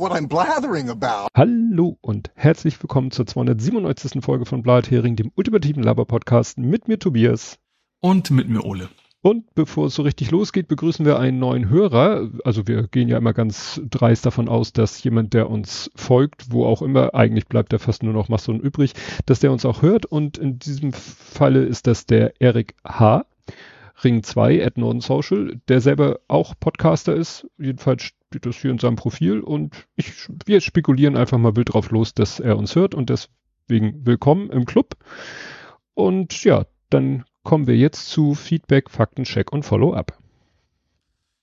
what I'm blathering about. Hallo und herzlich willkommen zur 297. Folge von Blathering, dem ultimativen Laber-Podcast mit mir Tobias. Und mit mir Ole. Und bevor es so richtig losgeht, begrüßen wir einen neuen Hörer. Also wir gehen ja immer ganz dreist davon aus, dass jemand, der uns folgt, wo auch immer, eigentlich bleibt er fast nur noch Mastodon übrig, dass der uns auch hört. Und in diesem Falle ist das der Erik H. Ring 2 at Norden Social, der selber auch Podcaster ist. Jedenfalls steht das hier in seinem Profil und ich, wir spekulieren einfach mal wild drauf los, dass er uns hört und deswegen willkommen im Club. Und ja, dann kommen wir jetzt zu Feedback, Faktencheck und Follow-up.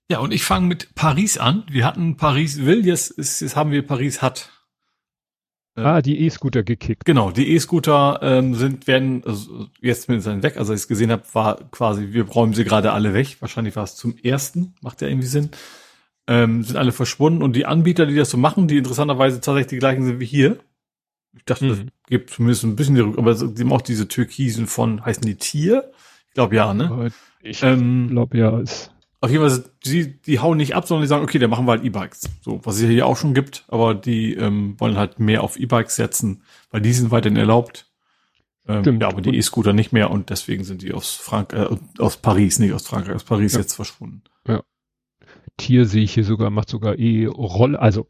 Ja, und ich fange mit Paris an. Wir hatten Paris will, jetzt, ist, jetzt haben wir Paris hat. Äh, ah, die E-Scooter gekickt. Genau, die E-Scooter ähm, sind, werden also jetzt zumindest weg. Also als ich es gesehen habe, war quasi, wir räumen sie gerade alle weg. Wahrscheinlich war es zum ersten, macht ja irgendwie Sinn. Ähm, sind alle verschwunden und die Anbieter, die das so machen, die interessanterweise tatsächlich die gleichen sind wie hier. Ich dachte, mhm. das gibt zumindest ein bisschen die Rück aber die haben auch diese Türkisen von, heißen die Tier? Ich glaube ja, ne? Ich ähm, glaube ja. Ist auf jeden Fall, die, die hauen nicht ab, sondern die sagen, okay, dann machen wir halt E-Bikes. So, was es hier auch schon gibt, aber die ähm, wollen halt mehr auf E-Bikes setzen, weil die sind weiterhin erlaubt. Ähm, Stimmt. Ja, aber die E-Scooter nicht mehr und deswegen sind die aus Frank äh, aus Paris, nicht aus Frankreich, aus Paris ja. jetzt verschwunden. Ja. Tier sehe ich hier sogar, macht sogar E-Roller, also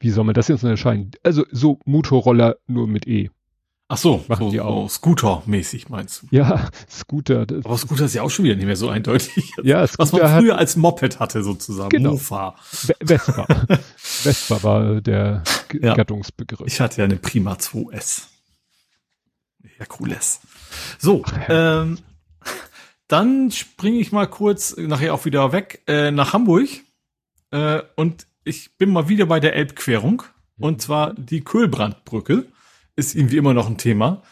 wie soll man das jetzt unterscheiden? Also so Motorroller nur mit E. Ach so, machen so, die auch. So Scooter-mäßig meinst du? Ja, Scooter. Aber Scooter ist ja auch schon wieder nicht mehr so eindeutig. Ja, Scooter Was man früher hat, als Moped hatte sozusagen. Genau. Mofa. Vespa. Vespa war der ja. Gattungsbegriff. Ich hatte ja eine Prima 2S. Herkules. So, ähm, dann springe ich mal kurz nachher auch wieder weg äh, nach Hamburg äh, und ich bin mal wieder bei der Elbquerung und zwar die Köhlbrandbrücke ist irgendwie immer noch ein Thema.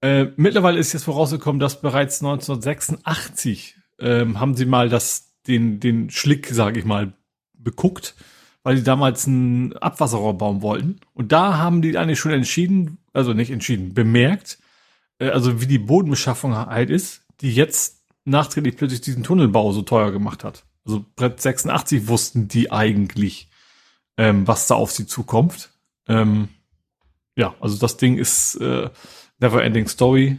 Äh, mittlerweile ist jetzt vorausgekommen, dass bereits 1986 ähm, haben sie mal das, den, den Schlick, sage ich mal, beguckt, weil die damals einen Abwasserrohr bauen wollten. Und da haben die eigentlich schon entschieden, also nicht entschieden, bemerkt, äh, also wie die Bodenbeschaffung halt ist, die jetzt nachträglich plötzlich diesen Tunnelbau so teuer gemacht hat. Also Brett 86 wussten die eigentlich, ähm, was da auf sie zukommt. Ähm, ja, also das Ding ist äh, Never Ending Story.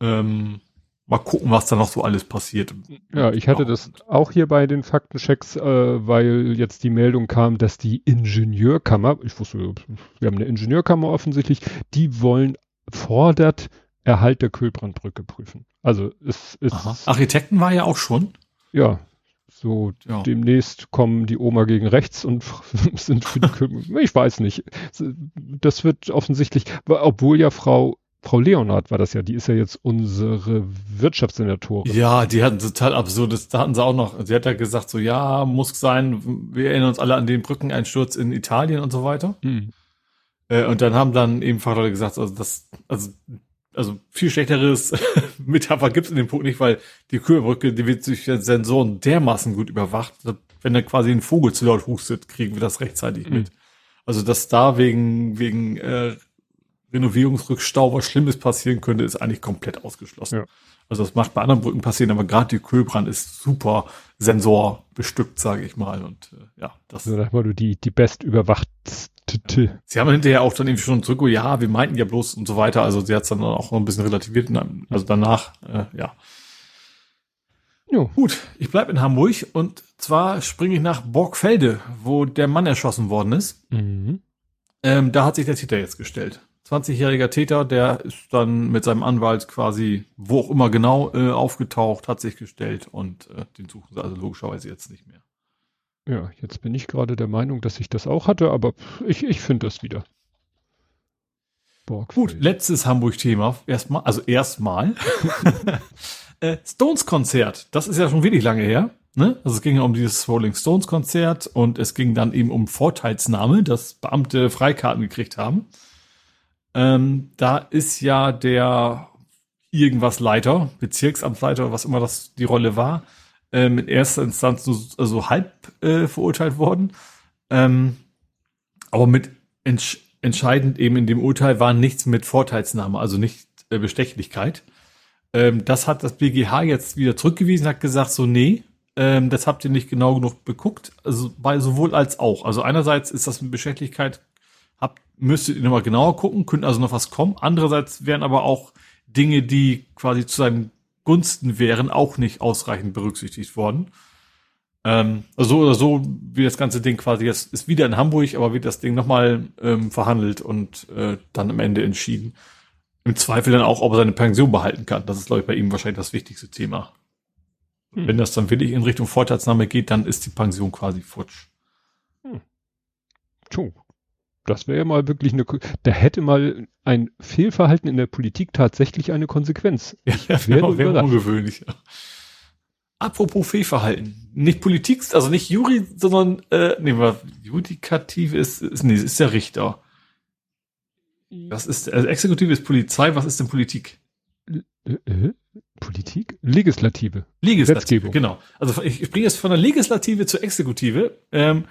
Ähm, mal gucken, was da noch so alles passiert. Ja, ich hatte das auch hier bei den Faktenchecks, äh, weil jetzt die Meldung kam, dass die Ingenieurkammer, ich wusste, wir haben eine Ingenieurkammer offensichtlich, die wollen, fordert Erhalt der Kühlbrandbrücke prüfen. Also es ist. Architekten war ja auch schon. Ja, so ja. demnächst kommen die Oma gegen rechts und sind für die Küken. ich weiß nicht. Das wird offensichtlich, obwohl ja Frau Frau Leonard war das ja, die ist ja jetzt unsere Wirtschaftssenatorin. Ja, die hatten total absurdes, da hatten sie auch noch, sie hat ja gesagt, so ja, muss sein, wir erinnern uns alle an den Brückeneinsturz in Italien und so weiter. Hm. Äh, und dann haben dann eben Fachleute gesagt, also das, also also viel schlechteres Metapher gibt es in dem Punkt nicht, weil die Kühlbrücke, die wird durch Sensoren dermaßen gut überwacht. Wenn da quasi ein Vogel zu laut hustet, kriegen wir das rechtzeitig mhm. mit. Also, dass da wegen, wegen äh, Renovierungsrückstau was Schlimmes passieren könnte, ist eigentlich komplett ausgeschlossen. Ja. Also das macht bei anderen Brücken passieren, aber gerade die Kühlbrand ist super sensorbestückt, sage ich mal. Und äh, ja, das. Also, sag mal, du die, die best überwacht Sie haben hinterher auch dann irgendwie schon zurück, oh ja, wir meinten ja bloß und so weiter. Also sie hat es dann auch noch ein bisschen relativiert. Also danach, äh, ja. Jo. Gut, ich bleib in Hamburg und zwar springe ich nach Borgfelde, wo der Mann erschossen worden ist. Mhm. Ähm, da hat sich der Täter jetzt gestellt. 20-jähriger Täter, der ist dann mit seinem Anwalt quasi, wo auch immer genau, äh, aufgetaucht, hat sich gestellt und äh, den suchen sie also logischerweise jetzt nicht mehr. Ja, jetzt bin ich gerade der Meinung, dass ich das auch hatte, aber ich, ich finde das wieder. Borgfeld. Gut, letztes Hamburg-Thema. Erstmal, also erstmal. äh, Stones-Konzert. Das ist ja schon wirklich lange her. Ne? Also es ging ja um dieses Rolling Stones-Konzert und es ging dann eben um Vorteilsnahme, dass Beamte Freikarten gekriegt haben. Ähm, da ist ja der irgendwas Leiter, Bezirksamtsleiter, was immer das die Rolle war, ähm, in erster Instanz nur so also halb äh, verurteilt worden. Ähm, aber mit entsch entscheidend eben in dem Urteil war nichts mit Vorteilsnahme, also nicht äh, Bestechlichkeit. Ähm, das hat das BGH jetzt wieder zurückgewiesen, hat gesagt, so nee, ähm, das habt ihr nicht genau genug beguckt. Also bei sowohl als auch. Also einerseits ist das eine Beschäftigkeit, habt, müsstet ihr nochmal genauer gucken, könnte also noch was kommen. Andererseits wären aber auch Dinge, die quasi zu seinen Gunsten wären, auch nicht ausreichend berücksichtigt worden. Ähm, so oder so, wie das ganze Ding quasi jetzt ist wieder in Hamburg, aber wird das Ding nochmal ähm, verhandelt und äh, dann am Ende entschieden. Im Zweifel dann auch, ob er seine Pension behalten kann. Das ist, glaube ich, bei ihm wahrscheinlich das wichtigste Thema. Hm. Wenn das dann wirklich in Richtung Vorteilsnahme geht, dann ist die Pension quasi futsch. Hm. Puh. Das wäre ja mal wirklich eine, da hätte mal ein Fehlverhalten in der Politik tatsächlich eine Konsequenz. Ja, wäre wär ungewöhnlich. Apropos Fehlverhalten. Nicht Politik, also nicht Juri, sondern, äh, nee, was, Judikative ist, ist, nee, ist der Richter. Was ist, also Exekutive ist Polizei, was ist denn Politik? Äh, äh, Politik? Legislative. Legislative, genau. Also ich, ich bringe jetzt von der Legislative zur Exekutive. Ähm,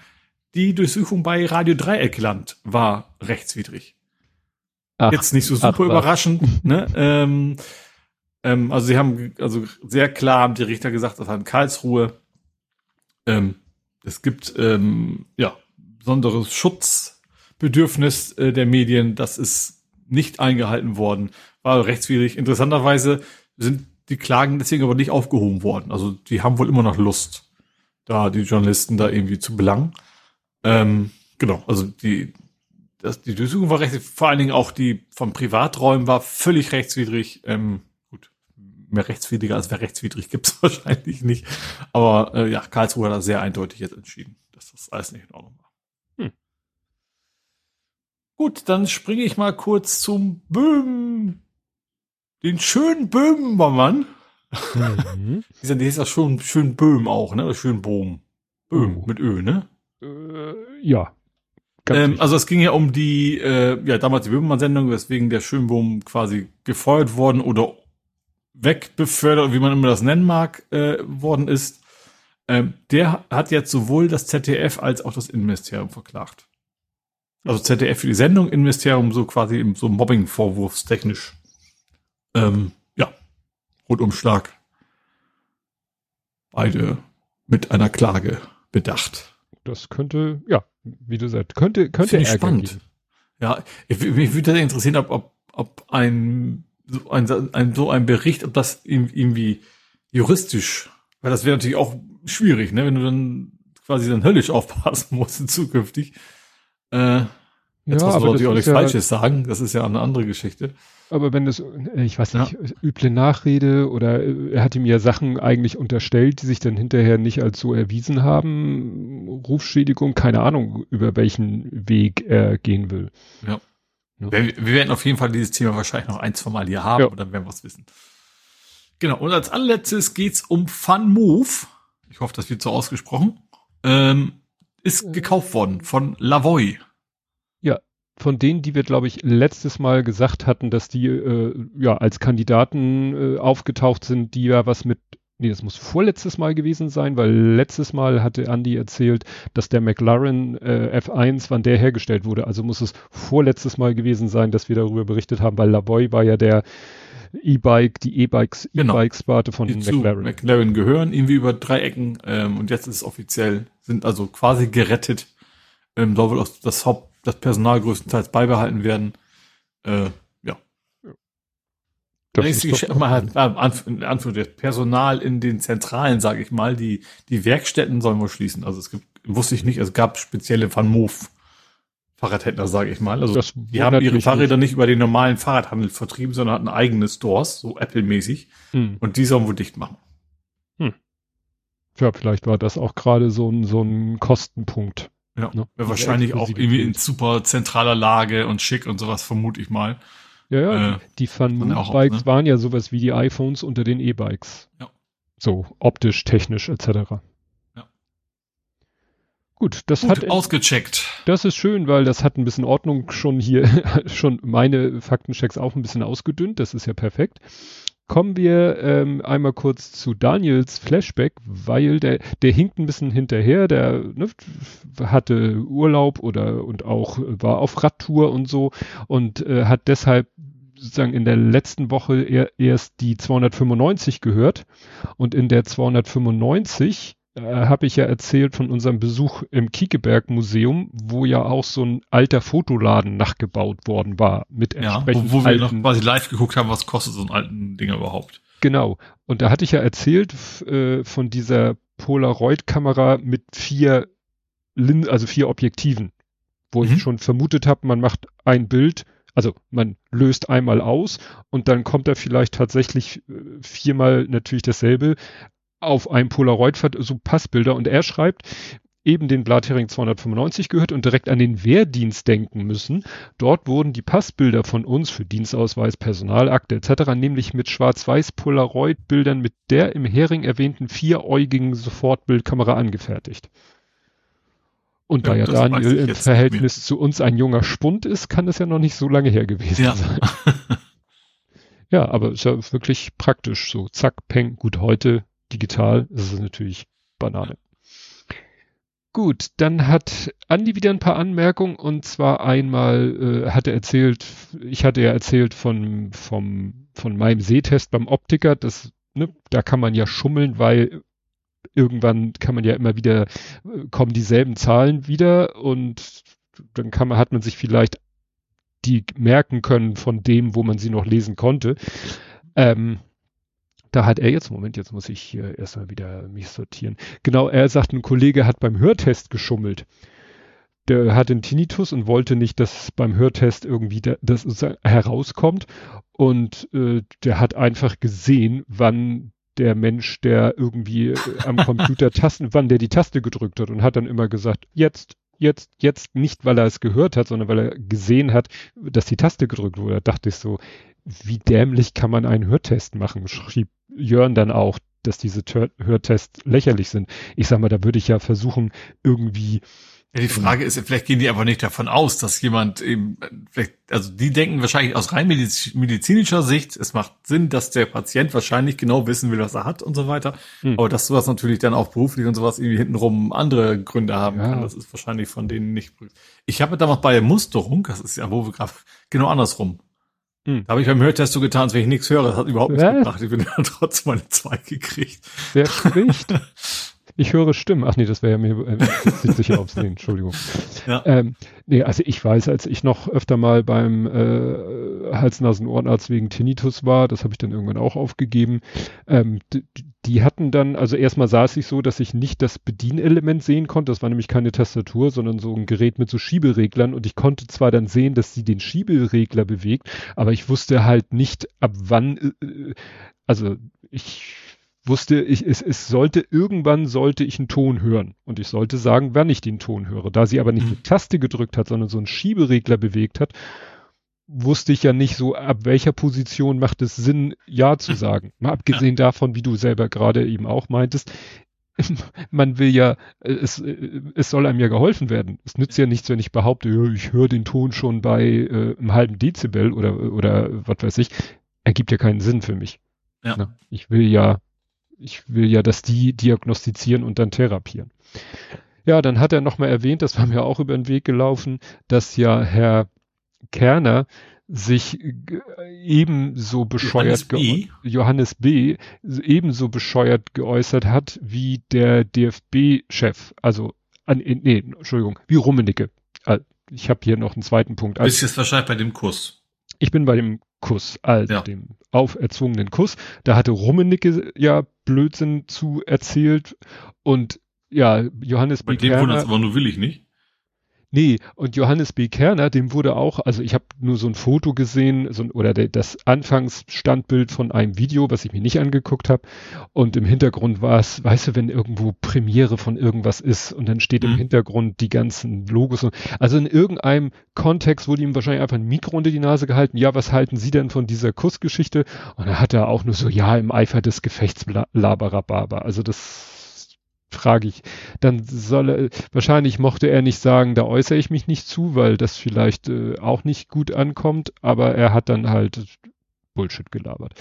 die Durchsuchung bei Radio Dreieckland war rechtswidrig. Ach, Jetzt nicht so super ach, überraschend, ne? Ähm, ähm, also sie haben, also sehr klar haben die Richter gesagt, das war in Karlsruhe. Ähm, es gibt ähm, ja besonderes Schutzbedürfnis äh, der Medien, das ist nicht eingehalten worden, war rechtswidrig. Interessanterweise sind die Klagen deswegen aber nicht aufgehoben worden. Also die haben wohl immer noch Lust, da die Journalisten da irgendwie zu belangen. Ähm, genau, also die, das, die Durchsuchung war rechtswidrig, vor allen Dingen auch die vom Privaträumen war völlig rechtswidrig. Ähm, gut, mehr rechtswidriger als wer rechtswidrig gibt's wahrscheinlich nicht. Aber äh, ja, Karlsruhe hat da sehr eindeutig jetzt entschieden, dass das alles nicht in Ordnung war. Hm. Gut, dann springe ich mal kurz zum Böhm. Den schönen Böhmermann. Mhm. Dieser, der ist ja schon schön Böhm auch, ne? Schön Bohm. Böhm oh. mit Ö, ne? Äh, ja. Ähm, also es ging ja um die, äh, ja, damals die Böhmermann-Sendung, weswegen der Schönbohm quasi gefeuert worden oder wegbefördert, wie man immer das nennen mag, äh, worden ist. Ähm, der hat jetzt sowohl das ZDF als auch das Innenministerium verklagt. Also ZDF für die Sendung, Innenministerium so quasi so Mobbing-Vorwurfstechnisch. Ähm, ja, Rundumschlag. Beide mit einer Klage bedacht das könnte, ja, wie du sagst, könnte, könnte Ärger spannend. Geben. Ja, mich würde interessieren, ob, ob, ob ein, so ein, ein, so ein Bericht, ob das irgendwie juristisch, weil das wäre natürlich auch schwierig, ne, wenn du dann quasi dann höllisch aufpassen musst zukünftig. Äh, Jetzt ja, muss man natürlich auch nichts ja, Falsches sagen, das ist ja eine andere Geschichte. Aber wenn das, äh, ich weiß nicht, ja. üble Nachrede oder äh, er hatte mir Sachen eigentlich unterstellt, die sich dann hinterher nicht als so erwiesen haben, Rufschädigung, keine Ahnung, über welchen Weg er gehen will. Ja. ja. Wir, wir, werden auf jeden Fall dieses Thema wahrscheinlich noch ein, zwei Mal hier haben ja. und dann werden wir es wissen. Genau, und als allerletztes geht's um Fun Move. Ich hoffe, das wird so ausgesprochen. Ähm, ist gekauft worden von Lavoy von denen, die wir, glaube ich, letztes Mal gesagt hatten, dass die äh, ja als Kandidaten äh, aufgetaucht sind, die ja was mit, nee, das muss vorletztes Mal gewesen sein, weil letztes Mal hatte Andy erzählt, dass der McLaren äh, F1, wann der hergestellt wurde. Also muss es vorletztes Mal gewesen sein, dass wir darüber berichtet haben, weil Lavoy war ja der E-Bike, die E-Bikes, genau. E-Bike-Sparte von die McLaren. McLaren gehören irgendwie über drei Ecken ähm, und jetzt ist es offiziell, sind also quasi gerettet. Ähm, soll wohl auch das Haupt das Personal größtenteils beibehalten werden. Äh, ja. Das ist die mal halt, in Anführungszeichen, Personal in den Zentralen, sage ich mal, die, die Werkstätten sollen wir schließen. Also es gibt, wusste ich nicht, es gab spezielle Van Moof Fahrradhändler, sage ich mal. Also das die haben ihre Fahrräder nicht. nicht über den normalen Fahrradhandel vertrieben, sondern hatten eigene Stores, so Apple-mäßig. Hm. Und die sollen wohl dicht machen. Hm. Ja, vielleicht war das auch gerade so ein, so ein Kostenpunkt. Ja, ne? ja wahrscheinlich auch irgendwie in super zentraler Lage und schick und sowas, vermute ich mal. Ja, ja, äh, die Fun-Bikes ne? waren ja sowas wie die iPhones unter den E-Bikes. Ja. So optisch, technisch etc. Ja. Gut, das Gut, hat ausgecheckt. Das ist schön, weil das hat ein bisschen Ordnung schon hier, schon meine Faktenchecks auch ein bisschen ausgedünnt. Das ist ja perfekt. Kommen wir ähm, einmal kurz zu Daniels Flashback, weil der, der hinkt ein bisschen hinterher, der ne, hatte Urlaub oder und auch war auf Radtour und so und äh, hat deshalb sozusagen in der letzten Woche er, erst die 295 gehört und in der 295 äh, habe ich ja erzählt von unserem Besuch im Kiekeberg Museum, wo ja auch so ein alter Fotoladen nachgebaut worden war mit entsprechend ja, wo, wo wir noch quasi live geguckt haben, was kostet so ein alten Ding überhaupt. Genau. Und da hatte ich ja erzählt äh, von dieser Polaroid-Kamera mit vier Lin also vier Objektiven, wo mhm. ich schon vermutet habe, man macht ein Bild, also man löst einmal aus und dann kommt da vielleicht tatsächlich äh, viermal natürlich dasselbe auf ein Polaroid, so Passbilder und er schreibt, eben den Blathering 295 gehört und direkt an den Wehrdienst denken müssen. Dort wurden die Passbilder von uns für Dienstausweis, Personalakte etc. nämlich mit schwarz-weiß Polaroid-Bildern mit der im Hering erwähnten vieräugigen Sofortbildkamera angefertigt. Und ja, da ja Daniel im Verhältnis zu uns ein junger Spund ist, kann es ja noch nicht so lange her gewesen ja. sein. ja, aber ist ja wirklich praktisch so. Zack, peng, gut, heute digital ist es natürlich Banane. Gut, dann hat Andi wieder ein paar Anmerkungen und zwar einmal äh, hat er erzählt, ich hatte ja erzählt von, vom, von meinem Sehtest beim Optiker, das, ne, da kann man ja schummeln, weil irgendwann kann man ja immer wieder, äh, kommen dieselben Zahlen wieder und dann kann man, hat man sich vielleicht die merken können von dem, wo man sie noch lesen konnte. Ähm, da hat er jetzt, Moment, jetzt muss ich hier erstmal wieder mich sortieren. Genau, er sagt, ein Kollege hat beim Hörtest geschummelt. Der hat den Tinnitus und wollte nicht, dass beim Hörtest irgendwie da, das herauskommt. Und äh, der hat einfach gesehen, wann der Mensch, der irgendwie äh, am Computer Tasten, wann der die Taste gedrückt hat und hat dann immer gesagt, jetzt, jetzt, jetzt, nicht weil er es gehört hat, sondern weil er gesehen hat, dass die Taste gedrückt wurde. Da dachte ich so, wie dämlich kann man einen Hörtest machen? Schrieb Jörn dann auch, dass diese Tör Hörtests lächerlich sind. Ich sag mal, da würde ich ja versuchen, irgendwie ja, die Frage ist, vielleicht gehen die aber nicht davon aus, dass jemand eben, vielleicht, also die denken wahrscheinlich aus rein medizinischer Sicht, es macht Sinn, dass der Patient wahrscheinlich genau wissen will, was er hat und so weiter. Hm. Aber dass sowas natürlich dann auch beruflich und sowas irgendwie hintenrum andere Gründe haben ja. kann, das ist wahrscheinlich von denen nicht. Ich habe damals bei der Musterung, das ist ja, wo wir gerade genau andersrum. Hm. Da habe ich beim Hörtest so getan, als wenn ich nichts höre. Das hat überhaupt nichts gebracht. Ich bin dann trotzdem meine zwei gekriegt. Wer spricht? Ich höre Stimmen. Ach nee, das wäre ja mir äh, sicher aufs Sehen. Entschuldigung. Ja. Ähm, nee, also ich weiß, als ich noch öfter mal beim äh, Hals-Nasen-Ohrenarzt wegen Tinnitus war, das habe ich dann irgendwann auch aufgegeben. Ähm, die hatten dann, also erstmal saß ich so, dass ich nicht das Bedienelement sehen konnte. Das war nämlich keine Tastatur, sondern so ein Gerät mit so Schiebereglern. Und ich konnte zwar dann sehen, dass sie den Schieberegler bewegt, aber ich wusste halt nicht, ab wann, äh, äh also ich wusste ich, es, es sollte, irgendwann sollte ich einen Ton hören. Und ich sollte sagen, wann ich den Ton höre. Da sie aber nicht mhm. eine Taste gedrückt hat, sondern so einen Schieberegler bewegt hat, wusste ich ja nicht so, ab welcher Position macht es Sinn, Ja zu sagen. Mal abgesehen ja. davon, wie du selber gerade eben auch meintest, man will ja, es, es soll einem ja geholfen werden. Es nützt ja nichts, wenn ich behaupte, ich höre den Ton schon bei äh, einem halben Dezibel oder, oder was weiß ich. Ergibt ja keinen Sinn für mich. Ja. Na, ich will ja ich will ja, dass die diagnostizieren und dann therapieren. Ja, dann hat er nochmal erwähnt, das war mir auch über den Weg gelaufen, dass ja Herr Kerner sich ebenso bescheuert Johannes B. Johannes B. ebenso bescheuert geäußert hat wie der DFB-Chef, also an, nee, Entschuldigung, wie Rummenigge. Ah, ich habe hier noch einen zweiten Punkt. Du bist jetzt wahrscheinlich bei dem Kuss. Ich bin bei dem Kuss, also ja. dem auferzwungenen Kuss. Da hatte Rummenigge ja Blödsinn zu erzählt und ja, Johannes Bei B. dem wundert aber nur will ich nicht. Nee, und Johannes B. Kerner, dem wurde auch, also ich habe nur so ein Foto gesehen, so, oder der, das Anfangsstandbild von einem Video, was ich mir nicht angeguckt habe. Und im Hintergrund war es, weißt du, wenn irgendwo Premiere von irgendwas ist und dann steht mhm. im Hintergrund die ganzen Logos. Und, also in irgendeinem Kontext wurde ihm wahrscheinlich einfach ein Mikro unter die Nase gehalten. Ja, was halten Sie denn von dieser Kussgeschichte? Und da hat er auch nur so, ja, im Eifer des Gefechts laberababa. Also das frage ich, dann soll er, wahrscheinlich mochte er nicht sagen, da äußere ich mich nicht zu, weil das vielleicht äh, auch nicht gut ankommt, aber er hat dann halt Bullshit gelabert.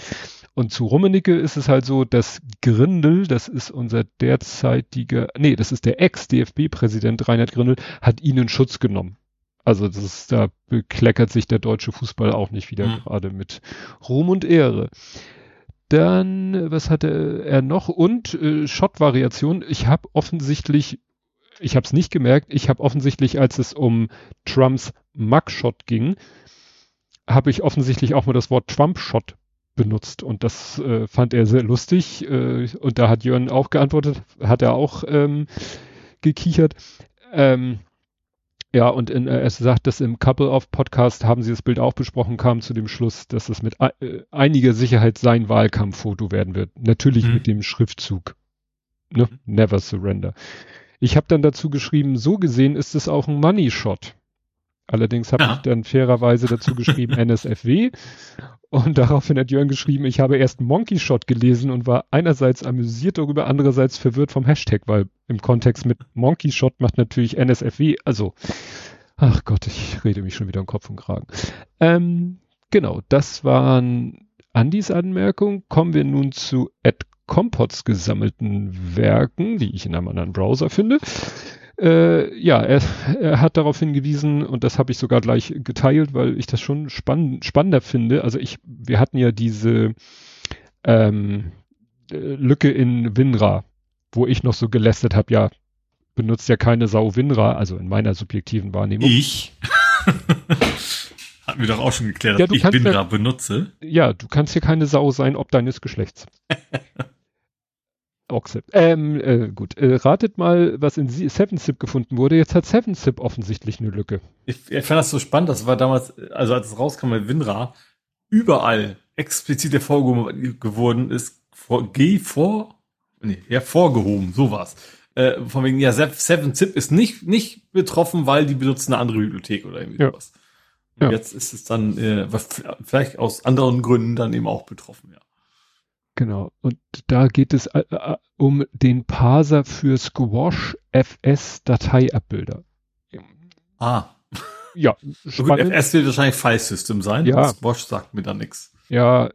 Und zu Rummenigge ist es halt so, dass Grindel, das ist unser derzeitiger, nee, das ist der Ex-DFB-Präsident Reinhard Grindel, hat ihn in Schutz genommen. Also das ist, da bekleckert sich der deutsche Fußball auch nicht wieder mhm. gerade mit Ruhm und Ehre. Dann, was hatte er noch? Und äh, Shot-Variation. Ich habe offensichtlich, ich habe es nicht gemerkt, ich habe offensichtlich, als es um Trumps Mugshot ging, habe ich offensichtlich auch mal das Wort Trump-Shot benutzt und das äh, fand er sehr lustig äh, und da hat Jörn auch geantwortet, hat er auch ähm, gekichert. Ähm, ja, und in, äh, er sagt, dass im Couple-of-Podcast haben sie das Bild auch besprochen, kam zu dem Schluss, dass es mit äh, einiger Sicherheit sein Wahlkampffoto werden wird. Natürlich mhm. mit dem Schriftzug. Ne? Mhm. Never surrender. Ich habe dann dazu geschrieben, so gesehen ist es auch ein Money-Shot. Allerdings habe ja. ich dann fairerweise dazu geschrieben NSFW und daraufhin hat Jörn geschrieben, ich habe erst Monkey Shot gelesen und war einerseits amüsiert darüber, andererseits verwirrt vom Hashtag, weil im Kontext mit Monkey Shot macht natürlich NSFW, also, ach Gott, ich rede mich schon wieder im Kopf und Kragen. Ähm, genau, das waren Andys Anmerkungen. Kommen wir nun zu Ed Compots gesammelten Werken, die ich in einem anderen Browser finde. Äh, ja, er, er hat darauf hingewiesen und das habe ich sogar gleich geteilt, weil ich das schon spann spannender finde. Also ich, wir hatten ja diese ähm, äh, Lücke in WinRAR, wo ich noch so gelästert habe, ja, benutzt ja keine Sau WinRAR, also in meiner subjektiven Wahrnehmung. Ich? Hatten wir doch auch schon geklärt, ja, dass ich WinRAR ja, benutze. Ja, du kannst hier keine Sau sein, ob deines Geschlechts. Oxip. Ähm, äh, gut. Äh, ratet mal, was in 7-Zip gefunden wurde. Jetzt hat 7-Zip offensichtlich eine Lücke. Ich, ich fand das so spannend. Das war damals, also als es rauskam mit WinRAR, überall explizit hervorgehoben ist, vor, geh vor, nee, hervorgehoben, so war's. Äh, von wegen, ja, 7-Zip ist nicht, nicht betroffen, weil die benutzen eine andere Bibliothek oder irgendwie ja. sowas. Ja. jetzt ist es dann, äh, vielleicht aus anderen Gründen dann eben auch betroffen, ja. Genau. Und da geht es äh, äh, um den Parser für Squash FS Dateiabbilder. Ah. Ja, spannend. Gut, FS wird wahrscheinlich File System sein. Ja. Squash sagt mir da nichts. Ja,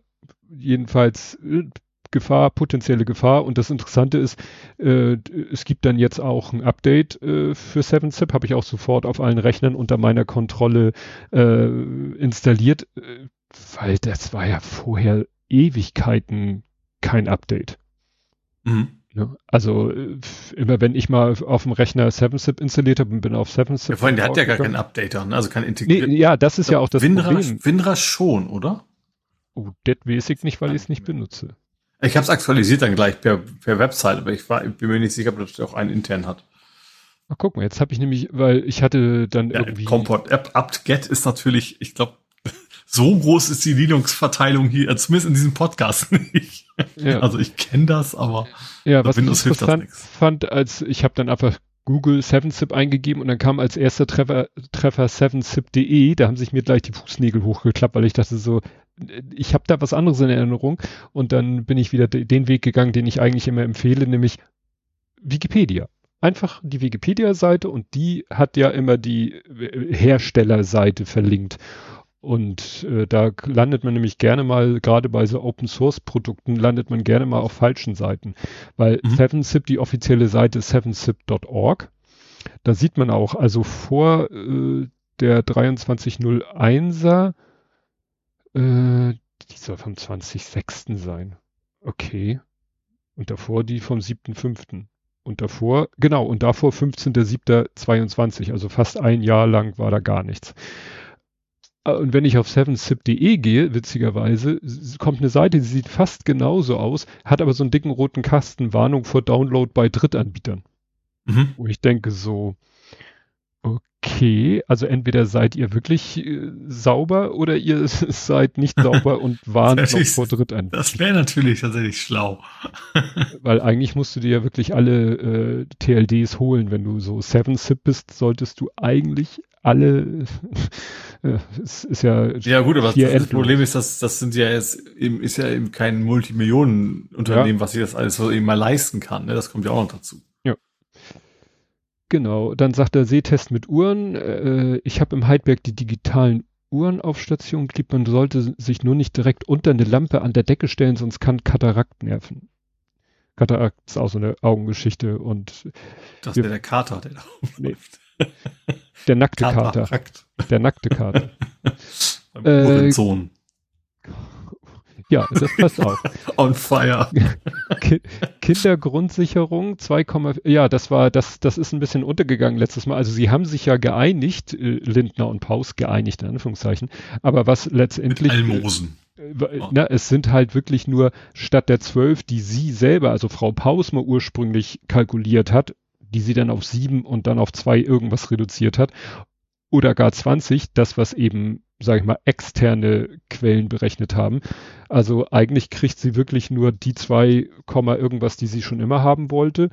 jedenfalls äh, Gefahr, potenzielle Gefahr. Und das Interessante ist, äh, es gibt dann jetzt auch ein Update äh, für 7-Zip, habe ich auch sofort auf allen Rechnern unter meiner Kontrolle äh, installiert, äh, weil das war ja vorher Ewigkeiten kein Update. Mhm. Also äh, immer wenn ich mal auf dem Rechner 7-Zip installiert habe und bin auf 7-Zip. Ja, vor allem, der hat ja gar keinen Updater, ne? also kein integrierten. Nee, ja, das ist ja auch das Windra, Problem. Windra schon, oder? Oh, das weiß ich nicht, weil ich es nicht benutze. Ich habe es aktualisiert dann gleich per, per Website, aber ich, war, ich bin mir nicht sicher, ob das auch einen intern hat. Mal gucken, jetzt habe ich nämlich, weil ich hatte dann ja, irgendwie. Comport App apt-get ist natürlich, ich glaube, so groß ist die Linux-Verteilung hier, zumindest in diesem Podcast nicht. Ja. Also ich kenne das, aber ja, was Windows ich interessant fand, als ich habe dann einfach Google 7zip eingegeben und dann kam als erster Treffer, Treffer 7zip.de, da haben sich mir gleich die Fußnägel hochgeklappt, weil ich dachte so, ich habe da was anderes in Erinnerung und dann bin ich wieder den Weg gegangen, den ich eigentlich immer empfehle, nämlich Wikipedia. Einfach die Wikipedia-Seite und die hat ja immer die äh, Herstellerseite verlinkt. Und äh, da landet man nämlich gerne mal, gerade bei so Open Source Produkten, landet man gerne mal auf falschen Seiten. Weil mhm. 7zip, die offizielle Seite ist 7zip.org. Da sieht man auch, also vor äh, der 2301er, äh, die soll vom 20.06. sein. Okay. Und davor die vom 7.05. Und davor, genau, und davor 15.07.22, also fast ein Jahr lang war da gar nichts. Äh, und wenn ich auf 7zip.de gehe, witzigerweise, kommt eine Seite, die sieht fast genauso aus, hat aber so einen dicken roten Kasten, Warnung vor Download bei Drittanbietern. Mhm. Wo ich denke so, okay, also entweder seid ihr wirklich äh, sauber oder ihr seid nicht sauber und warnt noch vor Drittanbietern. Das wäre natürlich tatsächlich schlau. Weil eigentlich musst du dir ja wirklich alle äh, TLDs holen. Wenn du so 7zip bist, solltest du eigentlich alle, äh, es ist ja. Ja, gut, aber das, das Problem ist, dass das sind ja jetzt eben, ist ja eben kein Multimillionenunternehmen, ja. was sich das alles so eben mal leisten kann. Ne? Das kommt ja auch noch dazu. Ja. Genau. Dann sagt der Sehtest mit Uhren. Äh, ich habe im Heidberg die digitalen Uhren auf Station geliebt. Man sollte sich nur nicht direkt unter eine Lampe an der Decke stellen, sonst kann Katarakt nerven. Katarakt ist auch so eine Augengeschichte und. Das wäre der Kater, der da nee. Der nackte Kater. Der nackte Kater. Beim Äh. Ja, das passt auch. On fire. Ki Kindergrundsicherung 2, ja, das war, das, das ist ein bisschen untergegangen letztes Mal. Also sie haben sich ja geeinigt, äh, Lindner und Paus geeinigt, in Anführungszeichen. Aber was Mit letztendlich, Almosen. äh, na, es sind halt wirklich nur statt der zwölf, die sie selber, also Frau Paus mal ursprünglich kalkuliert hat, die sie dann auf sieben und dann auf zwei irgendwas reduziert hat, oder gar 20, das was eben, sage ich mal, externe Quellen berechnet haben. Also eigentlich kriegt sie wirklich nur die zwei Komma irgendwas, die sie schon immer haben wollte.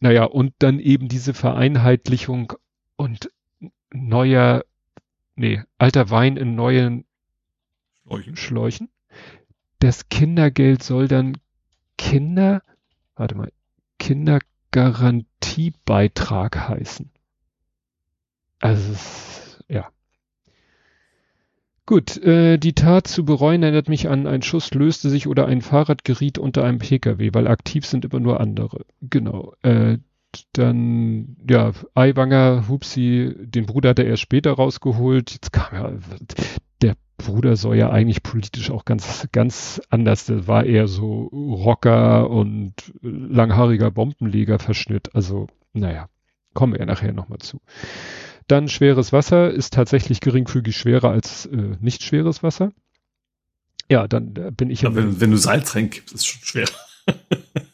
Naja, und dann eben diese Vereinheitlichung und neuer, nee, alter Wein in neuen Schläuchen. Schläuchen. Das Kindergeld soll dann Kinder, warte mal, Kindergarantiebeitrag heißen. Also, ja. Gut, äh, die Tat zu bereuen erinnert mich an, ein Schuss löste sich oder ein Fahrrad geriet unter einem Pkw, weil aktiv sind immer nur andere. Genau. Äh, dann, ja, Aiwanger, Hupsi, den Bruder hat er erst später rausgeholt. Jetzt kam der Bruder soll ja eigentlich politisch auch ganz, ganz anders. Der war eher so Rocker und langhaariger Bombenleger-Verschnitt. Also, naja, kommen wir ja nachher nochmal zu. Dann schweres Wasser ist tatsächlich geringfügig schwerer als äh, nicht schweres Wasser. Ja, dann äh, bin ich Ja, wenn, wenn du Salz reinkippst, ist schon schwer.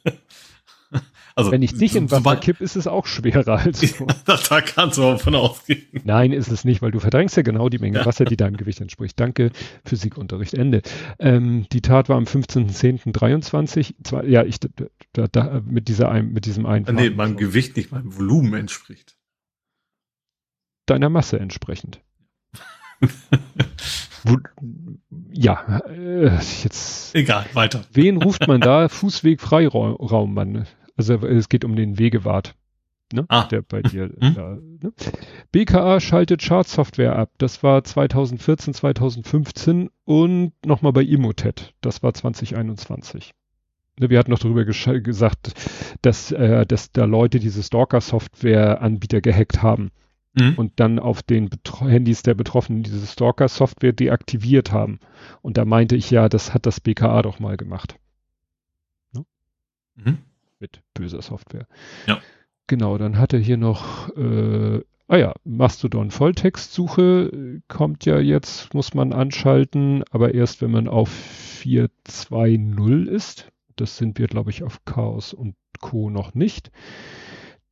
also, wenn ich dich in Wasser kipp, ist es auch schwerer als so. da, da kannst du auch von ausgehen. Nein, ist es nicht, weil du verdrängst ja genau die Menge Ja. Wasser, die deinem Gewicht entspricht. Danke, Physikunterricht, Ende. Ähm, die Tat war am 15.10.23. Zwar, ja, ich, da, da, mit dieser, ein- mit diesem einen. Ah, Nee, meinem Gewicht nicht, meinem Volumen entspricht. Deiner Masse entsprechend. Ja, äh, jetzt, Egal, weiter. wen ruft man da? Fußweg Freiraummann. Also es geht um den Wegewart. Ne? Ah. Der bei dir Hm. da, ne? BKA schaltet Chartsoftware ab. Das war 2014, 2015 und nochmal bei Emotet. Das war 2021. Ne, Wir hatten noch darüber gesagt, dass, äh, dass da Leute diese Stalker-Software-Anbieter gehackt haben Mhm. und dann auf den Betro Handys der Betroffenen diese Stalker-Software deaktiviert haben. Und da meinte ich ja, das hat das BKA doch mal gemacht Mhm. Mit böser Software. Ja. Genau, dann hat er hier noch, äh, ah ja, Mastodon Volltextsuche äh, kommt ja jetzt, muss man anschalten, aber erst wenn man auf 420 ist. Das sind wir, glaube ich, auf Chaos und Co. noch nicht.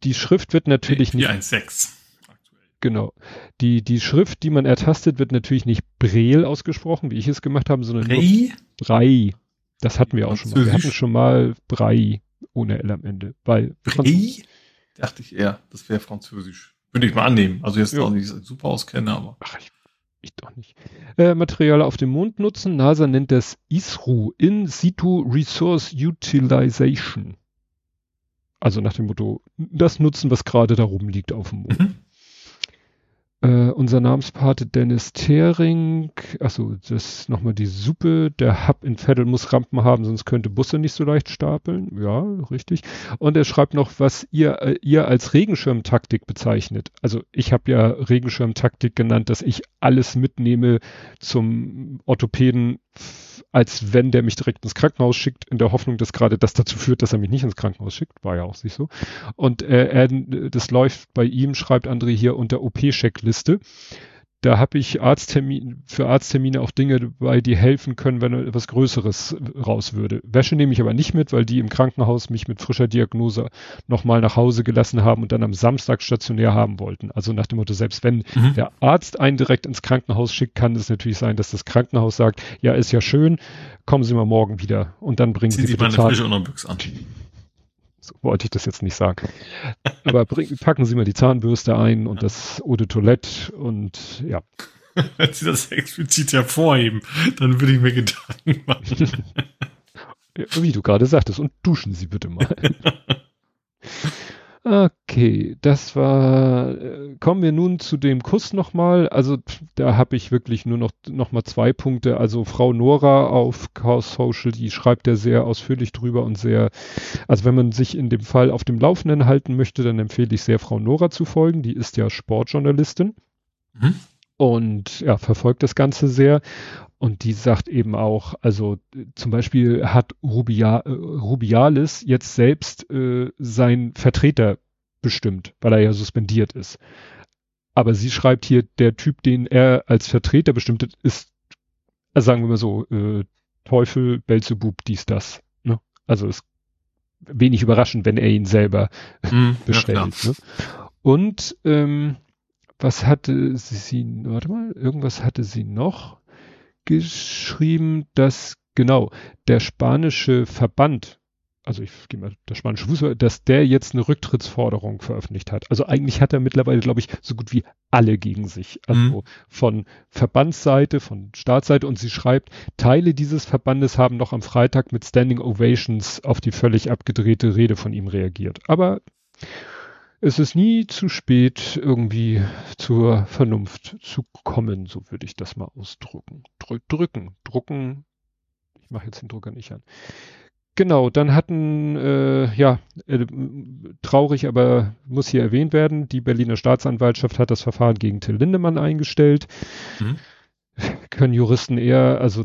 Die Schrift wird natürlich nicht 416. Aktuell. Genau. Die, die Schrift, die man ertastet, wird natürlich nicht Braille ausgesprochen, wie ich es gemacht habe, sondern nur Rei? Brei. Das hatten wir auch schon mal. Wir hatten schon mal Brei ohne L am Ende. Weil Brei? Dachte ich eher, das wäre französisch. Würde ich mal annehmen. Also jetzt Ja. auch nicht super auskenne, aber. Ach, ich, ich doch nicht. Äh, Material auf dem Mond nutzen. NASA nennt das ISRU, In Situ Resource Utilization. Also nach dem Motto, das nutzen, was gerade da rumliegt auf dem Mond. Mhm. Äh, unser Namenspate Dennis Thering, achso, das ist nochmal die Suppe. Der Hub in Veddel muss Rampen haben, sonst könnte Busse nicht so leicht stapeln. Ja, richtig. Und er schreibt noch, was ihr, äh, ihr als Regenschirmtaktik bezeichnet. Also ich habe ja Regenschirmtaktik genannt, dass ich alles mitnehme zum Orthopäden, als wenn der mich direkt ins Krankenhaus schickt, in der Hoffnung, dass gerade das dazu führt, dass er mich nicht ins Krankenhaus schickt. War ja auch nicht so. Und äh, er, das läuft bei ihm, schreibt André hier unter OP-Checkliste. Da habe ich Arzttermin, für Arzttermine auch Dinge dabei, die helfen können, wenn etwas Größeres raus würde. Wäsche nehme ich aber nicht mit, weil die im Krankenhaus mich mit frischer Diagnose nochmal nach Hause gelassen haben und dann am Samstag stationär haben wollten. Also nach dem Motto, selbst wenn Mhm. der Arzt einen direkt ins Krankenhaus schickt, kann es natürlich sein, dass das Krankenhaus sagt, ja, ist ja schön, kommen Sie mal morgen wieder und dann bringen Ziehen Sie Sie bitte mal eine Zahn frische Unterbüchse an. So wollte ich das jetzt nicht sagen. Aber bring, packen Sie mal die Zahnbürste ein und das Eau de Toilette und ja. Wenn Sie das explizit hervorheben, dann würde ich mir Gedanken machen. Wie du gerade sagtest, und duschen Sie bitte mal. Okay, das war. Äh, kommen wir nun zu dem Kuss nochmal. Also da habe ich wirklich nur noch noch mal zwei Punkte. Also Frau Nora auf Chaos Social, die schreibt ja sehr ausführlich drüber und sehr. Also wenn man sich in dem Fall auf dem Laufenden halten möchte, dann empfehle ich sehr Frau Nora zu folgen. Die ist ja Sportjournalistin mhm. Und ja verfolgt das Ganze sehr. Und die sagt eben auch, also zum Beispiel hat Rubia, äh, Rubialis jetzt selbst äh, sein Vertreter bestimmt, weil er ja suspendiert ist. Aber sie schreibt hier, der Typ, den er als Vertreter bestimmt hat, ist, also sagen wir mal so, äh, Teufel, Belzebub, dies, das. Ne? Also ist wenig überraschend, wenn er ihn selber mm, bestellt. Ja, ne? Und ähm, was hatte sie, warte mal, irgendwas hatte sie noch? geschrieben, dass genau der spanische Verband, also ich gehe mal der spanische Fußball, dass der jetzt eine Rücktrittsforderung veröffentlicht hat. Also eigentlich hat er mittlerweile, glaube ich, so gut wie alle gegen sich. Also mhm. von Verbandsseite, von Staatsseite und sie schreibt, Teile dieses Verbandes haben noch am Freitag mit Standing Ovations auf die völlig abgedrehte Rede von ihm reagiert. Aber es ist nie zu spät, irgendwie zur Vernunft zu kommen, so würde ich das mal ausdrücken. Drü drücken, drucken. Ich mache jetzt den Drucker nicht an. Genau, dann hatten, äh, ja, äh, traurig, aber muss hier erwähnt werden, die Berliner Staatsanwaltschaft hat das Verfahren gegen Till Lindemann eingestellt. Mhm. Können Juristen eher, also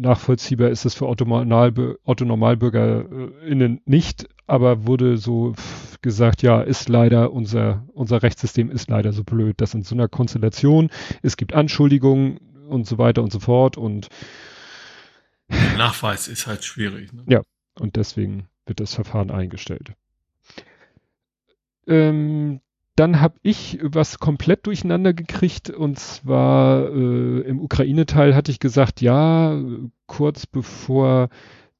nachvollziehbar ist es für Otto, NormalbürgerInnen nicht, aber wurde so gesagt, ja, ist leider unser, unser Rechtssystem ist leider so blöd, dass in so einer Konstellation, es gibt Anschuldigungen und so weiter und so fort und Nachweis ist halt schwierig. Ne? Ja, und deswegen wird das Verfahren eingestellt. Ähm, dann habe ich was komplett durcheinander gekriegt und zwar äh, im Ukraine-Teil hatte ich gesagt, ja, kurz bevor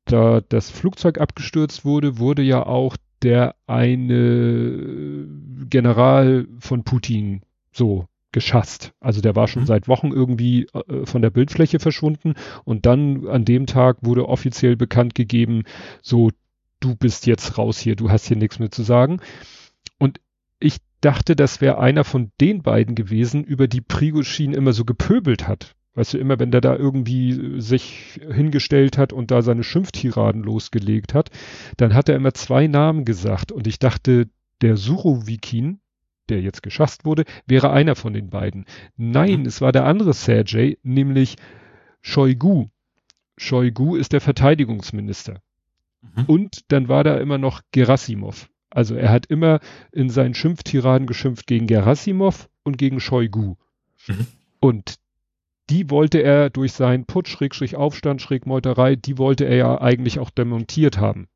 da das Flugzeug abgestürzt wurde, wurde ja auch der eine General von Putin so geschasst. Also der war schon mhm. seit Wochen irgendwie äh, von der Bildfläche verschwunden und dann an dem Tag wurde offiziell bekannt gegeben, so du bist jetzt raus hier, du hast hier nichts mehr zu sagen. Und ich dachte, das wäre einer von den beiden gewesen, über die Prigoshin immer so gepöbelt hat. Weißt du, immer wenn der da irgendwie äh, sich hingestellt hat und da seine Schimpftiraden losgelegt hat, dann hat er immer zwei Namen gesagt und ich dachte, der Surovikin, der jetzt geschasst wurde, wäre einer von den beiden. Nein, mhm. es war der andere Sergei, nämlich Shoigu. Shoigu ist der Verteidigungsminister. Mhm. Und dann war da immer noch Gerasimov. Also er hat immer in seinen Schimpftiraden geschimpft gegen Gerasimov und gegen Shoigu. Mhm. Und die wollte er durch seinen Putsch, Schrägstrich Aufstand, Schräg Meuterei, die wollte er ja eigentlich auch demontiert haben.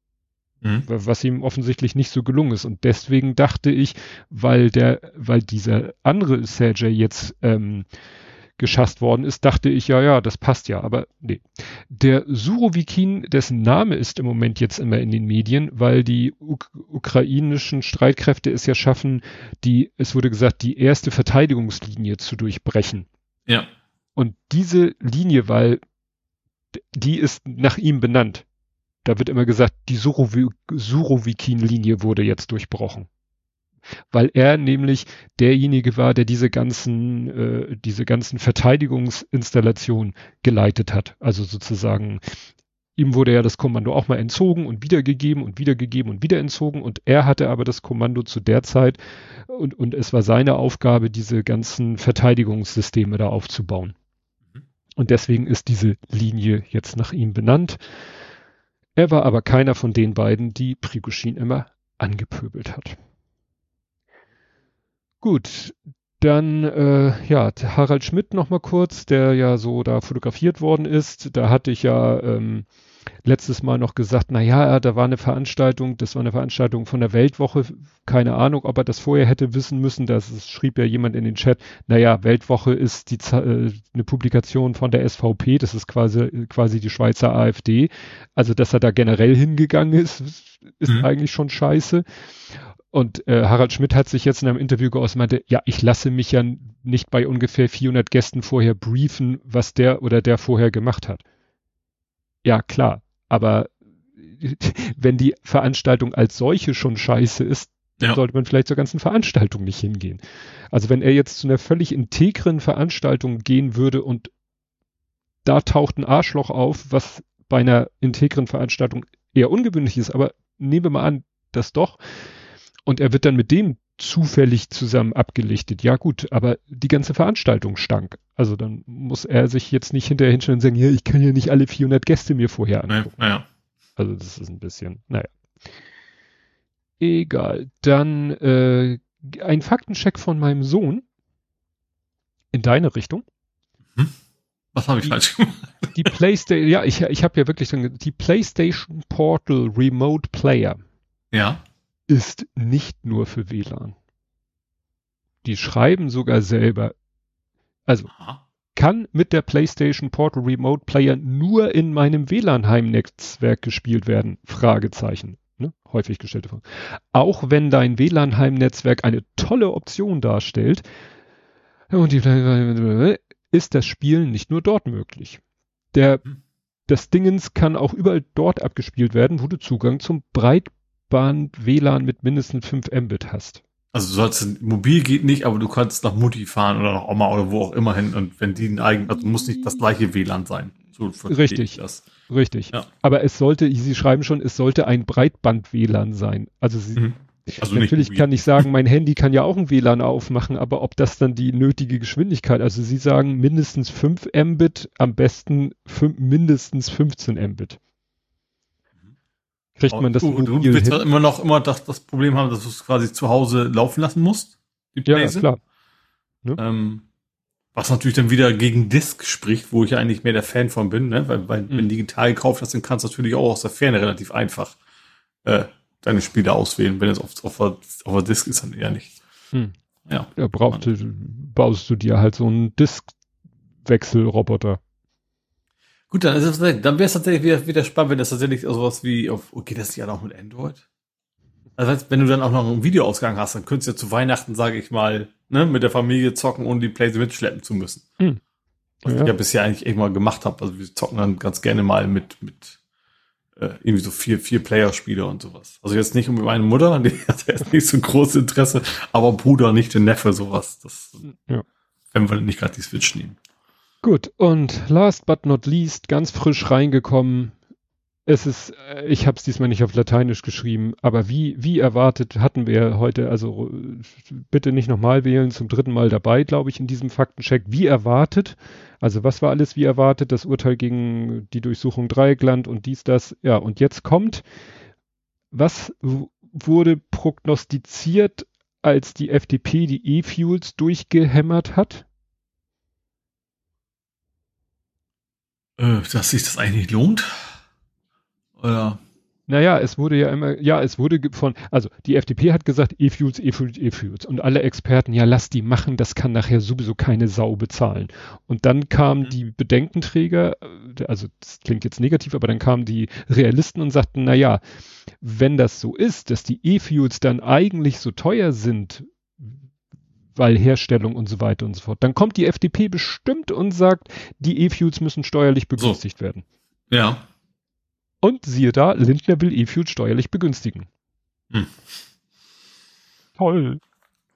Mhm. Was ihm offensichtlich nicht so gelungen ist. Und deswegen dachte ich, weil der, weil dieser andere Sergei jetzt ähm, geschasst worden ist, dachte ich, ja, ja, das passt ja, aber nee. Der Surovikin, dessen Name ist im Moment jetzt immer in den Medien, weil die uk ukrainischen Streitkräfte es ja schaffen, die, es wurde gesagt, die erste Verteidigungslinie zu durchbrechen. Ja. Und diese Linie, weil die ist nach ihm benannt. Da wird immer gesagt, die Surovikin-Linie wurde jetzt durchbrochen weil er nämlich derjenige war, der diese ganzen, äh, diese ganzen Verteidigungsinstallationen geleitet hat. Also sozusagen, ihm wurde ja das Kommando auch mal entzogen und wiedergegeben und wiedergegeben und wieder entzogen und er hatte aber das Kommando zu der Zeit und, und es war seine Aufgabe, diese ganzen Verteidigungssysteme da aufzubauen. Mhm. Und deswegen ist diese Linie jetzt nach ihm benannt. Er war aber keiner von den beiden, die Prigoshin immer angepöbelt hat. Gut, dann äh, ja, Harald Schmidt noch mal kurz, der ja so da fotografiert worden ist. Da hatte ich ja ähm, letztes Mal noch gesagt, na ja, da war eine Veranstaltung, das war eine Veranstaltung von der Weltwoche. Keine Ahnung, ob er das vorher hätte wissen müssen. Das schrieb ja jemand in den Chat. Naja, Weltwoche ist die äh, eine Publikation von der SVP. Das ist quasi quasi die Schweizer AfD. Also, dass er da generell hingegangen ist, ist mhm. eigentlich schon scheiße. Und äh, Harald Schmidt hat sich jetzt in einem Interview geäußert, meinte, ja, ich lasse mich ja nicht bei ungefähr 400 Gästen vorher briefen, was der oder der vorher gemacht hat. Ja, klar. Aber wenn die Veranstaltung als solche schon scheiße ist, dann Ja. sollte man vielleicht zur ganzen Veranstaltung nicht hingehen. Also wenn er jetzt zu einer völlig integren Veranstaltung gehen würde und da taucht ein Arschloch auf, was bei einer integren Veranstaltung eher ungewöhnlich ist, aber nehmen wir mal an, das doch, und er wird dann mit dem zufällig zusammen abgelichtet. Ja gut, aber die ganze Veranstaltung stank. Also dann muss er sich jetzt nicht hinterher hinstellen und sagen, ja, ich kann ja nicht alle 400 Gäste mir vorher angucken. naja. Also das ist ein bisschen, naja. Egal. Dann äh, ein Faktencheck von meinem Sohn in deine Richtung. Was habe ich Die- falsch gemacht? Die PlayStation, ja, ich, ich habe ja wirklich dann, die PlayStation Portal Remote Player Ja. Ist nicht nur für WLAN. Die schreiben sogar selber, also Aha. kann mit der PlayStation Portal Remote Player nur in meinem WLAN-Heimnetzwerk gespielt werden? Fragezeichen. Ne? Häufig gestellte Frage. Auch wenn dein WLAN-Heimnetzwerk eine tolle Option darstellt, und die, ist das Spielen nicht nur dort möglich. Der, Hm. das Dingens kann auch überall dort abgespielt werden, wo du Zugang zum Breitband-WLAN mit mindestens 5 Mbit hast. Also du sollst mobil geht nicht, aber du kannst nach Mutti fahren oder nach Oma oder wo auch immer hin und wenn die ein eigen, also muss nicht das gleiche WLAN sein. So Richtig. ich Das. Richtig. Ja. Aber es sollte, Sie schreiben schon, es sollte ein Breitband-WLAN sein. Also Sie, Mhm. Also natürlich kann ich sagen, mein Handy kann ja auch ein WLAN aufmachen, aber ob das dann die nötige Geschwindigkeit, also Sie sagen mindestens 5 Mbit, am besten mindestens 15 Mbit. Kriegt man das du, du willst hin? immer noch immer das, das Problem haben, dass du es quasi zu Hause laufen lassen musst. Die Ja, Blaze. klar. Ähm, was natürlich dann wieder gegen Disk spricht, wo ich ja eigentlich mehr der Fan von bin, ne? weil, weil Mhm. wenn du digital gekauft hast, dann kannst du natürlich auch aus der Ferne relativ einfach äh, deine Spiele auswählen. Wenn es auf, auf, der- auf der Disk ist, dann eher nicht. Hm. Ja. Ja, brauchst du, baust du dir halt so einen Diskwechselroboter. Gut, dann, ist es, dann wäre es tatsächlich wieder, wieder spannend, wenn das tatsächlich sowas wie auf, okay, das ist ja auch mit Android. Also wenn du dann auch noch einen Videoausgang hast, dann könntest du ja zu Weihnachten, sage ich mal, ne, mit der Familie zocken, ohne die Playsee mitschleppen zu müssen. Hm. Was Ja. ich ja bisher eigentlich echt mal gemacht habe. Also wir zocken dann ganz gerne mal mit, mit äh, irgendwie so vier, vier Player-Spiele und sowas. Also jetzt nicht mit meiner Mutter, die hat jetzt nicht so großes Interesse, aber Bruder, nicht den Neffe, sowas. Das, Ja. wenn wir nicht gerade die Switch nehmen. Gut, und last but not least, ganz frisch reingekommen. Es ist, äh, ich habe es diesmal nicht auf Lateinisch geschrieben, aber wie, wie erwartet hatten wir heute, also bitte nicht nochmal wählen, zum dritten Mal dabei, glaube ich, in diesem Faktencheck. Wie erwartet, also was war alles wie erwartet, das Urteil gegen die Durchsuchung Dreieckland und dies, das, ja, und jetzt kommt, was wurde prognostiziert, als die FDP die E-Fuels durchgehämmert hat? Äh, dass sich das eigentlich nicht lohnt? Oder? Naja, es wurde ja immer, ja, es wurde von, also die FDP hat gesagt, E-Fuels, E-Fuels, E-Fuels. Und alle Experten, ja, lass die machen, das kann nachher sowieso keine Sau bezahlen. Und dann kamen Mhm. die Bedenkenträger, äh, also das klingt jetzt negativ, aber dann kamen die Realisten und sagten, na ja, wenn das so ist, dass die E-Fuels dann eigentlich so teuer sind, weil Herstellung und so weiter und so fort, dann kommt die FDP bestimmt und sagt, die E-Fuels müssen steuerlich begünstigt werden. Ja. Und siehe da, Lindner will E-Fuels steuerlich begünstigen. Hm. Toll.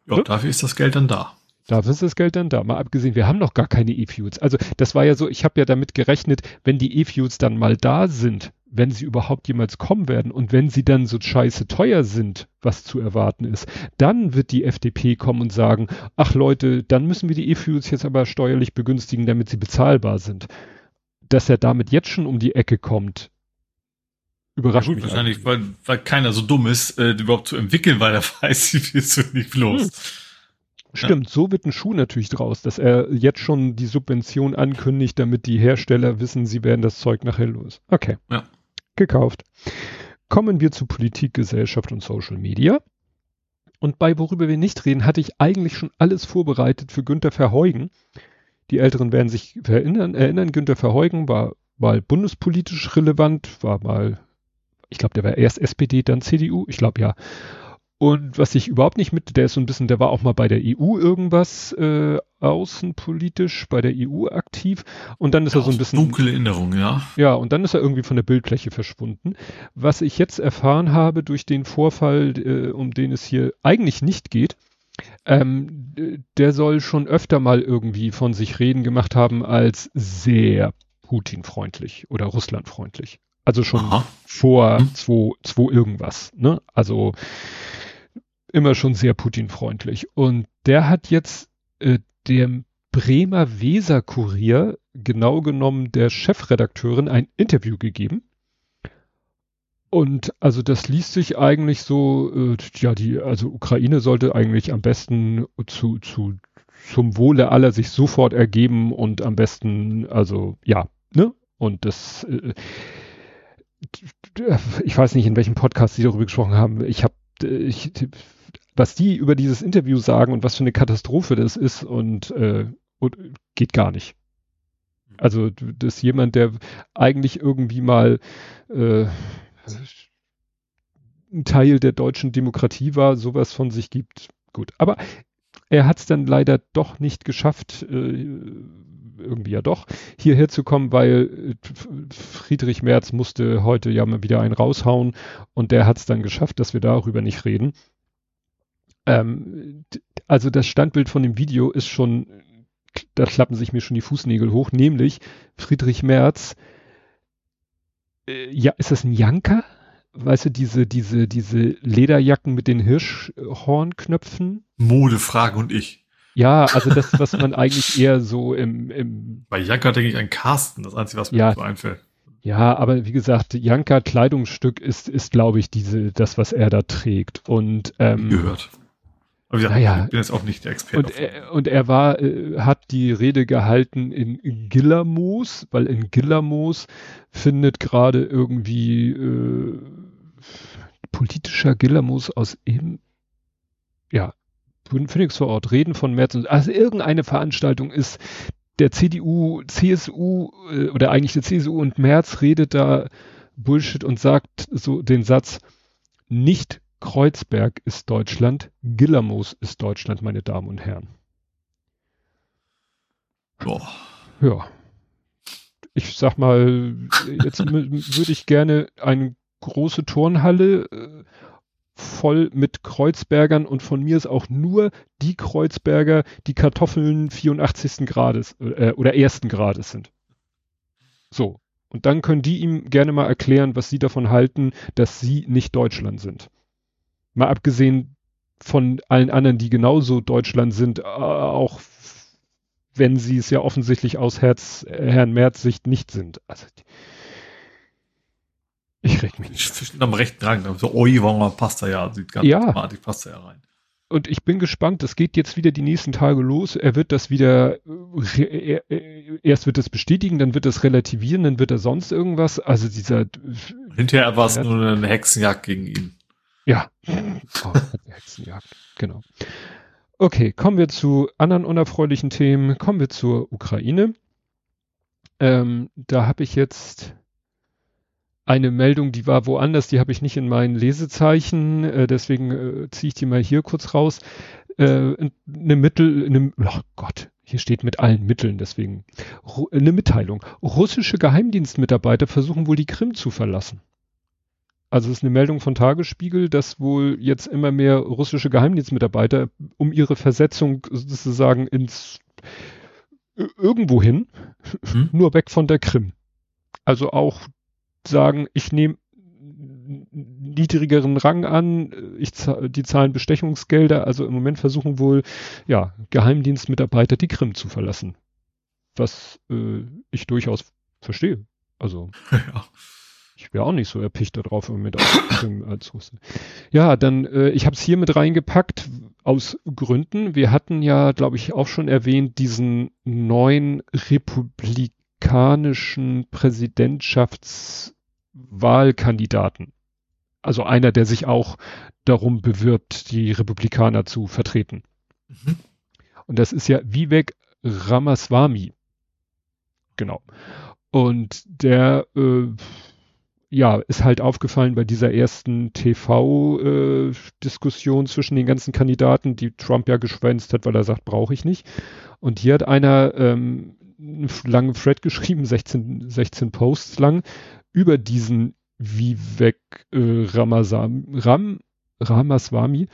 Ja, Ne? dafür ist das Geld dann da. Dafür ist das Geld dann da. Mal abgesehen, wir haben noch gar keine E-Fuels. Also das war ja so, ich habe ja damit gerechnet, wenn die E-Fuels dann mal da sind, wenn sie überhaupt jemals kommen werden und wenn sie dann so scheiße teuer sind, was zu erwarten ist, dann wird die FDP kommen und sagen, ach Leute, dann müssen wir die E-Fuels jetzt aber steuerlich begünstigen, damit sie bezahlbar sind. Dass er damit jetzt schon um die Ecke kommt, überrascht Gut, mich. wahrscheinlich, weil, weil keiner so dumm ist, äh, die überhaupt zu entwickeln, weil er weiß, wie willst du nicht bloß. Stimmt, so wird ein Schuh natürlich draus, dass er jetzt schon die Subvention ankündigt, damit die Hersteller wissen, sie werden das Zeug nachher los. Okay. Ja. Gekauft. Kommen wir zu Politik, Gesellschaft und Social Media. Und bei worüber wir nicht reden, hatte ich eigentlich schon alles vorbereitet für Günter Verheugen. Die Älteren werden sich erinnern, erinnern Günter Verheugen war mal bundespolitisch relevant, war mal, ich glaube, der war erst SPD, dann CDU, ich glaube ja. Und was ich überhaupt nicht mit, der ist so ein bisschen, der war auch mal bei der EU irgendwas äh, außenpolitisch, bei der EU aktiv. Und dann ist ja, er so ein bisschen. Dunkle Erinnerung, ja. Ja, und dann ist er irgendwie von der Bildfläche verschwunden. Was ich jetzt erfahren habe durch den Vorfall, äh, um den es hier eigentlich nicht geht, ähm, der soll schon öfter mal irgendwie von sich reden gemacht haben als sehr Putin-freundlich oder Russland-freundlich. Also schon Aha. vor hm. zwei, zwei irgendwas. Ne? Also immer schon sehr Putin-freundlich. Und der hat jetzt äh, dem Bremer Weser-Kurier, genau genommen der Chefredakteurin, ein Interview gegeben. Und also das liest sich eigentlich so, äh, ja, die, also Ukraine sollte eigentlich am besten zu, zu, zum Wohle aller sich sofort ergeben und am besten, also ja, ne? Und das, äh, ich weiß nicht, in welchem Podcast Sie darüber gesprochen haben. Ich habe, ich, was die über dieses Interview sagen und was für eine Katastrophe das ist und, äh, und geht gar nicht. Also das ist jemand, der eigentlich irgendwie mal äh, ein Teil der deutschen Demokratie war, sowas von sich gibt. Gut, aber er hat es dann leider doch nicht geschafft, äh, irgendwie ja doch, hierher zu kommen, weil äh, Friedrich Merz musste heute ja mal wieder einen raushauen und der hat es dann geschafft, dass wir darüber nicht reden. Ähm, also das Standbild von dem Video ist schon, da klappen sich mir schon die Fußnägel hoch, nämlich Friedrich Merz, äh, ja, ist das ein Janker? Weißt du, diese, diese, diese Lederjacken mit den Hirschhornknöpfen? Modefrage und ich. Ja, also das, was man eigentlich eher so im, im Bei Janka denke ich an Carsten, das Einzige, was mir ja, so einfällt. Ja, aber wie gesagt, Janka Kleidungsstück ist, ist glaube ich, diese, das, was er da trägt. Und ähm, gehört. Aber gesagt, naja, ich bin jetzt auch nicht der Experte. Und er, und er war, äh, hat die Rede gehalten in, in Gillermoos, weil in Gillermoos findet gerade irgendwie äh, politischer Gillermoos aus eben, ja, Phoenix vor Ort, Reden von Merz, also irgendeine Veranstaltung ist, der CDU, CSU äh, oder eigentlich der CSU und Merz redet da Bullshit und sagt so den Satz, nicht Kreuzberg ist Deutschland, Gillermoos ist Deutschland, meine Damen und Herren. Boah. Ja. Ich sag mal, jetzt würde ich gerne eine große Turnhalle äh, voll mit Kreuzbergern und von mir ist auch nur die Kreuzberger, die Kartoffeln 84. Grades äh, oder ersten Grades sind. So. Und dann können die ihm gerne mal erklären, was sie davon halten, dass sie nicht Deutschland sind. Mal abgesehen von allen anderen, die genauso Deutschland sind, äh, auch wenn sie es ja offensichtlich aus Herz, äh, Herrn Merz Sicht nicht sind. Also, ich reg mich nicht. Zwischen am rechten Rang, so Oiwanger passt da ja, sieht ganz ja. automatisch, passt da ja rein. Und ich bin gespannt, es geht jetzt wieder die nächsten Tage los. Er wird das wieder, äh, erst wird es bestätigen, dann wird es relativieren, dann wird er sonst irgendwas. Also dieser. Hinterher war es nur eine Hexenjagd gegen ihn. Ja. Oh, Hexenjagd, genau. Okay, kommen wir zu anderen unerfreulichen Themen. Kommen wir zur Ukraine. Ähm, da habe ich jetzt eine Meldung, die war woanders, die habe ich nicht in meinen Lesezeichen, äh, deswegen äh, ziehe ich die mal hier kurz raus. Äh, eine Mittel, eine, oh Gott, hier steht mit allen Mitteln, deswegen eine Mitteilung. Russische Geheimdienstmitarbeiter versuchen wohl die Krim zu verlassen. Also es ist eine Meldung von Tagesspiegel, dass wohl jetzt immer mehr russische Geheimdienstmitarbeiter um ihre Versetzung sozusagen ins irgendwohin, hm? nur weg von der Krim. Also auch sagen, ich nehme niedrigeren Rang an, ich die zahlen Bestechungsgelder, also im Moment versuchen wohl ja Geheimdienstmitarbeiter die Krim zu verlassen. Was äh, ich durchaus verstehe. Also ja. ich wäre auch nicht so erpicht darauf im Moment als Russe. Ja, dann äh, ich habe es hier mit reingepackt aus Gründen. Wir hatten ja, glaube ich, auch schon erwähnt diesen neuen republikanischen Präsidentschafts Wahlkandidaten. Also einer, der sich auch darum bewirbt, die Republikaner zu vertreten. Mhm. Und das ist ja Vivek Ramaswamy. Genau. Und der, äh, ja, ist halt aufgefallen bei dieser ersten TV-Diskussion äh, zwischen den ganzen Kandidaten, die Trump ja geschwänzt hat, weil er sagt, brauche ich nicht. Und hier hat einer ähm, einen langen Thread geschrieben, 16, 16 Posts lang, über diesen Vivek äh, Ramazam, Ram, Ramaswamy.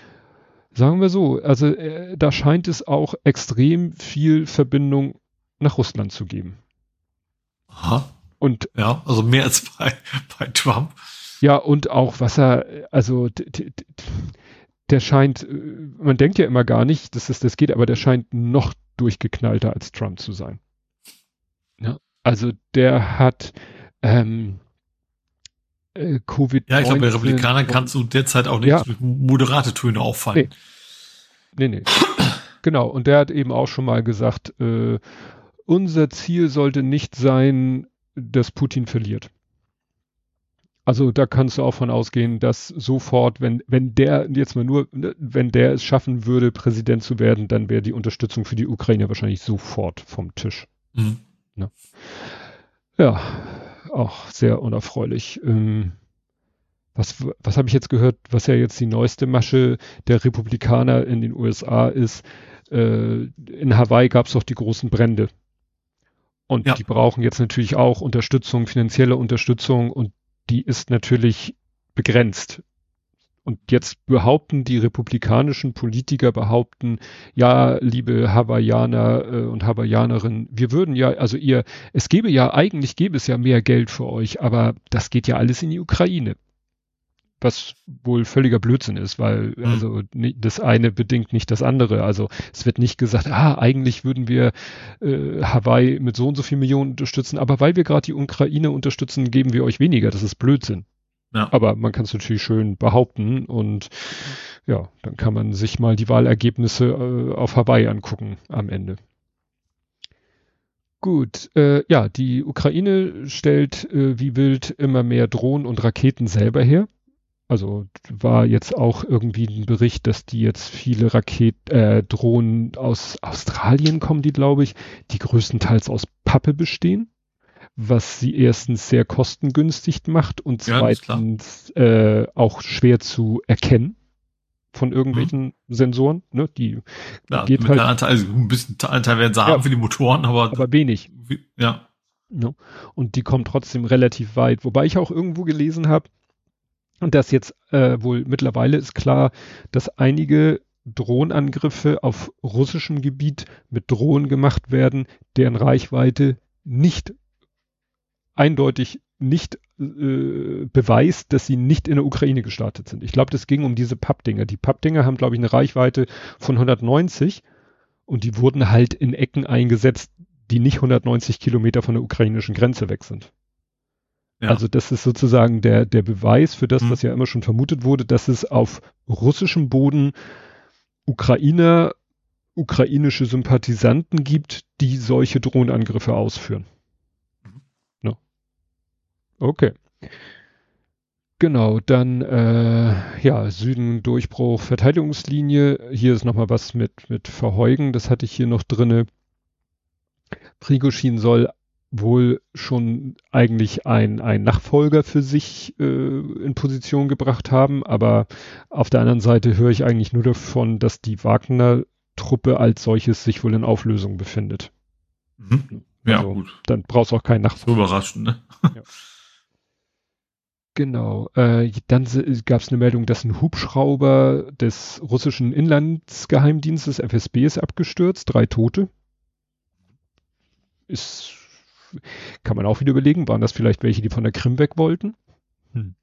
Sagen wir so, also äh, da scheint es auch extrem viel Verbindung nach Russland zu geben. Aha. Und ja, also mehr als bei, bei Trump. Ja, und auch was er, also der scheint, äh, man denkt ja immer gar nicht, dass es das geht, aber der scheint noch durchgeknallter als Trump zu sein. Ja, also der hat ähm, äh, Covid. Ja, ich glaube, bei Republikanern kannst du derzeit auch nicht ja. moderate Töne auffallen. Nee, nee. nee. genau, und der hat eben auch schon mal gesagt, äh, unser Ziel sollte nicht sein, dass Putin verliert. Also da kannst du auch von ausgehen, dass sofort, wenn, wenn der jetzt mal nur, ne, wenn der es schaffen würde, Präsident zu werden, dann wäre die Unterstützung für die Ukraine wahrscheinlich sofort vom Tisch. Mhm. Ne? Ja, auch sehr unerfreulich. Ähm, was, was habe ich jetzt gehört, was ja jetzt die neueste Masche der Republikaner in den USA ist? Äh, in Hawaii gab es doch die großen Brände. Und ja. die brauchen jetzt natürlich auch Unterstützung, finanzielle Unterstützung und die ist natürlich begrenzt. Und jetzt behaupten die republikanischen Politiker behaupten, ja, liebe Hawaiianer äh, und Hawaiianerinnen, wir würden ja, also ihr, es gäbe ja, eigentlich gäbe es ja mehr Geld für euch, aber das geht ja alles in die Ukraine was wohl völliger Blödsinn ist, weil mhm. also das eine bedingt nicht das andere. Also es wird nicht gesagt, ah, eigentlich würden wir äh, Hawaii mit so und so viel Millionen unterstützen, aber weil wir gerade die Ukraine unterstützen, geben wir euch weniger. Das ist Blödsinn. Ja. Aber man kann es natürlich schön behaupten und ja, dann kann man sich mal die Wahlergebnisse äh, auf Hawaii angucken am Ende. Gut, äh, ja, die Ukraine stellt äh, wie wild immer mehr Drohnen und Raketen selber her. Also war jetzt auch irgendwie ein Bericht, dass die jetzt viele Raket, äh, Drohnen aus Australien kommen, die glaube ich, die größtenteils aus Pappe bestehen, was sie erstens sehr kostengünstig macht und zweitens ja, äh, auch schwer zu erkennen von irgendwelchen mhm. Sensoren, ne, die ja, geht halt, Anteil, also ein bisschen Anteil werden sie ja, haben für die Motoren, aber aber wenig. Ja. Ne? Und die kommen trotzdem relativ weit, wobei ich auch irgendwo gelesen habe, und das jetzt äh, wohl mittlerweile ist klar, dass einige Drohnenangriffe auf russischem Gebiet mit Drohnen gemacht werden, deren Reichweite nicht eindeutig nicht äh, beweist, dass sie nicht in der Ukraine gestartet sind. Ich glaube, das ging um diese Pappdinger. Die Pappdinger haben, glaube ich, eine Reichweite von 190 und die wurden halt in Ecken eingesetzt, die nicht 190 Kilometer von der ukrainischen Grenze weg sind. Ja. Also das ist sozusagen der, der Beweis für das, mhm. was ja immer schon vermutet wurde, dass es auf russischem Boden Ukrainer, ukrainische Sympathisanten gibt, die solche Drohnenangriffe ausführen. Okay. Genau, dann äh, ja, Süden Durchbruch, Verteidigungslinie. Hier ist nochmal was mit, mit Verheugen, das hatte ich hier noch drinne. Prigoshin soll wohl schon eigentlich ein, ein Nachfolger für sich äh, in Position gebracht haben, aber auf der anderen Seite höre ich eigentlich nur davon, dass die Wagner-Truppe als solches sich wohl in Auflösung befindet. Mhm. Ja, also, gut. Dann brauchst du auch keinen Nachfolger. So überraschend, ne? ja. Genau. Äh, dann gab es eine Meldung, dass ein Hubschrauber des russischen Inlandsgeheimdienstes FSB ist abgestürzt, drei Tote. Ist kann man auch wieder überlegen, waren das vielleicht welche, die von der Krim weg wollten? Hm.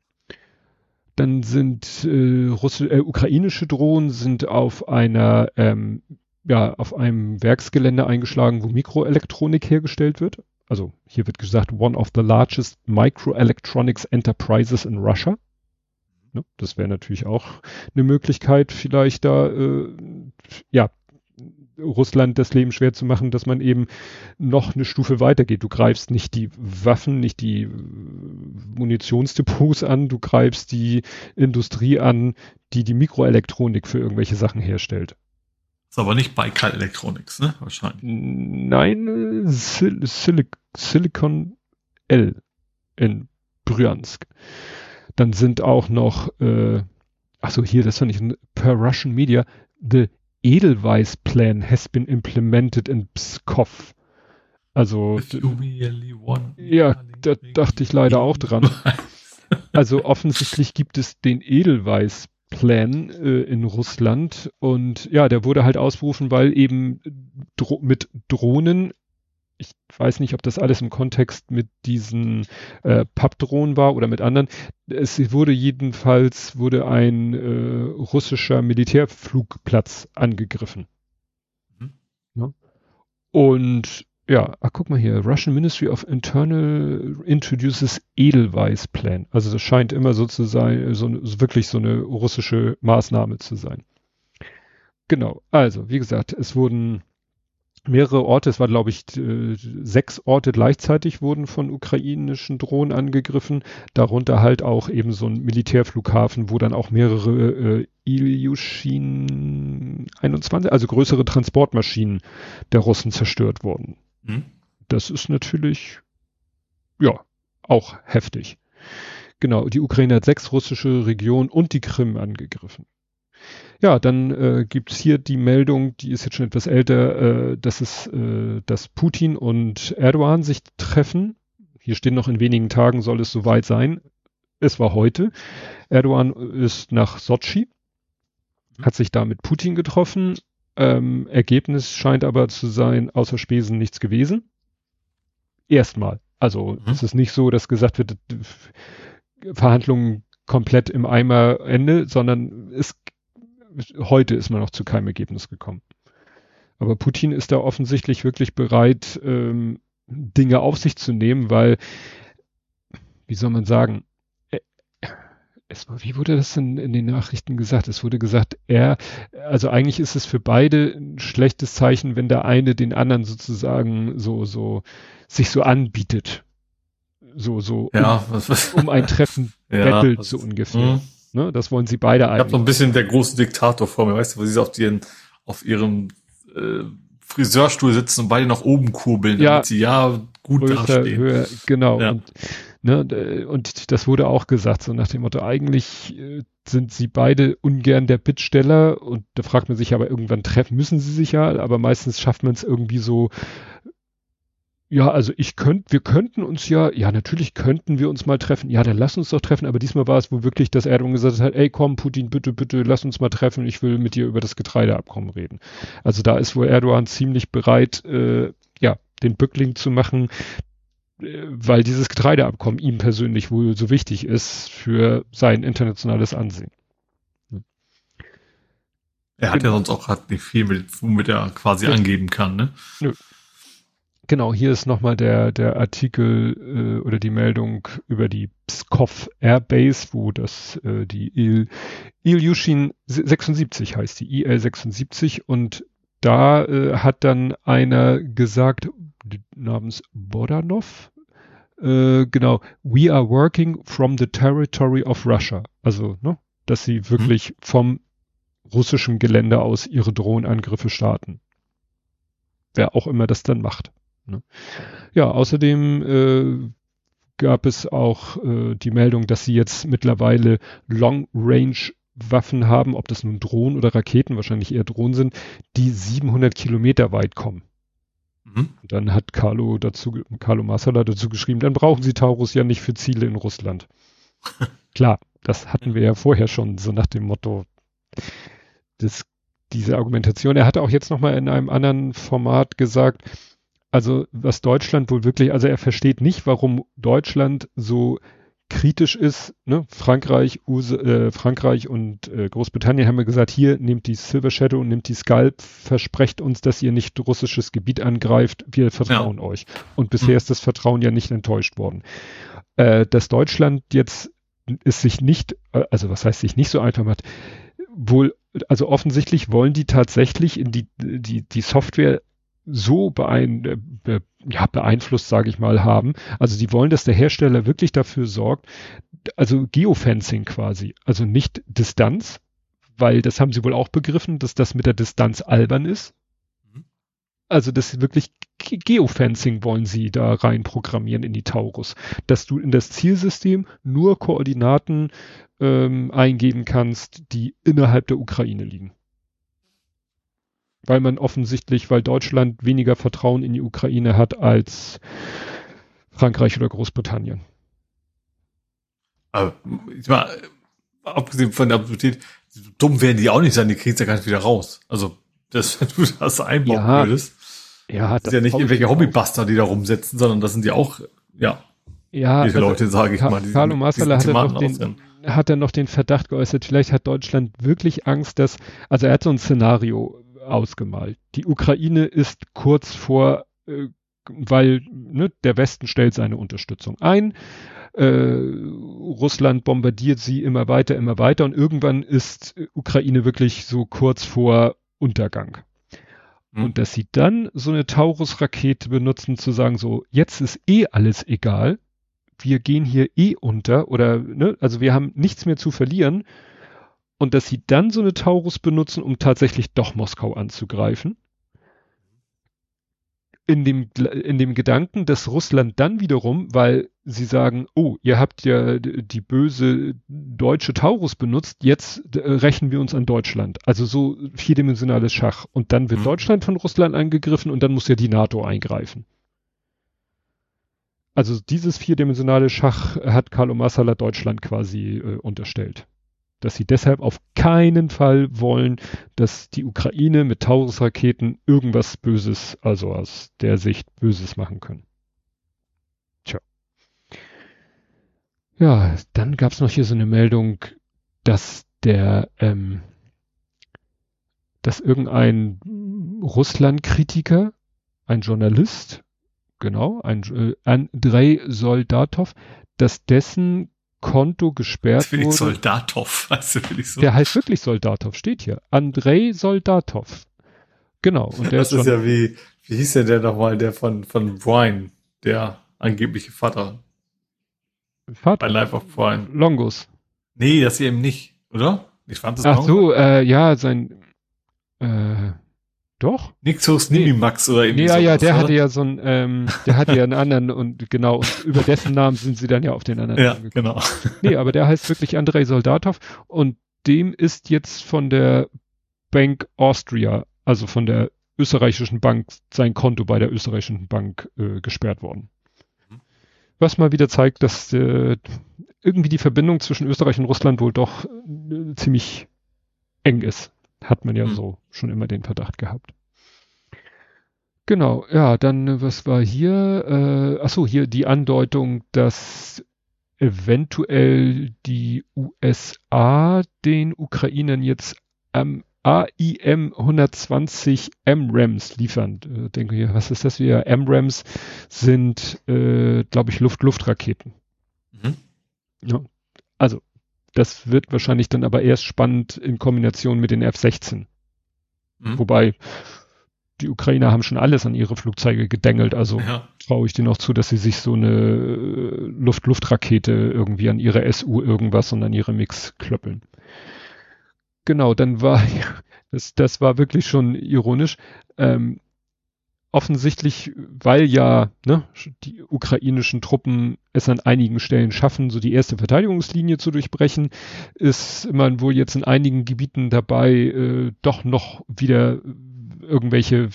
Dann sind äh, Russi äh, ukrainische Drohnen sind auf einer ähm, ja, auf einem Werksgelände eingeschlagen, wo Mikroelektronik hergestellt wird. Also hier wird gesagt, one of the largest microelectronics enterprises in Russia. Ne? Das wäre natürlich auch eine Möglichkeit, vielleicht da äh, ja Russland das Leben schwer zu machen, dass man eben noch eine Stufe weitergeht. Du greifst nicht die Waffen, nicht die äh, Munitionsdepots an, du greifst die Industrie an, die die Mikroelektronik für irgendwelche Sachen herstellt. Ist aber nicht Baikal Electronics, ne? Wahrscheinlich. Nein, Sil Sil Silicon L in Bryansk. Dann sind auch noch, äh, achso, hier, das fand ich per Russian Media, the Edelweiss Plan has been implemented in Pskov. Also, ja, da dachte ich leider auch dran. Also offensichtlich gibt es den Edelweiss Plan äh, in Russland und ja, der wurde halt ausberufen, weil eben dro mit Drohnen, ich weiß nicht, ob das alles im Kontext mit diesen äh, Pappdrohnen war oder mit anderen, es wurde jedenfalls wurde ein äh, russischer Militärflugplatz angegriffen. Mhm. Ja. Und ja, ach, guck mal hier. Russian Ministry of Internal introduces Edelweiss Plan. Also das scheint immer so zu sein, so, wirklich so eine russische Maßnahme zu sein. Genau. Also, wie gesagt, es wurden mehrere Orte, es war glaube ich äh, sechs Orte gleichzeitig wurden von ukrainischen Drohnen angegriffen, darunter halt auch eben so ein Militärflughafen, wo dann auch mehrere äh, Ilyushin 21, also größere Transportmaschinen der Russen zerstört wurden. Hm? Das ist natürlich, ja, auch heftig. Genau, die Ukraine hat sechs russische Regionen und die Krim angegriffen. Ja, dann äh, gibt hier die Meldung, die ist jetzt schon etwas älter, äh, dass es, äh, dass Putin und Erdogan sich treffen. Hier stehen noch in wenigen Tagen soll es soweit sein. Es war heute. Erdogan ist nach Sochi, hat sich da mit Putin getroffen ähm, Ergebnis scheint aber zu sein, außer Spesen nichts gewesen. Erstmal. Also mhm. es ist nicht so, dass gesagt wird, Verhandlungen komplett im Eimer Ende, sondern es, heute ist man noch zu keinem Ergebnis gekommen. Aber Putin ist da offensichtlich wirklich bereit, ähm, Dinge auf sich zu nehmen, weil, wie soll man sagen, es, wie wurde das denn in den Nachrichten gesagt? Es wurde gesagt, er, also eigentlich ist es für beide ein schlechtes Zeichen, wenn der eine den anderen sozusagen so, so, sich so anbietet. So, so, ja, um, was, was? um ein Treffen ja, bettelt, so ungefähr. Mh. Ne, das wollen sie beide eigentlich. Ich habe so ein bisschen der große Diktator vor mir, weißt du, wo sie auf, ihren, auf ihrem äh, Friseurstuhl sitzen und beide nach oben kurbeln, ja, damit sie ja gut größer, dastehen. Höher, genau. Ja. Und Ne, und das wurde auch gesagt, so nach dem Motto, eigentlich äh, sind sie beide ungern der Bittsteller und da fragt man sich aber irgendwann treffen müssen sie sich ja, aber meistens schafft man es irgendwie so, ja, also ich könnte, wir könnten uns ja, ja, natürlich könnten wir uns mal treffen. Ja, dann lass uns doch treffen. Aber diesmal war es wohl wirklich, dass Erdogan gesagt hat, ey, komm, Putin, bitte, bitte, lass uns mal treffen. Ich will mit dir über das Getreideabkommen reden. Also da ist wohl Erdogan ziemlich bereit, äh, ja, den Bückling zu machen, weil dieses Getreideabkommen ihm persönlich wohl so wichtig ist für sein internationales Ansehen. Er hat genau. ja sonst auch hat nicht viel, mit, womit er quasi ja. angeben kann, ne? Nö. Genau, hier ist nochmal der, der Artikel äh, oder die Meldung über die Pskov Airbase, wo das äh, die Il, Ilyushin 76 heißt, die IL 76 und da äh, hat dann einer gesagt, namens Bodanov. Äh, genau, we are working from the territory of Russia. Also, ne, dass sie wirklich hm. vom russischen Gelände aus ihre Drohnenangriffe starten. Wer auch immer das dann macht. Ne? Ja, außerdem äh, gab es auch äh, die Meldung, dass sie jetzt mittlerweile Long Range Waffen haben, ob das nun Drohnen oder Raketen, wahrscheinlich eher Drohnen sind, die 700 Kilometer weit kommen. Mhm. Dann hat Carlo dazu, Carlo Massala dazu geschrieben, dann brauchen sie Taurus ja nicht für Ziele in Russland. Klar, das hatten wir ja vorher schon, so nach dem Motto, das, diese Argumentation. Er hatte auch jetzt nochmal in einem anderen Format gesagt, also was Deutschland wohl wirklich, also er versteht nicht, warum Deutschland so kritisch ist, ne? Frankreich, US, äh, Frankreich und äh, Großbritannien haben ja gesagt, hier nehmt die Silver Shadow und nehmt die Scalp, versprecht uns, dass ihr nicht russisches Gebiet angreift, wir vertrauen ja. euch. Und bisher mhm. ist das Vertrauen ja nicht enttäuscht worden. Äh, dass Deutschland jetzt es sich nicht, äh, also was heißt sich nicht so einfach macht, wohl, also offensichtlich wollen die tatsächlich in die, die, die Software so beein, äh, be, ja, beeinflusst, sage ich mal, haben. Also die wollen, dass der Hersteller wirklich dafür sorgt, also Geofencing quasi, also nicht Distanz, weil das haben sie wohl auch begriffen, dass das mit der Distanz albern ist. Mhm. Also dass sie wirklich Geofencing wollen sie da rein programmieren in die Taurus, dass du in das Zielsystem nur Koordinaten ähm, eingeben kannst, die innerhalb der Ukraine liegen. Weil man offensichtlich, weil Deutschland weniger Vertrauen in die Ukraine hat als Frankreich oder Großbritannien. Aber ich mal, abgesehen von der Absurdität, dumm werden die auch nicht sein, die kriegst ja gar nicht wieder raus. Also, das, wenn du das einbauen ja, würdest. Ja, das, sind ja nicht irgendwelche Hobbybuster, die da rumsetzen, sondern das sind ja auch, ja, ja, diese also, Leute, sage ich Ka mal. Die Carlo Massala hat, noch den, hat er noch den Verdacht geäußert, vielleicht hat Deutschland wirklich Angst, dass, also er hat so ein Szenario ausgemalt. Die Ukraine ist kurz vor, äh, weil ne, der Westen stellt seine Unterstützung ein. Äh, Russland bombardiert sie immer weiter, immer weiter und irgendwann ist Ukraine wirklich so kurz vor Untergang. Mhm. Und dass sie dann so eine Taurus-Rakete benutzen, zu sagen, so, jetzt ist eh alles egal, wir gehen hier eh unter oder, ne, also wir haben nichts mehr zu verlieren. Und dass sie dann so eine Taurus benutzen, um tatsächlich doch Moskau anzugreifen. In dem, in dem Gedanken, dass Russland dann wiederum, weil sie sagen, oh, ihr habt ja die böse deutsche Taurus benutzt, jetzt rächen wir uns an Deutschland. Also so vierdimensionales Schach. Und dann wird mhm. Deutschland von Russland angegriffen und dann muss ja die NATO eingreifen. Also dieses vierdimensionale Schach hat Carlo Massala Deutschland quasi äh, unterstellt. Dass sie deshalb auf keinen Fall wollen, dass die Ukraine mit Taurus-Raketen irgendwas Böses, also aus der Sicht Böses machen können. Tja. Ja, dann gab es noch hier so eine Meldung, dass der, ähm, dass irgendein Russland-Kritiker, ein Journalist, genau, ein äh, Andrei Soldatov, dass dessen Konto gesperrt Felix wurde. Soldatov, heißt du, so. Der heißt wirklich Soldatov, steht hier. Andrei Soldatov. Genau. Und der das ist, ist ja wie, wie hieß der der nochmal, der von, von Brian, der angebliche Vater. Vater? Bei Life of Brian. Longus. Nee, das eben nicht, oder? Ich fand das Ach so, äh, ja, sein, äh, doch? Nixos Minimax oder irgendwie Ja, sowas, ja, der oder? hatte ja so ein, ähm, der hatte ja einen anderen und genau, und über dessen Namen sind sie dann ja auf den anderen. Ja, gekommen. genau. Nee, aber der heißt wirklich Andrei Soldatov und dem ist jetzt von der Bank Austria, also von der österreichischen Bank, sein Konto bei der österreichischen Bank äh, gesperrt worden. Mhm. Was mal wieder zeigt, dass äh, irgendwie die Verbindung zwischen Österreich und Russland wohl doch äh, ziemlich eng ist. Hat man ja mhm. so schon immer den Verdacht gehabt. Genau, ja, dann äh, was war hier? Äh, achso, hier die Andeutung, dass eventuell die USA den Ukrainern jetzt ähm, AIM 120 MRAMs liefern. Äh, denke hier, was ist das wieder? MRAMs sind, äh, glaube ich, Luft-Luft-Raketen. Mhm. Ja, also das wird wahrscheinlich dann aber erst spannend in Kombination mit den F-16. Mhm. Wobei die Ukrainer haben schon alles an ihre Flugzeuge gedengelt, also ja. traue ich denen auch zu, dass sie sich so eine äh, Luft-Luft-Rakete irgendwie an ihre SU irgendwas und an ihre Mix klöppeln. Genau, dann war, das, das war wirklich schon ironisch. Ähm, offensichtlich, weil ja ne, die ukrainischen Truppen es an einigen Stellen schaffen, so die erste Verteidigungslinie zu durchbrechen, ist man wohl jetzt in einigen Gebieten dabei, äh, doch noch wieder irgendwelche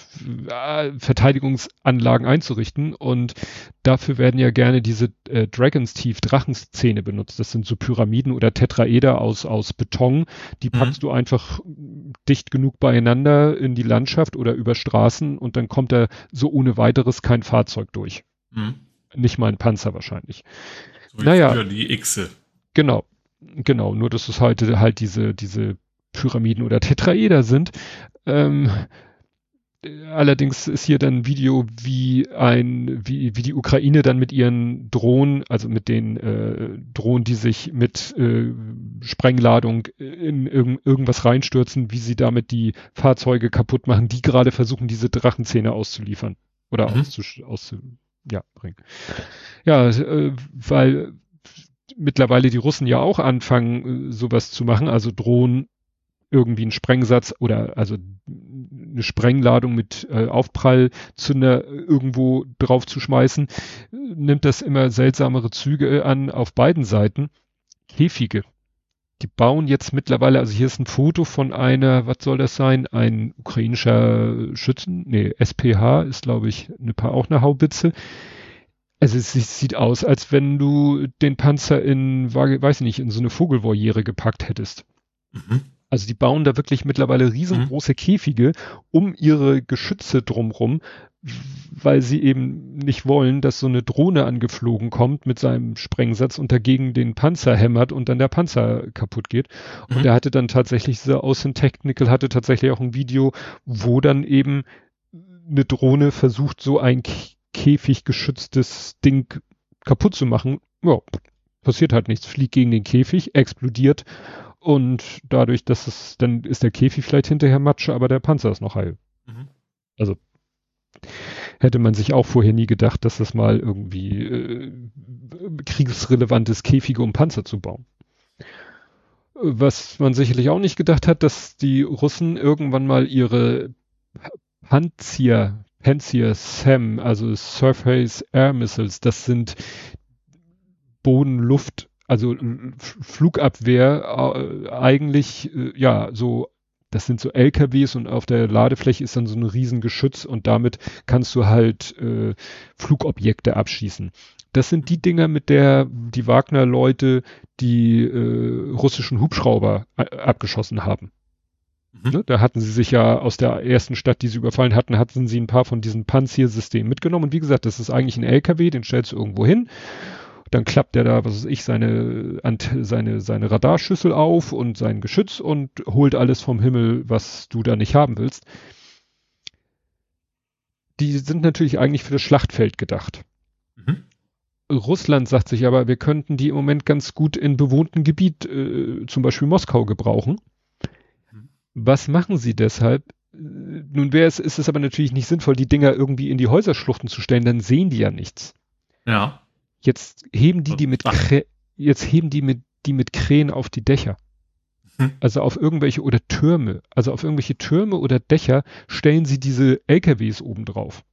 äh, Verteidigungsanlagen einzurichten. Und dafür werden ja gerne diese äh, Dragon's Teeth Drachenszene benutzt. Das sind so Pyramiden oder Tetraeder aus, aus Beton. Die mhm. packst du einfach dicht genug beieinander in die Landschaft oder über Straßen und dann kommt da so ohne weiteres kein Fahrzeug durch. Mhm. Nicht mal ein Panzer wahrscheinlich. So naja. Die Xe. Genau. Genau. Nur, dass es heute halt diese, diese Pyramiden oder Tetraeder sind. Ähm, Allerdings ist hier dann ein Video, wie ein, wie, wie die Ukraine dann mit ihren Drohnen, also mit den äh, Drohnen, die sich mit äh, Sprengladung in irg irgendwas reinstürzen, wie sie damit die Fahrzeuge kaputt machen, die gerade versuchen, diese Drachenzähne auszuliefern oder mhm. auszu, auszu ja, bringen. Ja, äh, weil mittlerweile die Russen ja auch anfangen, äh, sowas zu machen, also Drohnen irgendwie einen Sprengsatz oder also eine Sprengladung mit äh, Aufprallzünder irgendwo drauf zu schmeißen, nimmt das immer seltsamere Züge an auf beiden Seiten. Käfige. Die bauen jetzt mittlerweile, also hier ist ein Foto von einer, was soll das sein? Ein ukrainischer Schützen, nee, SPH ist glaube ich eine, auch eine Haubitze. Also es sieht aus, als wenn du den Panzer in, weiß nicht, in so eine Vogelvoliere gepackt hättest. Mhm. Also die bauen da wirklich mittlerweile riesengroße mhm. Käfige um ihre Geschütze drumrum, weil sie eben nicht wollen, dass so eine Drohne angeflogen kommt mit seinem Sprengsatz und dagegen den Panzer hämmert und dann der Panzer kaputt geht. Mhm. Und er hatte dann tatsächlich, dieser Außen Technical hatte tatsächlich auch ein Video, wo dann eben eine Drohne versucht, so ein Käfig geschütztes Ding kaputt zu machen. Ja, passiert halt nichts, fliegt gegen den Käfig, explodiert und dadurch, dass es, dann ist der Käfig vielleicht hinterher Matsche, aber der Panzer ist noch heil. Mhm. Also hätte man sich auch vorher nie gedacht, dass das mal irgendwie äh, kriegsrelevantes Käfige um Panzer zu bauen. Was man sicherlich auch nicht gedacht hat, dass die Russen irgendwann mal ihre Panzer, Panzer SAM, also Surface Air Missiles, das sind Boden-Luft also Flugabwehr äh, eigentlich, äh, ja, so, das sind so LKWs und auf der Ladefläche ist dann so ein Riesengeschütz und damit kannst du halt äh, Flugobjekte abschießen. Das sind die Dinger, mit der die Wagner-Leute die äh, russischen Hubschrauber äh, abgeschossen haben. Mhm. Ne? Da hatten sie sich ja aus der ersten Stadt, die sie überfallen hatten, hatten sie ein paar von diesen Panzersystemen mitgenommen. Und wie gesagt, das ist eigentlich ein LKW, den stellst du irgendwo hin dann klappt er da, was weiß ich, seine, seine, seine Radarschüssel auf und sein Geschütz und holt alles vom Himmel, was du da nicht haben willst. Die sind natürlich eigentlich für das Schlachtfeld gedacht. Mhm. Russland sagt sich aber, wir könnten die im Moment ganz gut in bewohnten Gebiet, äh, zum Beispiel Moskau, gebrauchen. Mhm. Was machen sie deshalb? Nun wäre es, ist es aber natürlich nicht sinnvoll, die Dinger irgendwie in die Häuserschluchten zu stellen, dann sehen die ja nichts. Ja. Jetzt heben die die mit, Krä jetzt heben die mit, die mit Krähen auf die Dächer. Hm. Also auf irgendwelche oder Türme, also auf irgendwelche Türme oder Dächer stellen sie diese LKWs oben drauf.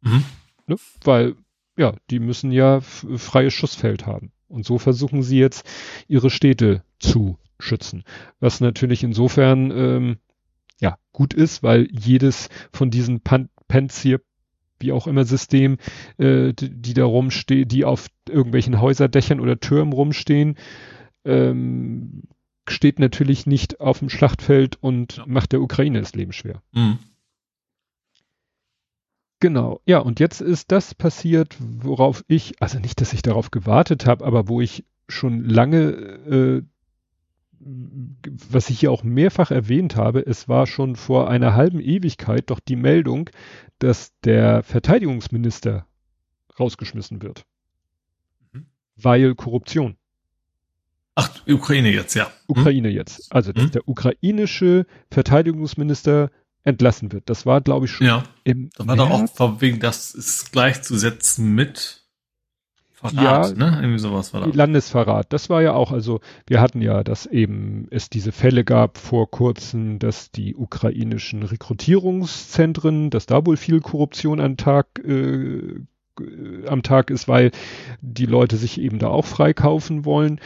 Mhm. Ne? Weil, ja, die müssen ja freies Schussfeld haben. Und so versuchen sie jetzt ihre Städte zu schützen. Was natürlich insofern ähm, ja gut ist, weil jedes von diesen Pan Panzer wie auch immer System, äh, die, die da rumstehen, die auf irgendwelchen Häuserdächern oder Türmen rumstehen, ähm, steht natürlich nicht auf dem Schlachtfeld und ja. macht der Ukraine das Leben schwer. Mhm. Genau, ja, und jetzt ist das passiert, worauf ich, also nicht, dass ich darauf gewartet habe, aber wo ich schon lange äh, was ich hier auch mehrfach erwähnt habe, es war schon vor einer halben Ewigkeit doch die Meldung, dass der Verteidigungsminister rausgeschmissen wird. Mhm. Weil Korruption. Ach, Ukraine jetzt, ja. Ukraine mhm. jetzt. Also, dass mhm. der ukrainische Verteidigungsminister entlassen wird. Das war, glaube ich, schon ja. im. Da war doch auch wegen, das ist gleichzusetzen mit Verrat, ja, ne? Irgendwie sowas war das. Landesverrat. Das war ja auch, also wir hatten ja, dass eben es diese Fälle gab vor kurzem, dass die ukrainischen Rekrutierungszentren, dass da wohl viel Korruption am Tag äh, am Tag ist, weil die Leute sich eben da auch freikaufen wollen.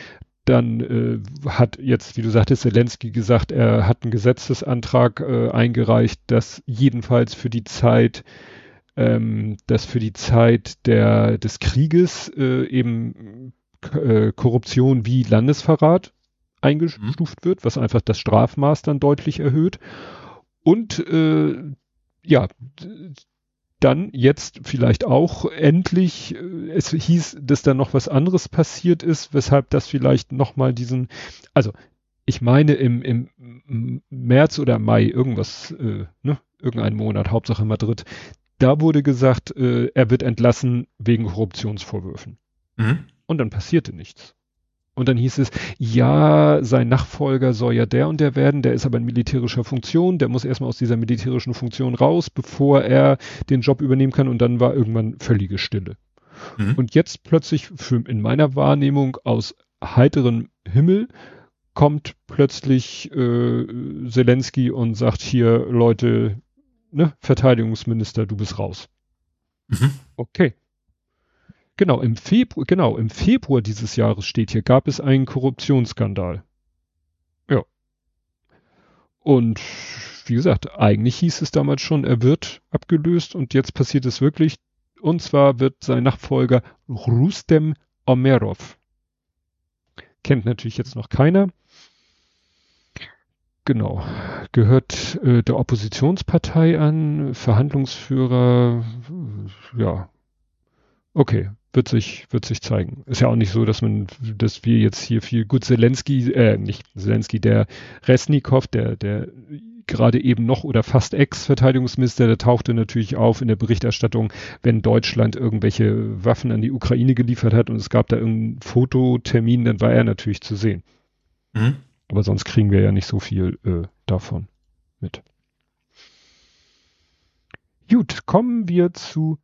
Dann äh, hat jetzt, wie du sagtest, Zelensky gesagt, er hat einen Gesetzesantrag äh, eingereicht, dass jedenfalls für die Zeit ähm, dass für die Zeit der, des Krieges äh, eben äh, Korruption wie Landesverrat eingestuft mhm. wird, was einfach das Strafmaß dann deutlich erhöht. Und äh, ja, dann jetzt vielleicht auch endlich, äh, es hieß, dass da noch was anderes passiert ist, weshalb das vielleicht nochmal diesen, also ich meine im, im März oder Mai irgendwas, äh, ne, irgendein Monat, Hauptsache Madrid, da wurde gesagt, äh, er wird entlassen wegen Korruptionsvorwürfen. Mhm. Und dann passierte nichts. Und dann hieß es, ja, sein Nachfolger soll ja der und der werden, der ist aber in militärischer Funktion, der muss erstmal aus dieser militärischen Funktion raus, bevor er den Job übernehmen kann und dann war irgendwann völlige Stille. Mhm. Und jetzt plötzlich für, in meiner Wahrnehmung aus heiterem Himmel kommt plötzlich äh, Zelensky und sagt hier, Leute, ne, Verteidigungsminister, du bist raus. Mhm. Okay. Genau, im Februar, genau, im Februar dieses Jahres steht hier, gab es einen Korruptionsskandal. Ja. Und wie gesagt, eigentlich hieß es damals schon, er wird abgelöst und jetzt passiert es wirklich. Und zwar wird sein Nachfolger Rustem Omerov. Kennt natürlich jetzt noch keiner. Genau. Gehört äh, der Oppositionspartei an, Verhandlungsführer, ja. Okay, wird sich, wird sich zeigen. Ist ja auch nicht so, dass man, dass wir jetzt hier viel, gut, Zelensky, äh, nicht Zelensky, der Resnikow, der, der gerade eben noch oder fast Ex-Verteidigungsminister, der tauchte natürlich auf in der Berichterstattung, wenn Deutschland irgendwelche Waffen an die Ukraine geliefert hat und es gab da irgendeinen Fototermin, dann war er natürlich zu sehen. Mhm. Aber sonst kriegen wir ja nicht so viel äh, davon mit. Gut, kommen wir zu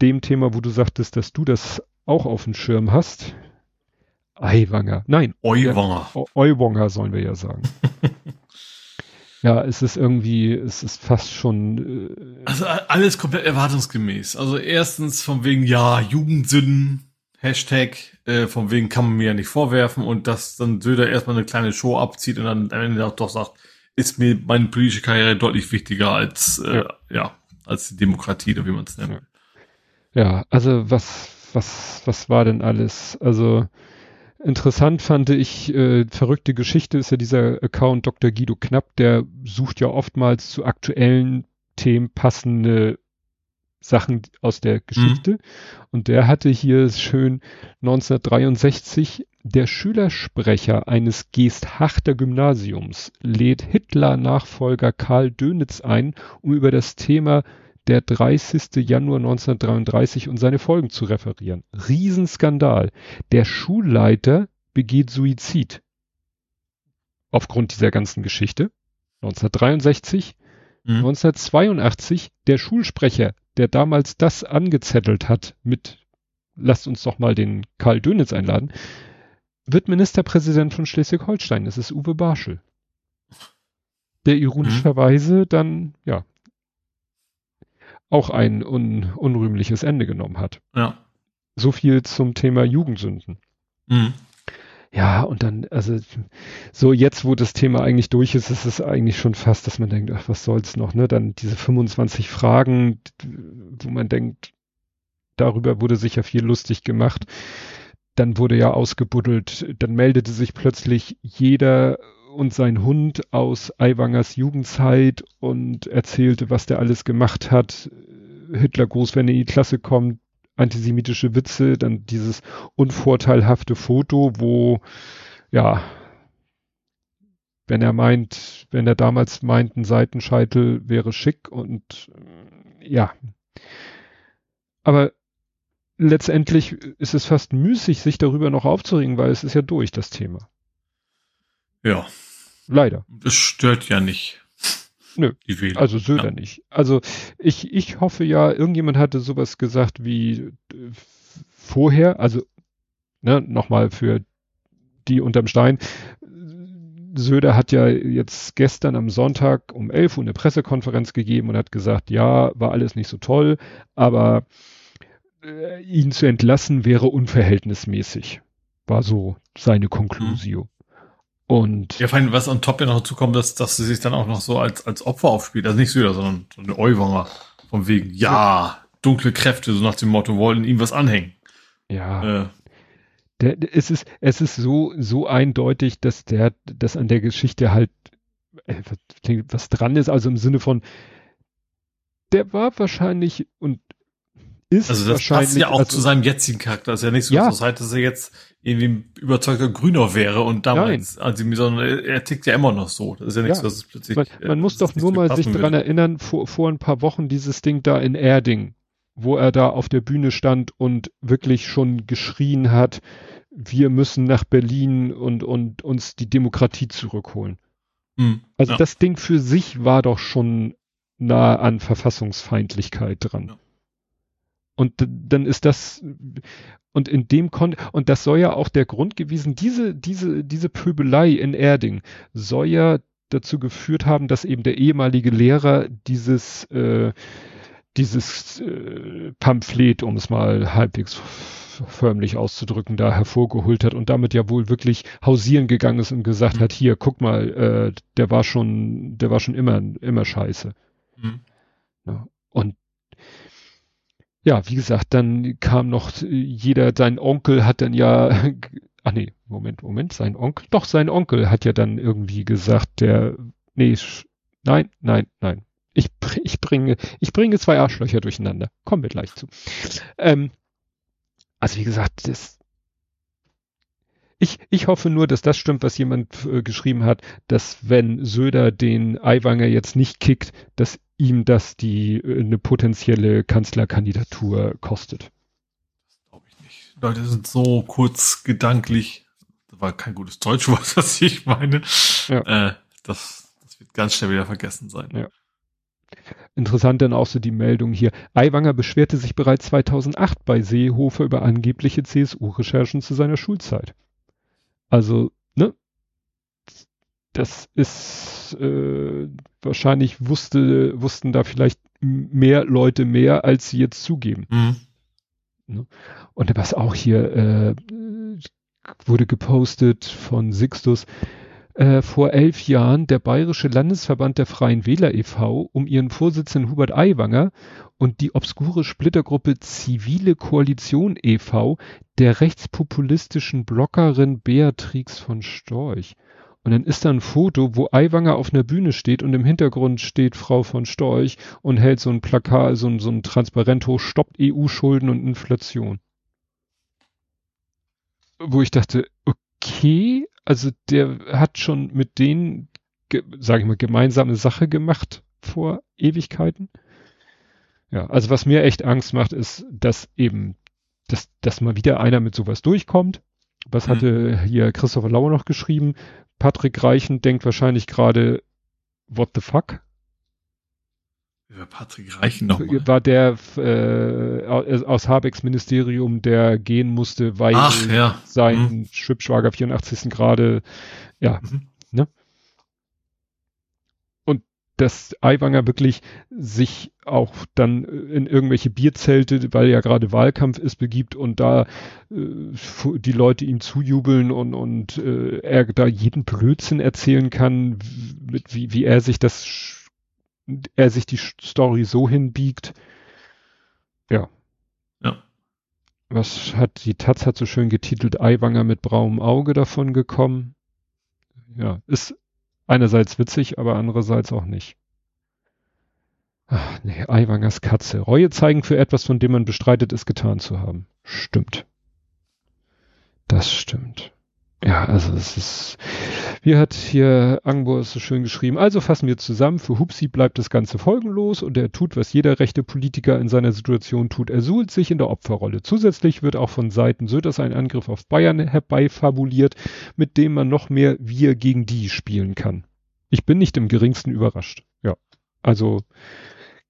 dem Thema, wo du sagtest, dass du das auch auf dem Schirm hast. Eiwanger. Nein. Euwanger. Euwanger sollen wir ja sagen. ja, es ist irgendwie, es ist fast schon. Äh, also alles komplett erwartungsgemäß. Also erstens von wegen, ja, Jugendsünden, Hashtag, äh, von wegen kann man mir ja nicht vorwerfen und dass dann Söder erstmal eine kleine Show abzieht und dann am Ende auch doch sagt, ist mir meine politische Karriere deutlich wichtiger als, äh, ja. als die Demokratie oder wie man es nennt. Ja. Ja, also was, was, was war denn alles? Also interessant fand ich, äh, verrückte Geschichte ist ja dieser Account Dr. Guido Knapp, der sucht ja oftmals zu aktuellen Themen passende Sachen aus der Geschichte. Mhm. Und der hatte hier schön 1963 der Schülersprecher eines Geesthachter Gymnasiums lädt Hitler-Nachfolger Karl Dönitz ein, um über das Thema der 30. Januar 1933 und seine Folgen zu referieren. Riesenskandal. Der Schulleiter begeht Suizid. Aufgrund dieser ganzen Geschichte. 1963. Mhm. 1982 der Schulsprecher, der damals das angezettelt hat mit lasst uns doch mal den Karl Dönitz einladen, wird Ministerpräsident von Schleswig-Holstein. Das ist Uwe Barschel. Der ironischerweise mhm. dann, ja, auch ein un unrühmliches Ende genommen hat. Ja. So viel zum Thema Jugendsünden. Mhm. Ja, und dann, also so jetzt, wo das Thema eigentlich durch ist, ist es eigentlich schon fast, dass man denkt, ach, was soll's noch, ne? Dann diese 25 Fragen, wo man denkt, darüber wurde sicher viel lustig gemacht. Dann wurde ja ausgebuddelt, dann meldete sich plötzlich jeder und sein Hund aus Aiwangers Jugendzeit und erzählte, was der alles gemacht hat. Hitler groß, wenn er in die Klasse kommt, antisemitische Witze, dann dieses unvorteilhafte Foto, wo, ja, wenn er meint, wenn er damals meint, ein Seitenscheitel wäre schick und ja. Aber letztendlich ist es fast müßig, sich darüber noch aufzuregen, weil es ist ja durch, das Thema. Ja. Leider. Das stört ja nicht. Nö. Die Wähler. Also Söder ja. nicht. Also ich, ich hoffe ja, irgendjemand hatte sowas gesagt wie äh, vorher, also ne, nochmal für die unterm Stein. Söder hat ja jetzt gestern am Sonntag um 11 Uhr eine Pressekonferenz gegeben und hat gesagt, ja, war alles nicht so toll, aber äh, ihn zu entlassen wäre unverhältnismäßig. War so seine Conclusio. Und ja, vor allem, was on top ja noch dazu kommt, dass, dass sie sich dann auch noch so als, als Opfer aufspielt. Also nicht Söder, sondern so eine Euwanger. Von wegen, ja, dunkle Kräfte, so nach dem Motto, wollen ihm was anhängen. Ja. Äh. Der, es ist, es ist so, so eindeutig, dass der, dass an der Geschichte halt äh, was dran ist, also im Sinne von, der war wahrscheinlich und ist also das passt ja auch also, zu seinem jetzigen Charakter. Das ist ja nicht so, ja. dass er jetzt irgendwie ein überzeugter Grüner wäre und damals, Nein. also, sondern er tickt ja immer noch so. Das ist ja nichts, ja. was es plötzlich. Man, man muss doch nur mal sich dran erinnern, vor, vor ein paar Wochen dieses Ding da in Erding, wo er da auf der Bühne stand und wirklich schon geschrien hat, wir müssen nach Berlin und, und uns die Demokratie zurückholen. Mhm, also ja. das Ding für sich war doch schon nah an Verfassungsfeindlichkeit dran. Ja. Und dann ist das, und in dem Kon und das soll ja auch der Grund gewesen, diese, diese, diese Pöbelei in Erding soll ja dazu geführt haben, dass eben der ehemalige Lehrer dieses, äh, dieses äh, Pamphlet, um es mal halbwegs förmlich auszudrücken, da hervorgeholt hat und damit ja wohl wirklich hausieren gegangen ist und gesagt mhm. hat, hier, guck mal, äh, der war schon, der war schon immer, immer scheiße. Mhm. Ja, und ja, wie gesagt, dann kam noch jeder, sein Onkel hat dann ja, ach nee, Moment, Moment, sein Onkel, doch, sein Onkel hat ja dann irgendwie gesagt, der, nee, nein, nein, nein, ich, ich bringe, ich bringe zwei Arschlöcher durcheinander. Kommen wir gleich zu. Ähm, also wie gesagt, das, ich, ich hoffe nur, dass das stimmt, was jemand äh, geschrieben hat, dass wenn Söder den Aiwanger jetzt nicht kickt, dass ihm das die äh, eine potenzielle Kanzlerkandidatur kostet. Das glaube ich nicht. Leute sind so kurz gedanklich. Das war kein gutes Deutsch, was ich meine. Ja. Äh, das, das wird ganz schnell wieder vergessen sein. Ja. Interessant dann auch so die Meldung hier. Aiwanger beschwerte sich bereits 2008 bei Seehofer über angebliche CSU-Recherchen zu seiner Schulzeit. Also, ne? Das ist äh, wahrscheinlich wusste, wussten da vielleicht mehr Leute mehr, als sie jetzt zugeben. Mhm. Ne? Und was auch hier äh, wurde gepostet von Sixtus, äh, vor elf Jahren der Bayerische Landesverband der Freien Wähler e.V. um ihren Vorsitzenden Hubert Aiwanger und die obskure Splittergruppe Zivile Koalition e.V. der rechtspopulistischen Bloggerin Beatrix von Storch. Und dann ist da ein Foto, wo Aiwanger auf einer Bühne steht und im Hintergrund steht Frau von Storch und hält so ein Plakat, so ein, so ein Transparent hoch, stoppt EU-Schulden und Inflation. Wo ich dachte, okay, also der hat schon mit denen, sage ich mal, gemeinsame Sache gemacht vor Ewigkeiten. Ja, also was mir echt Angst macht, ist, dass eben, dass, dass mal wieder einer mit sowas durchkommt. Was mhm. hatte hier Christopher Lauer noch geschrieben? Patrick Reichen denkt wahrscheinlich gerade, what the fuck? Über Patrick Reichen noch mal. War der äh, aus Habecks Ministerium, der gehen musste, weil Ach, ja. sein mhm. Schwibschwager 84. Grade, ja, mhm. ne? Und dass Aiwanger wirklich sich auch dann in irgendwelche Bierzelte, weil ja gerade Wahlkampf ist, begibt und da äh, die Leute ihm zujubeln und, und äh, er da jeden Blödsinn erzählen kann, mit wie, wie er sich das er sich die Story so hinbiegt. Ja. Ja. Was hat die Taz hat so schön getitelt, Eiwanger mit braunem Auge davon gekommen. Ja, ist einerseits witzig, aber andererseits auch nicht. Ach, nee, Eiwangers Katze. Reue zeigen für etwas, von dem man bestreitet, es getan zu haben. Stimmt. Das stimmt. Ja, also es ist, wie hat hier Angbo so schön geschrieben, also fassen wir zusammen, für Hupsi bleibt das Ganze folgenlos und er tut, was jeder rechte Politiker in seiner Situation tut, er suhlt sich in der Opferrolle. Zusätzlich wird auch von Seiten Söders ein Angriff auf Bayern herbeifabuliert, mit dem man noch mehr wir gegen die spielen kann. Ich bin nicht im geringsten überrascht. Ja, also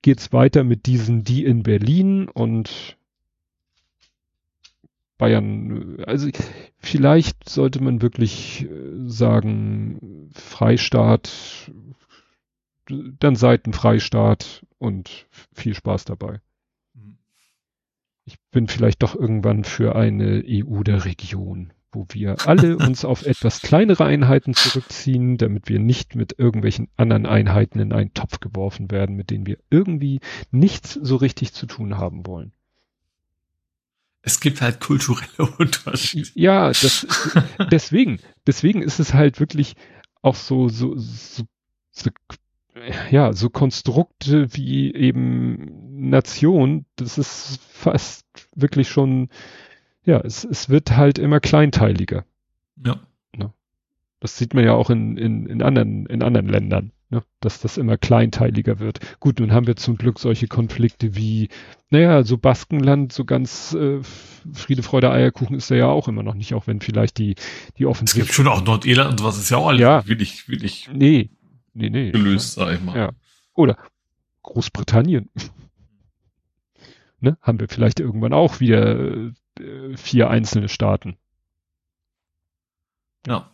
geht's weiter mit diesen die in Berlin und Bayern, also vielleicht sollte man wirklich äh, sagen, Freistaat, dann Seitenfreistaat und viel Spaß dabei. Mhm. Ich bin vielleicht doch irgendwann für eine EU der Region, wo wir alle uns auf etwas kleinere Einheiten zurückziehen, damit wir nicht mit irgendwelchen anderen Einheiten in einen Topf geworfen werden, mit denen wir irgendwie nichts so richtig zu tun haben wollen. Es gibt halt kulturelle Unterschiede. Ja, das, deswegen, deswegen ist es halt wirklich auch so, so, so, so ja, so Konstrukte wie eben Nation, das ist fast wirklich schon, ja, es, es wird halt immer kleinteiliger. Ja. Ne? Das sieht man ja auch in, in, in anderen, in anderen Ländern ne, dass das immer kleinteiliger wird. Gut, nun haben wir zum Glück solche Konflikte wie, naja, so Baskenland, so ganz äh, Friede, Freude, Eierkuchen ist da ja auch immer noch nicht, auch wenn vielleicht die, die Offensive. Es gibt schon auch Nordirland und was ist ja auch alles ja. willig, willig nee, nee, nee, gelöst, sag ich mal. Ja. Oder Großbritannien. ne, haben wir vielleicht irgendwann auch wieder äh, vier einzelne Staaten. Ja.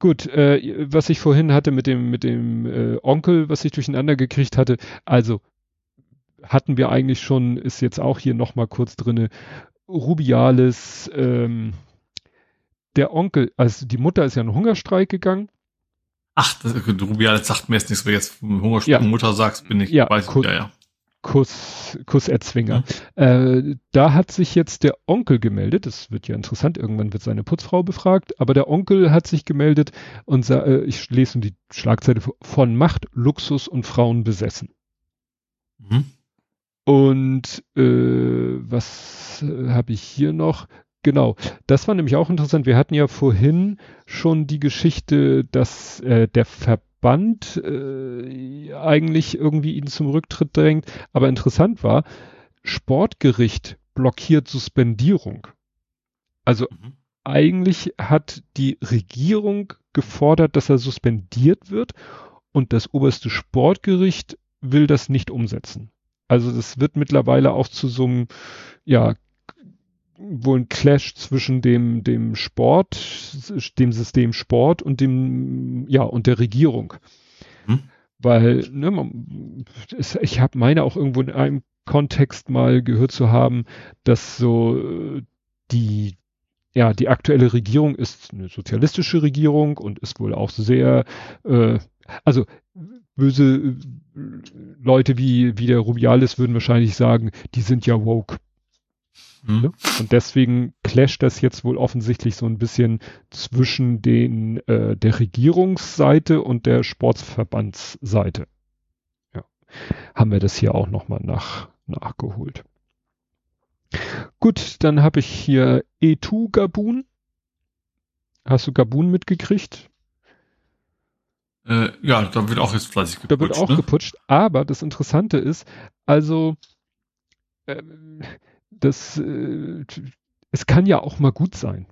Gut, äh, was ich vorhin hatte mit dem mit dem äh, Onkel, was ich durcheinander gekriegt hatte, also hatten wir eigentlich schon, ist jetzt auch hier nochmal kurz drinne, Rubiales, ähm, der Onkel, also die Mutter ist ja in Hungerstreik gegangen. Ach, das, Rubiales sagt mir jetzt nichts, wenn du jetzt Hungerstreik ja. Mutter sagst, bin ich, ja, weiß ich, ja, ja. Kuss, Kusserzwinger. Mhm. Äh, da hat sich jetzt der Onkel gemeldet. Das wird ja interessant. Irgendwann wird seine Putzfrau befragt. Aber der Onkel hat sich gemeldet und sah, äh, ich lese die Schlagzeile von Macht, Luxus und Frauen besessen. Mhm. Und äh, was äh, habe ich hier noch? Genau, das war nämlich auch interessant. Wir hatten ja vorhin schon die Geschichte, dass äh, der Verband Band äh, eigentlich irgendwie ihn zum Rücktritt drängt. Aber interessant war, Sportgericht blockiert Suspendierung. Also mhm. eigentlich hat die Regierung gefordert, dass er suspendiert wird und das oberste Sportgericht will das nicht umsetzen. Also das wird mittlerweile auch zu so einem, ja, wohl ein Clash zwischen dem, dem Sport, dem System Sport und dem, ja, und der Regierung. Hm? Weil, ne, man, ich habe meine auch irgendwo in einem Kontext mal gehört zu haben, dass so die, ja, die aktuelle Regierung ist eine sozialistische Regierung und ist wohl auch sehr, äh, also böse Leute wie, wie der Rubialis würden wahrscheinlich sagen, die sind ja woke. Mhm. Und deswegen clasht das jetzt wohl offensichtlich so ein bisschen zwischen den äh, der Regierungsseite und der Sportsverbandsseite. Ja. Haben wir das hier auch nochmal nach, nachgeholt. Gut, dann habe ich hier E2 Gabun. Hast du Gabun mitgekriegt? Äh, ja, da wird auch jetzt fleißig geputscht. Da wird auch ne? geputscht, aber das Interessante ist, also äh, das, äh, es kann ja auch mal gut sein.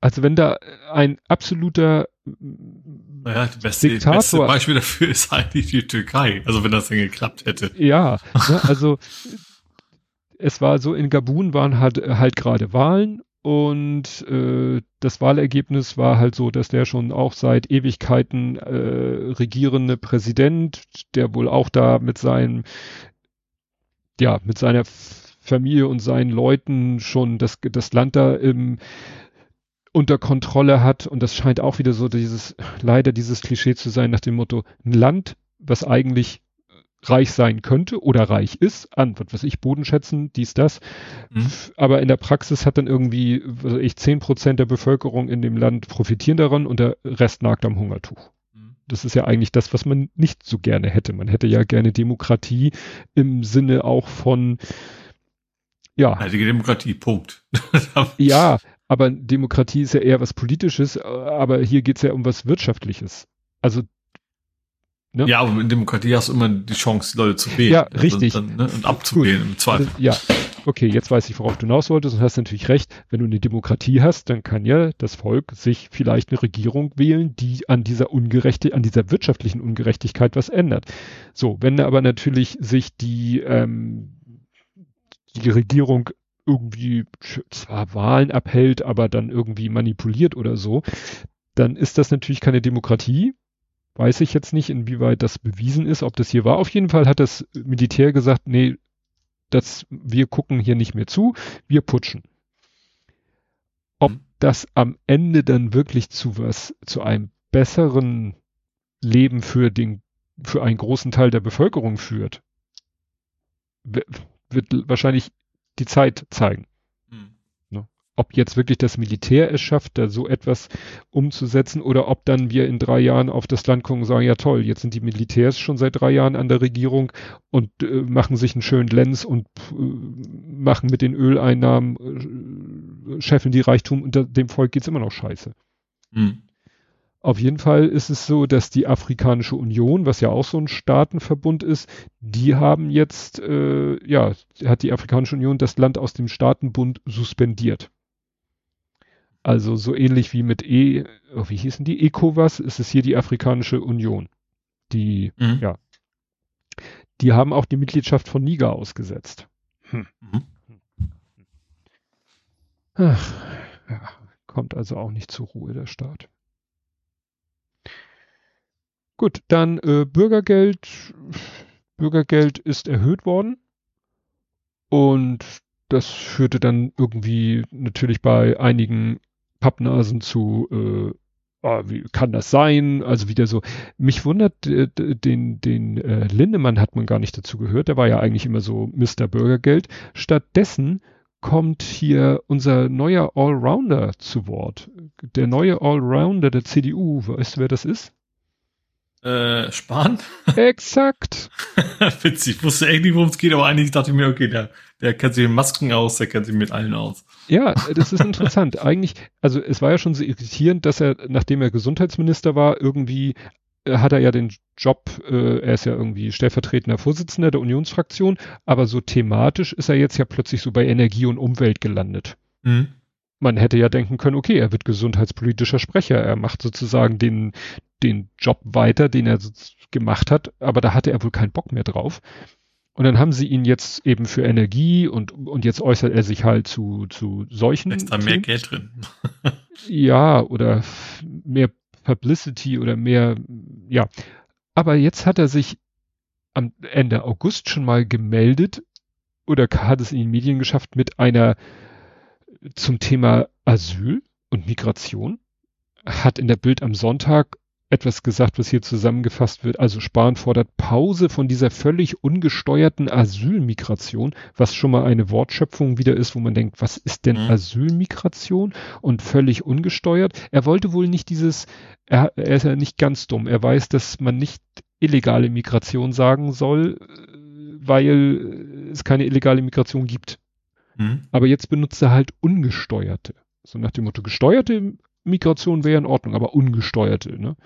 Also wenn da ein absoluter naja, das beste, Diktator, beste Beispiel dafür ist eigentlich die Türkei. Also wenn das denn geklappt hätte. Ja, ne, also es war so, in Gabun waren halt, halt gerade Wahlen und äh, das Wahlergebnis war halt so, dass der schon auch seit Ewigkeiten äh, regierende Präsident, der wohl auch da mit seinem, ja, mit seiner Familie und seinen Leuten schon das, das Land da im, unter Kontrolle hat. Und das scheint auch wieder so dieses, leider dieses Klischee zu sein nach dem Motto, ein Land, was eigentlich reich sein könnte oder reich ist, an, was weiß ich, Bodenschätzen, dies, das. Mhm. Aber in der Praxis hat dann irgendwie, was weiß ich, zehn Prozent der Bevölkerung in dem Land profitieren daran und der Rest nagt am Hungertuch. Mhm. Das ist ja eigentlich das, was man nicht so gerne hätte. Man hätte ja gerne Demokratie im Sinne auch von, ja. Also Demokratie, Punkt. ja, aber Demokratie ist ja eher was Politisches, aber hier geht's ja um was Wirtschaftliches. Also Ne? Ja, aber in Demokratie hast du immer die Chance, die Leute zu wählen. Ja, richtig. Und, dann, ne, und abzuwählen Gut. im Zweifel. Ja, okay, jetzt weiß ich, worauf du hinaus wolltest und hast natürlich recht. Wenn du eine Demokratie hast, dann kann ja das Volk sich vielleicht eine Regierung wählen, die an dieser Ungerechte, an dieser wirtschaftlichen Ungerechtigkeit was ändert. So, wenn aber natürlich sich die ähm, die Regierung irgendwie zwar Wahlen abhält, aber dann irgendwie manipuliert oder so, dann ist das natürlich keine Demokratie. Weiß ich jetzt nicht, inwieweit das bewiesen ist, ob das hier war. Auf jeden Fall hat das Militär gesagt, nee, das, wir gucken hier nicht mehr zu, wir putschen. Ob mhm. das am Ende dann wirklich zu was, zu einem besseren Leben für den, für einen großen Teil der Bevölkerung führt, wird wahrscheinlich die Zeit zeigen. Hm. Ne? Ob jetzt wirklich das Militär es schafft, da so etwas umzusetzen oder ob dann wir in drei Jahren auf das Land gucken und sagen, ja toll, jetzt sind die Militärs schon seit drei Jahren an der Regierung und äh, machen sich einen schönen Lenz und äh, machen mit den Öleinnahmen, äh, scheffeln die Reichtum und da, dem Volk geht's immer noch scheiße. Hm. Auf jeden Fall ist es so, dass die Afrikanische Union, was ja auch so ein Staatenverbund ist, die haben jetzt, äh, ja, hat die Afrikanische Union das Land aus dem Staatenbund suspendiert. Also so ähnlich wie mit E, oh, wie hießen die? ECOWAS ist es hier die Afrikanische Union. Die, mhm. ja. Die haben auch die Mitgliedschaft von Niger ausgesetzt. Hm. Mhm. Ach, ja, kommt also auch nicht zur Ruhe der Staat. Gut, dann äh, Bürgergeld. Bürgergeld ist erhöht worden. Und das führte dann irgendwie natürlich bei einigen Pappnasen zu, äh, oh, wie kann das sein? Also wieder so. Mich wundert, äh, den, den äh, Lindemann hat man gar nicht dazu gehört. Der war ja eigentlich immer so Mr. Bürgergeld. Stattdessen kommt hier unser neuer Allrounder zu Wort. Der neue Allrounder der CDU. Weißt du, wer das ist? Äh, Spahn? Exakt. Witzig, ich wusste echt nicht, worum es geht, aber eigentlich dachte ich mir, okay, der, der kennt sich mit Masken aus, der kennt sich mit allen aus. Ja, das ist interessant. eigentlich, also es war ja schon so irritierend, dass er, nachdem er Gesundheitsminister war, irgendwie äh, hat er ja den Job, äh, er ist ja irgendwie stellvertretender Vorsitzender der Unionsfraktion, aber so thematisch ist er jetzt ja plötzlich so bei Energie und Umwelt gelandet. Mhm. Man hätte ja denken können, okay, er wird gesundheitspolitischer Sprecher, er macht sozusagen den, den Job weiter, den er gemacht hat, aber da hatte er wohl keinen Bock mehr drauf. Und dann haben sie ihn jetzt eben für Energie und, und jetzt äußert er sich halt zu, zu solchen. Ist da mehr Geld drin? ja, oder mehr Publicity oder mehr, ja. Aber jetzt hat er sich am Ende August schon mal gemeldet oder hat es in den Medien geschafft mit einer zum Thema Asyl und Migration, hat in der Bild am Sonntag etwas gesagt, was hier zusammengefasst wird. Also Spahn fordert Pause von dieser völlig ungesteuerten Asylmigration, was schon mal eine Wortschöpfung wieder ist, wo man denkt, was ist denn mhm. Asylmigration und völlig ungesteuert? Er wollte wohl nicht dieses, er, er ist ja nicht ganz dumm. Er weiß, dass man nicht illegale Migration sagen soll, weil es keine illegale Migration gibt. Mhm. Aber jetzt benutzt er halt ungesteuerte. So nach dem Motto, gesteuerte Migration wäre in Ordnung, aber ungesteuerte. Ne?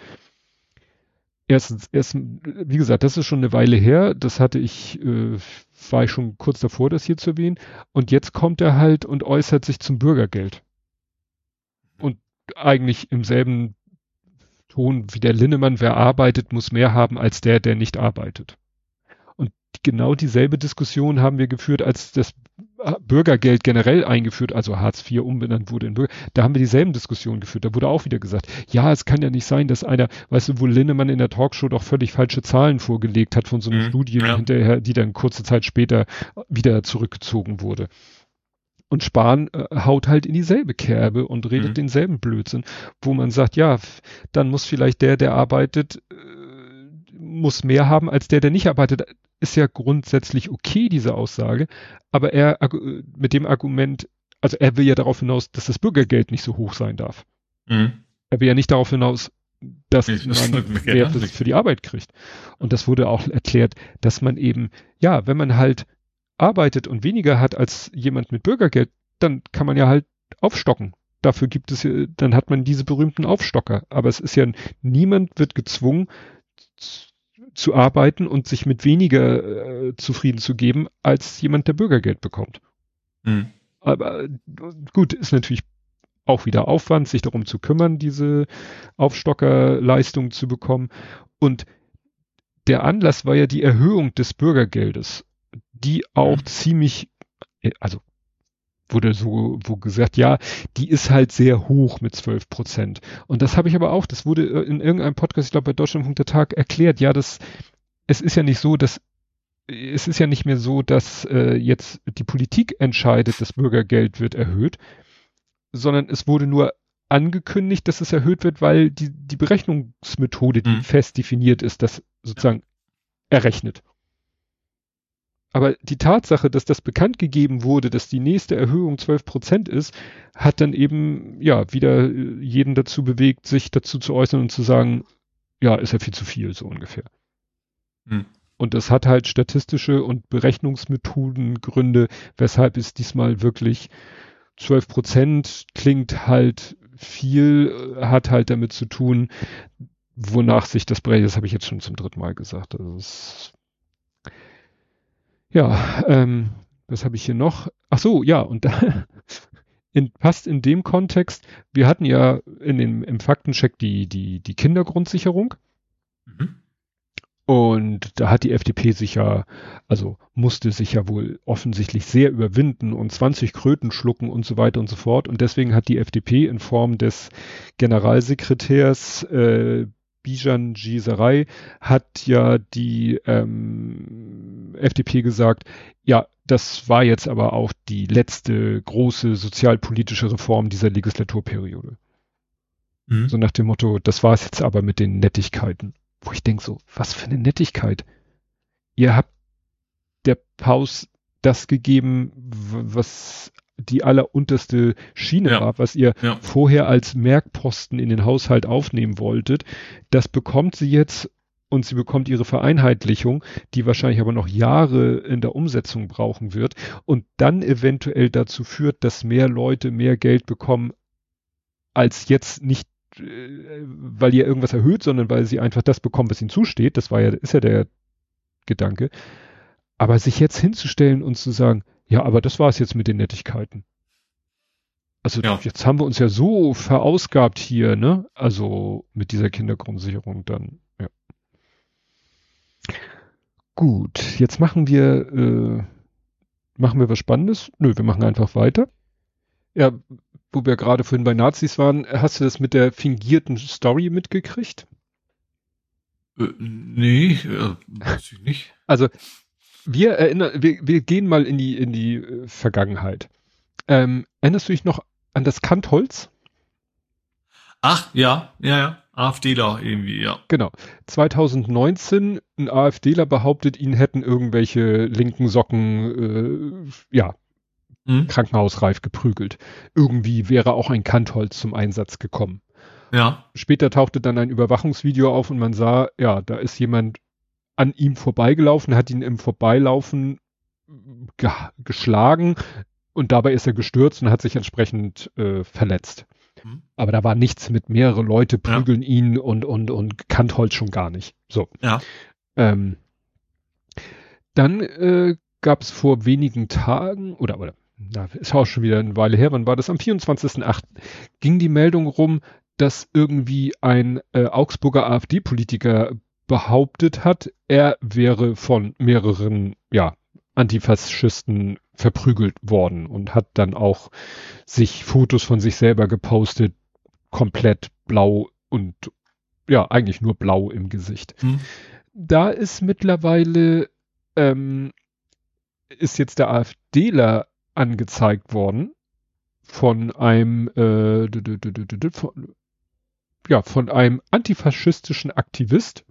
Erstens, erst, wie gesagt, das ist schon eine Weile her. Das hatte ich, äh, war ich schon kurz davor, das hier zu erwähnen. Und jetzt kommt er halt und äußert sich zum Bürgergeld. Und eigentlich im selben Ton wie der Linnemann, wer arbeitet, muss mehr haben als der, der nicht arbeitet. Und genau dieselbe Diskussion haben wir geführt, als das Bürgergeld generell eingeführt, also Hartz IV umbenannt wurde in Bürger, da haben wir dieselben Diskussionen geführt. Da wurde auch wieder gesagt, ja, es kann ja nicht sein, dass einer, weißt du, wo Linnemann in der Talkshow doch völlig falsche Zahlen vorgelegt hat von so einer mhm, Studie ja. hinterher, die dann kurze Zeit später wieder zurückgezogen wurde. Und Spahn äh, haut halt in dieselbe Kerbe und redet mhm. denselben Blödsinn, wo man sagt, ja, dann muss vielleicht der, der arbeitet, äh, muss mehr haben als der, der nicht arbeitet ist ja grundsätzlich okay, diese Aussage, aber er mit dem Argument, also er will ja darauf hinaus, dass das Bürgergeld nicht so hoch sein darf. Mhm. Er will ja nicht darauf hinaus, dass ich, man mehr für die Arbeit kriegt. Und das wurde auch erklärt, dass man eben, ja, wenn man halt arbeitet und weniger hat als jemand mit Bürgergeld, dann kann man ja halt aufstocken. Dafür gibt es, dann hat man diese berühmten Aufstocker. Aber es ist ja, niemand wird gezwungen, zu arbeiten und sich mit weniger äh, zufrieden zu geben, als jemand, der Bürgergeld bekommt. Mhm. Aber gut, ist natürlich auch wieder Aufwand, sich darum zu kümmern, diese Aufstockerleistung zu bekommen. Und der Anlass war ja die Erhöhung des Bürgergeldes, die auch mhm. ziemlich, äh, also wurde so wo gesagt, ja, die ist halt sehr hoch mit 12 Prozent. Und das habe ich aber auch, das wurde äh, in irgendeinem Podcast, ich glaube bei Deutschlandfunk der Tag erklärt, ja, das, es ist ja nicht so, dass es ist ja nicht mehr so, dass äh, jetzt die Politik entscheidet, das Bürgergeld wird erhöht, sondern es wurde nur angekündigt, dass es erhöht wird, weil die, die Berechnungsmethode, die mhm. fest definiert ist, das sozusagen errechnet. Aber die Tatsache, dass das bekannt gegeben wurde, dass die nächste Erhöhung 12 Prozent ist, hat dann eben, ja, wieder äh, jeden dazu bewegt, sich dazu zu äußern und zu sagen, ja, ist ja viel zu viel, so ungefähr. Hm. Und das hat halt statistische und Berechnungsmethodengründe, weshalb es diesmal wirklich 12 Prozent klingt halt viel, äh, hat halt damit zu tun, wonach sich das berechnet. Das habe ich jetzt schon zum dritten Mal gesagt. Also es ja, ähm, was habe ich hier noch? Ach so, ja, und da in, passt in dem Kontext, wir hatten ja in dem, im Faktencheck die, die, die Kindergrundsicherung. Mhm. Und da hat die FDP sich ja, also musste sich ja wohl offensichtlich sehr überwinden und 20 Kröten schlucken und so weiter und so fort. Und deswegen hat die FDP in Form des Generalsekretärs äh, Bijan Giserei hat ja die ähm, FDP gesagt, ja, das war jetzt aber auch die letzte große sozialpolitische Reform dieser Legislaturperiode. Mhm. So nach dem Motto, das war es jetzt aber mit den Nettigkeiten. Wo ich denke so, was für eine Nettigkeit. Ihr habt der Paus das gegeben, was die allerunterste Schiene ja. war, was ihr ja. vorher als Merkposten in den Haushalt aufnehmen wolltet. Das bekommt sie jetzt und sie bekommt ihre Vereinheitlichung, die wahrscheinlich aber noch Jahre in der Umsetzung brauchen wird und dann eventuell dazu führt, dass mehr Leute mehr Geld bekommen, als jetzt nicht äh, weil ihr irgendwas erhöht, sondern weil sie einfach das bekommen, was ihnen zusteht. Das war ja, ist ja der Gedanke. Aber sich jetzt hinzustellen und zu sagen, ja, aber das war es jetzt mit den Nettigkeiten. Also ja. jetzt haben wir uns ja so verausgabt hier, ne? Also mit dieser Kindergrundsicherung dann, ja. Gut, jetzt machen wir, äh, machen wir was Spannendes? Nö, wir machen einfach weiter. Ja, wo wir gerade vorhin bei Nazis waren, hast du das mit der fingierten Story mitgekriegt? Äh, nee, äh, weiß ich nicht. Also, wir erinnern, wir, wir gehen mal in die, in die äh, Vergangenheit. Ähm, erinnerst du dich noch an das Kantholz? Ach, ja, ja, ja. AfDler irgendwie, ja. Genau. 2019, ein AfDler behauptet, ihnen hätten irgendwelche linken Socken, äh, ja, mhm. krankenhausreif geprügelt. Irgendwie wäre auch ein Kantholz zum Einsatz gekommen. Ja. Später tauchte dann ein Überwachungsvideo auf und man sah, ja, da ist jemand an ihm vorbeigelaufen, hat ihn im Vorbeilaufen ge geschlagen und dabei ist er gestürzt und hat sich entsprechend äh, verletzt. Mhm. Aber da war nichts mit mehrere Leute prügeln ja. ihn und, und, und Kantholz schon gar nicht. So. Ja. Ähm, dann äh, gab es vor wenigen Tagen oder, oder na, ist auch schon wieder eine Weile her, wann war das? Am 24.08. ging die Meldung rum, dass irgendwie ein äh, Augsburger AfD-Politiker behauptet hat, er wäre von mehreren, ja, Antifaschisten verprügelt worden und hat dann auch sich Fotos von sich selber gepostet, komplett blau und ja, eigentlich nur blau im Gesicht. Hm. Da ist mittlerweile, ähm, ist jetzt der AfDler angezeigt worden von einem äh, von, ja von einem antifaschistischen Aktivist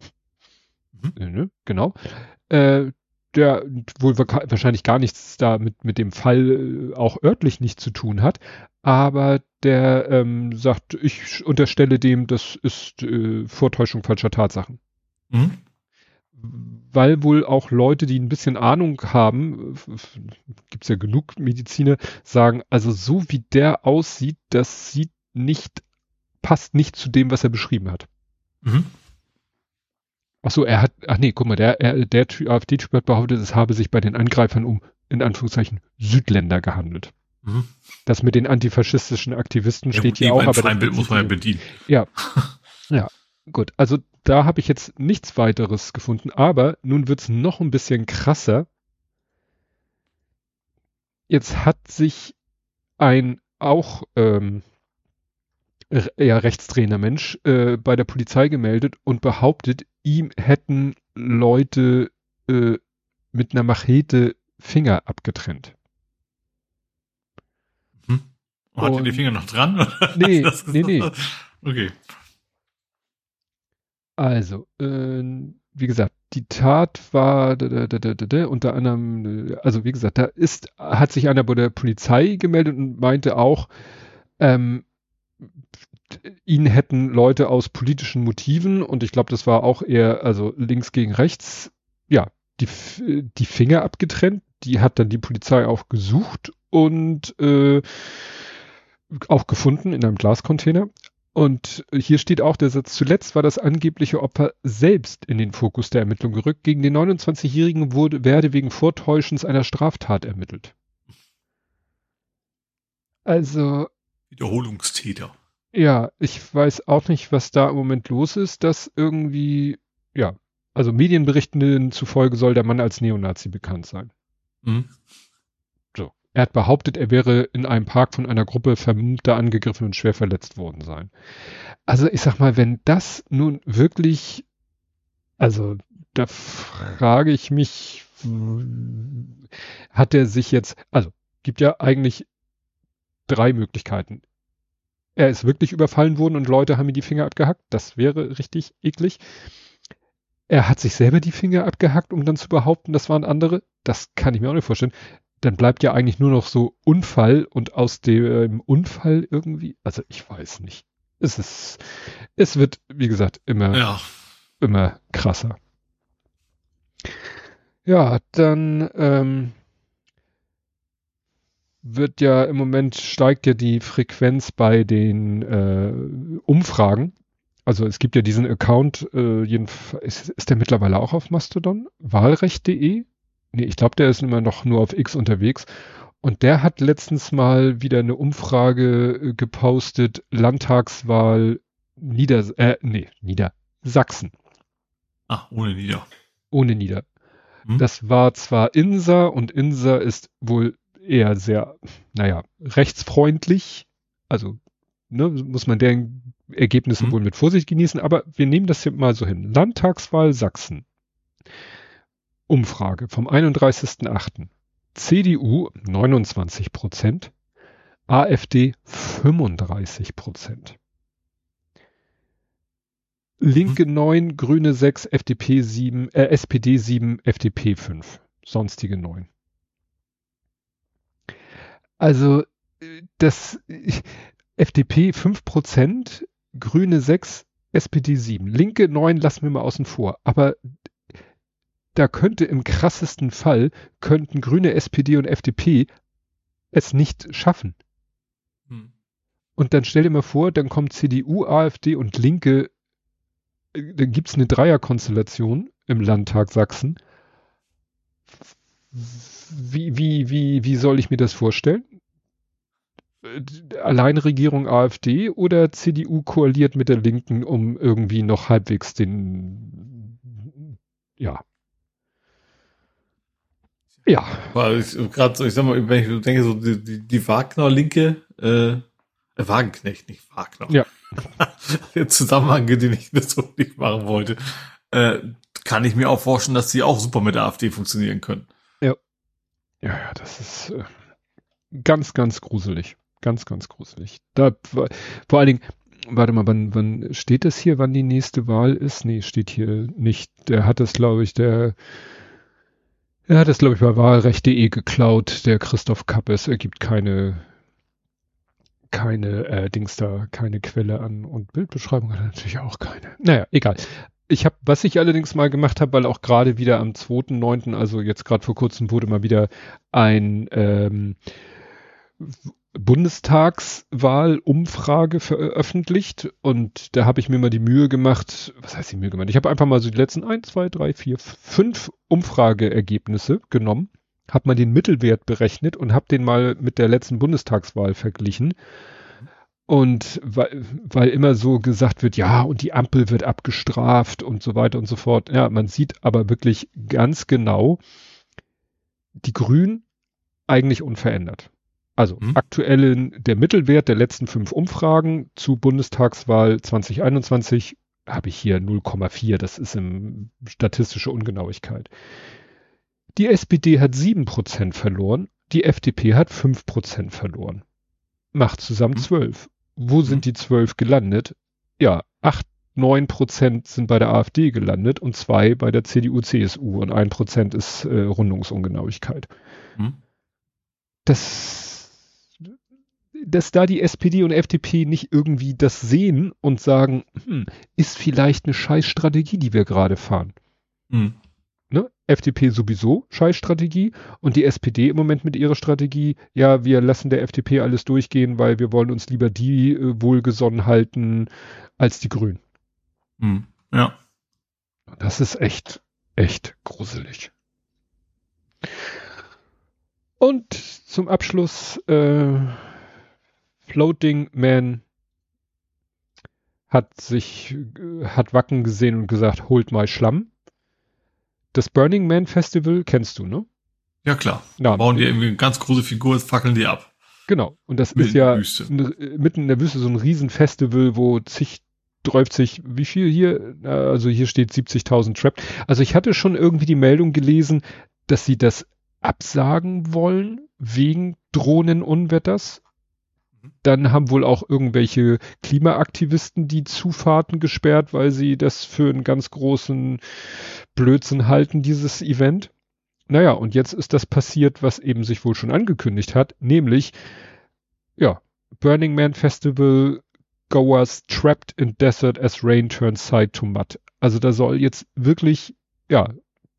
mhm. äh, ne, genau äh, der wohl wahrscheinlich gar nichts da mit mit dem Fall äh, auch örtlich nicht zu tun hat aber der ähm, sagt ich unterstelle dem das ist äh, Vortäuschung falscher Tatsachen mhm weil wohl auch Leute, die ein bisschen Ahnung haben, gibt's ja genug Mediziner, sagen, also so wie der aussieht, das sieht nicht, passt nicht zu dem, was er beschrieben hat. Mhm. Ach so, er hat, ach nee, guck mal, der, er, der AfD-Typ hat behauptet, es habe sich bei den Angreifern um, in Anführungszeichen, Südländer gehandelt. Mhm. Das mit den antifaschistischen Aktivisten ja, steht hier auch, aber. Bild muss man ja bedienen. Ja. ja. Gut, also da habe ich jetzt nichts weiteres gefunden, aber nun wird's noch ein bisschen krasser. Jetzt hat sich ein auch ähm, ja, rechtstrainer Mensch äh, bei der Polizei gemeldet und behauptet, ihm hätten Leute äh, mit einer Machete Finger abgetrennt. Hm. Hat er die Finger noch dran? Nee, nee, nee. Okay. Also, äh, wie gesagt, die Tat war da, da, da, unter anderem, also wie gesagt, da ist, hat sich einer bei der Polizei gemeldet und meinte auch, ähm, ihn hätten Leute aus politischen Motiven und ich glaube, das war auch eher, also links gegen rechts, ja, die, die Finger abgetrennt. Die hat dann die Polizei auch gesucht und äh, auch gefunden in einem Glascontainer. Und hier steht auch der Satz, zuletzt war das angebliche Opfer selbst in den Fokus der Ermittlung gerückt. Gegen den 29-Jährigen wurde, werde wegen Vortäuschens einer Straftat ermittelt. Also. Wiederholungstäter. Ja, ich weiß auch nicht, was da im Moment los ist, dass irgendwie, ja, Also Medienberichten zufolge soll der Mann als Neonazi bekannt sein. Mhm. So. Er hat behauptet, er wäre in einem Park von einer Gruppe Vermummter angegriffen und schwer verletzt worden sein. Also ich sag mal, wenn das nun wirklich, also da frage ich mich, hat er sich jetzt, also gibt ja eigentlich drei Möglichkeiten. Er ist wirklich überfallen worden und Leute haben ihm die Finger abgehackt. Das wäre richtig eklig. Er hat sich selber die Finger abgehackt, um dann zu behaupten, das waren andere. Das kann ich mir auch nicht vorstellen. Dann bleibt ja eigentlich nur noch so Unfall und aus dem Unfall irgendwie, also ich weiß nicht. Es ist, es wird, wie gesagt, immer, ja. immer krasser. Ja, dann ähm, wird ja im Moment steigt ja die Frequenz bei den äh, Umfragen. Also es gibt ja diesen Account, äh, ist, ist der mittlerweile auch auf Mastodon? Wahlrecht.de? Nee, ich glaube, der ist immer noch nur auf X unterwegs. Und der hat letztens mal wieder eine Umfrage äh, gepostet, Landtagswahl Nieder, äh, nee, Niedersachsen. Ah, ohne Nieder. Ohne Nieder. Hm? Das war zwar Insa und Insa ist wohl eher sehr, naja, rechtsfreundlich. Also, ne, muss man deren Ergebnisse hm? wohl mit Vorsicht genießen, aber wir nehmen das hier mal so hin. Landtagswahl Sachsen. Umfrage vom 31.08. CDU 29 Prozent, AfD 35 Prozent. Linke 9, Grüne 6, FDP 7, äh, SPD 7, FDP 5. Sonstige 9. Also das FDP 5 Prozent, Grüne 6, SPD 7. Linke 9 lassen wir mal außen vor. Aber da könnte im krassesten Fall, könnten Grüne, SPD und FDP es nicht schaffen. Hm. Und dann stell dir mal vor, dann kommt CDU, AfD und Linke dann gibt's eine Dreierkonstellation im Landtag Sachsen. Wie, wie, wie, wie soll ich mir das vorstellen? Alleinregierung AfD oder CDU koaliert mit der Linken, um irgendwie noch halbwegs den, ja. Ja. Weil ich gerade so, ich sag mal, wenn ich denke, so die, die, die Wagner-Linke, äh, Wagenknecht, nicht Wagner. Ja. Der Zusammenhang, den ich das so nicht machen wollte. Äh, kann ich mir auch vorstellen, dass sie auch super mit der AfD funktionieren können. Ja. Ja, ja, das ist äh, ganz, ganz gruselig. Ganz, ganz gruselig. Da, vor allen Dingen, warte mal, wann, wann steht das hier, wann die nächste Wahl ist? Nee, steht hier nicht. Der hat das, glaube ich, der, er hat das, glaube ich, bei wahlrecht.de geklaut, der Christoph Kappes. Er gibt keine, keine äh, Dings da, keine Quelle an und Bildbeschreibung hat er natürlich auch keine. Naja, egal. Ich habe, was ich allerdings mal gemacht habe, weil auch gerade wieder am 2.9., also jetzt gerade vor kurzem wurde mal wieder ein ähm, Bundestagswahlumfrage veröffentlicht und da habe ich mir mal die Mühe gemacht, was heißt die Mühe gemacht? Ich habe einfach mal so die letzten ein, zwei, drei, vier, fünf Umfrageergebnisse genommen habe mal den Mittelwert berechnet und habe den mal mit der letzten Bundestagswahl verglichen. Und weil, weil immer so gesagt wird, ja, und die Ampel wird abgestraft und so weiter und so fort. Ja, man sieht aber wirklich ganz genau, die Grünen eigentlich unverändert. Also mhm. aktuellen, der Mittelwert der letzten fünf Umfragen zu Bundestagswahl 2021 habe ich hier 0,4. Das ist im statistische Ungenauigkeit. Die SPD hat 7% verloren, die FDP hat 5% verloren. Macht zusammen 12. Mhm. Wo sind mhm. die 12 gelandet? Ja, 8, 9% sind bei der AfD gelandet und 2 bei der CDU, CSU und 1% ist äh, Rundungsungenauigkeit. Mhm. Das, dass da die SPD und FDP nicht irgendwie das sehen und sagen, hm, ist vielleicht eine Scheißstrategie, die wir gerade fahren. Mhm ne, FDP sowieso Scheißstrategie und die SPD im Moment mit ihrer Strategie, ja, wir lassen der FDP alles durchgehen, weil wir wollen uns lieber die äh, wohlgesonnen halten als die Grünen. Hm, ja. Das ist echt, echt gruselig. Und zum Abschluss äh, Floating Man hat sich, hat Wacken gesehen und gesagt, holt mal Schlamm das Burning Man Festival kennst du, ne? Ja, klar. Ja, bauen die irgendwie eine ganz große Figur, fackeln die ab. Genau. Und das mitten ist ja in mitten in der Wüste so ein Riesenfestival, wo zig träuft sich, wie viel hier? Also hier steht 70.000 Trapped. Also ich hatte schon irgendwie die Meldung gelesen, dass sie das absagen wollen wegen Drohnenunwetters. Mhm. Dann haben wohl auch irgendwelche Klimaaktivisten die Zufahrten gesperrt, weil sie das für einen ganz großen Blödsinn halten, dieses Event. Naja, und jetzt ist das passiert, was eben sich wohl schon angekündigt hat, nämlich, ja, Burning Man Festival Goers trapped in desert as rain turns side to mud. Also da soll jetzt wirklich, ja,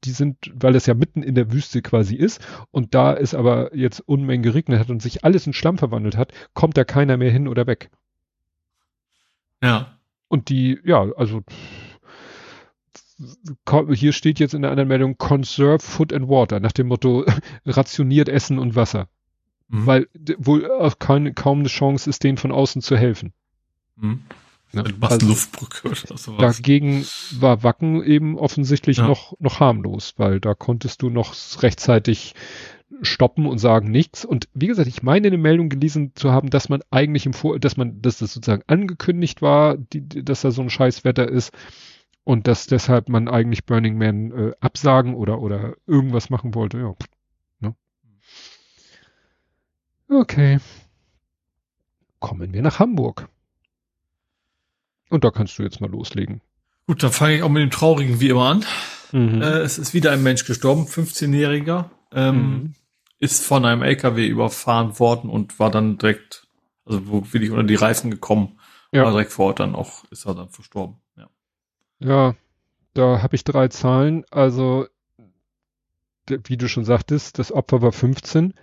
die sind, weil es ja mitten in der Wüste quasi ist und da ist aber jetzt Unmengen geregnet hat und sich alles in Schlamm verwandelt hat, kommt da keiner mehr hin oder weg. Ja. Und die, ja, also hier steht jetzt in der anderen Meldung Conserve Food and Water, nach dem Motto rationiert Essen und Wasser. Mhm. Weil wohl auch keine, kaum eine Chance ist, denen von außen zu helfen. Mhm. Ja, also, Luftbrücke oder sowas. Dagegen war Wacken eben offensichtlich ja. noch, noch harmlos, weil da konntest du noch rechtzeitig stoppen und sagen nichts. Und wie gesagt, ich meine eine Meldung gelesen zu haben, dass man eigentlich im Vor, dass man, dass das sozusagen angekündigt war, die, dass da so ein Scheißwetter ist und dass deshalb man eigentlich Burning Man äh, absagen oder, oder irgendwas machen wollte. Ja. Ne? Okay. Kommen wir nach Hamburg. Und da kannst du jetzt mal loslegen. Gut, dann fange ich auch mit dem Traurigen wie immer an. Mhm. Äh, es ist wieder ein Mensch gestorben, 15-Jähriger, ähm, mhm. ist von einem LKW überfahren worden und war dann direkt, also wo bin ich unter die Reifen gekommen, ja. war direkt vor Ort dann auch, ist er dann verstorben. Ja, da habe ich drei Zahlen. Also, wie du schon sagtest, das Opfer war 15,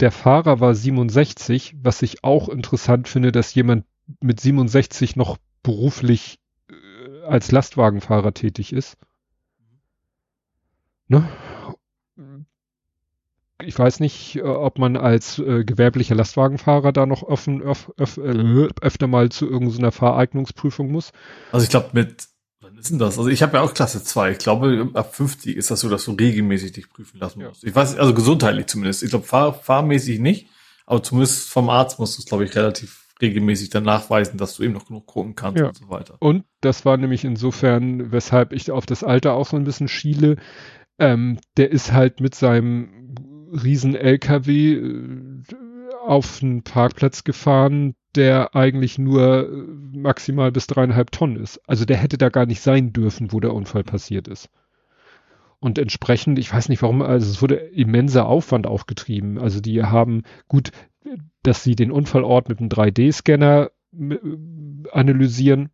der Fahrer war 67, was ich auch interessant finde, dass jemand mit 67 noch beruflich äh, als Lastwagenfahrer tätig ist. Ne? Ich weiß nicht, äh, ob man als äh, gewerblicher Lastwagenfahrer da noch offen, öf, öf, äh, öfter mal zu irgendeiner Fahreignungsprüfung muss. Also ich glaube, mit Wann ist denn das? Also ich habe ja auch Klasse 2. Ich glaube, ab 50 ist das so, dass du regelmäßig dich prüfen lassen musst. Ja. Ich weiß, also gesundheitlich zumindest. Ich glaube, fahr, fahrmäßig nicht, aber zumindest vom Arzt musst du es, glaube ich, relativ regelmäßig dann nachweisen, dass du eben noch genug gucken kannst ja. und so weiter. Und das war nämlich insofern, weshalb ich auf das Alter auch so ein bisschen schiele. Ähm, der ist halt mit seinem riesen LKW äh, auf einen Parkplatz gefahren, der eigentlich nur äh, maximal bis dreieinhalb Tonnen ist. Also der hätte da gar nicht sein dürfen, wo der Unfall passiert ist. Und entsprechend, ich weiß nicht warum, also es wurde immenser Aufwand aufgetrieben. Also die haben gut, dass sie den Unfallort mit einem 3D-Scanner äh, analysieren,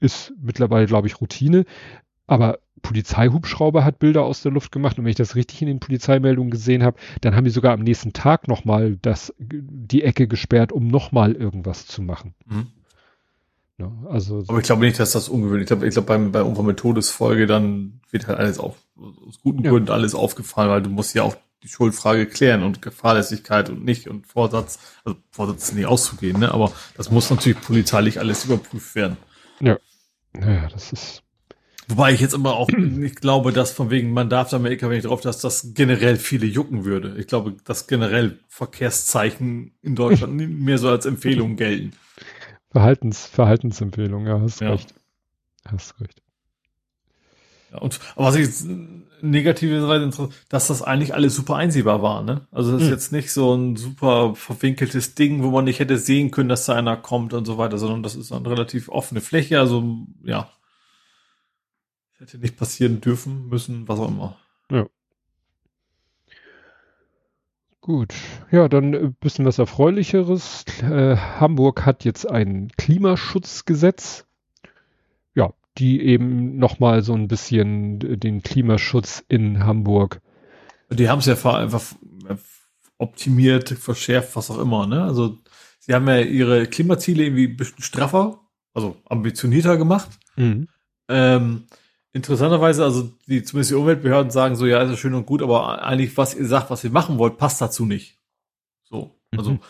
ist mittlerweile, glaube ich, Routine. Aber Polizeihubschrauber hat Bilder aus der Luft gemacht und wenn ich das richtig in den Polizeimeldungen gesehen habe, dann haben die sogar am nächsten Tag nochmal die Ecke gesperrt, um nochmal irgendwas zu machen. Mhm. Ja, also, Aber ich glaube nicht, dass das ungewöhnlich ist. Ich glaube, beim, bei Unfall mit Todesfolge dann wird halt alles auf, aus guten ja. Gründen alles aufgefallen, weil du musst ja auch die Schuldfrage klären und Gefahrlässigkeit und nicht und Vorsatz, also Vorsatz ist nicht auszugehen, ne? aber das muss natürlich polizeilich alles überprüft werden. Ja. Naja, das ist, Wobei ich jetzt immer auch nicht glaube, dass von wegen, man darf da mit LKW nicht drauf, dass das generell viele jucken würde. Ich glaube, dass generell Verkehrszeichen in Deutschland mehr so als Empfehlung gelten. Verhaltens, Verhaltensempfehlung, ja, hast ja. recht. Hast recht. Ja, und, aber was ich jetzt negativerweise interessant, dass das eigentlich alles super einsehbar war, ne? Also das ist hm. jetzt nicht so ein super verwinkeltes Ding, wo man nicht hätte sehen können, dass da einer kommt und so weiter, sondern das ist eine relativ offene Fläche, also, ja, Hätte nicht passieren dürfen, müssen, was auch immer. Ja. Gut, ja, dann ein bisschen was Erfreulicheres. Äh, Hamburg hat jetzt ein Klimaschutzgesetz, die eben nochmal so ein bisschen den Klimaschutz in Hamburg. Die haben es ja einfach optimiert, verschärft, was auch immer, ne? Also sie haben ja ihre Klimaziele irgendwie ein bisschen straffer, also ambitionierter gemacht. Mhm. Ähm, Interessanterweise, also die zumindest die Umweltbehörden sagen so, ja, ist ja schön und gut, aber eigentlich, was ihr sagt, was ihr machen wollt, passt dazu nicht. So. Also, mhm.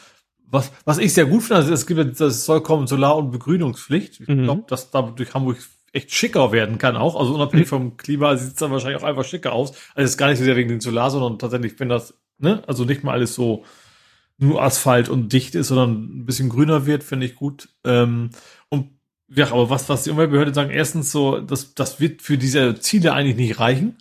was, was ich sehr gut finde, also es gibt das Soll kommen Solar- und Begrünungspflicht. Ich mhm. glaube, dass dadurch Hamburg echt schicker werden kann auch. Also unabhängig vom Klima sieht es dann wahrscheinlich auch einfach schicker aus. Also es ist gar nicht so sehr wegen den Solar, sondern tatsächlich, wenn das, ne, also nicht mal alles so nur Asphalt und dicht ist, sondern ein bisschen grüner wird, finde ich gut. Ähm, und ja, aber was, was die Umweltbehörde sagen, erstens so, das, das wird für diese Ziele eigentlich nicht reichen.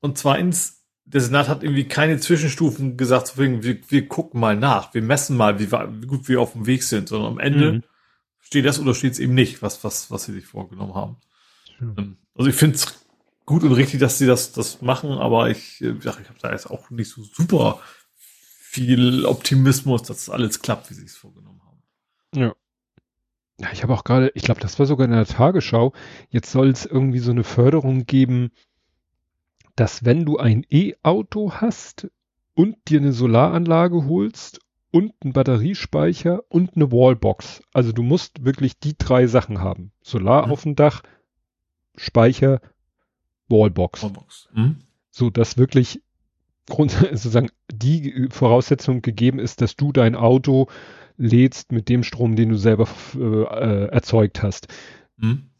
Und zweitens, der Senat hat irgendwie keine Zwischenstufen gesagt, wir, wir gucken mal nach, wir messen mal, wie, wie gut wir auf dem Weg sind, sondern am Ende mhm. steht das oder steht es eben nicht, was, was, was sie sich vorgenommen haben. Mhm. Also ich finde es gut und richtig, dass sie das, das machen, aber ich, ja, ich habe da jetzt auch nicht so super viel Optimismus, dass alles klappt, wie sie es vorgenommen haben. Ja. Ja, ich habe auch gerade, ich glaube, das war sogar in der Tagesschau, jetzt soll es irgendwie so eine Förderung geben, dass wenn du ein E-Auto hast und dir eine Solaranlage holst und einen Batteriespeicher und eine Wallbox, also du musst wirklich die drei Sachen haben. Solar mhm. auf dem Dach, Speicher, Wallbox. Wallbox. Mhm. So, dass wirklich Grund, sozusagen die Voraussetzung gegeben ist, dass du dein Auto lädst mit dem Strom, den du selber äh, erzeugt hast. Mhm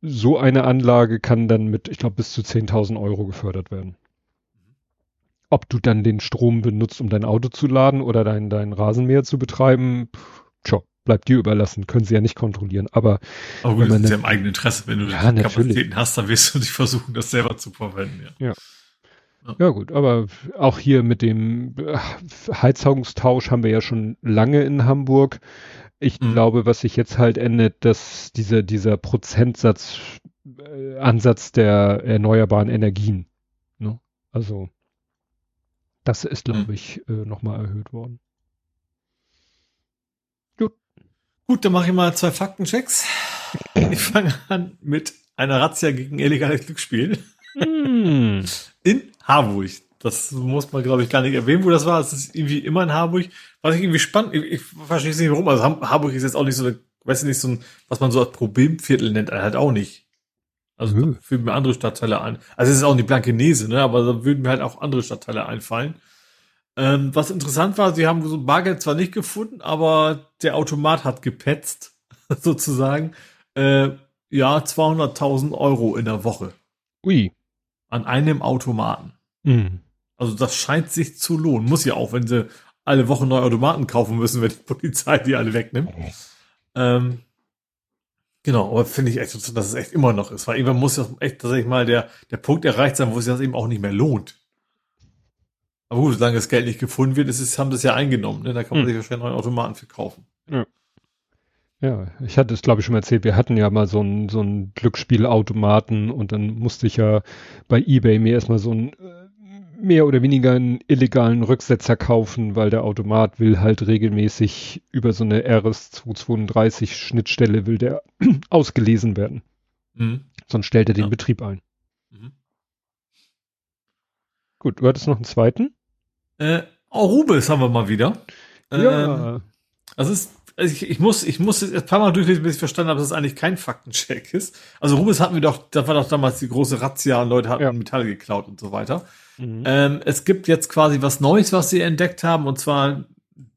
so eine Anlage kann dann mit, ich glaube, bis zu 10.000 Euro gefördert werden. Ob du dann den Strom benutzt, um dein Auto zu laden oder dein, dein Rasenmäher zu betreiben, tja, bleibt dir überlassen, können sie ja nicht kontrollieren. Aber, Aber gut, das ist ja im eigenen Interesse, wenn du ja, die Kapazitäten hast, dann wirst du dich versuchen, das selber zu verwenden. Ja. ja. Ja gut, aber auch hier mit dem Heizungstausch haben wir ja schon lange in Hamburg. Ich mhm. glaube, was sich jetzt halt ändert, dass dieser, dieser Prozentsatz, äh, Ansatz der erneuerbaren Energien, ne? Also, das ist, glaube mhm. ich, äh, nochmal erhöht worden. Gut. Gut, dann mache ich mal zwei Faktenchecks. Ich fange an mit einer Razzia gegen illegales Glücksspiel. Mm. In Harburg. Das muss man, glaube ich, gar nicht erwähnen, wo das war. Es ist irgendwie immer in Harburg. Was ich irgendwie spannend, ich, ich verstehe nicht warum. Also Harburg ist jetzt auch nicht so eine, weiß ich nicht, so ein, was man so als Problemviertel nennt, halt auch nicht. Also mhm. fühlen mir andere Stadtteile ein. Also es ist auch nicht Blankenese, ne? Aber da würden mir halt auch andere Stadtteile einfallen. Ähm, was interessant war, sie haben so Bargeld zwar nicht gefunden, aber der Automat hat gepetzt, sozusagen. Äh, ja, 200.000 Euro in der Woche. Ui. An einem Automaten. Mhm. Also das scheint sich zu lohnen. Muss ja auch, wenn sie alle Wochen neue Automaten kaufen müssen, wenn die Polizei die alle wegnimmt. Ähm, genau, aber finde ich echt, dass es echt immer noch ist. Weil irgendwann muss ja echt tatsächlich mal der, der Punkt erreicht sein, wo sich das eben auch nicht mehr lohnt. Aber gut, solange das Geld nicht gefunden wird, ist es, haben das ja eingenommen. Ne? Da kann man hm. sich wahrscheinlich neue Automaten verkaufen. Ja. Ja, ich hatte es, glaube ich, schon mal erzählt, wir hatten ja mal so einen so einen Glücksspielautomaten und dann musste ich ja bei Ebay mir erstmal so ein äh, mehr oder weniger einen illegalen Rücksetzer kaufen, weil der Automat will halt regelmäßig über so eine RS232 Schnittstelle will der ausgelesen werden. Mhm. Sonst stellt er den ja. Betrieb ein. Gut, du hattest noch einen zweiten? Äh, oh, Rubels haben wir mal wieder. Ja. Ähm, also ist also ich, ich muss, ich muss jetzt ein paar Mal durchlesen, bis ich verstanden habe, dass es das eigentlich kein Faktencheck ist. Also Rubens hatten wir doch, das war doch damals die große Razzia und Leute hatten ja. Metall geklaut und so weiter. Mhm. Ähm, es gibt jetzt quasi was Neues, was sie entdeckt haben, und zwar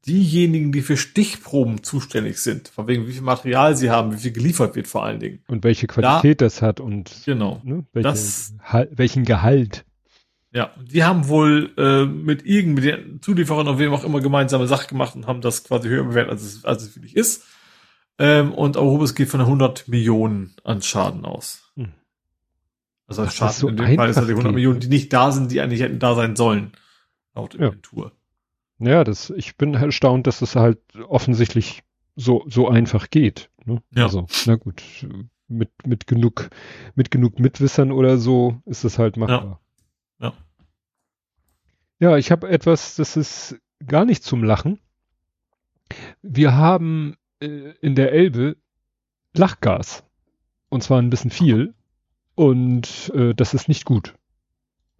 diejenigen, die für Stichproben zuständig sind, von wegen wie viel Material sie haben, wie viel geliefert wird vor allen Dingen. Und welche Qualität da, das hat und genau, ne, welche, das, welchen Gehalt. Ja, die haben wohl äh, mit irgend mit den Zulieferern oder wem auch immer gemeinsame Sache gemacht und haben das quasi höher bewertet, als es, als es wirklich ist. Ähm, und Aurobis geht von 100 Millionen an Schaden aus. Hm. Also Ach, Schaden so in dem Fall ist halt die 100 geht. Millionen, die nicht da sind, die eigentlich hätten da sein sollen. Laut Inventur. Ja. ja, das, ich bin erstaunt, dass es halt offensichtlich so, so einfach geht. Ne? Ja. Also, na gut, mit, mit genug, mit genug Mitwissern oder so ist es halt machbar. Ja. Ja, ich habe etwas, das ist gar nicht zum Lachen. Wir haben äh, in der Elbe Lachgas. Und zwar ein bisschen viel. Und äh, das ist nicht gut.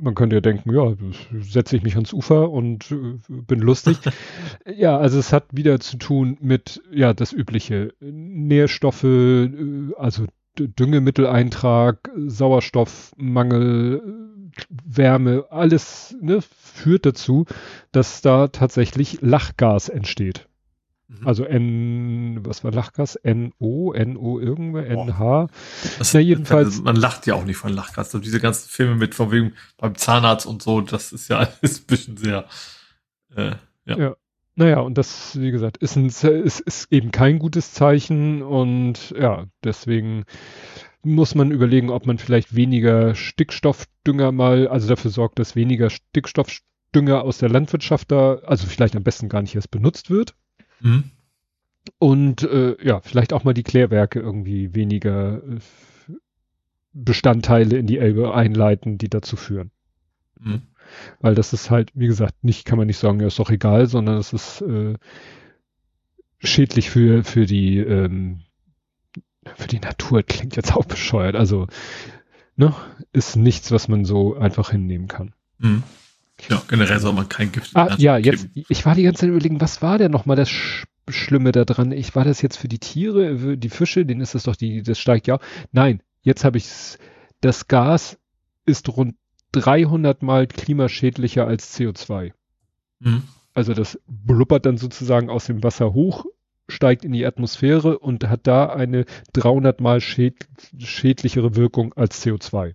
Man könnte ja denken, ja, setze ich mich ans Ufer und äh, bin lustig. ja, also es hat wieder zu tun mit, ja, das übliche Nährstoffe, äh, also Düngemitteleintrag, Sauerstoffmangel, Wärme, alles ne, führt dazu, dass da tatsächlich Lachgas entsteht. Mhm. Also N, was war Lachgas? NO, NO irgendwer, NH. Das, Na, jedenfalls. Man lacht ja auch nicht von Lachgas. Also diese ganzen Filme mit von wegen beim Zahnarzt und so, das ist ja alles ein bisschen sehr, äh, ja. ja. Naja, und das, wie gesagt, ist, ein, ist, ist eben kein gutes Zeichen und ja, deswegen muss man überlegen, ob man vielleicht weniger Stickstoffdünger mal, also dafür sorgt, dass weniger Stickstoffdünger aus der Landwirtschaft da, also vielleicht am besten gar nicht erst benutzt wird. Mhm. Und äh, ja, vielleicht auch mal die Klärwerke irgendwie weniger äh, Bestandteile in die Elbe einleiten, die dazu führen. Mhm. Weil das ist halt, wie gesagt, nicht, kann man nicht sagen, ja, ist doch egal, sondern es ist äh, schädlich für, für die, ähm, für die Natur, klingt jetzt auch bescheuert. Also, ne, ist nichts, was man so einfach hinnehmen kann. Mhm. Ja, generell soll man kein Gift. Ah, ja, jetzt, ich war die ganze Zeit überlegen, was war denn nochmal das Sch Schlimme da dran? Ich war das jetzt für die Tiere, für die Fische, denen ist das doch die, das steigt ja. Nein, jetzt habe ich das Gas ist rund 300 mal klimaschädlicher als CO2. Mhm. Also das blubbert dann sozusagen aus dem Wasser hoch, steigt in die Atmosphäre und hat da eine 300 mal schäd schädlichere Wirkung als CO2.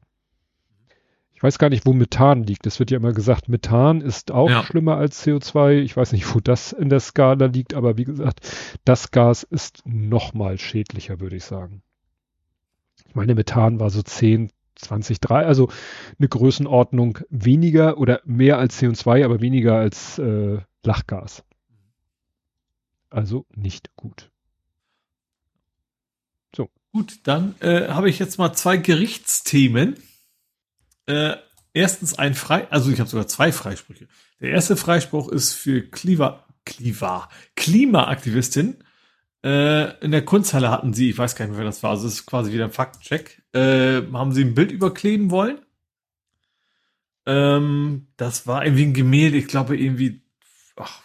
Ich weiß gar nicht, wo Methan liegt. Es wird ja immer gesagt, Methan ist auch ja. schlimmer als CO2. Ich weiß nicht, wo das in der Skala liegt, aber wie gesagt, das Gas ist noch mal schädlicher, würde ich sagen. Ich meine, Methan war so 10, 20, 3, also eine Größenordnung weniger oder mehr als CO2, aber weniger als äh, Lachgas. Also nicht gut. So. Gut, dann äh, habe ich jetzt mal zwei Gerichtsthemen. Äh, erstens ein Frei, also ich habe sogar zwei Freisprüche. Der erste Freispruch ist für Kliva, Kliva, Klimaaktivistin. Äh, in der Kunsthalle hatten sie, ich weiß gar nicht mehr, wer das war, also es ist quasi wieder ein Faktencheck, äh, haben sie ein Bild überkleben wollen. Ähm, das war irgendwie ein Gemälde, ich glaube irgendwie, ach,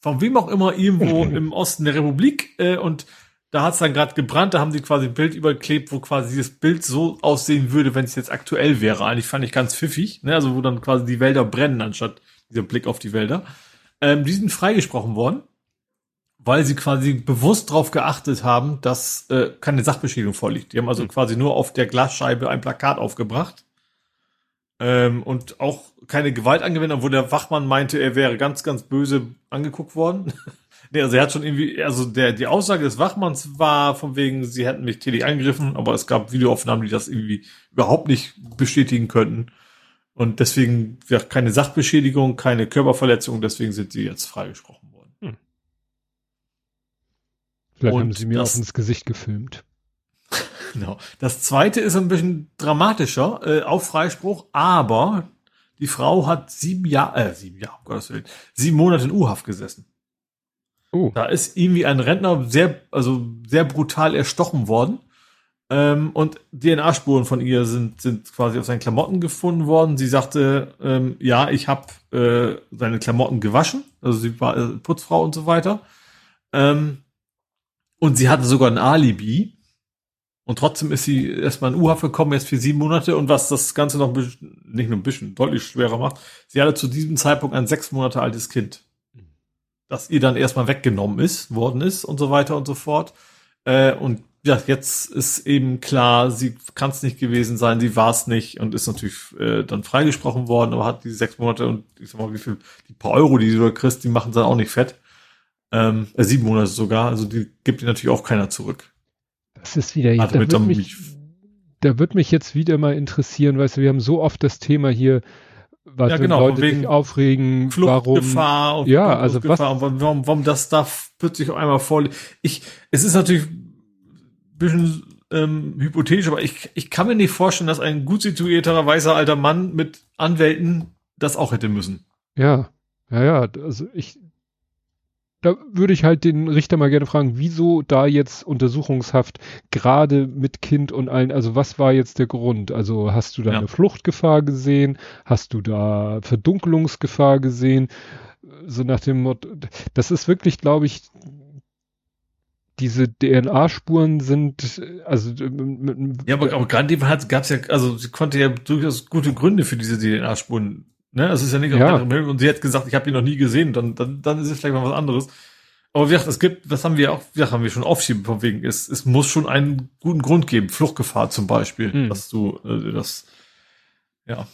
von wem auch immer, irgendwo im Osten der Republik. Äh, und da hat es dann gerade gebrannt, da haben sie quasi ein Bild überklebt, wo quasi das Bild so aussehen würde, wenn es jetzt aktuell wäre. Eigentlich fand ich ganz pfiffig, ne? also wo dann quasi die Wälder brennen, anstatt dieser Blick auf die Wälder. Ähm, die sind freigesprochen worden, weil sie quasi bewusst darauf geachtet haben, dass äh, keine Sachbeschädigung vorliegt. Die haben also mhm. quasi nur auf der Glasscheibe ein Plakat aufgebracht ähm, und auch keine Gewalt angewendet, obwohl der Wachmann meinte, er wäre ganz, ganz böse angeguckt worden. Nee, also er hat schon irgendwie, also der, die Aussage des Wachmanns war von wegen, sie hätten mich tätig angegriffen, aber es gab Videoaufnahmen, die das irgendwie überhaupt nicht bestätigen könnten. Und deswegen ja, keine Sachbeschädigung, keine Körperverletzung, deswegen sind sie jetzt freigesprochen worden. Hm. Vielleicht Und haben sie mir das, auch ins Gesicht gefilmt. Genau. Das zweite ist ein bisschen dramatischer, äh, auf Freispruch, aber die Frau hat sieben Jahre, äh, sieben Jahre, um Gottes Willen, sieben Monate in U-Haft gesessen. Oh. Da ist irgendwie ein Rentner sehr, also sehr brutal erstochen worden. Ähm, und DNA-Spuren von ihr sind, sind quasi auf seinen Klamotten gefunden worden. Sie sagte, ähm, ja, ich habe äh, seine Klamotten gewaschen. Also sie war äh, Putzfrau und so weiter. Ähm, und sie hatte sogar ein Alibi. Und trotzdem ist sie erstmal in U-Haft gekommen, jetzt für sieben Monate. Und was das Ganze noch nicht nur ein bisschen deutlich schwerer macht, sie hatte zu diesem Zeitpunkt ein sechs Monate altes Kind dass ihr dann erstmal weggenommen ist, worden ist und so weiter und so fort. Äh, und ja, jetzt ist eben klar, sie kann es nicht gewesen sein, sie war es nicht und ist natürlich äh, dann freigesprochen worden, aber hat die sechs Monate und ich sag mal, wie viel, die paar Euro, die du da kriegst, die machen dann auch nicht fett. Ähm, äh, sieben Monate sogar, also die gibt dir natürlich auch keiner zurück. Das ist wieder, da wird, mich, da wird mich jetzt wieder mal interessieren, weißt du, wir haben so oft das Thema hier, was ja, genau, Leute wegen sich aufregen, Fluchtgefahr warum, und ja, also was, warum, warum das da plötzlich auf einmal voll, ich, es ist natürlich ein bisschen ähm, hypothetisch, aber ich, ich kann mir nicht vorstellen, dass ein gut situierter weißer alter Mann mit Anwälten das auch hätte müssen. Ja, ja, ja, also ich, da würde ich halt den Richter mal gerne fragen, wieso da jetzt Untersuchungshaft gerade mit Kind und allen, also was war jetzt der Grund? Also hast du da ja. eine Fluchtgefahr gesehen? Hast du da Verdunkelungsgefahr gesehen? So nach dem Motto, das ist wirklich, glaube ich, diese DNA-Spuren sind, also ja, aber, aber gerade gab es ja, also sie konnte ja durchaus gute Gründe für diese DNA-Spuren Ne, es ist ja nicht ja. und sie hat gesagt, ich habe ihn noch nie gesehen, dann, dann, dann ist es vielleicht mal was anderes. Aber wie gesagt, es gibt, das haben wir auch, wie gesagt, haben wir schon aufschieben von wegen, es, es muss schon einen guten Grund geben, Fluchtgefahr zum Beispiel, Hm. dass du äh, das, ja.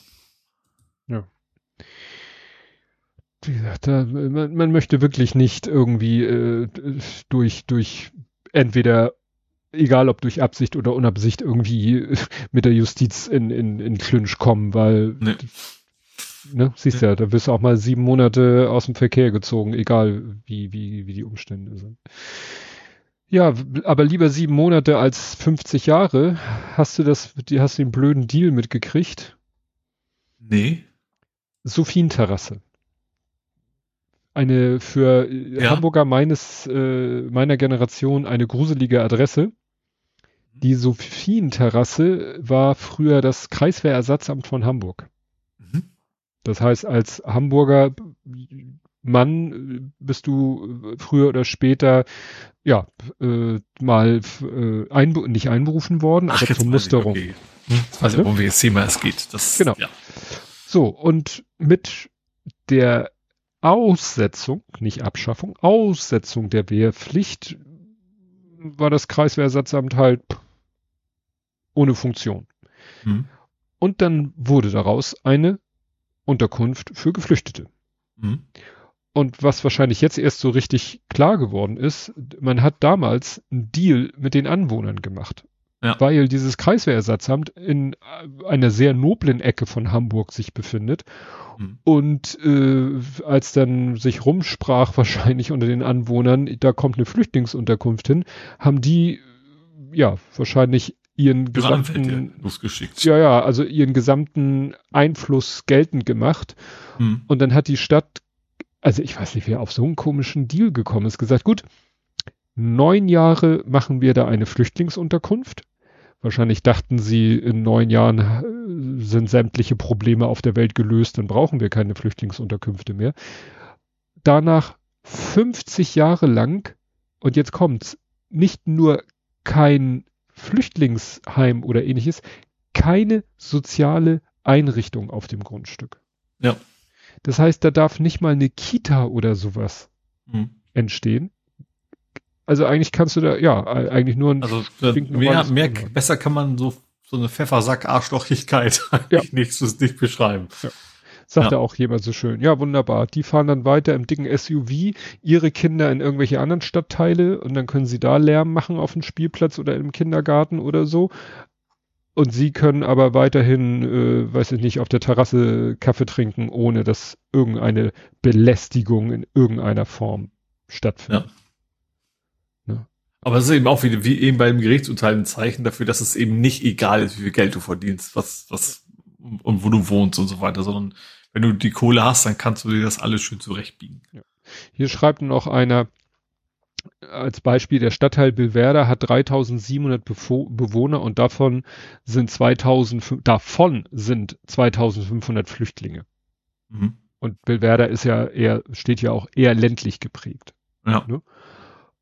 Wie gesagt, da, man, man möchte wirklich nicht irgendwie äh, durch, durch entweder, egal ob durch Absicht oder Unabsicht, irgendwie mit der Justiz in, in, in Clinch kommen, weil, Nee. Ne, siehst ja, da wirst du auch mal sieben Monate aus dem Verkehr gezogen, egal wie, wie, wie die Umstände sind. Ja, aber lieber sieben Monate als 50 Jahre. Hast du das, hast du den blöden Deal mitgekriegt? Nee. Sophienterrasse. Eine für äh, Ja. Hamburger meines, äh, meiner Generation eine gruselige Adresse. Die Sophienterrasse war früher das Kreiswehrersatzamt von Hamburg. Das heißt, als Hamburger Mann bist du äh, früher oder später ja äh, mal äh, einbe nicht einberufen worden, aber zur Musterung. okay. Hm, ich, um welches Thema es geht. Das, Genau. Ja. So, und mit der Aussetzung, nicht Abschaffung, Aussetzung der Wehrpflicht war das Kreiswehrersatzamt halt ohne Funktion. Hm. Und dann wurde daraus eine Unterkunft für Geflüchtete. Hm. Und was wahrscheinlich jetzt erst so richtig klar geworden ist, man hat damals einen Deal mit den Anwohnern gemacht. Ja. Weil dieses Kreiswehrersatzamt in einer sehr noblen Ecke von Hamburg sich befindet. Hm. Und äh, als dann sich rumsprach, wahrscheinlich unter den Anwohnern, da kommt eine Flüchtlingsunterkunft hin, haben die ja wahrscheinlich ihren gesamten, losgeschickt. ja, ja, also ihren gesamten Einfluss geltend gemacht. Hm. Und dann hat die Stadt, also ich weiß nicht, wer auf so einen komischen Deal gekommen ist, gesagt, gut, neun Jahre machen wir da eine Flüchtlingsunterkunft. Wahrscheinlich dachten sie, in neun Jahren äh, sind sämtliche Probleme auf der Welt gelöst, dann brauchen wir keine Flüchtlingsunterkünfte mehr. Danach 50 Jahre lang, und jetzt kommt's, nicht nur kein Flüchtlingsheim oder ähnliches, keine soziale Einrichtung auf dem Grundstück. Ja. Das heißt, da darf nicht mal eine Kita oder sowas Hm. entstehen. Also eigentlich kannst du da, ja, eigentlich nur ein Also äh, mehr, mehr, besser kann man so, so eine Pfeffersack-Arschlochigkeit Ja. eigentlich nicht, nicht beschreiben. Sagte Ja. auch jemand so schön. Ja, wunderbar. Die fahren dann weiter im dicken SUV, ihre Kinder in irgendwelche anderen Stadtteile und dann können sie da Lärm machen auf dem Spielplatz oder im Kindergarten oder so. Und sie können aber weiterhin, äh, weiß ich nicht, auf der Terrasse Kaffee trinken, ohne dass irgendeine Belästigung in irgendeiner Form stattfindet. Aber es ist eben auch wie, wie eben beim Gerichtsurteil ein Zeichen dafür, dass es eben nicht egal ist, wie viel Geld du verdienst, was, was, und wo du wohnst und so weiter, sondern wenn du die Kohle hast, dann kannst du dir das alles schön zurechtbiegen. Hier schreibt noch einer, als Beispiel, der Stadtteil Bilwerder hat 3700 Befo Bewohner und davon sind 2000, davon sind 2500 Flüchtlinge. Mhm. Und Bilwerder ist ja eher, steht ja auch eher ländlich geprägt. Ja.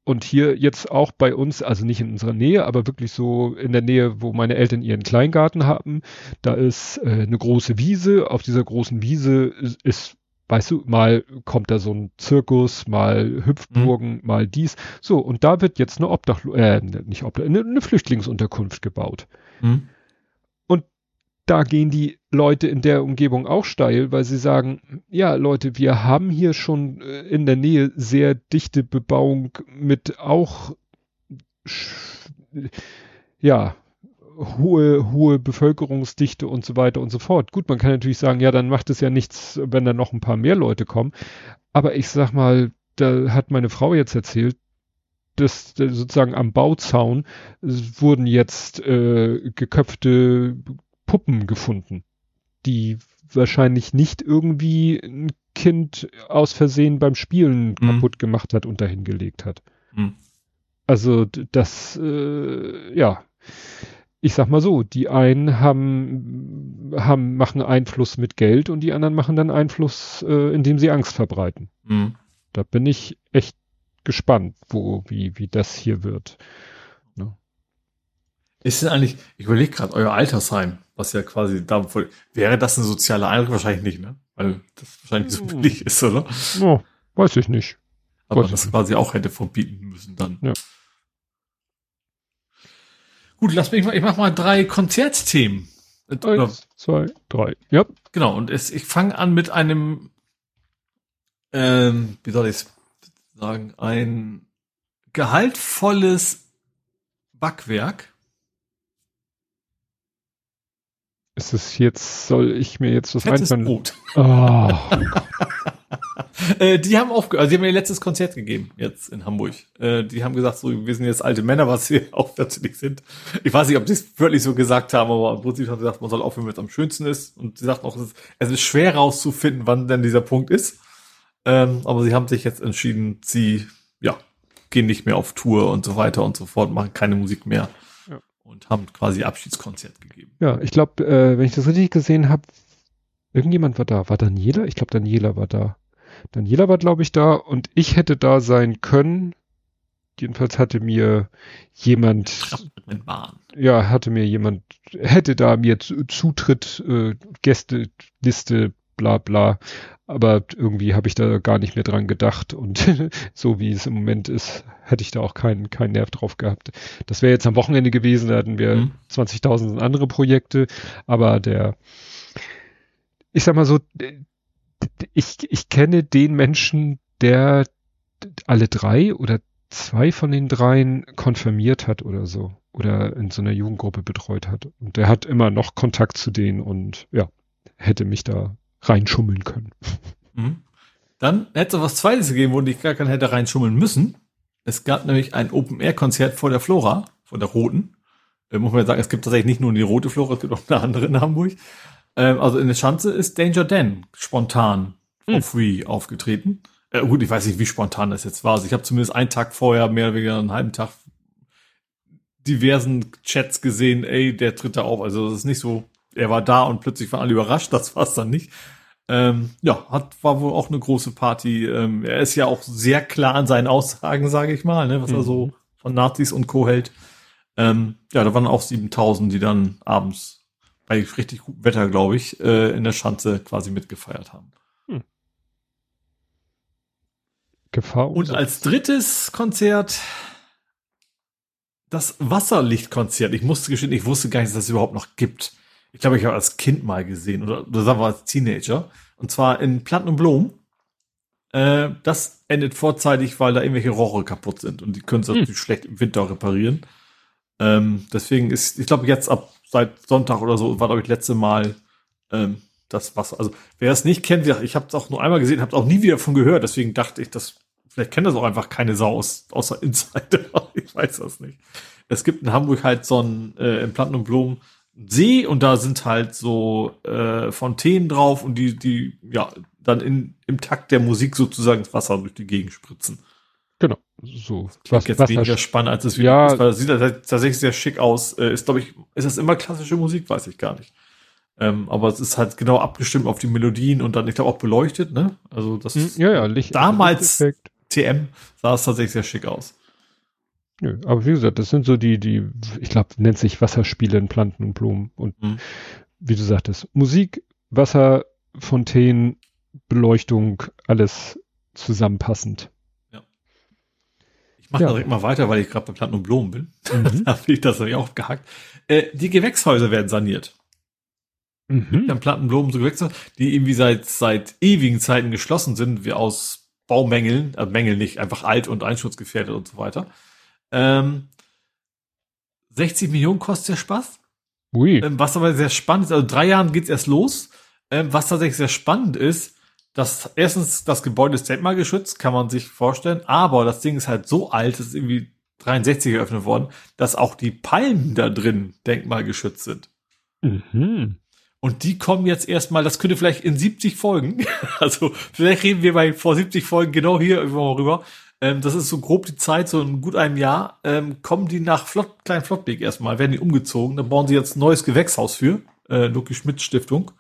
Und hier jetzt auch bei uns, also nicht in unserer Nähe, aber wirklich so in der Nähe, wo meine Eltern ihren Kleingarten haben, da ist äh, eine große Wiese. Auf dieser großen Wiese ist, ist, weißt du, mal kommt da so ein Zirkus, mal Hüpfburgen, mal dies. So, und da wird jetzt eine Obdachlo äh, nicht Obdach, eine, eine Flüchtlingsunterkunft gebaut. Mhm. Da gehen die Leute in der Umgebung auch steil, weil sie sagen, ja Leute, wir haben hier schon äh, in der Nähe sehr dichte Bebauung mit auch ja hohe hohe Bevölkerungsdichte und so weiter und so fort. Gut, man kann natürlich sagen, ja, dann macht es ja nichts, wenn da noch ein paar mehr Leute kommen, aber ich sag mal, da hat meine Frau jetzt erzählt, dass äh, sozusagen am Bauzaun äh, wurden jetzt äh, geköpfte Puppen gefunden, die wahrscheinlich nicht irgendwie ein Kind aus Versehen beim Spielen Mhm. kaputt gemacht hat und dahin gelegt hat. Mhm. Also das, äh, ja, ich sag mal so, die einen haben, haben, machen Einfluss mit Geld und die anderen machen dann Einfluss, äh, indem sie Angst verbreiten. Mhm. Da bin ich echt gespannt, wo, wie, wie das hier wird. Ist denn eigentlich, ich überlege gerade, euer Altersheim, was ja quasi da voll, wäre das eine soziale Einrichtung? Wahrscheinlich nicht, ne? Weil das wahrscheinlich so Hm. billig ist, oder? Oh, weiß ich nicht. weil man das quasi auch hätte verbieten müssen dann. Ja. Gut, lass mich mal, ich mach mal drei Konzertthemen. Eins, zwei, drei. Ja. Genau, und es, ich fange an mit einem, ähm, wie soll ich sagen, ein gehaltvolles Backwerk. Ist es jetzt, soll ich mir jetzt was Fettes einfallen? Brot. Oh, Äh, die haben aufge also die haben ihr letztes Konzert gegeben, jetzt in Hamburg. Äh, die haben gesagt, so, wir sind jetzt alte Männer, was wir auch natürlich sind. Ich weiß nicht, ob sie es wirklich so gesagt haben, aber im Prinzip haben sie gesagt, man soll aufhören, wenn es am schönsten ist. Und sie sagten auch, es ist, es ist schwer rauszufinden, wann denn dieser Punkt ist. Ähm, aber sie haben sich jetzt entschieden, sie, ja, gehen nicht mehr auf Tour und so weiter und so fort, machen keine Musik mehr. Und haben quasi Abschiedskonzert gegeben. ja, ich glaube, äh, wenn ich das richtig gesehen habe, irgendjemand war da. War Daniela? Ich glaube, Daniela war da. Daniela war, glaube ich, da und ich hätte da sein können. Jedenfalls hatte mir jemand ja, hatte mir jemand, hätte da mir zu, Zutritt, äh, Gästeliste, bla bla. Aber irgendwie habe ich da gar nicht mehr dran gedacht und so wie es im Moment ist, hätte ich da auch keinen keinen Nerv drauf gehabt. Das wäre jetzt am Wochenende gewesen, da hatten wir Mhm. 20.000 andere Projekte, aber der, ich sag mal so, ich, ich kenne den Menschen, der alle drei oder zwei von den dreien konfirmiert hat oder so oder in so einer Jugendgruppe betreut hat. Und der hat immer noch Kontakt zu denen und ja, hätte mich da reinschummeln können. Mhm. Dann hätte es was Zweites gegeben, wo ich gar keinen hätte reinschummeln müssen. Es gab nämlich ein Open-Air-Konzert vor der Flora, von der Roten. Äh, muss man ja sagen, es gibt tatsächlich nicht nur die Rote Flora, es gibt auch eine andere in Hamburg. Ähm, also in der Schanze ist Danger Dan spontan for Hm. free aufgetreten. Äh, gut, ich weiß nicht, wie spontan das jetzt war. Also ich habe zumindest einen Tag vorher, mehr oder weniger einen halben Tag, diversen Chats gesehen, ey, der tritt da auf. Also das ist nicht so, er war da und plötzlich waren alle überrascht, das war's dann nicht. Ähm, ja, hat, war wohl auch eine große Party. Ähm, er ist ja auch sehr klar an seinen Aussagen, sage ich mal, ne, was er Mhm. so von Nazis und Co. hält. Ähm, ja, da waren auch 7000, die dann abends bei richtig gutem Wetter, glaube ich, äh, in der Schanze quasi mitgefeiert haben. Gefahr Und als drittes Konzert das Wasserlichtkonzert. Ich musste gestehen, ich wusste gar nicht, dass es das überhaupt noch gibt. Ich glaube, ich habe als Kind mal gesehen oder, oder sagen wir als Teenager. Und zwar in Platten und Blom. Äh, das endet vorzeitig, weil da irgendwelche Rohre kaputt sind und die können es Hm. natürlich schlecht im Winter reparieren. Ähm, deswegen ist, ich glaube, jetzt ab seit Sonntag oder so war, glaube ich, letzte Mal ähm, das Wasser. Also wer es nicht kennt, ich habe es auch nur einmal gesehen, habe es auch nie wieder von gehört. Deswegen dachte ich, dass vielleicht kennt das auch einfach keine Sau aus, außer Insider. ich weiß das nicht. Es gibt in Hamburg halt so einen äh, in Planten und Blumen See und da sind halt so äh, Fontänen drauf und die, die ja dann in, im Takt der Musik sozusagen das Wasser durch die Gegend spritzen. Genau, so. Klingt jetzt weniger spannend, als es wieder Ja. ist, weil das sieht halt tatsächlich sehr schick aus. Äh, ist, glaube ich, ist das immer klassische Musik? Weiß ich gar nicht. Ähm, aber es ist halt genau abgestimmt auf die Melodien und dann, ich glaube, auch beleuchtet, ne? Also das Hm, ja, ja, Licht. Damals-. TM sah es tatsächlich sehr schick aus. Nö, aber wie gesagt, das sind so die, die, ich glaube, nennt sich Wasserspiele in Planten und Blumen. Und Mhm. wie du sagtest, Musik, Wasser, Fontänen, Beleuchtung, alles zusammenpassend. Ich mache Ja. direkt mal weiter, weil ich gerade bei Planten und Blumen bin. Mhm. da habe ich das nämlich auch gehackt. Äh, die Gewächshäuser werden saniert. Mhm. haben Plattenblumen, so Gewächshäuser, die irgendwie seit, seit ewigen Zeiten geschlossen sind, wie aus Baumängeln, äh, Mängel nicht, einfach alt und einschutzgefährdet und so weiter. Ähm, 60 Millionen kostet der Spaß. Ui. Ähm, was aber sehr spannend ist, also drei Jahren geht's erst los. Ähm, was tatsächlich sehr spannend ist, dass erstens das Gebäude ist denkmalgeschützt, kann man sich vorstellen, aber das Ding ist halt so alt, es ist irgendwie 63 eröffnet worden, dass auch die Palmen da drin denkmalgeschützt sind. Mhm. Und die kommen jetzt erstmal, das könnte vielleicht in 70 Folgen, also vielleicht reden wir bei vor 70 Folgen genau hier irgendwann mal rüber. Ähm, das ist so grob die Zeit, so in gut einem Jahr, ähm, kommen die nach Flott, Klein Flottbek erstmal, werden die umgezogen, dann bauen sie jetzt ein neues Gewächshaus für, äh, Luki Schmidt Stiftung,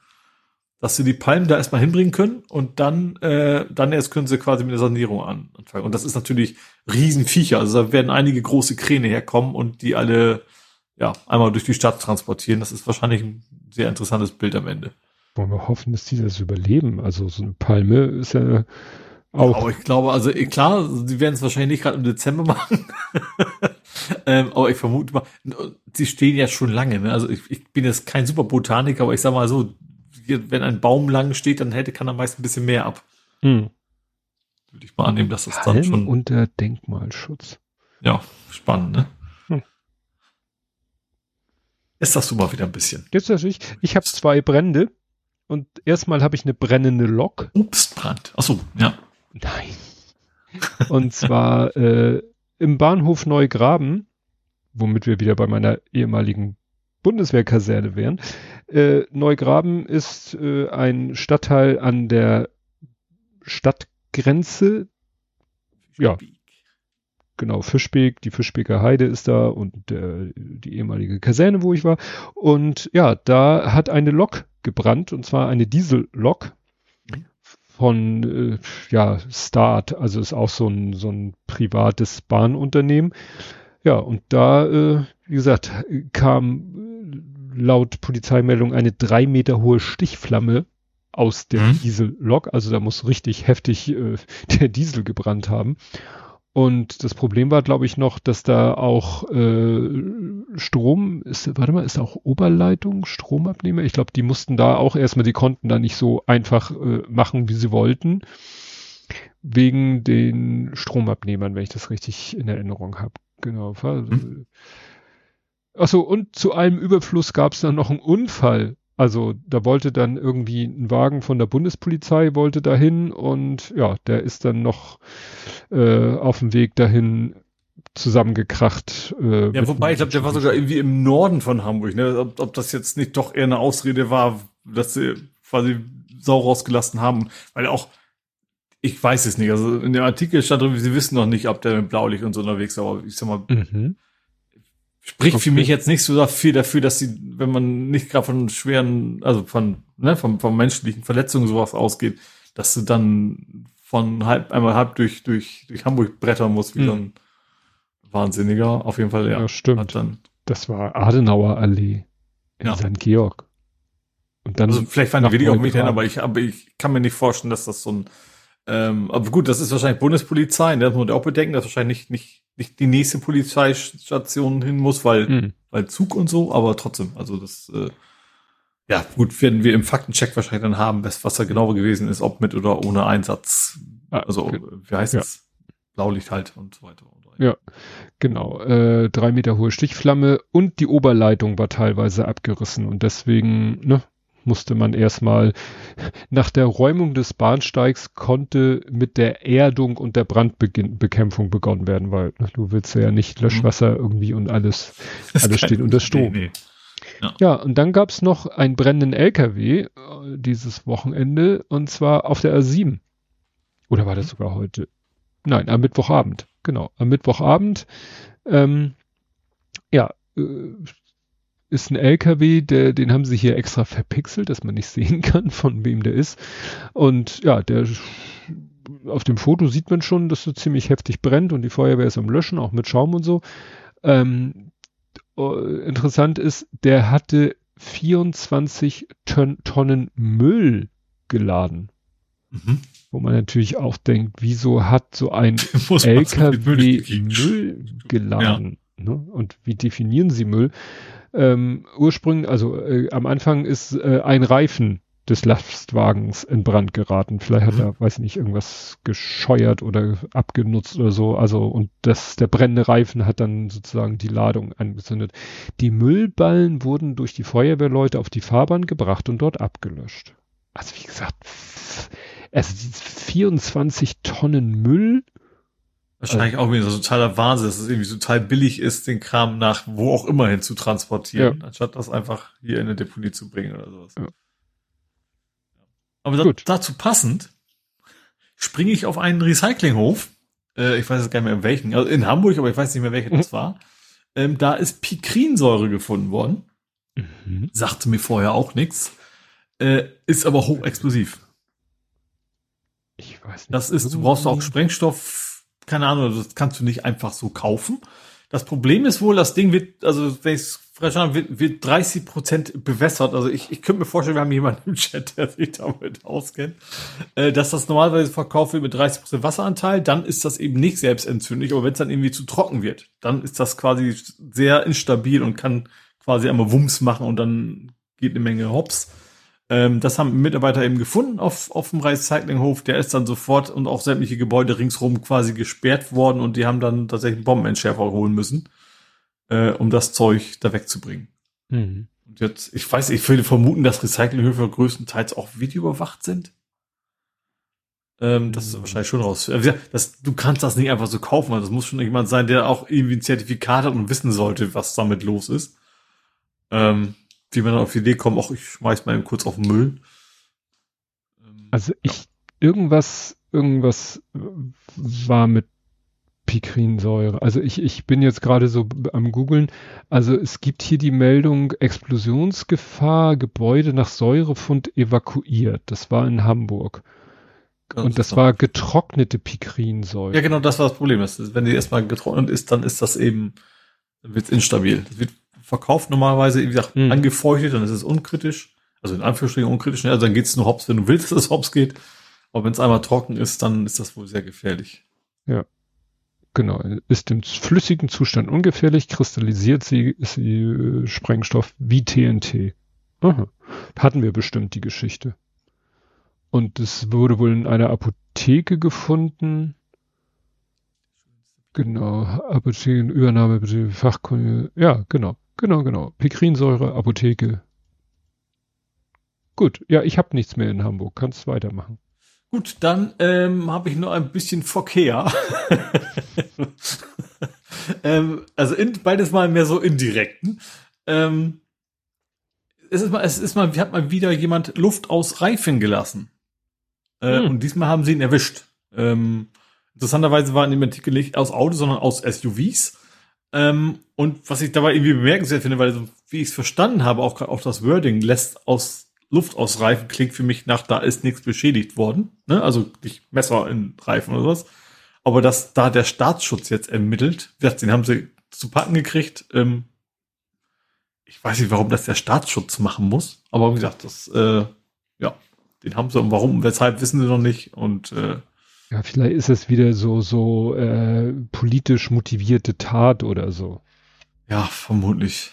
dass sie die Palmen da erstmal hinbringen können und dann, äh, dann erst können sie quasi mit der Sanierung an, anfangen. Und das ist natürlich Riesenviecher, also da werden einige große Kräne herkommen und die alle, ja, einmal durch die Stadt transportieren. Das ist wahrscheinlich ein sehr interessantes Bild am Ende. Wollen wir hoffen, dass die das überleben. Also so eine Palme ist ja Auch. Aber ich glaube, also klar, sie werden es wahrscheinlich nicht gerade im Dezember machen. ähm, aber ich vermute mal, sie stehen ja schon lange. Ne? Also ich, ich bin jetzt kein super Botaniker, aber ich sag mal so, wenn ein Baum lang steht, dann hätte kann er meist ein bisschen mehr ab. Hm. Würde ich mal annehmen, dass das dann schon unter Denkmalschutz. Ja, spannend, ne? Hm. Jetzt sagst du mal wieder ein bisschen. Jetzt natürlich, ich habe zwei Brände und erstmal habe ich eine brennende Lok. Obstbrand. Achso, ja. Nein. Und zwar äh, im Bahnhof Neugraben, womit wir wieder bei meiner ehemaligen Bundeswehrkaserne wären. Äh, Neugraben ist äh, ein Stadtteil an der Stadtgrenze. Ja. Genau, Fischbeek, die Fischbeker Heide ist da und äh, die ehemalige Kaserne, wo ich war. Und ja, da hat eine Lok gebrannt, und zwar eine Diesellok von äh, ja, Start, also ist auch so ein, so ein privates Bahnunternehmen. Ja, und da, äh, wie gesagt, kam laut Polizeimeldung eine drei Meter hohe Stichflamme aus der mhm. Diesellok. Also da muss richtig heftig äh, der Diesel gebrannt haben. Und das Problem war, glaube ich, noch, dass da auch äh, Strom ist, warte mal, ist auch Oberleitung, Stromabnehmer? Ich glaube, die mussten da auch erstmal, die konnten da nicht so einfach äh, machen, wie sie wollten. Wegen den Stromabnehmern, wenn ich das richtig in Erinnerung habe. Genau. Also, hm. Achso, und zu allem Überfluss gab es dann noch einen Unfall also da wollte dann irgendwie ein Wagen von der Bundespolizei wollte dahin und ja, der ist dann noch äh, auf dem Weg dahin zusammengekracht. Äh, ja, wobei ich glaube, der war sogar irgendwie im Norden von Hamburg. Ne? Ob, ob das jetzt nicht doch eher eine Ausrede war, dass sie quasi Sau rausgelassen haben, weil auch ich weiß es nicht. Also in dem Artikel stand drin, sie wissen noch nicht, ob der mit Blaulicht und so unterwegs ist, aber ich sag mal, mhm. Spricht okay. für mich jetzt nicht so viel dafür, dass sie, wenn man nicht gerade von schweren, also von, ne, von, von menschlichen Verletzungen sowas ausgeht, dass du dann von halb, einmal halb durch, durch, durch Hamburg brettern musst, wie hm. so ein Wahnsinniger. Auf jeden Fall, ja. Ja, stimmt. Dann, das war Adenauer Allee in ja. St. Georg. Und dann also vielleicht waren die weniger auf mich hin, aber ich, aber ich kann mir nicht vorstellen, dass das so ein, ähm, aber gut, das ist wahrscheinlich Bundespolizei, ne? das muss man auch bedenken, dass wahrscheinlich nicht, nicht die nächste Polizeistation hin muss, weil, mhm. weil Zug und so, aber trotzdem, also das, äh, ja, gut, werden wir im Faktencheck wahrscheinlich dann haben, was, was da genau gewesen ist, ob mit oder ohne Einsatz. Ah, also, okay. wie heißt ja. es? Blaulicht halt und so weiter. Ja, genau. Äh, drei Meter hohe Stichflamme und die Oberleitung war teilweise abgerissen und deswegen, ne, musste man erstmal, nach der Räumung des Bahnsteigs konnte mit der Erdung und der Brandbekämpfung begonnen werden, weil ne, du willst ja nicht Löschwasser mhm. irgendwie und alles, alles steht unter Strom. Nee, nee. Ja. ja. und dann gab's noch einen brennenden LKW äh, dieses Wochenende und zwar auf der A7. Oder war das mhm. sogar heute? Nein, am Mittwochabend. Genau, am Mittwochabend. Ähm, ja, äh, ist ein LKW, der, den haben sie hier extra verpixelt, dass man nicht sehen kann, von wem der ist. Und ja, der auf dem Foto sieht man schon, dass so ziemlich heftig brennt und die Feuerwehr ist am Löschen, auch mit Schaum und so. Ähm, interessant ist, der hatte 24 Ton, Tonnen Müll geladen. Mhm. Wo man natürlich auch denkt, wieso hat so ein LKW Müll, Müll geladen? Ja. Ne? Und wie definieren sie Müll? Ähm, ursprünglich, also äh, am Anfang ist äh, ein Reifen des Lastwagens in Brand geraten. Vielleicht hat mhm. er, weiß nicht, irgendwas gescheuert oder abgenutzt oder so. Also, und das, der brennende Reifen hat dann sozusagen die Ladung angezündet. Die Müllballen wurden durch die Feuerwehrleute auf die Fahrbahn gebracht und dort abgelöscht. Also, wie gesagt, also 24 Tonnen Müll Wahrscheinlich auch wieder so totaler Wahnsinn, dass es irgendwie total billig ist, den Kram nach wo auch immer hin zu transportieren, ja. anstatt das einfach hier in eine Deponie zu bringen oder sowas. Ja. Aber da, dazu passend springe ich auf einen Recyclinghof. Äh, ich weiß jetzt gar nicht mehr in welchen, also in Hamburg, aber ich weiß nicht mehr welcher mhm. das war. Ähm, da ist Pikrinsäure gefunden worden. Mhm. Sagte mir vorher auch nichts. Äh, ist aber hochexplosiv. Ich weiß nicht. Das ist, du brauchst auch Sprengstoff keine Ahnung, das kannst du nicht einfach so kaufen. Das Problem ist wohl, das Ding wird, also wenn ich es verstanden wird, wird 30 Prozent bewässert. Also ich, ich könnte mir vorstellen, wir haben jemanden im Chat, der sich damit auskennt, äh, dass das normalerweise verkauft wird mit 30 Prozent Wasseranteil. Dann ist das eben nicht selbstentzündlich. Aber wenn es dann irgendwie zu trocken wird, dann ist das quasi sehr instabil und kann quasi einmal Wumms machen und dann geht eine Menge Hops. Ähm, das haben Mitarbeiter eben gefunden auf, auf dem Recyclinghof. Der ist dann sofort und auch sämtliche Gebäude ringsrum quasi gesperrt worden und die haben dann tatsächlich einen Bombenentschärfer holen müssen, äh, um das Zeug da wegzubringen. Mhm. Und jetzt, ich weiß, ich würde vermuten, dass Recyclinghöfe größtenteils auch videoüberwacht sind. Ähm, das ist mhm. wahrscheinlich schon raus. Das, du kannst das nicht einfach so kaufen, weil das muss schon jemand sein, der auch irgendwie ein Zertifikat hat und wissen sollte, was damit los ist. Ähm, wie man auf die Idee kommt, auch ich schmeiß mal eben kurz auf den Müll. Ähm, also ich, ja. irgendwas, irgendwas war mit Pikrinsäure. Also ich, ich bin jetzt gerade so am googeln. Also es gibt hier die Meldung Explosionsgefahr, Gebäude nach Säurefund evakuiert. Das war in Hamburg. Ganz und das war getrocknete Pikrinsäure. Ja, genau, das war das Problem. Wenn die erstmal getrocknet ist, dann ist das eben, dann wird es instabil. Das wird verkauft normalerweise, wie gesagt, mhm. angefeuchtet, dann ist es unkritisch. Also in Anführungsstrichen unkritisch. Ne? Also dann geht es nur hops, wenn du willst, dass es hops geht. Aber wenn es einmal trocken ist, dann ist das wohl sehr gefährlich. Ja. Genau, ist im flüssigen Zustand ungefährlich, kristallisiert sie, sie äh, Sprengstoff wie TNT. Aha. Hatten wir bestimmt die Geschichte. Und es wurde wohl in einer Apotheke gefunden. Genau, Apotheken, Übernahme, Fachkunde, ja, genau. Genau, genau. Pikrinsäure, Apotheke. Gut, ja, ich habe nichts mehr in Hamburg. Kannst weitermachen. Gut, dann ähm, habe ich nur ein bisschen Verkehr. ähm, also in, beides mal mehr so indirekten. Ähm, es ist mal, es ist mal, hat mal wieder jemand Luft aus Reifen gelassen. Äh, hm. Und diesmal haben sie ihn erwischt. Ähm, interessanterweise war in dem Artikel nicht aus Autos, sondern aus SUVs. Ähm, und was ich dabei irgendwie bemerkenswert finde, weil wie ich es verstanden habe, auch, auch das Wording lässt aus Luft ausreifen, klingt für mich nach, da ist nichts beschädigt worden. Ne? Also nicht Messer in Reifen oder sowas. Aber dass da der Staatsschutz jetzt ermittelt, den haben sie zu packen gekriegt. Ähm, ich weiß nicht, warum das der Staatsschutz machen muss. Aber wie gesagt, das, äh, ja, den haben sie und warum weshalb wissen sie noch nicht. Und äh, ja, vielleicht ist es wieder so, so äh, politisch motivierte Tat oder so. Ja, vermutlich.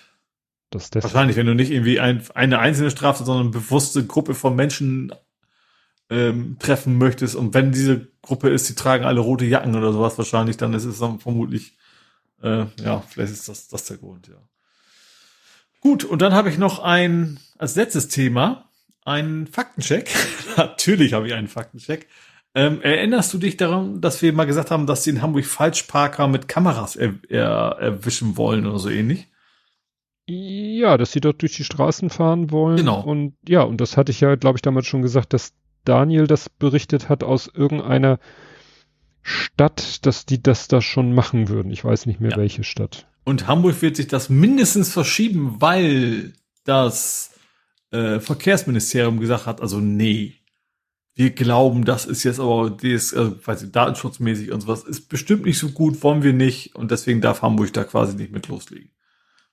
Das Wahrscheinlich, wenn du nicht irgendwie ein, eine einzelne Straftat, sondern eine bewusste Gruppe von Menschen ähm, treffen möchtest und wenn diese Gruppe ist, die tragen alle rote Jacken oder sowas wahrscheinlich, dann ist es dann vermutlich, äh, ja, vielleicht ist das, das der Grund, ja. Gut, und dann habe ich noch ein, als letztes Thema, einen Faktencheck. Natürlich habe ich einen Faktencheck. Ähm, erinnerst du dich daran, dass wir mal gesagt haben, dass sie in Hamburg Falschparker mit Kameras er, er, erwischen wollen oder so ähnlich? Ja, dass sie dort durch die Straßen fahren wollen. Genau. Und ja, und das hatte ich ja, glaube ich, damals schon gesagt, dass Daniel das berichtet hat aus irgendeiner Stadt, dass die das da schon machen würden. Ich weiß nicht mehr, ja. welche Stadt. Und Hamburg wird sich das mindestens verschieben, weil das äh, Verkehrsministerium gesagt hat, also nee, wir glauben, das ist jetzt aber das, also, weiß ich, datenschutzmäßig und sowas, ist bestimmt nicht so gut, wollen wir nicht und deswegen darf Hamburg da quasi nicht mit loslegen.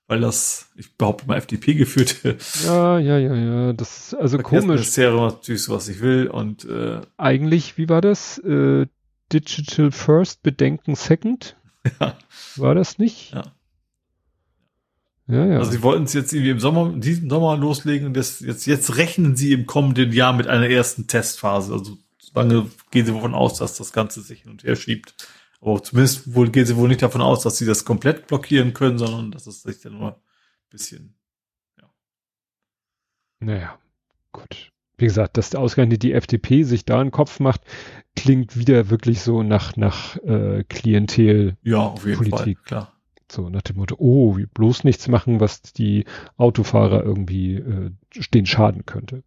Weil das, ich behaupte mal, FDP geführte. Ja, ja, ja, ja, das ist also komisch. Ministerium natürlich was ich will und äh, eigentlich, wie war das? Äh, Digital First, Bedenken Second? Ja. War das nicht? Ja. Ja, ja. Also sie wollten es jetzt irgendwie im Sommer, in diesem Sommer loslegen und das, jetzt, jetzt rechnen sie im kommenden Jahr mit einer ersten Testphase. Also lange gehen sie davon aus, dass das Ganze sich hin und her schiebt. Aber zumindest wohl gehen sie wohl nicht davon aus, dass sie das komplett blockieren können, sondern dass es sich dann nur ein bisschen, ja. Naja, gut. Wie gesagt, dass ausgerechnet die FDP sich da einen Kopf macht, klingt wieder wirklich so nach, nach äh, Klientel. Ja, auf jeden Politik. Fall, klar. So nach dem Motto, oh, bloß nichts machen, was die Autofahrer irgendwie äh, den schaden könnte.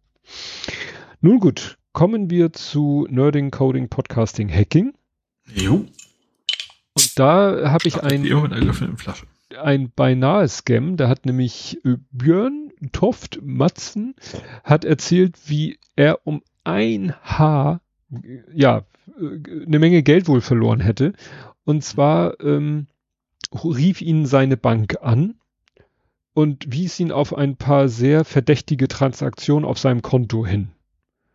Nun gut, kommen wir zu Nerding, Coding, Podcasting, Hacking. Jo. Und da habe ich ein, Flasche. ein beinahe Scam. Da hat nämlich äh, Björn Toft Matzen hat erzählt, wie er um ein Haar ja äh, eine Menge Geld wohl verloren hätte. Und zwar ähm, rief ihn seine Bank an und wies ihn auf ein paar sehr verdächtige Transaktionen auf seinem Konto hin.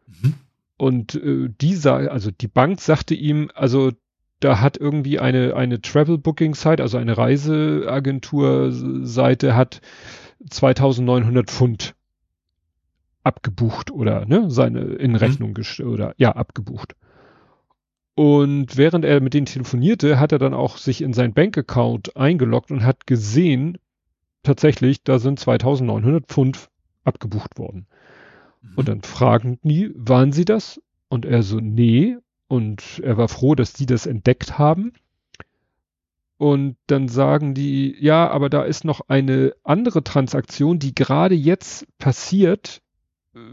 Mhm. Und äh, dieser, also die Bank sagte ihm, also da hat irgendwie eine, eine Travel Booking Site, also eine Reiseagentur-Seite hat 2900 Pfund abgebucht oder ne, seine in mhm. Rechnung mhm. oder ja, abgebucht. Und während er mit denen telefonierte, hat er dann auch sich in sein Bankaccount eingeloggt und hat gesehen, tatsächlich, da sind 2900 Pfund abgebucht worden. Mhm. Und dann fragen die, waren sie das? Und er so, nee. Und er war froh, dass die das entdeckt haben. Und dann sagen die, ja, aber da ist noch eine andere Transaktion, die gerade jetzt passiert,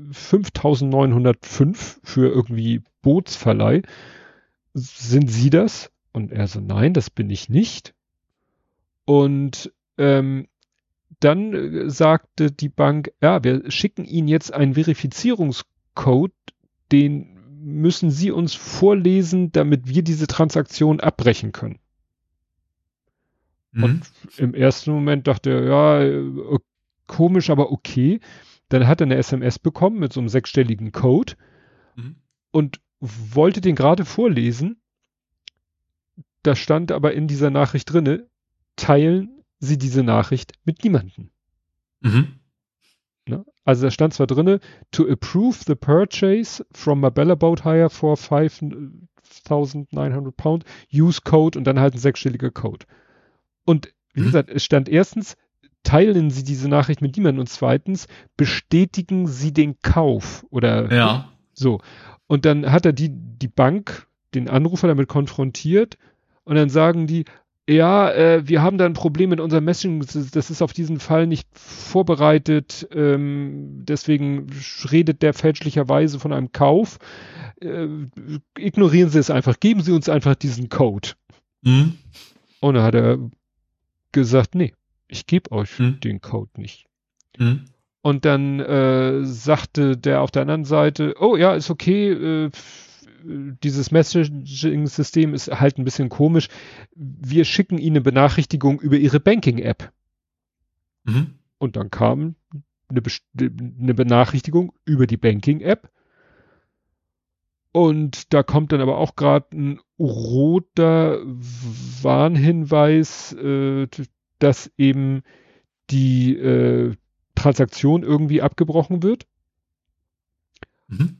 5905 für irgendwie Bootsverleih sind Sie das? Und er so, nein, das bin ich nicht. Und ähm, dann äh, sagte die Bank, ja, wir schicken Ihnen jetzt einen Verifizierungscode, den müssen Sie uns vorlesen, damit wir diese Transaktion abbrechen können. Mhm. Und im ersten Moment dachte er, ja, äh, komisch, aber okay. Dann hat er eine SMS bekommen mit so einem sechsstelligen Code mhm. und wollte den gerade vorlesen. Da stand aber in dieser Nachricht drinne, teilen Sie diese Nachricht mit niemandem. Mhm. Ne? Also da stand zwar drinne, to approve the purchase from Marbella Boat Hire for 5.900 Pound, use code und dann halt ein sechsstelliger Code. Und wie mhm. gesagt, es stand erstens, teilen Sie diese Nachricht mit niemandem und zweitens, bestätigen Sie den Kauf oder ja. so. Und dann hat er die, die Bank, den Anrufer damit konfrontiert und dann sagen die, ja, äh, wir haben da ein Problem mit unserem Messaging, das ist auf diesen Fall nicht vorbereitet, ähm, deswegen redet der fälschlicherweise von einem Kauf. Äh, ignorieren Sie es einfach, geben Sie uns einfach diesen Code. Mhm. Und dann hat er gesagt, nee, ich gebe euch mhm. den Code nicht. Mhm. Und dann äh, sagte der auf der anderen Seite, oh ja, ist okay, äh, dieses Messaging-System ist halt ein bisschen komisch. Wir schicken Ihnen eine Benachrichtigung über Ihre Banking-App. Mhm. Und dann kam eine, eine Benachrichtigung über die Banking-App. Und da kommt dann aber auch gerade ein roter Warnhinweis, äh, dass eben die äh, Transaktion irgendwie abgebrochen wird. Mhm.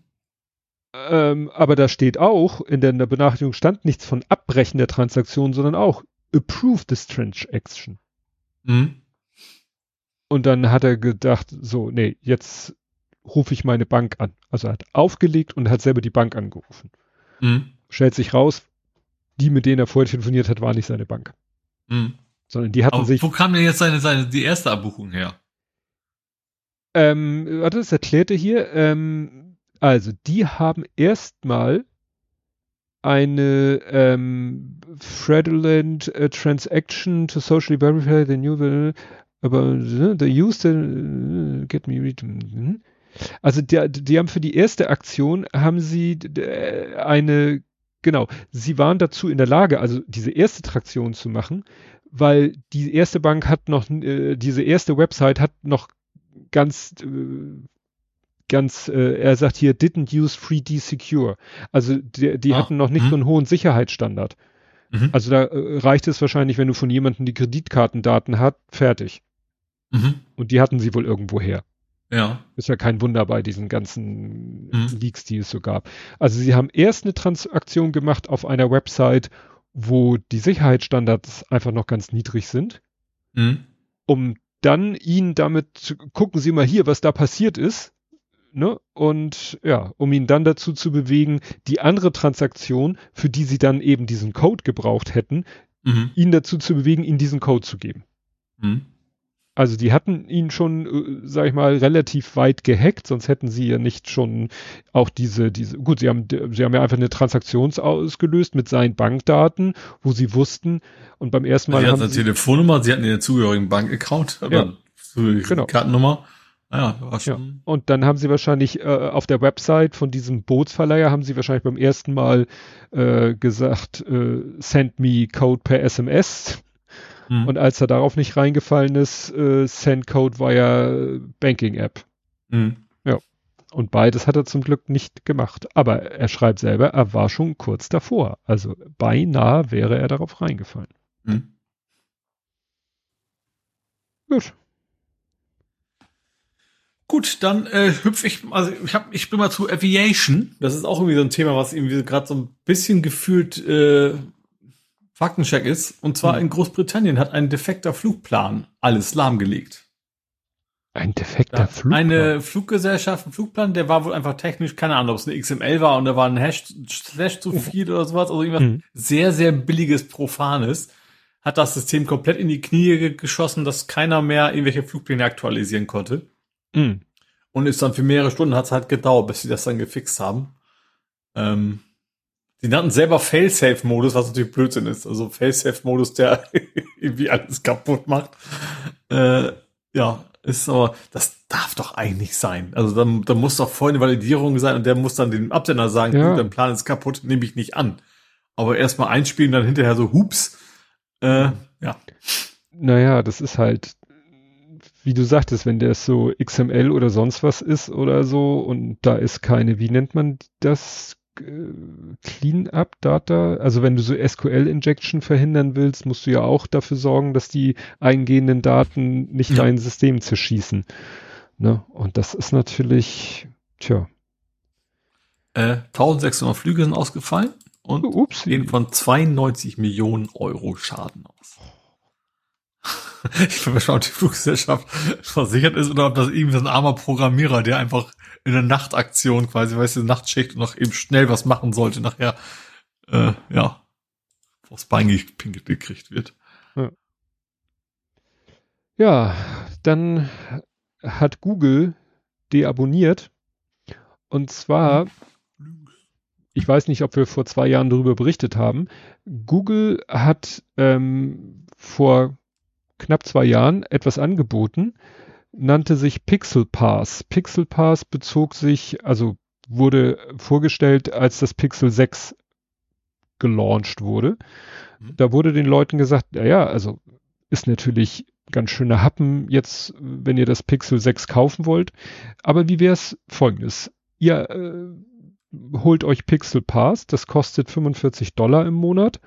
Ähm, aber da steht auch, in der, in der, Benachrichtigung stand nichts von Abbrechen der Transaktion, sondern auch Approve this Transaction. Mhm. Und dann hat er gedacht, so, nee, jetzt rufe ich meine Bank an. Also er hat aufgelegt und hat selber die Bank angerufen. Mhm. Stellt sich raus, die, mit denen er vorher telefoniert hat, war nicht seine Bank. Mhm. Sondern die hatten Aber sich. Wo kam denn jetzt seine, seine, die erste Abbuchung her? Ähm, warte, das erklärte hier. Ähm, also, die haben erstmal eine ähm, fraudulent uh, transaction to socially verify the new aber uh, the use uh, get me read. Hm? Also die, die haben für die erste Aktion haben sie eine genau, sie waren dazu in der Lage, also diese erste Traktion zu machen, weil die erste Bank hat noch äh, diese erste Website hat noch ganz, äh, ganz, äh, er sagt hier, didn't use 3D Secure. Also die, die ah, hatten noch nicht mh. so einen hohen Sicherheitsstandard. Mhm. Also da äh, reicht es wahrscheinlich, wenn du von jemandem die Kreditkartendaten hat, fertig. Mhm. Und die hatten sie wohl irgendwo her. Ja. Ist ja kein Wunder bei diesen ganzen mhm. Leaks, die es so gab. Also sie haben erst eine Transaktion gemacht auf einer Website, wo die Sicherheitsstandards einfach noch ganz niedrig sind, mhm. um dann ihn damit, gucken Sie mal hier, was da passiert ist, ne? Und ja, um ihn dann dazu zu bewegen, die andere Transaktion, für die Sie dann eben diesen Code gebraucht hätten, mhm. ihn dazu zu bewegen, Ihnen diesen Code zu geben. Mhm. Also die hatten ihn schon, äh, sag ich mal, relativ weit gehackt, sonst hätten sie ja nicht schon auch diese, diese, gut, sie haben, sie haben ja einfach eine Transaktion ausgelöst mit seinen Bankdaten, wo sie wussten, und beim ersten Mal. Sie hatten eine Telefonnummer, sie hatten den zugehörigen Bankaccount, aber ja, genau. Kartennummer. Ah ja. Ja. Und dann haben sie wahrscheinlich äh, auf der Website von diesem Bootsverleiher haben sie wahrscheinlich beim ersten Mal äh, gesagt, äh, send me code per SMS Mhm. Und als er darauf nicht reingefallen ist, äh, Sendcode war ja Banking-App. Mhm. Ja. Und beides hat er zum Glück nicht gemacht. Aber er schreibt selber, er war schon kurz davor. Also beinahe wäre er darauf reingefallen. Mhm. Gut. Gut, dann äh, hüpfe ich, also ich hab, ich bin mal zu Aviation. Das ist auch irgendwie so ein Thema, was irgendwie gerade so ein bisschen gefühlt äh, Faktencheck ist. Und zwar hm. in Großbritannien hat ein defekter Flugplan alles lahmgelegt. Ein defekter Flugplan? Eine Fluggesellschaft, ein Flugplan, der war wohl einfach technisch, keine Ahnung, ob es eine XML war und da war ein Hash, Slash zu viel oder sowas, also irgendwas hm. sehr, sehr billiges, profanes, hat das System komplett in die Knie geschossen, dass keiner mehr irgendwelche Flugpläne aktualisieren konnte. Mhm. Und ist dann für mehrere Stunden hat es halt gedauert, bis sie das dann gefixt haben. Ähm, die nannten selber Failsafe-Modus, was natürlich Blödsinn ist. Also Failsafe-Modus, der irgendwie alles kaputt macht. Äh, ja, ist aber, das darf doch eigentlich sein. Also da, da muss doch vorher eine Validierung sein und der muss dann dem Absender sagen, ja. dein Plan ist kaputt, nehme ich nicht an. Aber erstmal einspielen, dann hinterher so, hups. Äh, ja. Naja, das ist halt, wie du sagtest, wenn das so XML oder sonst was ist oder so und da ist keine, wie nennt man das? Clean-up Data, also wenn du so SQL-Injection verhindern willst, musst du ja auch dafür sorgen, dass die eingehenden Daten nicht ja. dein System zerschießen. Ne? Und das ist natürlich, tja. Äh, 1600 Flüge sind ausgefallen und Ups. gehen von 92 Millionen Euro Schaden aus. ich bin gespannt, ob die Fluggesellschaft versichert ist oder ob das irgendwie so ein armer Programmierer, der einfach in der Nachtaktion quasi, weißt du, Nachtschicht und noch eben schnell was machen sollte, nachher, äh, ja, aufs Bein gepinkelt gekriegt wird. Ja. ja, dann hat Google deabonniert. Und zwar, ich weiß nicht, ob wir vor zwei Jahren darüber berichtet haben. Google hat ähm, vor knapp zwei Jahren etwas angeboten, nannte sich Pixel Pass. Pixel Pass bezog sich, also wurde vorgestellt, als das Pixel 6 gelauncht wurde. Mhm. Da wurde den Leuten gesagt, ja, ja, also ist natürlich ganz schöner Happen jetzt, wenn ihr das Pixel 6 kaufen wollt. Aber wie wäre es folgendes? Ihr äh, holt euch Pixel Pass, das kostet 45 Dollar im Monat.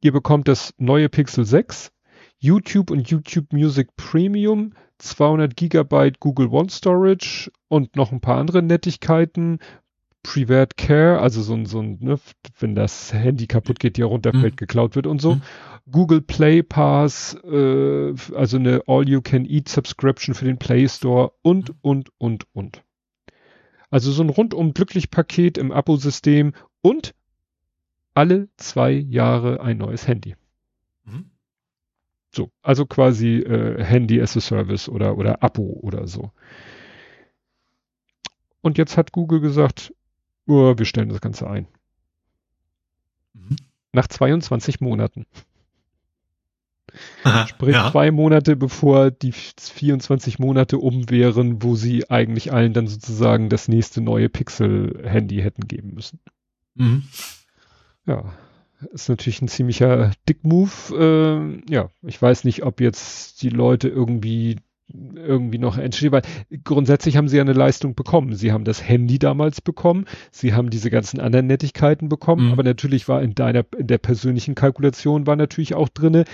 Ihr bekommt das neue Pixel 6, YouTube und YouTube Music Premium, 200 Gigabyte Google One Storage und noch ein paar andere Nettigkeiten. Private Care, also so ein, so ein, ne, wenn das Handy kaputt geht, hier runterfällt, mhm. geklaut wird und so. Mhm. Google Play Pass, äh, also eine All-You-Can-Eat Subscription für den Play Store und, mhm. und, und, und. Also so ein rundum glücklich Paket im Abo-System und alle zwei Jahre ein neues Handy. Mhm. So, also quasi äh, Handy as a Service oder, oder Abo oder so. Und jetzt hat Google gesagt, oh, wir stellen das Ganze ein. Mhm. Nach 22 Monaten. Aha, Sprich ja. zwei Monate bevor die 24 Monate um wären, wo sie eigentlich allen dann sozusagen das nächste neue Pixel-Handy hätten geben müssen. Mhm. Ja, ist natürlich ein ziemlicher Dick-Move. Äh, ja, ich weiß nicht, ob jetzt die Leute irgendwie irgendwie noch entstehen, weil grundsätzlich haben sie ja eine Leistung bekommen. Sie haben das Handy damals bekommen, sie haben diese ganzen anderen Nettigkeiten bekommen, mhm. aber natürlich war in deiner, in der persönlichen Kalkulation war natürlich auch drinne,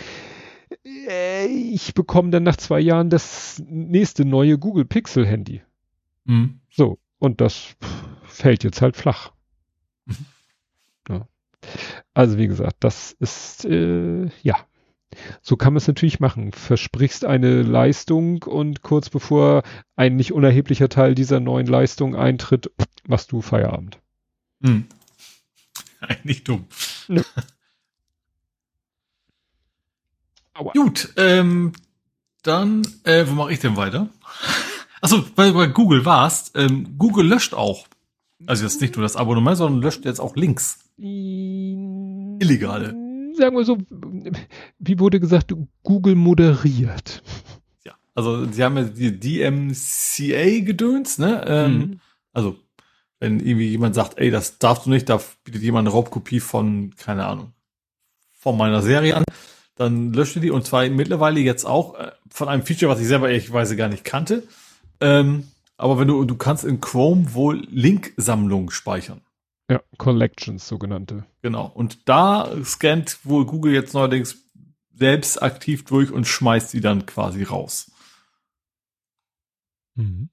äh, ich bekomme dann nach zwei Jahren das nächste neue Google Pixel Handy. Mhm. So, und das fällt jetzt halt flach. Also wie gesagt, das ist äh, ja. So kann man es natürlich machen. Versprichst eine Leistung und kurz bevor ein nicht unerheblicher Teil dieser neuen Leistung eintritt, machst du Feierabend. Hm. Eigentlich dumm. Ja. Gut, ähm, dann, äh, wo mache ich denn weiter? Achso, weil du bei Google warst, ähm, Google löscht auch. Also jetzt nicht nur das Abonnement, sondern löscht jetzt auch Links. Illegale. Sagen wir so, wie wurde gesagt, Google moderiert. Ja, also sie haben ja die DMCA-Gedöns, ne? Ähm, mhm. Also, wenn irgendwie jemand sagt, ey, das darfst du nicht, da bietet jemand eine Raubkopie von, keine Ahnung, von meiner Serie an, dann löscht die und zwar mittlerweile jetzt auch äh, von einem Feature, was ich selber ehrlicherweise gar nicht kannte. Ähm, aber wenn du, du kannst in Chrome wohl Linksammlungen speichern. Ja, Collections sogenannte. Genau. Und da scannt wohl Google jetzt neuerdings selbst aktiv durch und schmeißt sie dann quasi raus. Mhm.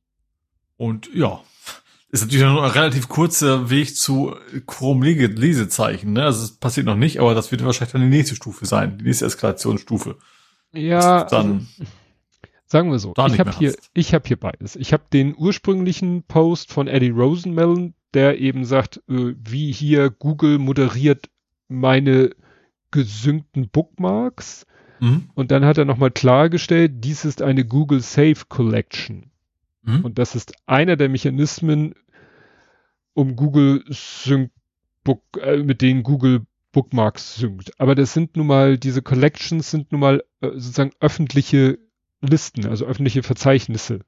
Und ja, ist natürlich noch ein relativ kurzer Weg zu Chrome-Lesezeichen. Ne? Also es passiert noch nicht, aber das wird wahrscheinlich dann die nächste Stufe sein, die nächste Eskalationsstufe. Ja, dann also, sagen wir so. Ich habe hier, ich habe hier beides. Ich habe den ursprünglichen Post von Eddie Rosenmelon, der eben sagt, äh, wie hier Google moderiert meine gesynkten Bookmarks. Mhm. Und dann hat er nochmal klargestellt, dies ist eine Google Save Collection. Mhm. Und das ist einer der Mechanismen, um Google Sync Book, äh, mit denen Google Bookmarks synkt. Aber das sind nun mal, diese Collections sind nun mal äh, sozusagen öffentliche Listen, also öffentliche Verzeichnisse.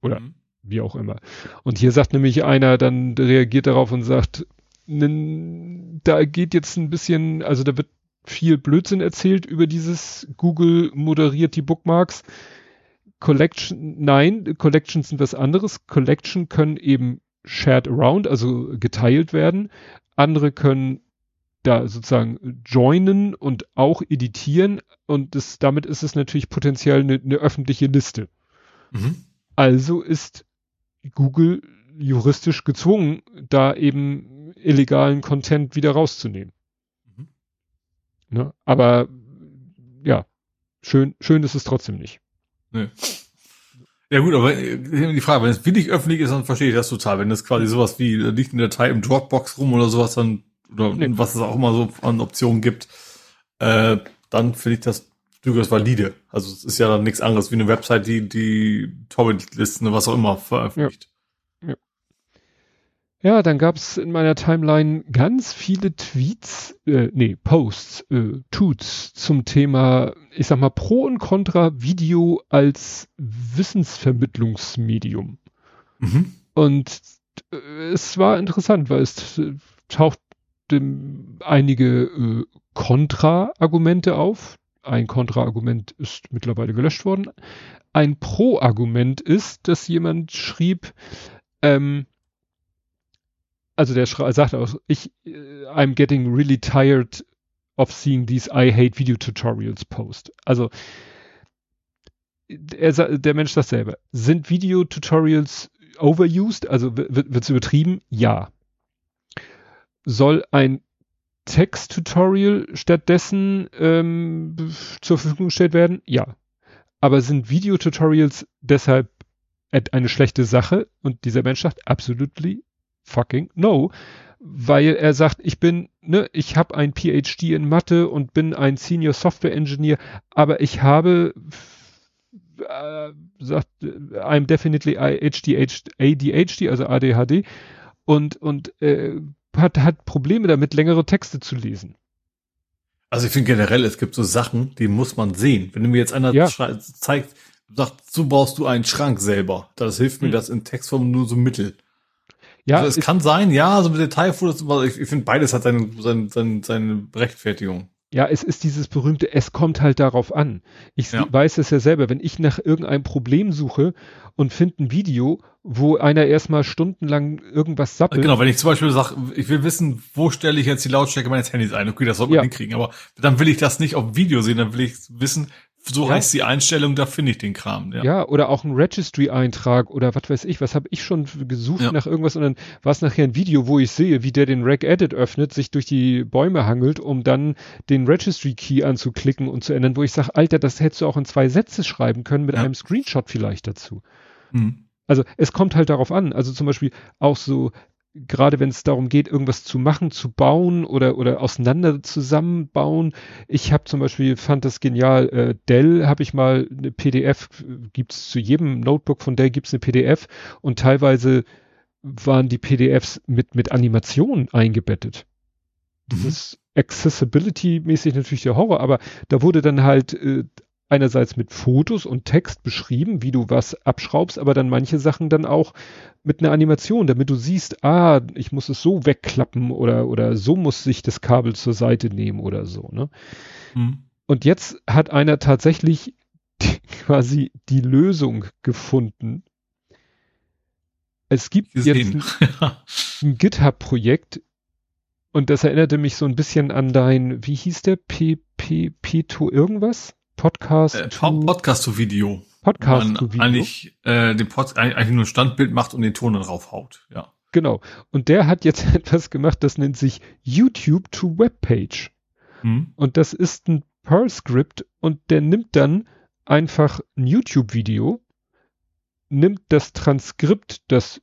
Oder mhm. Wie auch immer. Und hier sagt nämlich einer, dann reagiert darauf und sagt, da geht jetzt ein bisschen, also da wird viel Blödsinn erzählt über dieses Google moderiert die Bookmarks. Collection, nein, Collections sind was anderes. Collection können eben shared around, also geteilt werden. Andere können da sozusagen joinen und auch editieren und das, damit ist es natürlich potenziell eine, eine öffentliche Liste. Mhm. Also ist Google juristisch gezwungen, da eben illegalen Content wieder rauszunehmen. Mhm. Ne? Aber ja, schön, schön ist es trotzdem nicht. Nee. Ja gut, aber äh, die Frage, wenn es wirklich öffentlich ist, dann verstehe ich das total. Wenn das quasi sowas wie äh, liegt eine Datei im Dropbox rum oder sowas, dann oder nee. was es auch immer so an Optionen gibt, äh, dann finde ich das durchaus valide. Also es ist ja dann nichts anderes wie eine Website, die die Torrent-Listen, was auch immer veröffentlicht. Ja, ja. ja dann gab es in meiner Timeline ganz viele Tweets, äh, nee, Posts, äh, Toots zum Thema, ich sag mal, Pro und Contra Video als Wissensvermittlungsmedium. Mhm. Und äh, es war interessant, weil es taucht dem, einige äh, Kontra-Argumente auf. Ein Kontra-Argument ist mittlerweile gelöscht worden. Ein Pro-Argument ist, dass jemand schrieb, ähm, also der sagt auch, ich, äh, I'm getting really tired of seeing these I hate video tutorials post. Also er, der Mensch sagt selber, sind Video-Tutorials overused, also wird es übertrieben? Ja soll ein Text-Tutorial stattdessen ähm, zur Verfügung gestellt werden? Ja. Aber sind Videotutorials deshalb eine schlechte Sache? Und dieser Mensch sagt, absolutely fucking no. Weil er sagt, ich bin, ne, ich habe ein PhD in Mathe und bin ein Senior Software Engineer, aber ich habe äh, sagt, I'm definitely ADHD, ADHD, also ADHD und und äh, hat, hat Probleme damit, längere Texte zu lesen. Also ich finde generell, es gibt so Sachen, die muss man sehen. Wenn du mir jetzt einer ja. zeigt, sagt, so baust du einen Schrank selber, das hilft mir hm. das in Textform nur so mittel. Ja, also es kann sein, ja, so mit Detailfotos, ich, ich finde beides hat seine, seine, seine, seine Rechtfertigung. Ja, es ist dieses berühmte, es kommt halt darauf an. Ich ja. weiß es ja selber, wenn ich nach irgendeinem Problem suche und finde ein Video, wo einer erstmal stundenlang irgendwas sappelt. Genau, wenn ich zum Beispiel sage, ich will wissen, wo stelle ich jetzt die Lautstärke meines Handys ein? Okay, das sollte man ja. hinkriegen, aber dann will ich das nicht auf Video sehen, dann will ich wissen, so ja. heißt die Einstellung, da finde ich den Kram. Ja, ja oder auch ein Registry-Eintrag oder was weiß ich, was habe ich schon gesucht ja. nach irgendwas und dann war es nachher ein Video, wo ich sehe, wie der den Reg-Edit öffnet, sich durch die Bäume hangelt, um dann den Registry-Key anzuklicken und zu ändern, wo ich sage, Alter, das hättest du auch in zwei Sätze schreiben können mit einem Screenshot vielleicht dazu. Mhm. Also es kommt halt darauf an. Also zum Beispiel auch so gerade wenn es darum geht, irgendwas zu machen, zu bauen oder, oder auseinander zusammenbauen. Ich habe zum Beispiel, fand das genial, äh, Dell habe ich mal eine PDF, gibt's zu jedem Notebook von Dell gibt's eine PDF und teilweise waren die PDFs mit, mit Animationen eingebettet. Das mhm. ist Accessibility-mäßig natürlich der Horror, aber da wurde dann halt äh, einerseits mit Fotos und Text beschrieben, wie du was abschraubst, aber dann manche Sachen dann auch mit einer Animation, damit du siehst, ah, ich muss es so wegklappen oder, oder so muss sich das Kabel zur Seite nehmen oder so, ne? Mhm. Und jetzt hat einer tatsächlich die, quasi die Lösung gefunden. Es gibt jetzt ein, ein GitHub-Projekt und das erinnerte mich so ein bisschen an dein, wie hieß der? P, P, P to irgendwas? Podcast? Äh, Podcast to Video. Podcast to Video. Eigentlich, äh, den Pod, eigentlich nur ein Standbild macht und den Ton dann raufhaut, ja. Genau. Und der hat jetzt etwas gemacht, das nennt sich YouTube to Webpage. Hm. Und das ist ein Perl-Script und der nimmt dann einfach ein YouTube-Video, nimmt das Transkript, das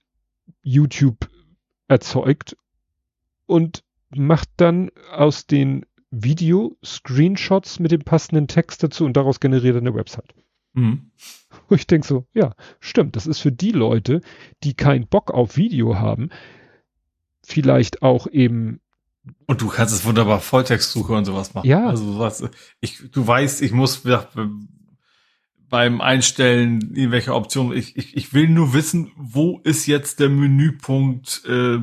YouTube erzeugt und macht dann aus den Video Screenshots mit dem passenden Text dazu und daraus generiert eine Website. Mhm. Wo ich denke so, ja, stimmt, das ist für die Leute, die keinen Bock auf Video haben, vielleicht auch eben und du kannst es wunderbar Volltextsuche und sowas machen. Ja. Also was, ich, du weißt, ich muss ja, beim Einstellen irgendwelche Optionen, ich, ich, ich will nur wissen, wo ist jetzt der Menüpunkt äh,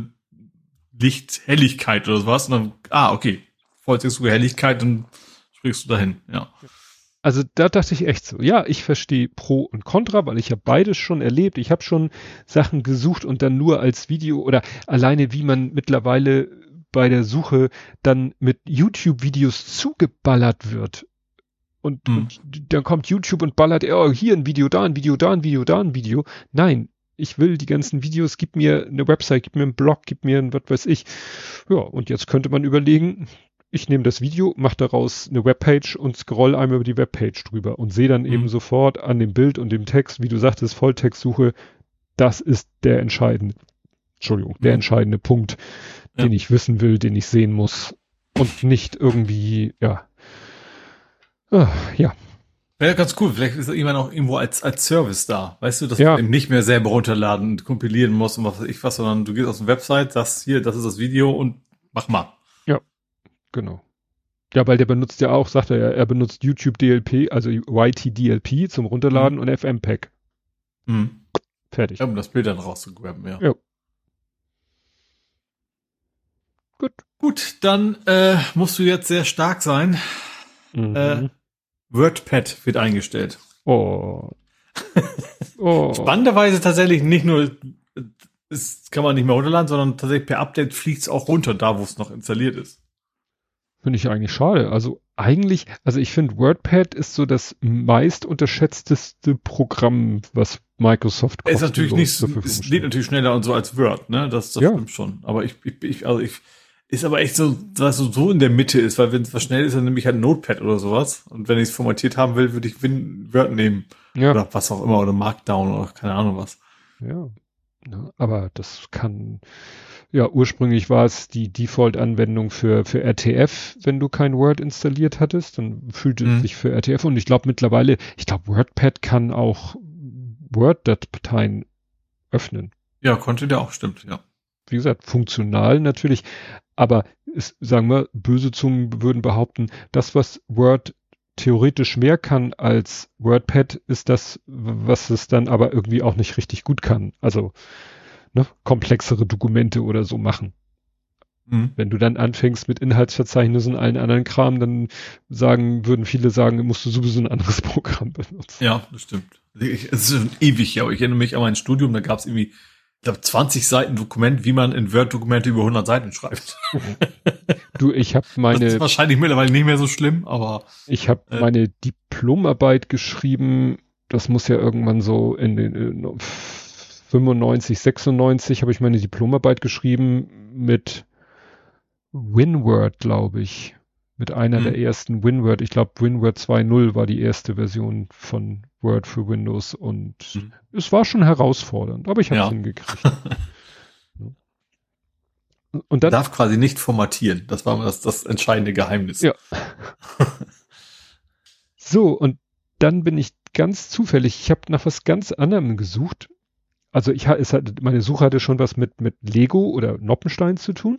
Licht, Helligkeit oder sowas. Und dann, ah, okay, Volltextsuche Helligkeit, dann springst du dahin, ja. Also da dachte ich echt so, ja, ich verstehe Pro und Contra, weil ich habe beides schon erlebt. Ich habe schon Sachen gesucht und dann nur als Video oder alleine, wie man mittlerweile bei der Suche dann mit YouTube-Videos zugeballert wird. Und, hm. und, dann kommt YouTube und ballert, oh, hier ein Video, da ein Video, da ein Video, da ein Video. Nein, ich will die ganzen Videos, gib mir eine Website, gib mir einen Blog, gib mir ein was weiß ich. Ja, und jetzt könnte man überlegen, ich nehme das Video, mache daraus eine Webpage und scroll einmal über die Webpage drüber und sehe dann mhm. eben sofort an dem Bild und dem Text, wie du sagtest, Volltextsuche, das ist der entscheidende, Entschuldigung, der mhm. entscheidende Punkt, ja. den ich wissen will, den ich sehen muss und nicht irgendwie, ja, ah, ja. Ja, ganz cool. Vielleicht ist jemand auch irgendwo als, als Service da. Weißt du, dass ja. du eben nicht mehr selber runterladen und kompilieren musst und was weiß ich was, sondern du gehst auf die Website, sagst hier, das ist das Video und mach mal. Genau. Ja, weil der benutzt ja auch, sagt er ja, er benutzt YouTube DLP, also YTDLP zum Runterladen mhm. und FMPEG. Mhm. Fertig. Ja, um das Bild dann rauszugraben, ja. ja. Gut. Gut, dann äh, musst du jetzt sehr stark sein. Mhm. Äh, WordPad wird eingestellt. Oh. oh. Spannenderweise tatsächlich nicht nur, das kann man nicht mehr runterladen, sondern tatsächlich per Update fliegt es auch runter, da wo es noch installiert ist. Finde ich eigentlich schade. Also eigentlich, also ich finde WordPad ist so das meist unterschätzteste Programm, was Microsoft Ist natürlich nicht, es geht natürlich schneller und so als Word, ne? Das, das ja. stimmt schon. Aber ich, ich, ich, also ich, ist aber echt so, dass so, so in der Mitte ist, weil wenn es was schnell ist, dann nehme ich halt Notepad oder sowas. Und wenn ich es formatiert haben will, würde ich Win Word nehmen. Ja. Oder was auch immer, oder Markdown oder keine Ahnung was. Ja. ja aber das kann, ja, ursprünglich war es die Default-Anwendung für, für RTF, wenn du kein Word installiert hattest, dann fühlte mhm. es sich für RTF und ich glaube mittlerweile, ich glaube WordPad kann auch Word-Dateien öffnen. Ja, konnte der auch, stimmt, ja. Wie gesagt, funktional natürlich, aber ist, sagen wir, böse Zungen würden behaupten, das, was Word theoretisch mehr kann als WordPad, ist das, was es dann aber irgendwie auch nicht richtig gut kann. Also ne, komplexere Dokumente oder so machen. Mhm. Wenn du dann anfängst mit Inhaltsverzeichnissen und allen anderen Kram, dann sagen, würden viele sagen, musst du sowieso ein anderes Programm benutzen. Ja, das stimmt. es ist schon ewig, ja. Ich erinnere mich an mein Studium, da gab es irgendwie, ich glaube, 20 Seiten Dokument, wie man in Word-Dokumente über 100 Seiten schreibt. du, ich habe meine... Das ist wahrscheinlich mittlerweile nicht mehr so schlimm, aber... Ich habe äh, meine Diplomarbeit geschrieben, das muss ja irgendwann so in den... In, 95, 96 habe ich meine Diplomarbeit geschrieben mit WinWord, glaube ich. Mit einer hm. der ersten WinWord. Ich glaube, WinWord 2.0 war die erste Version von Word für Windows und hm. es war schon herausfordernd, aber ich habe es ja. hingekriegt. und dann, darf quasi nicht formatieren. Das war das, das entscheidende Geheimnis. Ja. so, und dann bin ich ganz zufällig, ich habe nach was ganz anderem gesucht also ich es hat, meine Suche hatte schon was mit, mit Lego oder Noppenstein zu tun.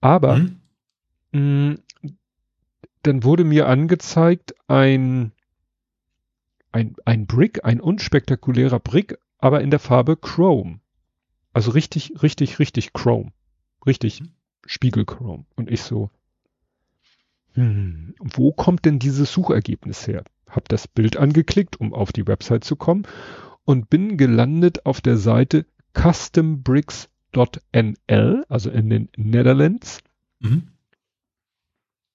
Aber mhm. mh, dann wurde mir angezeigt ein, ein, ein Brick, ein unspektakulärer Brick, aber in der Farbe Chrome. Also richtig, richtig, richtig Chrome. Richtig mhm. Spiegelchrome. Und ich so, hm, wo kommt denn dieses Suchergebnis her? Hab das Bild angeklickt, um auf die Website zu kommen und bin gelandet auf der Seite custombricks.nl, also in den Netherlands. Mhm.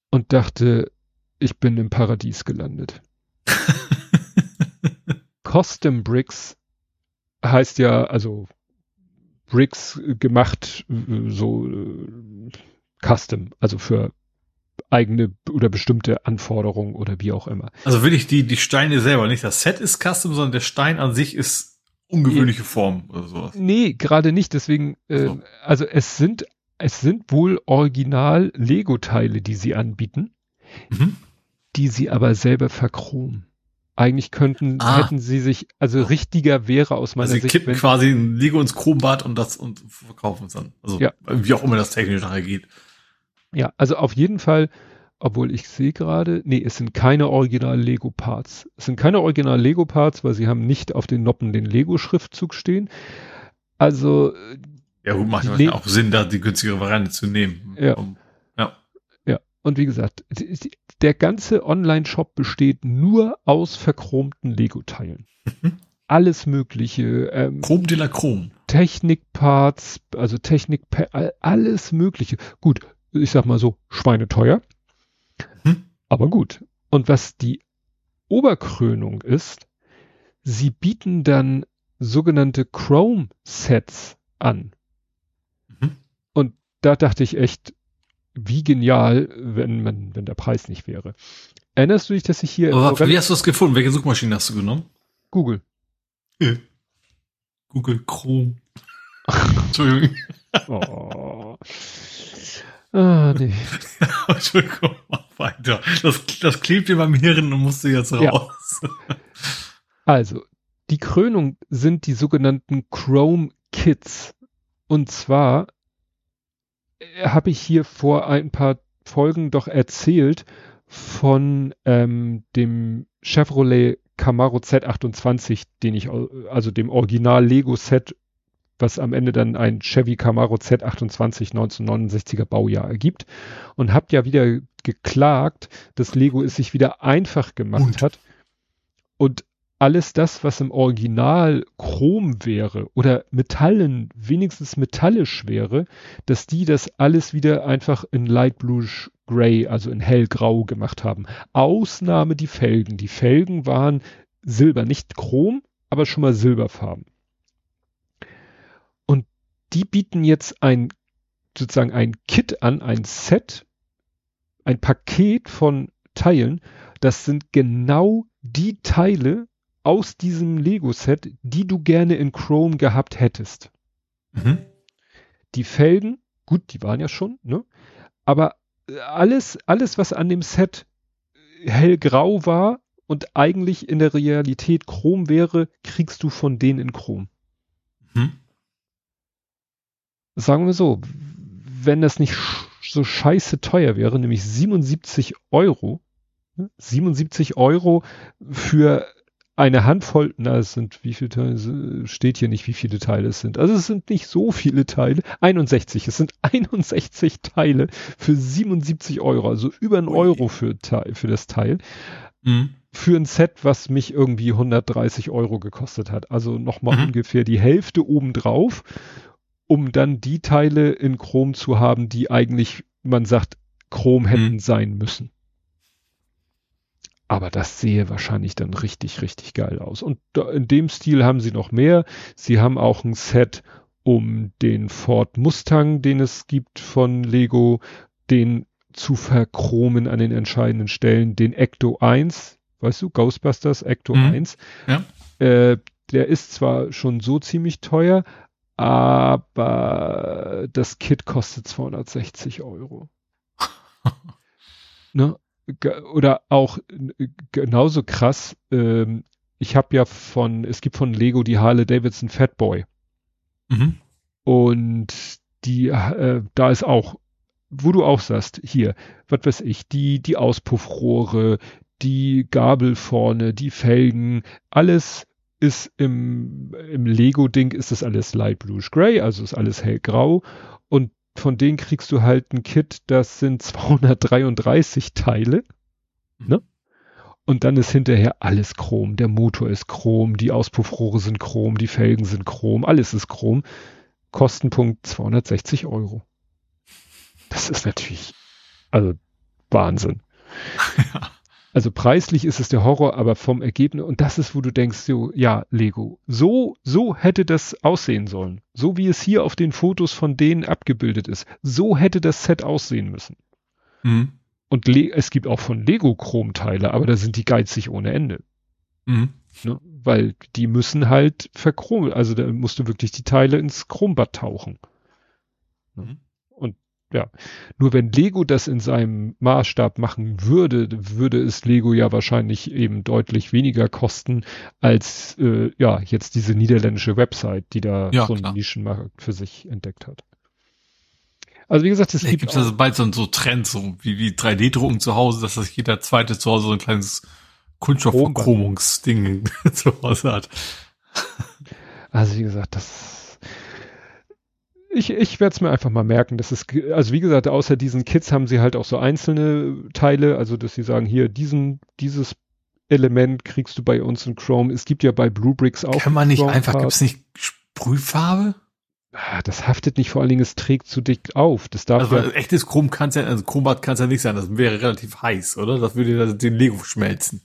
Und dachte, ich bin im Paradies gelandet. Custom Bricks heißt ja, also Bricks gemacht, so äh, Custom, also für eigene oder bestimmte Anforderungen oder wie auch immer. Also will ich die, die Steine selber, nicht das Set ist Custom, sondern der Stein an sich ist ungewöhnliche Form oder sowas. Nee, gerade nicht, deswegen, äh, so. also es sind, es sind wohl original Lego-Teile, die sie anbieten, mhm. die sie aber selber verchromen. Eigentlich könnten, ah. hätten sie sich, also richtiger wäre aus meiner also sie Sicht. Sie kippen quasi ein Lego ins Chrombad und das und verkaufen es dann. Also ja. wie auch immer das technisch nachher geht. Ja, also auf jeden Fall, obwohl ich sehe gerade, nee, es sind keine original Lego Parts. Es sind keine original Lego Parts, weil sie haben nicht auf den Noppen den Lego Schriftzug stehen. Also ja, gut, macht ja auch Sinn, da die günstigere Variante zu nehmen. Ja. Um, ja. Ja. Und wie gesagt, der ganze Online-Shop besteht nur aus verchromten Lego-Teilen. Mhm. Alles Mögliche. Ähm, Chrom de la Chrom. Technikparts, also Technik, alles Mögliche. Gut, ich sag mal so, schweineteuer. Hm. Aber gut. Und was die Oberkrönung ist, sie bieten dann sogenannte Chrome-Sets an. Mhm. Und da dachte ich echt, wie genial, wenn man, wenn der Preis nicht wäre. Erinnerst du dich, dass ich hier. Aber wie hast du das gefunden? Welche Suchmaschine hast du genommen? Google. Ja. Google Chrome. Entschuldigung. Oh. Ah, nee. Entschuldigung, mach weiter. Das, das klebt in meinem Hirn und musste jetzt raus. Ja. Also, die Krönung sind die sogenannten Chrome Kits. Und zwar äh, habe ich hier vor ein paar Folgen doch erzählt von ähm, dem Chevrolet Camaro Z28, den ich, also dem Original Lego Set was am Ende dann ein Chevy Camaro Z28 1969er Baujahr ergibt. Und habt ja wieder geklagt, dass Lego es sich wieder einfach gemacht und? hat. Und alles das, was im Original Chrom wäre oder Metallen, wenigstens metallisch wäre, dass die das alles wieder einfach in Light Blue Gray, also in hellgrau gemacht haben. Ausnahme die Felgen. Die Felgen waren silber, nicht Chrom, aber schon mal silberfarben die bieten jetzt ein, sozusagen ein Kit an, ein Set, ein Paket von Teilen. Das sind genau die Teile aus diesem Lego-Set, die du gerne in Chrome gehabt hättest. Mhm. Die Felgen, gut, die waren ja schon, ne? Aber alles, alles, was an dem Set hellgrau war und eigentlich in der Realität Chrom wäre, kriegst du von denen in Chrom. Mhm sagen wir so, wenn das nicht so scheiße teuer wäre, nämlich 77 Euro, 77 Euro für eine Handvoll, na, es sind, wie viele Teile, steht hier nicht, wie viele Teile es sind. Also es sind nicht so viele Teile, 61, es sind 61 Teile für 77 Euro, also über ein Euro für, für das Teil. Mhm. Für ein Set, was mich irgendwie 130 Euro gekostet hat. Also nochmal mhm. ungefähr die Hälfte obendrauf um dann die Teile in Chrom zu haben, die eigentlich, man sagt, Chrom hätten mhm. sein müssen. Aber das sehe wahrscheinlich dann richtig, richtig geil aus. Und in dem Stil haben sie noch mehr. Sie haben auch ein Set um den Ford Mustang, den es gibt von Lego, den zu verchromen an den entscheidenden Stellen, den Ecto 1, weißt du, Ghostbusters Ecto mhm. 1. Ja. Äh, der ist zwar schon so ziemlich teuer, aber das Kit kostet 260 Euro. ne? Oder auch genauso krass, ähm, ich habe ja von, es gibt von Lego die Harley Davidson Fatboy. Mhm. Und die, äh, da ist auch, wo du auch sagst, hier, was weiß ich, die, die Auspuffrohre, die Gabel vorne, die Felgen, alles ist im, im Lego-Ding ist das alles Light Bluish Gray, also ist alles hellgrau. Und von denen kriegst du halt ein Kit, das sind 233 Teile. Ne? Und dann ist hinterher alles Chrom. Der Motor ist Chrom, die Auspuffrohre sind Chrom, die Felgen sind Chrom, alles ist Chrom. Kostenpunkt 260 Euro. Das ist natürlich, also Wahnsinn. Also preislich ist es der Horror, aber vom Ergebnis, und das ist, wo du denkst, so, ja, Lego, so, so hätte das aussehen sollen. So wie es hier auf den Fotos von denen abgebildet ist. So hätte das Set aussehen müssen. Mhm. Und Le es gibt auch von Lego Chromteile, aber da sind die geizig ohne Ende. Mhm. Ne? Weil die müssen halt verchromen, also da musst du wirklich die Teile ins Chrombad tauchen. Ne? Mhm. Ja, nur wenn Lego das in seinem Maßstab machen würde, würde es Lego ja wahrscheinlich eben deutlich weniger kosten als äh, ja jetzt diese niederländische Website, die da ja, so einen Nischenmarkt für sich entdeckt hat. Also wie gesagt, es gibt also bald so, so Trends, so wie, wie 3D-Drucken zu Hause, dass das jeder zweite zu Hause so ein kleines Kunststoffverchromungsding zu Hause hat. Also wie gesagt, das ich, ich werde es mir einfach mal merken, dass es, also wie gesagt, außer diesen Kits haben sie halt auch so einzelne Teile, also dass sie sagen, hier, diesen, dieses Element kriegst du bei uns in Chrome. Es gibt ja bei Bluebricks auch. Kann man nicht einfach, gibt es nicht Sprühfarbe? Ah, das haftet nicht, vor allen Dingen, es trägt zu dick auf. Das darf also ja, echtes Chrom kann ja, also Chromat kann es ja nicht sein, das wäre relativ heiß, oder? Das würde ja den Lego schmelzen.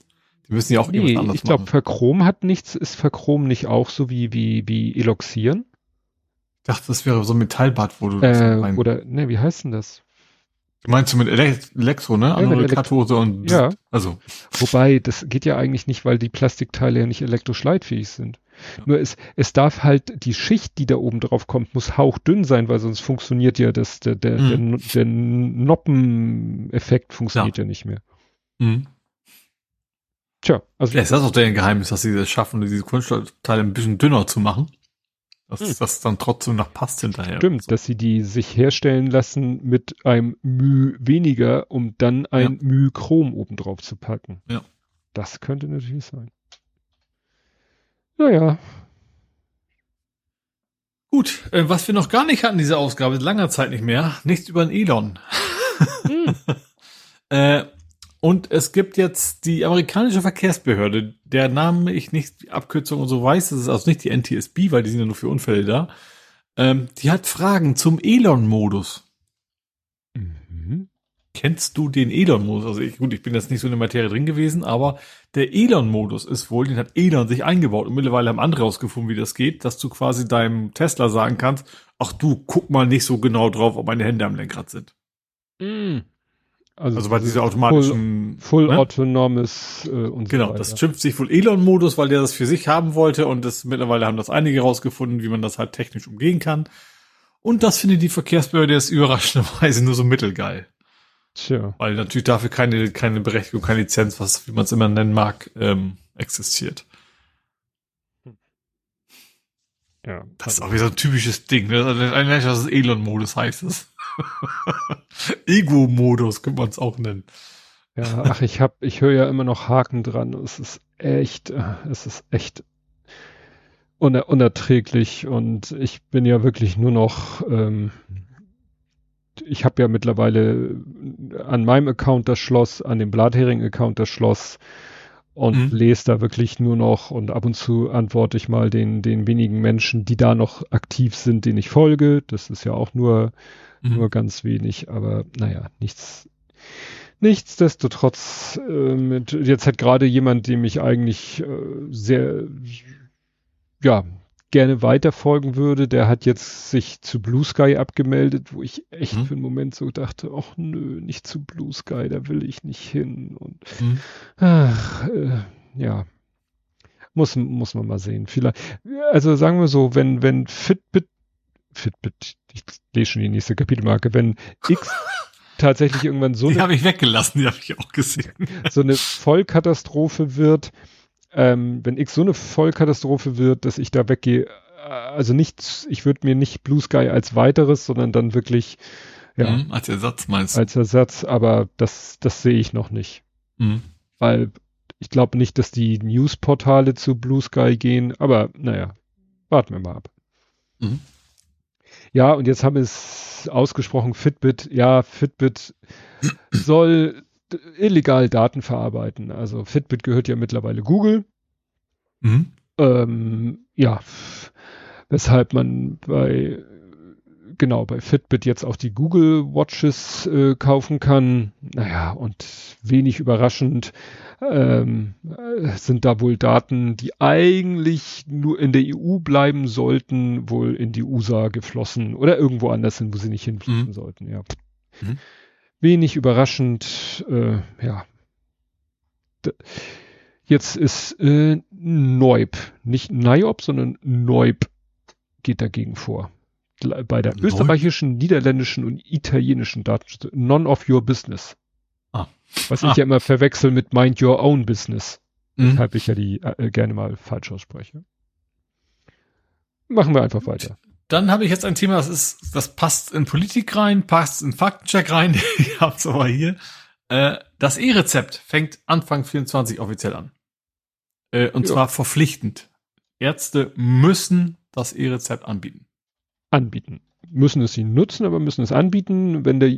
Die müssen ja auch nee, irgendwas anderes ich glaube, Verchrom hat nichts, ist Verchrom nicht auch so wie, wie, wie Eloxieren? Dachte, das wäre so ein Metallbad, wo du äh, Oder, ne, wie heißt denn das? Meinst du mit Elektro, ne? Ja, Andere Kathode und, ja. also. Wobei, das geht ja eigentlich nicht, weil die Plastikteile ja nicht elektroschleitfähig sind. Ja. Nur es, es darf halt, die Schicht, die da oben drauf kommt, muss hauchdünn sein, weil sonst funktioniert ja das, der, der, mhm. der, der Noppeneffekt funktioniert ja. ja nicht mehr. Mhm. Tja, also. Ja, ist das auch der Geheimnis, dass sie das schaffen, diese Kunststoffteile ein bisschen dünner zu machen? Dass hm. das dann trotzdem noch passt hinterher. Stimmt, so. dass sie die sich herstellen lassen mit einem Müh weniger, um dann ein ja. Müh Chrom obendrauf zu packen. Ja. Das könnte natürlich sein. Naja. Gut, äh, was wir noch gar nicht hatten, diese Ausgabe, langer Zeit nicht mehr, nichts über den Elon. Hm. äh, und es gibt jetzt die amerikanische Verkehrsbehörde, der Name ich nicht, die Abkürzung und so weiß, das ist also nicht die NTSB, weil die sind ja nur für Unfälle da. Ähm, die hat Fragen zum Elon-Modus. Mhm. Kennst du den Elon-Modus? Also ich, gut, ich bin jetzt nicht so in der Materie drin gewesen, aber der Elon-Modus ist wohl, den hat Elon sich eingebaut und mittlerweile haben andere rausgefunden, wie das geht, dass du quasi deinem Tesla sagen kannst, ach du, guck mal nicht so genau drauf, ob meine Hände am Lenkrad sind. Mhm. Also, also bei dieser automatischen Full, full ne? autonomes äh, und Genau, so das schimpft sich wohl Elon-Modus, weil der das für sich haben wollte und das mittlerweile haben das einige rausgefunden, wie man das halt technisch umgehen kann. Und das findet die Verkehrsbehörde jetzt überraschenderweise nur so mittelgeil. Tja. Weil natürlich dafür keine, keine Berechtigung, keine Lizenz, was, wie man es immer nennen mag, ähm, existiert. Ja. Das ist auch wieder so ein typisches Ding. Ne? Eigentlich, das ist Elon-Modus heißt es. Ego-Modus könnte man es auch nennen. Ja, ach, ich hab, ich höre ja immer noch Haken dran. Es ist echt, es ist echt uner unerträglich und ich bin ja wirklich nur noch, ähm, ich habe ja mittlerweile an meinem Account das Schloss, an dem Blathering-Account das Schloss und mhm. lese da wirklich nur noch und ab und zu antworte ich mal den, den wenigen Menschen, die da noch aktiv sind, denen ich folge. Das ist ja auch nur mhm. nur ganz wenig, aber naja, nichts. Nichtsdestotrotz, äh, mit, jetzt hat gerade jemand, dem ich eigentlich äh, sehr, ja, gerne weiterfolgen würde, der hat jetzt sich zu Blue Sky abgemeldet, wo ich echt mhm. für einen Moment so dachte, ach nö, nicht zu Blue Sky, da will ich nicht hin. Und mhm. ach, äh, ja, muss, muss man mal sehen. Vielleicht, also sagen wir so, wenn, wenn Fitbit Fitbit, ich lese schon die nächste Kapitelmarke, wenn X tatsächlich irgendwann so die eine... Habe ich weggelassen, die habe ich auch gesehen. So eine Vollkatastrophe wird, ähm, wenn X so eine Vollkatastrophe wird, dass ich da weggehe, äh, also nicht, ich würde mir nicht Blue Sky als weiteres, sondern dann wirklich, ja. Mhm, als Ersatz meinst du? Als Ersatz, aber das, das sehe ich noch nicht. Mhm. Weil ich glaube nicht, dass die Newsportale zu Blue Sky gehen, aber naja, warten wir mal ab. Mhm. Ja, und jetzt haben es ausgesprochen, Fitbit, ja, Fitbit soll illegal Daten verarbeiten. Also Fitbit gehört ja mittlerweile Google. Mhm. Ähm, ja, weshalb man bei genau bei Fitbit jetzt auch die Google Watches äh, kaufen kann. Naja, und wenig überraschend ähm, äh, sind da wohl Daten, die eigentlich nur in der EU bleiben sollten, wohl in die USA geflossen oder irgendwo anders hin, wo sie nicht hinfließen mhm. sollten. Ja. Mhm. Wenig überraschend, äh, ja. D Jetzt ist äh, Neub, nicht Niob, sondern Neub geht dagegen vor. Bei der Neub? österreichischen, niederländischen und italienischen Datenschutz. None of your business. Ah. Was ah. ich ja immer verwechsel mit Mind Your Own Business. Mhm. Weshalb ich ja die äh, gerne mal falsch ausspreche. Machen wir einfach weiter. Dann habe ich jetzt ein Thema, das ist, das passt in Politik rein, passt in Faktencheck rein. ich hab's aber hier. Äh, das E-Rezept fängt Anfang 24 offiziell an. Äh, und jo. zwar verpflichtend. Ärzte müssen das E-Rezept anbieten. Anbieten. Müssen es sie nutzen, aber müssen es anbieten, wenn der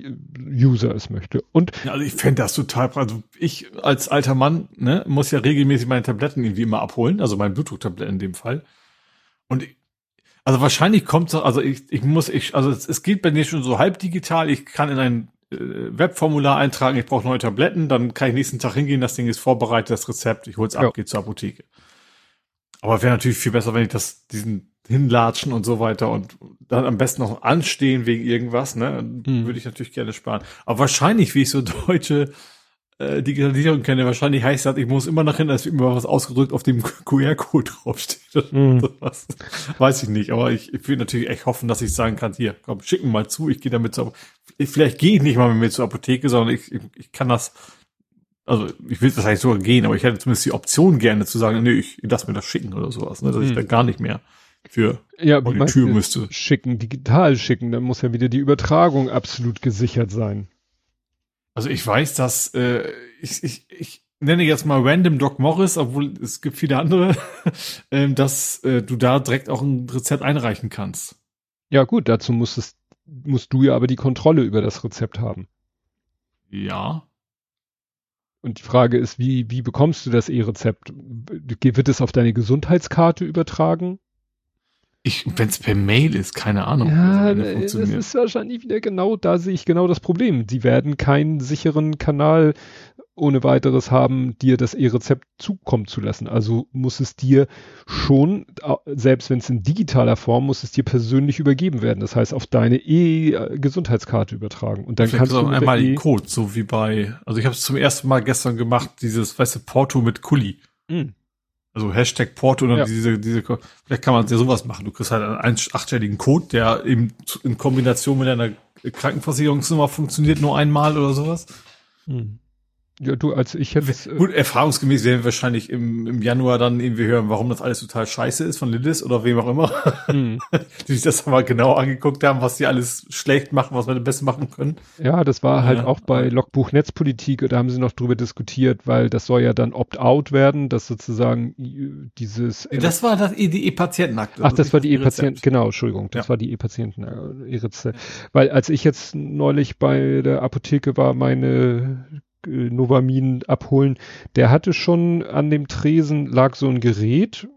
User es möchte. Und ja, also ich fände das total, also ich als alter Mann, ne, muss ja regelmäßig meine Tabletten irgendwie immer abholen, also mein Blutdrucktabletten in dem Fall. Und ich, also wahrscheinlich kommt es, also ich, ich muss, ich, also es, es geht bei mir schon so halb digital, ich kann in ein äh, Webformular eintragen, ich brauche neue Tabletten, dann kann ich nächsten Tag hingehen, das Ding ist vorbereitet, das Rezept, ich hol's ab, ja. gehe zur Apotheke. Aber wäre natürlich viel besser, wenn ich das, diesen hinlatschen und so weiter und dann am besten noch anstehen wegen irgendwas, ne? Hm. Würde ich natürlich gerne sparen. Aber wahrscheinlich, wie ich so deutsche äh, Digitalisierung kenne, wahrscheinlich heißt das, ich muss immer nach hinten, als immer was ausgedrückt auf dem QR-Code draufsteht. Mhm. Sowas. Weiß ich nicht, aber ich, ich will natürlich echt hoffen, dass ich sagen kann, hier, komm, schicken mal zu, ich gehe damit zur Vielleicht gehe ich nicht mal mit mir zur Apotheke, sondern ich, ich, ich kann das, also ich will das eigentlich sogar gehen, aber ich hätte zumindest die Option gerne zu sagen, nee, ich lass mir das schicken oder sowas, ne, dass mhm. ich da gar nicht mehr für ja, die Tür müsste. Schicken, digital schicken, dann muss ja wieder die Übertragung absolut gesichert sein. Also ich weiß, dass äh, ich, ich, ich nenne jetzt mal Random Doc Morris, obwohl es gibt viele andere, äh, dass äh, du da direkt auch ein Rezept einreichen kannst. Ja gut, dazu musst, es, musst du ja aber die Kontrolle über das Rezept haben. Ja. Und die Frage ist, wie, wie bekommst du das E-Rezept? Wird es auf deine Gesundheitskarte übertragen? Wenn es per Mail ist, keine Ahnung. Ja, das ist wahrscheinlich wieder genau, da sehe ich genau das Problem. Die werden keinen sicheren Kanal ohne weiteres haben, dir das E-Rezept zukommen zu lassen. Also muss es dir schon, selbst wenn es in digitaler Form, muss es dir persönlich übergeben werden. Das heißt, auf deine E-Gesundheitskarte übertragen. Und dann Vielleicht kannst du einmal den Code, so wie bei, also ich habe es zum ersten Mal gestern gemacht, dieses, weißt du, Porto mit Kuli. Mhm. Also Hashtag Porto und ja. diese, diese, vielleicht kann man ja sowas machen. Du kriegst halt einen achtstelligen Code, der eben in Kombination mit deiner Krankenversicherungsnummer funktioniert nur einmal oder sowas. Hm. Ja, du, als ich. Äh Gut, erfahrungsgemäß werden wir wahrscheinlich im, im Januar dann irgendwie hören, warum das alles total scheiße ist von Lillis oder wem auch immer. Hm. die sich das mal genau angeguckt haben, was die alles schlecht machen, was wir am besten machen können. Ja, das war halt ja. auch bei Logbuch Netzpolitik, da haben sie noch drüber diskutiert, weil das soll ja dann Opt-out werden, dass sozusagen dieses. Das war das, die E-Patientenakte. Ach, das war die E-Patienten, genau, Entschuldigung, das ja. war die E-Patienten, Weil als ich jetzt neulich bei der Apotheke war, meine Novamin abholen, der hatte schon an dem Tresen lag so ein Gerät,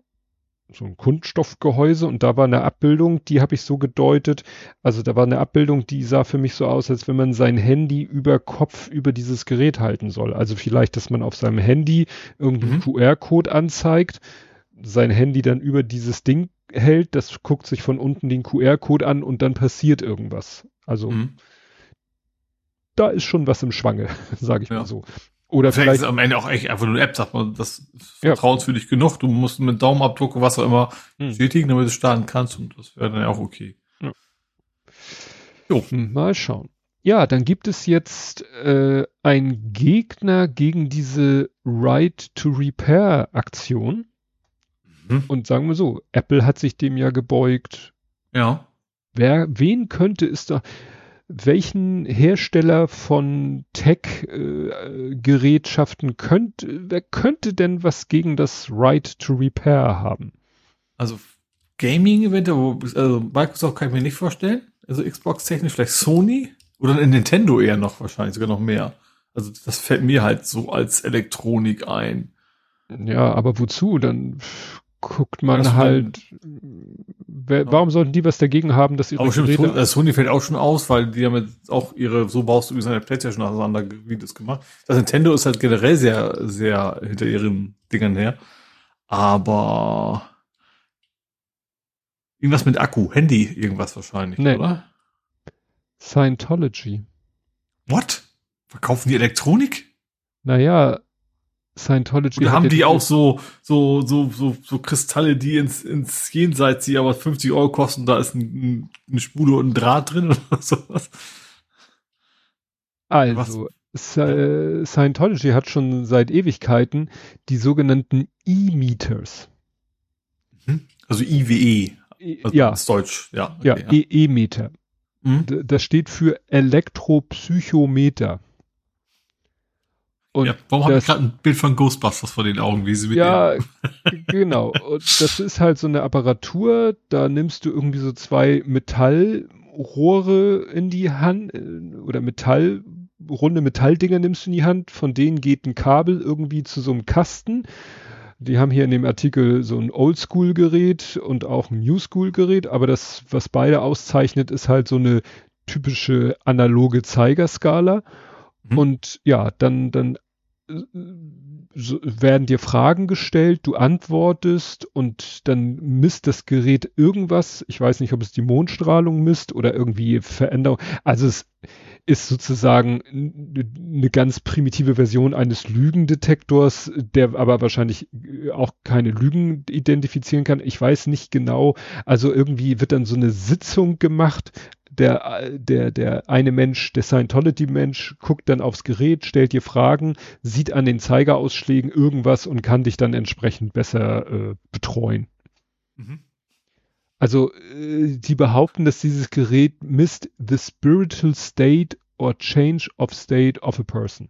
so ein Kunststoffgehäuse und da war eine Abbildung, die habe ich so gedeutet, also da war eine Abbildung, die sah für mich so aus, als wenn man sein Handy über Kopf über dieses Gerät halten soll. Also vielleicht, dass man auf seinem Handy irgendeinen mhm. QR-Code anzeigt, sein Handy dann über dieses Ding hält, das guckt sich von unten den QR-Code an und dann passiert irgendwas. Also mhm da ist schon was im Schwange, sage ich ja. mal so. Oder vielleicht, vielleicht ist am Ende auch echt einfach nur eine App, sagt man, das ist vertrauenswürdig ja. genug. Du musst mit Daumenabdruck was auch immer hm. bestätigen, damit du starten kannst und das wäre dann ja auch okay. Ja. Jo. Hm, mal schauen. Ja, dann gibt es jetzt äh, einen Gegner gegen diese Right to Repair Aktion. Mhm. Und sagen wir so, Apple hat sich dem ja gebeugt. Ja. Wer, wen könnte es da, welchen Hersteller von Tech-Gerätschaften könnte, wer könnte denn was gegen das Right to Repair haben? Also Gaming-Event, also Microsoft kann ich mir nicht vorstellen. Also Xbox technisch vielleicht Sony oder Nintendo eher noch wahrscheinlich sogar noch mehr. Also das fällt mir halt so als Elektronik ein. Ja, aber wozu? Dann guckt man ja, halt, wer, ja. warum sollten die was dagegen haben, dass ihre aber stimmt, Geräte... Sony, Sony fällt auch schon aus, weil die haben jetzt auch ihre, so baust du wie seine Playstation auseinander Videos gemacht. Das Nintendo ist halt generell sehr, sehr hinter ihren Dingern her. Aber irgendwas mit Akku, Handy, irgendwas wahrscheinlich, nee. oder? Scientology. What? Verkaufen die Elektronik? Naja, Scientology. Oder haben die auch so, so, so, so, so Kristalle, die ins, ins Jenseits, die aber 50 Euro kosten, da ist ein, eine Spule und ein Draht drin oder sowas? Also, Scientology hat schon seit Ewigkeiten die sogenannten E-Meters. Mhm. Also IWE. Also ja. Ist Deutsch, ja. Okay, ja, ja. E-Meter. Mhm. Das steht für Elektropsychometer. Und ja, warum habe ich gerade ein Bild von Ghostbusters vor den Augen, wie sie mit Ja, genau. Und das ist halt so eine Apparatur, da nimmst du irgendwie so zwei Metallrohre in die Hand äh, oder Metall, runde Metalldinger nimmst du in die Hand, von denen geht ein Kabel irgendwie zu so einem Kasten. Die haben hier in dem Artikel so ein Oldschool-Gerät und auch ein New-School-Gerät, aber das, was beide auszeichnet, ist halt so eine typische analoge Zeigerskala. Mhm. Und ja, dann, dann so werden dir Fragen gestellt, du antwortest und dann misst das Gerät irgendwas. Ich weiß nicht, ob es die Mondstrahlung misst oder irgendwie Veränderung. Also es ist sozusagen eine ganz primitive Version eines Lügendetektors, der aber wahrscheinlich auch keine Lügen identifizieren kann. Ich weiß nicht genau. Also irgendwie wird dann so eine Sitzung gemacht, der, der, der eine Mensch, der Scientology-Mensch, guckt dann aufs Gerät, stellt dir Fragen, sieht an den Zeigerausschlägen irgendwas und kann dich dann entsprechend besser äh, betreuen. Mhm. Also, äh, die behaupten, dass dieses Gerät misst the spiritual state or change of state of a person.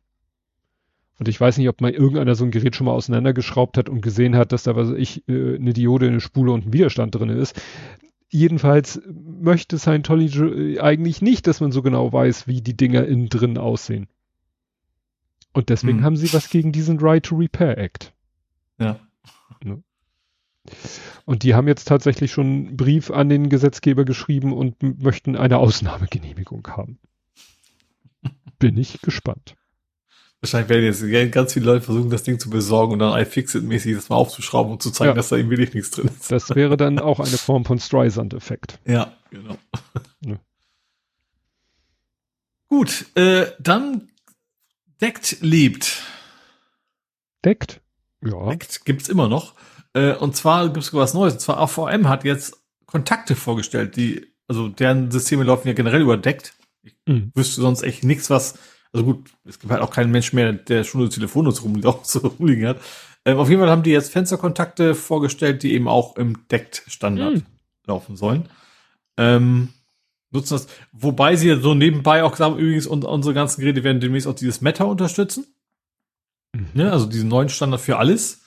Und ich weiß nicht, ob mal irgendeiner so ein Gerät schon mal auseinandergeschraubt hat und gesehen hat, dass da was ich äh, eine Diode, eine Spule und ein Widerstand drin ist jedenfalls möchte Scientology eigentlich nicht, dass man so genau weiß, wie die Dinger innen drin aussehen. Und deswegen hm. haben sie was gegen diesen Right to Repair Act. Ja. Ne? Und die haben jetzt tatsächlich schon einen Brief an den Gesetzgeber geschrieben und möchten eine Ausnahmegenehmigung haben. Bin ich gespannt. Wahrscheinlich werden jetzt ganz viele Leute versuchen, das Ding zu besorgen und dann iFixit-mäßig das mal aufzuschrauben und zu zeigen, ja. dass da eben wirklich nichts drin ist. Das wäre dann auch eine Form von Streisand-Effekt. Ja, genau. Ja. Gut, äh, dann Deckt lebt. Deckt? Ja. Deckt gibt's immer noch. Äh, und zwar gibt's was Neues. Und zwar AVM hat jetzt Kontakte vorgestellt, die, also deren Systeme laufen ja generell überdeckt. Ich mhm. wüsste sonst echt nichts, was also gut, es gibt halt auch keinen Mensch mehr, der schon eine so rumliegen hat. Ähm, auf jeden Fall haben die jetzt Fensterkontakte vorgestellt, die eben auch im Deckt-Standard hm. laufen sollen. Ähm, nutzen das, wobei sie so nebenbei auch gesagt haben, übrigens, und, unsere ganzen Geräte werden demnächst auch dieses Meta unterstützen. Mhm. Ja, also diesen neuen Standard für alles.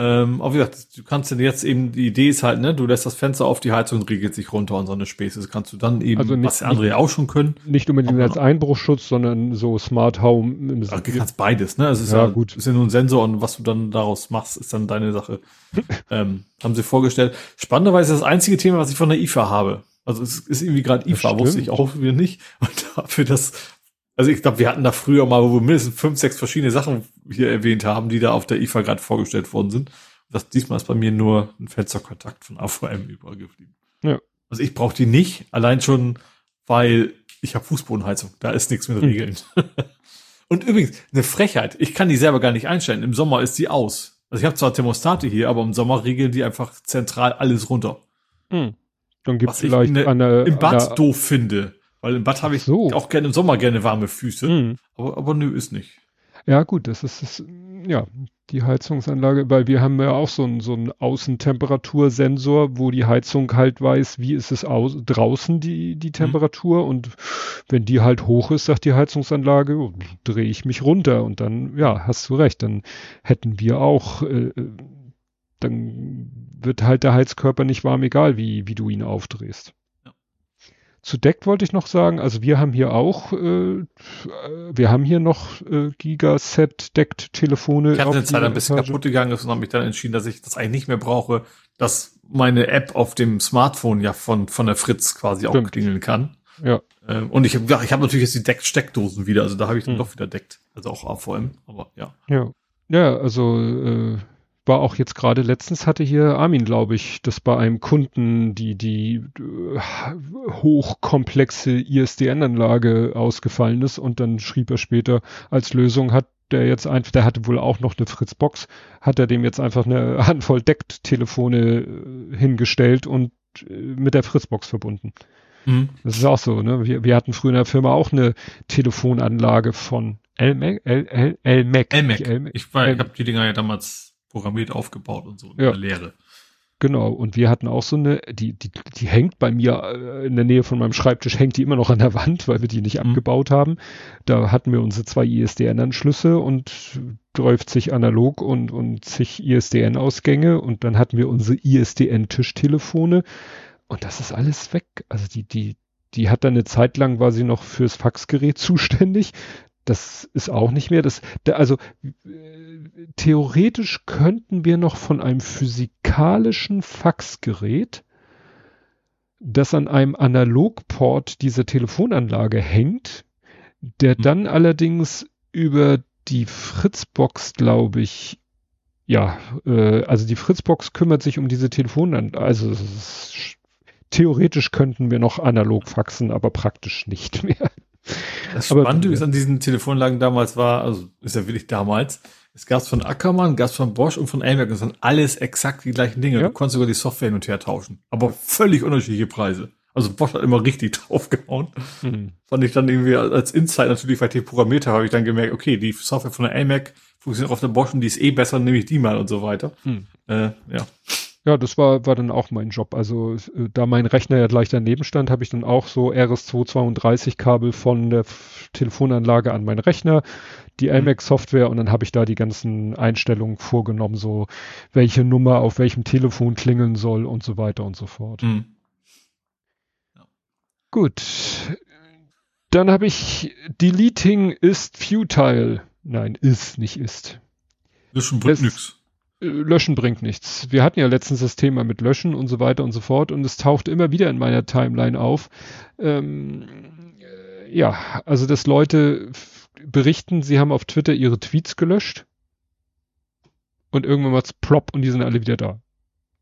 Ähm, aber wie gesagt, du kannst denn jetzt eben, die Idee ist halt, ne, du lässt das Fenster auf, die Heizung regelt sich runter und so eine Späße. Das kannst du dann eben, also nicht, was andere ja auch schon können. Nicht unbedingt als Einbruchschutz, sondern so Smart Home. Im Ach, du kannst beides, ne? Also es ist ja, ja gut. ist ja nur ein Sensor und was du dann daraus machst, ist dann deine Sache. ähm, haben sie vorgestellt. Spannenderweise ist das einzige Thema, was ich von der IFA habe. Also es ist irgendwie gerade IFA, wusste ich auch wieder nicht. Und dafür das also ich glaube, wir hatten da früher mal, wo wir mindestens fünf, sechs verschiedene Sachen hier erwähnt haben, die da auf der IFA gerade vorgestellt worden sind. Das diesmal ist bei mir nur ein Fensterkontakt von AVM übergeblieben. Ja. Also ich brauche die nicht, allein schon, weil ich habe Fußbodenheizung. Da ist nichts mit hm. Regeln. Hm. Und übrigens, eine Frechheit. Ich kann die selber gar nicht einstellen. Im Sommer ist die aus. Also ich habe zwar Thermostate hier, aber im Sommer regeln die einfach zentral alles runter. Hm. Dann gibt es vielleicht eine, eine, im Bad eine, doof finde. Weil im Bad habe ich so. auch gerne im Sommer gerne warme Füße. Mhm. Aber, aber nö, ist nicht. Ja, gut, das ist, das, ja, die Heizungsanlage, weil wir haben ja auch so einen, so einen Außentemperatursensor, wo die Heizung halt weiß, wie ist es aus, draußen die, die mhm. Temperatur mhm. und wenn die halt hoch ist, sagt die Heizungsanlage, oh, drehe ich mich runter und dann, ja, hast du recht, dann hätten wir auch, äh, dann wird halt der Heizkörper nicht warm, egal wie, wie du ihn aufdrehst. Zu Deck wollte ich noch sagen, also wir haben hier auch, äh, wir haben hier noch äh, Gigaset deckt Telefone. Ich hatte eine Zeit ein bisschen kaputt gegangen ist und habe mich dann entschieden, dass ich das eigentlich nicht mehr brauche, dass meine App auf dem Smartphone ja von, von der Fritz quasi Stimmt. auch klingeln kann. Ja. Ähm, und ich habe ich hab natürlich jetzt die Deck-Steckdosen wieder, also da habe ich dann hm. doch wieder deckt. Also auch AVM, aber ja. Ja. Ja, also äh, war auch jetzt gerade letztens hatte hier Armin, glaube ich, dass bei einem Kunden die die äh, hochkomplexe ISDN-Anlage ausgefallen ist und dann schrieb er später als Lösung hat der jetzt einfach, der hatte wohl auch noch eine Fritz-Box, hat er dem jetzt einfach eine Handvoll Deckt-Telefone äh, hingestellt und äh, mit der Fritz-Box verbunden. Mhm. Das ist auch so, ne? Wir, wir hatten früher in der Firma auch eine Telefonanlage von. LMAC. LMAC. Ich, war, ich habe die Dinger ja damals programmiert aufgebaut und so in ja. der Lehre. Genau, und wir hatten auch so eine, die, die, die hängt bei mir äh, in der Nähe von meinem Schreibtisch, hängt die immer noch an der Wand, weil wir die nicht mhm. abgebaut haben. Da hatten wir unsere zwei ISDN-Anschlüsse und 30 analog und, und zig ISDN-Ausgänge und dann hatten wir unsere ISDN-Tischtelefone und das ist alles weg. Also die, die, die hat dann eine Zeit lang war sie noch fürs Faxgerät zuständig. Das ist auch nicht mehr. Das, da, also äh, theoretisch könnten wir noch von einem physikalischen Faxgerät, das an einem Analogport dieser Telefonanlage hängt, der mhm. dann allerdings über die Fritzbox, glaube ich, ja, äh, also die Fritzbox kümmert sich um diese Telefonanlage. Also theoretisch könnten wir noch analog faxen, aber praktisch nicht mehr. Das Spannende ist an diesen Telefonlagen damals war, also ist ja wirklich damals, es gab von Ackermann, gab von Bosch und von Elmerk. Das sind alles exakt die gleichen Dinge. Ja. Du konntest sogar die Software hin und her tauschen. Aber völlig unterschiedliche Preise. Also Bosch hat immer richtig draufgehauen. Mhm. Fand ich dann irgendwie als Insight natürlich, weil ich die programmiert habe, habe ich dann gemerkt, okay, die Software von der AMAC funktioniert auf der Bosch und die ist eh besser, nehme ich die mal und so weiter. Mhm. Äh, ja. Ja, das war, war dann auch mein Job. Also äh, da mein Rechner ja gleich daneben stand, habe ich dann auch so RS232 Kabel von der F Telefonanlage an meinen Rechner, die mhm. Software und dann habe ich da die ganzen Einstellungen vorgenommen, so welche Nummer auf welchem Telefon klingeln soll und so weiter und so fort. Mhm. Ja. Gut. Dann habe ich Deleting ist futile. Nein, ist, nicht ist. Das ist schon bringt nichts. Löschen bringt nichts. Wir hatten ja letztens das Thema mit Löschen und so weiter und so fort und es taucht immer wieder in meiner Timeline auf. Ähm, äh, ja, also dass Leute berichten, sie haben auf Twitter ihre Tweets gelöscht und irgendwann macht's plopp und die sind alle wieder da.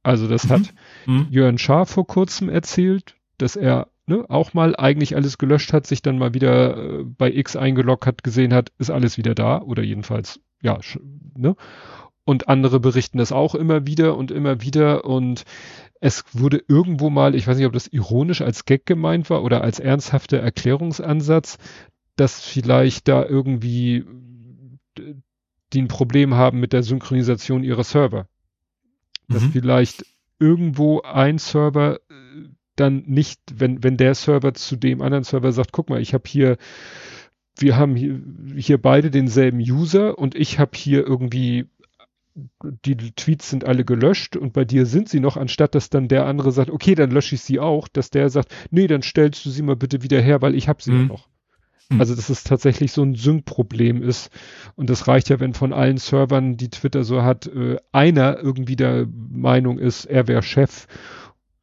Also das mhm. hat mhm. Jörn Schaar vor kurzem erzählt, dass er ne, auch mal eigentlich alles gelöscht hat, sich dann mal wieder äh, bei X eingeloggt hat, gesehen hat, ist alles wieder da oder jedenfalls ja, ne? Und andere berichten das auch immer wieder und immer wieder und es wurde irgendwo mal, ich weiß nicht, ob das ironisch als Gag gemeint war oder als ernsthafter Erklärungsansatz, dass vielleicht da irgendwie äh, die ein Problem haben mit der Synchronisation ihrer Server. Dass mhm. vielleicht irgendwo ein Server äh, dann nicht, wenn, wenn der Server zu dem anderen Server sagt, guck mal, ich habe hier, wir haben hier, hier beide denselben User und ich habe hier irgendwie die Tweets sind alle gelöscht und bei dir sind sie noch, anstatt dass dann der andere sagt, okay, dann lösche ich sie auch, dass der sagt, nee, dann stellst du sie mal bitte wieder her, weil ich habe sie mhm. ja noch. Mhm. Also dass es tatsächlich so ein Sync-Problem ist und das reicht ja, wenn von allen Servern, die Twitter so hat, äh, einer irgendwie der Meinung ist, er wäre Chef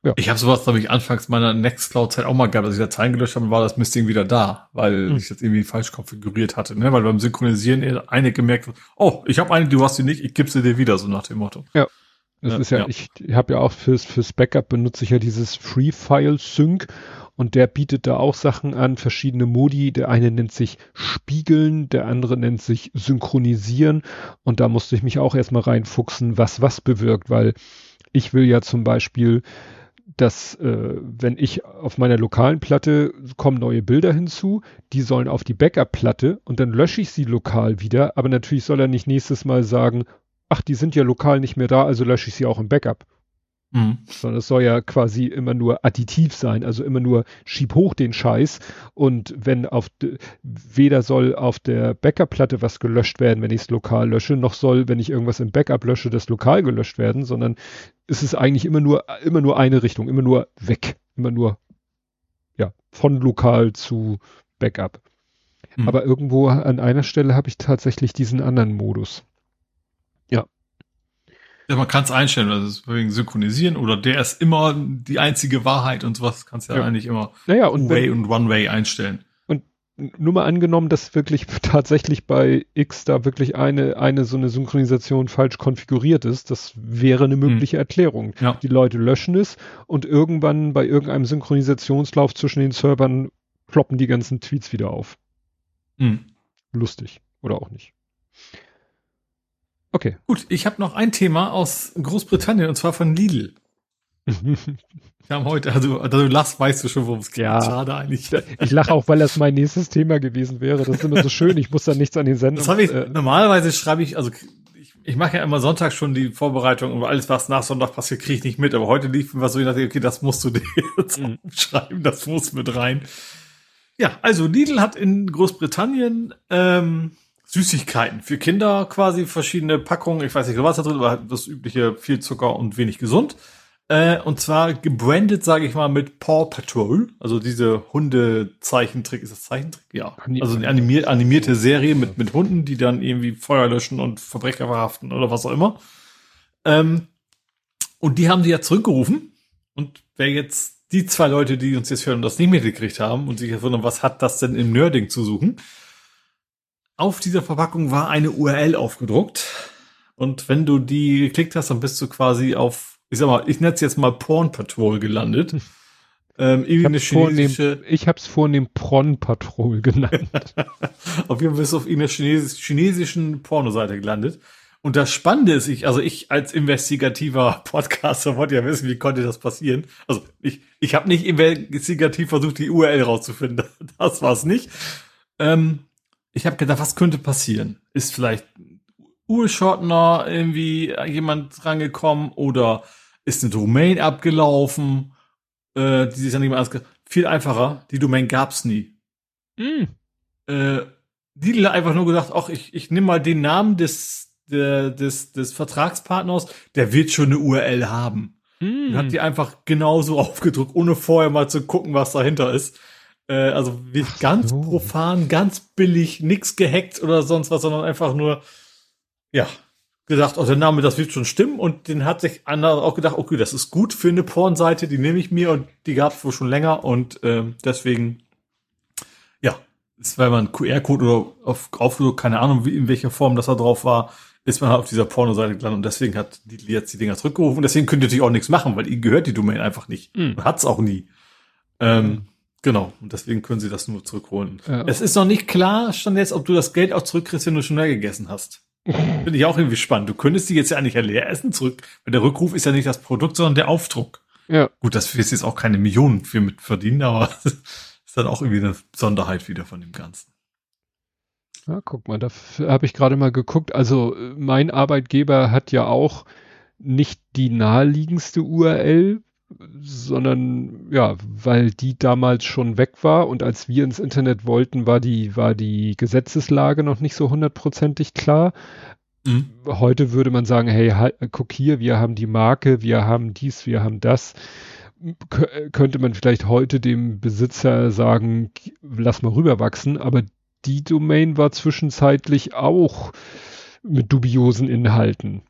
ja. Ich habe sowas, glaube ich, anfangs meiner Nextcloud-Zeit auch mal gehabt, dass ich Dateien gelöscht habe und war das Mistding wieder da, weil hm. ich das irgendwie falsch konfiguriert hatte, ne? Weil beim Synchronisieren eine gemerkt hat, oh, ich habe eine, du hast sie nicht, ich gebe sie dir wieder, so nach dem Motto. Ja. Das ja, ist ja, ja. ich habe ja auch fürs, fürs Backup benutze ich ja dieses Free File Sync und der bietet da auch Sachen an, verschiedene Modi. Der eine nennt sich Spiegeln, der andere nennt sich Synchronisieren und da musste ich mich auch erstmal reinfuchsen, was was bewirkt, weil ich will ja zum Beispiel dass äh, wenn ich auf meiner lokalen Platte kommen neue Bilder hinzu, die sollen auf die Backup-Platte und dann lösche ich sie lokal wieder, aber natürlich soll er nicht nächstes Mal sagen, ach, die sind ja lokal nicht mehr da, also lösche ich sie auch im Backup. Mhm. Sondern es soll ja quasi immer nur additiv sein, also immer nur schieb hoch den Scheiß und wenn auf weder soll auf der Backup-Platte was gelöscht werden, wenn ich es lokal lösche, noch soll, wenn ich irgendwas im Backup lösche, das lokal gelöscht werden, sondern es ist eigentlich immer nur immer nur eine Richtung, immer nur weg, immer nur ja von lokal zu Backup. Mhm. Aber irgendwo an einer Stelle habe ich tatsächlich diesen anderen Modus. Ja. Man kann es einstellen, also wegen synchronisieren oder der ist immer die einzige Wahrheit und sowas kannst du ja, ja eigentlich immer naja, und Two-Way und One-Way einstellen nur mal angenommen, dass wirklich tatsächlich bei X da wirklich eine, eine so eine Synchronisation falsch konfiguriert ist, das wäre eine hm. mögliche hm. Erklärung. Ja. Die Leute löschen es und irgendwann bei irgendeinem Synchronisationslauf zwischen den Servern ploppen die ganzen Tweets wieder auf. Hm. Lustig. Oder auch nicht. Okay. Gut, ich habe noch ein Thema aus Großbritannien und zwar von Lidl. Wir haben heute, also, also du lachst, weißt du schon, worum es geht. Ja. Schade eigentlich. Ich lache auch, weil das mein nächstes Thema gewesen wäre. Das ist immer so schön. Ich muss da nichts an den Sendungen. Das ich, äh, normalerweise schreibe ich, also ich, ich mache ja immer Sonntag schon die Vorbereitung und alles, was nach Sonntag passiert, kriege ich nicht mit. Aber heute lief mir so, ich dachte, okay, das musst du dir jetzt mhm. schreiben, das muss mit rein. Ja, also Lidl hat in Großbritannien ähm, Süßigkeiten für Kinder quasi verschiedene Packungen. Ich weiß nicht, was da drin, aber das übliche viel Zucker und wenig gesund. Äh, und zwar gebrandet, sage ich mal, mit Paw Patrol. Also diese Hunde-Zeichentrick. Ist das Zeichentrick? Ja. Also eine animier animierte Serie mit, mit Hunden, die dann irgendwie Feuer löschen und Verbrecher verhaften oder was auch immer. Ähm, und die haben die ja zurückgerufen. Und wer jetzt die zwei Leute, die uns jetzt hören und das nicht mitgekriegt haben und sich jetzt wundern, was hat das denn im Nerding zu suchen? Auf dieser Verpackung war eine URL aufgedruckt. Und wenn du die geklickt hast, dann bist du quasi auf ich sag mal, ich nenne es jetzt mal Porn Patrol gelandet. Ähm, ich habe es vornehm, hab's vornehm Pron Patrol genannt. auf jeden Fall bist du auf irgendeiner Chines chinesischen Pornoseite gelandet. Und das Spannende ist, ich, also ich als investigativer Podcaster wollte ja wissen, wie konnte das passieren. Also ich, ich habe nicht investigativ versucht, die URL rauszufinden. Das war's nicht. Ähm, ich habe gedacht, was könnte passieren? Ist vielleicht Urshortner irgendwie jemand rangekommen oder ist eine Domain abgelaufen, äh, die sich dann alles viel einfacher, die Domain gab's nie. Mm. Äh, Lidl hat einfach nur gesagt, ach, ich, ich nehme mal den Namen des, der, des, des Vertragspartners, der wird schon eine URL haben. Mm. Und hat die einfach genauso aufgedruckt, ohne vorher mal zu gucken, was dahinter ist. Äh, also wie ganz so. profan, ganz billig, nix gehackt oder sonst was, sondern einfach nur, ja, gesagt, oh, der Name, das wird schon stimmen. Und den hat sich einer auch gedacht, okay, das ist gut für eine Pornseite, die nehme ich mir und die gab es wohl schon länger und ähm, deswegen, ja, ist, weil man QR-Code oder auf, auf keine Ahnung, wie, in welcher Form das da drauf war, ist man halt auf dieser Pornoseite gelandet und deswegen hat die jetzt die Dinger zurückgerufen. Und deswegen könnt ihr natürlich auch nichts machen, weil ihnen gehört die Domain einfach nicht. Mhm. Und hat's auch nie. Ähm, mhm. Genau, und deswegen können sie das nur zurückholen. Ja. Es ist noch nicht klar, schon jetzt, ob du das Geld auch zurückkriegst, wenn du schon mehr gegessen hast. Finde ich auch irgendwie spannend. Du könntest die jetzt ja eigentlich ja leer essen zurück. Weil der Rückruf ist ja nicht das Produkt, sondern der Aufdruck. Ja. Gut, das ist jetzt auch keine Millionen für mit verdienen, aber ist dann auch irgendwie eine Besonderheit wieder von dem Ganzen. Ja, guck mal, da habe ich gerade mal geguckt. Also mein Arbeitgeber hat ja auch nicht die naheliegendste URL, sondern ja, weil die damals schon weg war und als wir ins Internet wollten, war die, war die Gesetzeslage noch nicht so hundertprozentig klar. Mhm. Heute würde man sagen, hey, halt, guck hier, wir haben die Marke, wir haben dies, wir haben das. K könnte man vielleicht heute dem Besitzer sagen, lass mal rüberwachsen, aber die Domain war zwischenzeitlich auch mit dubiosen Inhalten.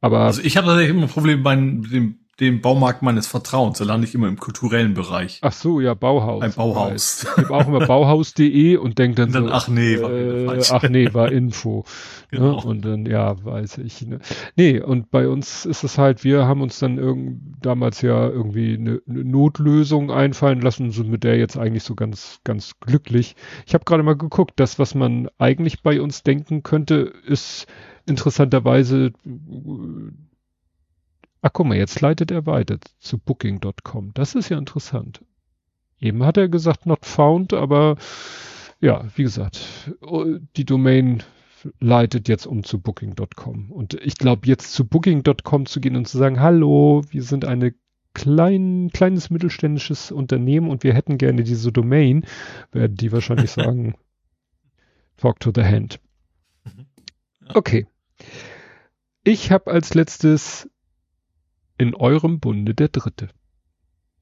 Aber also ich habe tatsächlich immer ein Problem bei dem dem Baumarkt meines Vertrauens. Da lande ich immer im kulturellen Bereich. Ach so, ja, Bauhaus. Ein Bauhaus. Ich habe auch immer Bauhaus.de und denke dann, dann, so, ach nee, war äh, ach nee, war Info. Ne? genau. Ne? Und dann, ja, weiß ich. Ne? Nee, und bei uns ist es halt, wir haben uns dann irgend, damals ja irgendwie eine, eine Notlösung einfallen lassen, so mit der jetzt eigentlich so ganz, ganz glücklich. Ich habe gerade mal geguckt, das, was man eigentlich bei uns denken könnte, ist interessanterweise Ach guck mal, jetzt leitet er weiter zu booking.com. Das ist ja interessant. Eben hat er gesagt not found, aber ja, wie gesagt, die Domain leitet jetzt um zu booking.com. Und ich glaube, jetzt zu booking.com zu gehen und zu sagen, hallo, wir sind eine klein, kleines mittelständisches Unternehmen und wir hätten gerne diese Domain, werden die wahrscheinlich sagen, talk to the hand. Mhm. Okay. Ich habe als letztes in eurem Bunde der Dritte.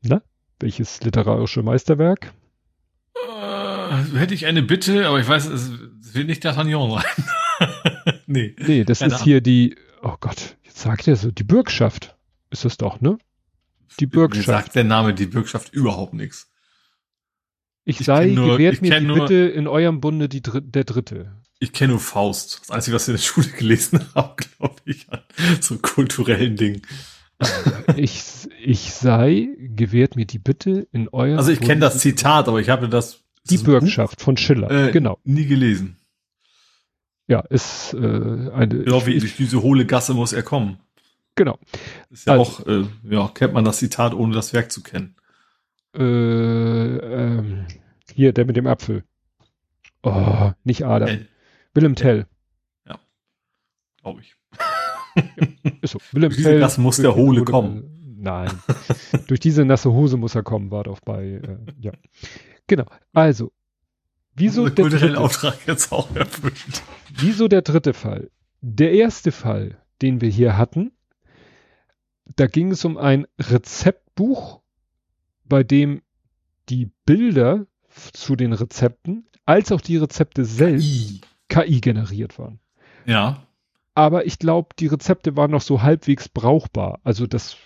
Na, welches literarische Meisterwerk? Äh, hätte ich eine Bitte, aber ich weiß, es wird nicht D'Artagnan sein. nee. Nee, das ist hier die, oh Gott, jetzt sagt er so, die Bürgschaft ist das doch, ne? Die Bürgschaft. Mir sagt der Name die Bürgschaft überhaupt nichts. Ich, ich sei, nur, gewährt mir die nur, Bitte in eurem Bunde die, der Dritte. Ich kenne nur Faust. Das Einzige, was ich in der Schule gelesen habe, glaube ich, an so kulturellen Dingen. Ich, ich sei, gewährt mir die Bitte in eurem Also ich kenne das Zitat, aber ich habe das. Die Bürgschaft Buch? von Schiller, äh, genau. Nie gelesen. Ja, ist äh, eine. Ja, wie durch diese hohle Gasse muss er kommen. Genau. Ist ja also, auch, äh, ja, kennt man das Zitat, ohne das Werk zu kennen. Äh, ähm, hier, der mit dem Apfel. Oh, nicht Adam. Tell. Willem Tell. Ja, glaube ich. Ist so. Willem Tell. Das muss der Hohle kommen. Nein. Durch diese nasse Hose muss er kommen, war doch bei, äh, ja. Genau. Also, wieso der dritte, Auftrag jetzt auch erfüllt. Wieso der dritte Fall? Der erste Fall, den wir hier hatten, da ging es um ein Rezeptbuch bei dem die Bilder zu den Rezepten als auch die Rezepte selbst KI, KI generiert waren. Ja. Aber ich glaube, die Rezepte waren noch so halbwegs brauchbar. Also das,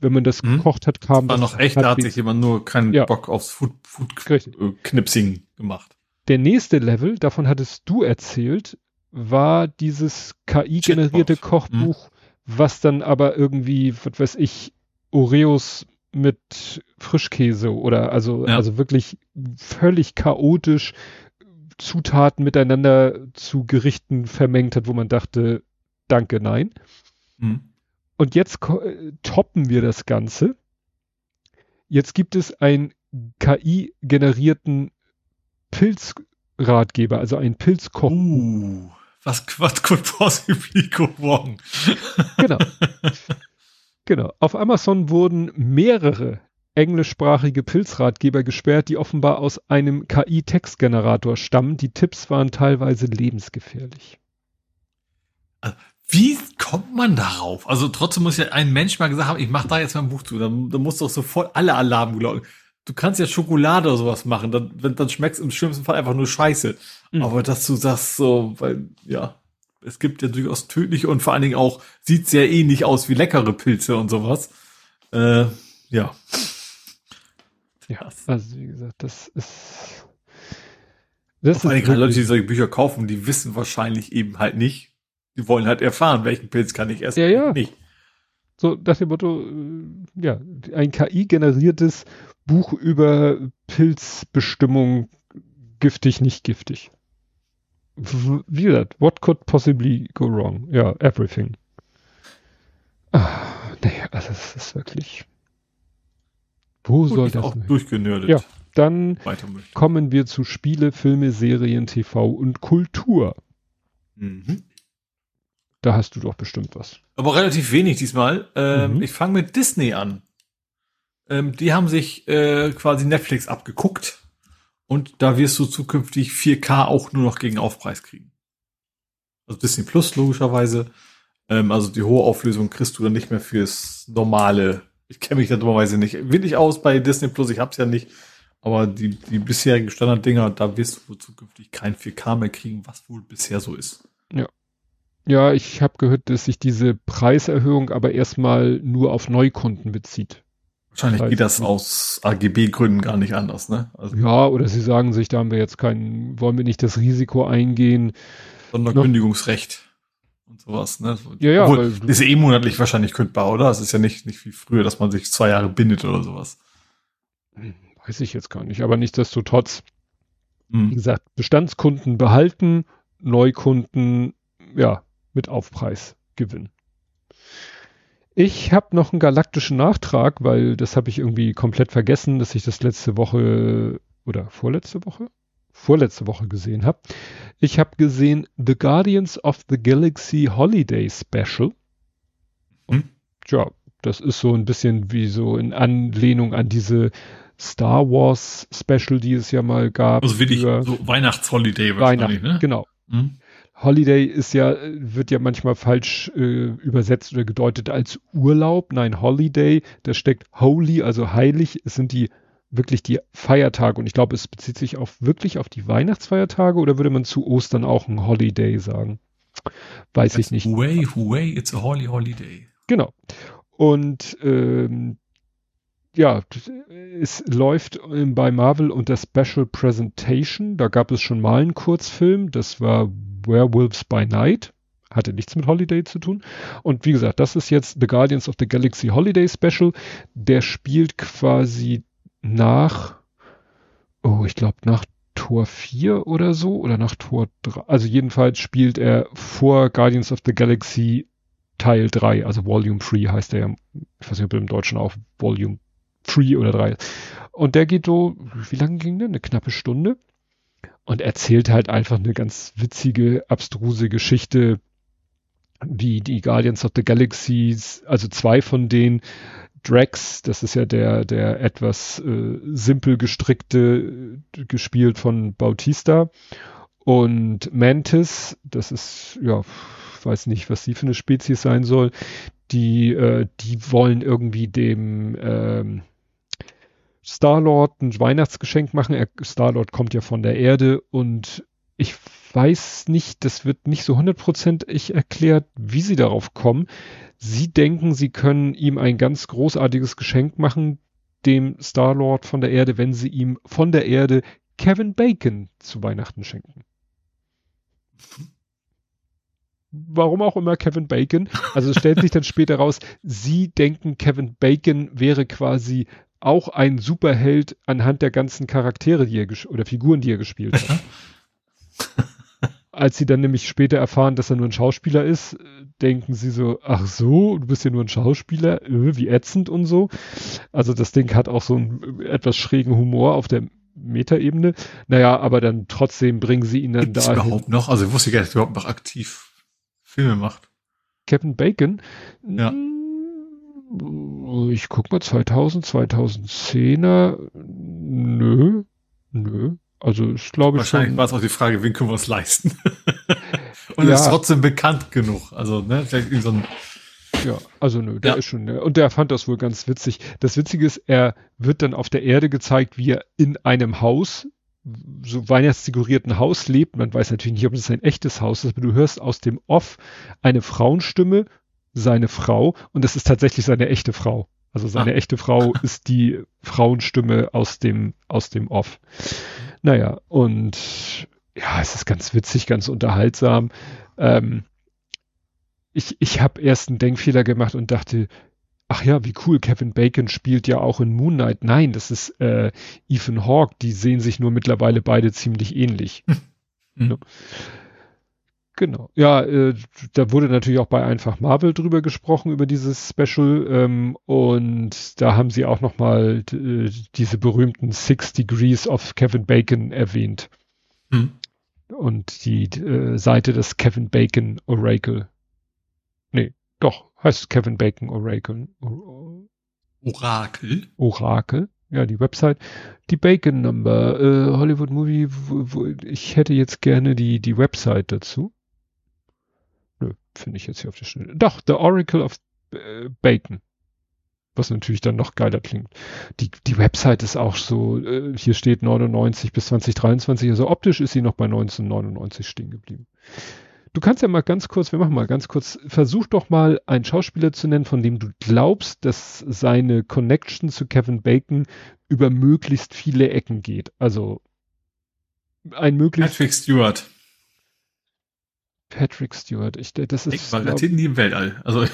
wenn man das hm. gekocht hat, kam das. War noch echt, da hat sich jemand nur keinen ja. Bock aufs Food, Food äh, Knipsing gemacht. Der nächste Level, davon hattest du erzählt, war dieses KI-generierte Kochbuch, hm. was dann aber irgendwie, was weiß ich, Oreos mit Frischkäse oder also, ja. also wirklich völlig chaotisch Zutaten miteinander zu Gerichten vermengt hat, wo man dachte, danke, nein. Mhm. Und jetzt toppen wir das Ganze. Jetzt gibt es einen KI-generierten Pilzratgeber, also einen Pilzkoch. Uh, was, was could possibly go wrong? genau. Genau. Auf Amazon wurden mehrere englischsprachige Pilzratgeber gesperrt, die offenbar aus einem KI-Textgenerator stammen. Die Tipps waren teilweise lebensgefährlich. Also, wie kommt man darauf? Also trotzdem muss ja ein Mensch mal gesagt haben, ich mache da jetzt mal ein Buch zu. Dann, dann muss doch sofort alle Alarm glauben. Du kannst ja Schokolade oder sowas machen, dann, dann schmeckt es im schlimmsten Fall einfach nur Scheiße. Mhm. Aber dass du sagst so, weil, ja, es gibt ja durchaus tödliche und vor allen Dingen auch sieht sehr ähnlich aus wie leckere Pilze und sowas. Äh, ja. Ja, also wie gesagt, das ist. Das vor allem Leute, die solche Bücher kaufen, die wissen wahrscheinlich eben halt nicht. Die wollen halt erfahren, welchen Pilz kann ich essen. Ja, ja. Nicht. So, nach dem Motto, äh, ja, ein KI-generiertes Buch über Pilzbestimmung, giftig, nicht giftig wie gesagt, what could possibly go wrong? Ja, everything. Ah, nee, also es ist wirklich. Wo Gut, soll das auch durchgenördet. Ja, dann kommen wir zu Spiele, Filme, Serien, TV und Kultur. Mhm. Da hast du doch bestimmt was. Aber relativ wenig diesmal. Ähm, mhm. Ich fange mit Disney an. Ähm, die haben sich äh, quasi Netflix abgeguckt und da wirst du zukünftig 4K auch nur noch gegen Aufpreis kriegen. Also Disney Plus logischerweise. Ähm, also die hohe Auflösung kriegst du dann nicht mehr fürs normale. Ich kenne mich da dummerweise nicht wirklich aus bei Disney Plus. Ich hab's ja nicht. Aber die, die bisherigen Standarddinger, da wirst du zukünftig kein 4K mehr kriegen, was wohl bisher so ist. Ja. Ja, ich habe gehört, dass sich diese Preiserhöhung aber erstmal nur auf Neukunden bezieht. Wahrscheinlich geht das aus AGB-Gründen gar nicht anders, ne? Also ja, oder sie sagen sich, da haben wir jetzt kein, wollen wir nicht das Risiko eingehen. Sonderkündigungsrecht und sowas, ne? Ja, ja. Obwohl, ist eh monatlich wahrscheinlich kündbar, oder? Es ist ja nicht, nicht wie früher, dass man sich zwei Jahre bindet oder sowas. Hm, weiß ich jetzt gar nicht, aber nichtsdestotrotz, hm. wie gesagt, Bestandskunden behalten, Neukunden, ja, mit Aufpreis gewinnen. Ich habe noch einen galaktischen Nachtrag, weil das habe ich irgendwie komplett vergessen, dass ich das letzte Woche oder vorletzte Woche? Vorletzte Woche gesehen habe. Ich habe gesehen The Guardians of the Galaxy Holiday Special. Hm? Ja, das ist so ein bisschen wie so in Anlehnung an diese Star Wars Special, die es ja mal gab. Also wirklich so Weihnachtsholiday wahrscheinlich, Weihnachten, ne? Genau. Hm? Holiday ist ja, wird ja manchmal falsch äh, übersetzt oder gedeutet als Urlaub. Nein, Holiday, da steckt holy, also heilig, es sind die wirklich die Feiertage und ich glaube, es bezieht sich auch wirklich auf die Weihnachtsfeiertage oder würde man zu Ostern auch ein Holiday sagen? Weiß That's ich nicht. Way, way, it's a holy holiday. Genau. Und ähm, ja, es läuft bei Marvel unter Special Presentation. Da gab es schon mal einen Kurzfilm, das war Werewolves by Night. Hatte nichts mit Holiday zu tun. Und wie gesagt, das ist jetzt The Guardians of the Galaxy Holiday Special. Der spielt quasi nach, oh, ich glaube nach Tor 4 oder so oder nach Tor 3. Also jedenfalls spielt er vor Guardians of the Galaxy Teil 3, also Volume 3 heißt er ja. Ich weiß nicht, ob er im Deutschen auch Volume 3 oder 3. Und der geht so, wie lange ging der? Eine knappe Stunde. Und erzählt halt einfach eine ganz witzige, abstruse Geschichte, wie die Guardians of the Galaxies, also zwei von denen, Drax, das ist ja der, der etwas äh, simpel gestrickte, äh, gespielt von Bautista. Und Mantis, das ist, ja, weiß nicht, was sie für eine Spezies sein soll, die, äh, die wollen irgendwie dem ähm, Star-Lord ein Weihnachtsgeschenk machen. Star-Lord kommt ja von der Erde und ich weiß nicht, das wird nicht so hundertprozentig erklärt, wie sie darauf kommen. Sie denken, sie können ihm ein ganz großartiges Geschenk machen, dem Star-Lord von der Erde, wenn sie ihm von der Erde Kevin Bacon zu Weihnachten schenken. Warum auch immer Kevin Bacon. Also es stellt sich dann später raus, sie denken, Kevin Bacon wäre quasi auch ein Superheld anhand der ganzen Charaktere, die er oder Figuren, die er gespielt hat. Als sie dann nämlich später erfahren, dass er nur ein Schauspieler ist, denken sie so, ach so, du bist ja nur ein Schauspieler, öh, wie ätzend und so. Also das Ding hat auch so einen etwas schrägen Humor auf der Metaebene. Naja, aber dann trotzdem bringen sie ihn dann da. überhaupt noch? Also ich wusste gar nicht, dass er überhaupt noch aktiv Filme macht. Kevin Bacon? Ja. Ich guck mal, 2000, 2010er, nö, nö. Also ich glaube Wahrscheinlich war es auch die Frage, wen können wir uns leisten? Und ja. ist trotzdem bekannt genug. Also, ne, vielleicht so ein ja, also nö, der ja. ist schon, ne, und der fand das wohl ganz witzig. Das Witzige ist, er wird dann auf der Erde gezeigt, wie er in einem Haus, so weihnachtsdekorierten Haus lebt. Man weiß natürlich nicht, ob es ein echtes Haus ist, aber du hörst aus dem Off eine Frauenstimme, seine Frau, und das ist tatsächlich seine echte Frau. Also seine ah. echte Frau ist die Frauenstimme aus dem, aus dem Off. Naja, und ja, es ist ganz witzig, ganz unterhaltsam. Ähm, ich ich habe erst einen Denkfehler gemacht und dachte, ach ja, wie cool, Kevin Bacon spielt ja auch in Moon Knight. Nein, das ist äh, Ethan Hawke, die sehen sich nur mittlerweile beide ziemlich ähnlich. Mhm. Genau. Ja, äh, da wurde natürlich auch bei Einfach Marvel drüber gesprochen, über dieses Special. Ähm, und da haben sie auch nochmal äh, diese berühmten Six Degrees of Kevin Bacon erwähnt. Hm. Und die äh, Seite des Kevin Bacon Oracle. Nee, doch, heißt Kevin Bacon Oracle. Orakel? Orakel. Ja, die Website. Die Bacon Number, äh, Hollywood Movie, wo, wo, ich hätte jetzt gerne die, die Website dazu. Nö, finde ich jetzt hier auf der Schnelle. Doch, The Oracle of äh, Bacon. Was natürlich dann noch geiler klingt. Die, die Website ist auch so, äh, hier steht 99 bis 2023, also optisch ist sie noch bei 1999 stehen geblieben. Du kannst ja mal ganz kurz, wir machen mal ganz kurz, versuch doch mal einen Schauspieler zu nennen, von dem du glaubst, dass seine Connection zu Kevin Bacon über möglichst viele Ecken geht. Also ein möglichst. Patrick Stewart. Patrick Stewart. Ich, das ist. Ich war glaub, nie im Weltall. Also,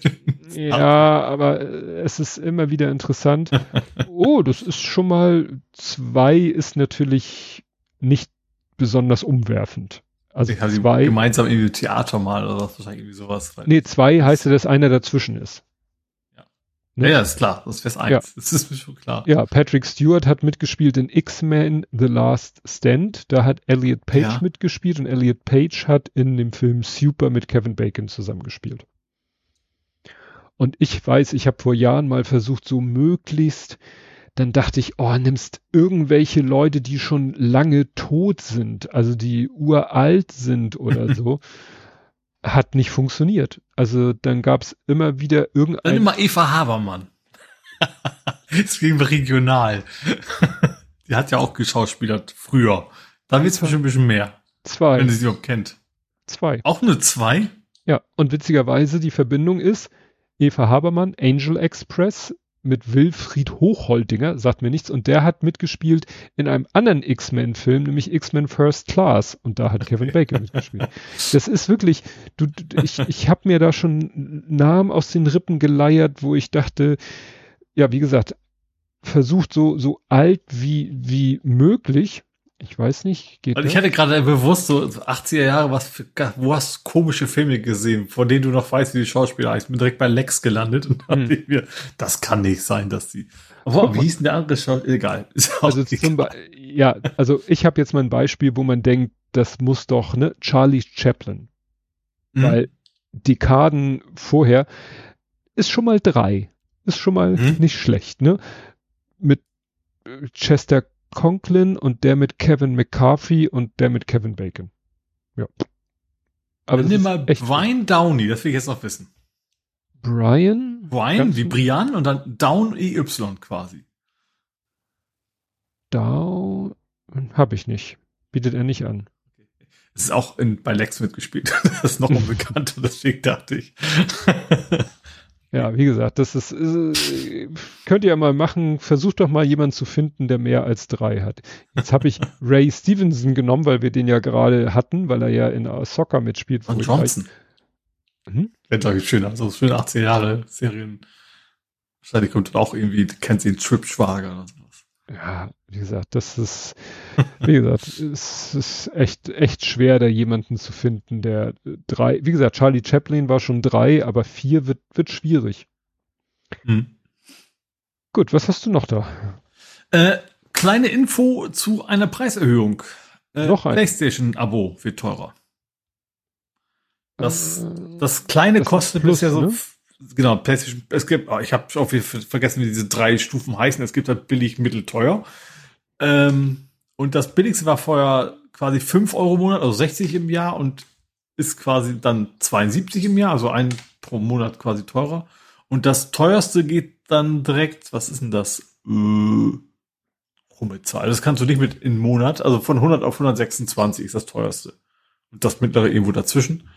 ja, aber es ist immer wieder interessant. oh, das ist schon mal, zwei ist natürlich nicht besonders umwerfend. Also ich zwei. Gemeinsam irgendwie Theater mal oder was, wahrscheinlich irgendwie sowas. Nee, zwei heißt ja, dass einer dazwischen ist. Ne? Ja, ist klar. Das wäre eins. Ja. Das ist mir schon klar. Ja, Patrick Stewart hat mitgespielt in X-Men The Last Stand. Da hat Elliot Page ja. mitgespielt und Elliot Page hat in dem Film Super mit Kevin Bacon zusammengespielt. Und ich weiß, ich habe vor Jahren mal versucht, so möglichst, dann dachte ich, oh, nimmst irgendwelche Leute, die schon lange tot sind, also die uralt sind oder so hat nicht funktioniert. Also dann gab es immer wieder irgendein. Dann immer Eva Habermann. Es ging regional. Die hat ja auch geschauspielert früher. Da wird es bestimmt ein bisschen mehr. Zwei. Wenn sie sie überhaupt kennt. Zwei. Auch eine zwei? Ja, und witzigerweise die Verbindung ist Eva Habermann, Angel Express mit Wilfried Hochholdinger, sagt mir nichts, und der hat mitgespielt in einem anderen X-Men-Film, nämlich X-Men First Class, und da hat Kevin Bacon mitgespielt. Das ist wirklich, du, ich, ich habe mir da schon Namen aus den Rippen geleiert, wo ich dachte, ja, wie gesagt, versucht so, so alt wie, wie möglich. Ich weiß nicht, geht Also ich hatte gerade bewusst so 80er Jahre, was für, wo hast du komische Filme gesehen, von denen du noch weißt, wie die Schauspieler heißen. Ich bin direkt bei Lex gelandet und dachte hm. mir, das kann nicht sein, dass die. Aber wie hieß denn der andere Schauspieler? Egal. also zum ja, also ich habe jetzt mal ein Beispiel, wo man denkt, das muss doch, ne, Charlie Chaplin. Hm. Weil Dekaden vorher ist schon mal drei. Ist schon mal hm. nicht schlecht, ne? Mit äh, Chester Conklin und der mit Kevin McCarthy und der mit Kevin Bacon. Ja. Aber nimm mal Brian Downey, das will ich jetzt noch wissen. Brian? Brian, wie Brian und dann Down EY quasi. Down habe ich nicht. Bietet er nicht an. Es ist auch in, bei Lex mitgespielt. das ist noch unbekannt und deswegen dachte ich. Ja, wie gesagt, das ist, äh, könnt ihr ja mal machen, versucht doch mal jemanden zu finden, der mehr als drei hat. Jetzt habe ich Ray Stevenson genommen, weil wir den ja gerade hatten, weil er ja in Soccer mitspielt. Und Johnson. Hm? Ja, schön. Also schön 18 Jahre Serien. Wahrscheinlich kommt dann auch irgendwie, kennt sie den Trip Schwager oder sowas. Ja, wie gesagt, das ist, wie gesagt, es ist echt, echt schwer, da jemanden zu finden, der drei, wie gesagt, Charlie Chaplin war schon drei, aber vier wird, wird schwierig. Hm. Gut, was hast du noch da? Äh, kleine Info zu einer Preiserhöhung. Äh, noch ein. PlayStation-Abo wird teurer. Das, äh, das kleine das kostet Plus, bisher so ne? Genau, PlayStation, es gibt, oh, ich habe auch vergessen, wie diese drei Stufen heißen. Es gibt halt billig, mittel, teuer. Ähm, und das billigste war vorher quasi 5 Euro im Monat, also 60 im Jahr und ist quasi dann 72 im Jahr, also ein pro Monat quasi teurer. Und das teuerste geht dann direkt, was ist denn das? Äh, krumme Zahl. Das kannst du nicht mit in Monat, also von 100 auf 126 ist das teuerste. Und das mittlere irgendwo dazwischen.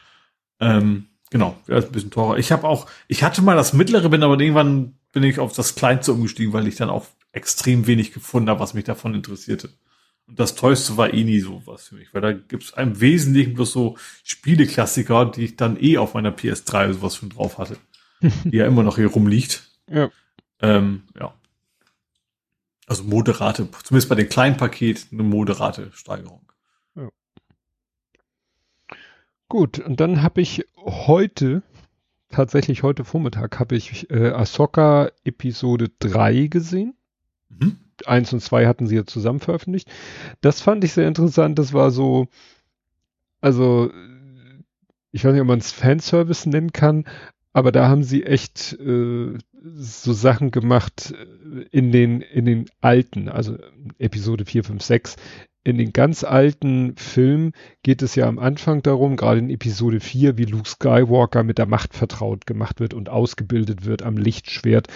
Ähm, genau, ja, ist ein bisschen teurer. Ich habe auch, ich hatte mal das mittlere, bin aber irgendwann bin ich auf das kleinste umgestiegen, weil ich dann auch extrem wenig gefunden habe, was mich davon interessierte. Und das teuerste war eh nie so was für mich, weil da gibt es im Wesentlichen bloß so Spieleklassiker, die ich dann eh auf meiner PS3 oder sowas schon drauf hatte, die ja immer noch hier rumliegt. Ja. Ähm, ja. Also moderate, zumindest bei den kleinen Paket, eine moderate Steigerung. Ja. Gut, und dann habe ich heute, tatsächlich heute Vormittag, habe ich äh, Ahsoka Episode 3 gesehen. Mhm. Eins und zwei hatten sie ja zusammen veröffentlicht. Das fand ich sehr interessant. Das war so, also, ich weiß nicht, ob man es Fanservice nennen kann, aber da haben sie echt äh, so Sachen gemacht äh, in den, in den alten, also Episode 4, 5, 6. In den ganz alten Filmen geht es ja am Anfang darum, gerade in Episode 4, wie Luke Skywalker mit der Macht vertraut gemacht wird und ausgebildet wird am Lichtschwert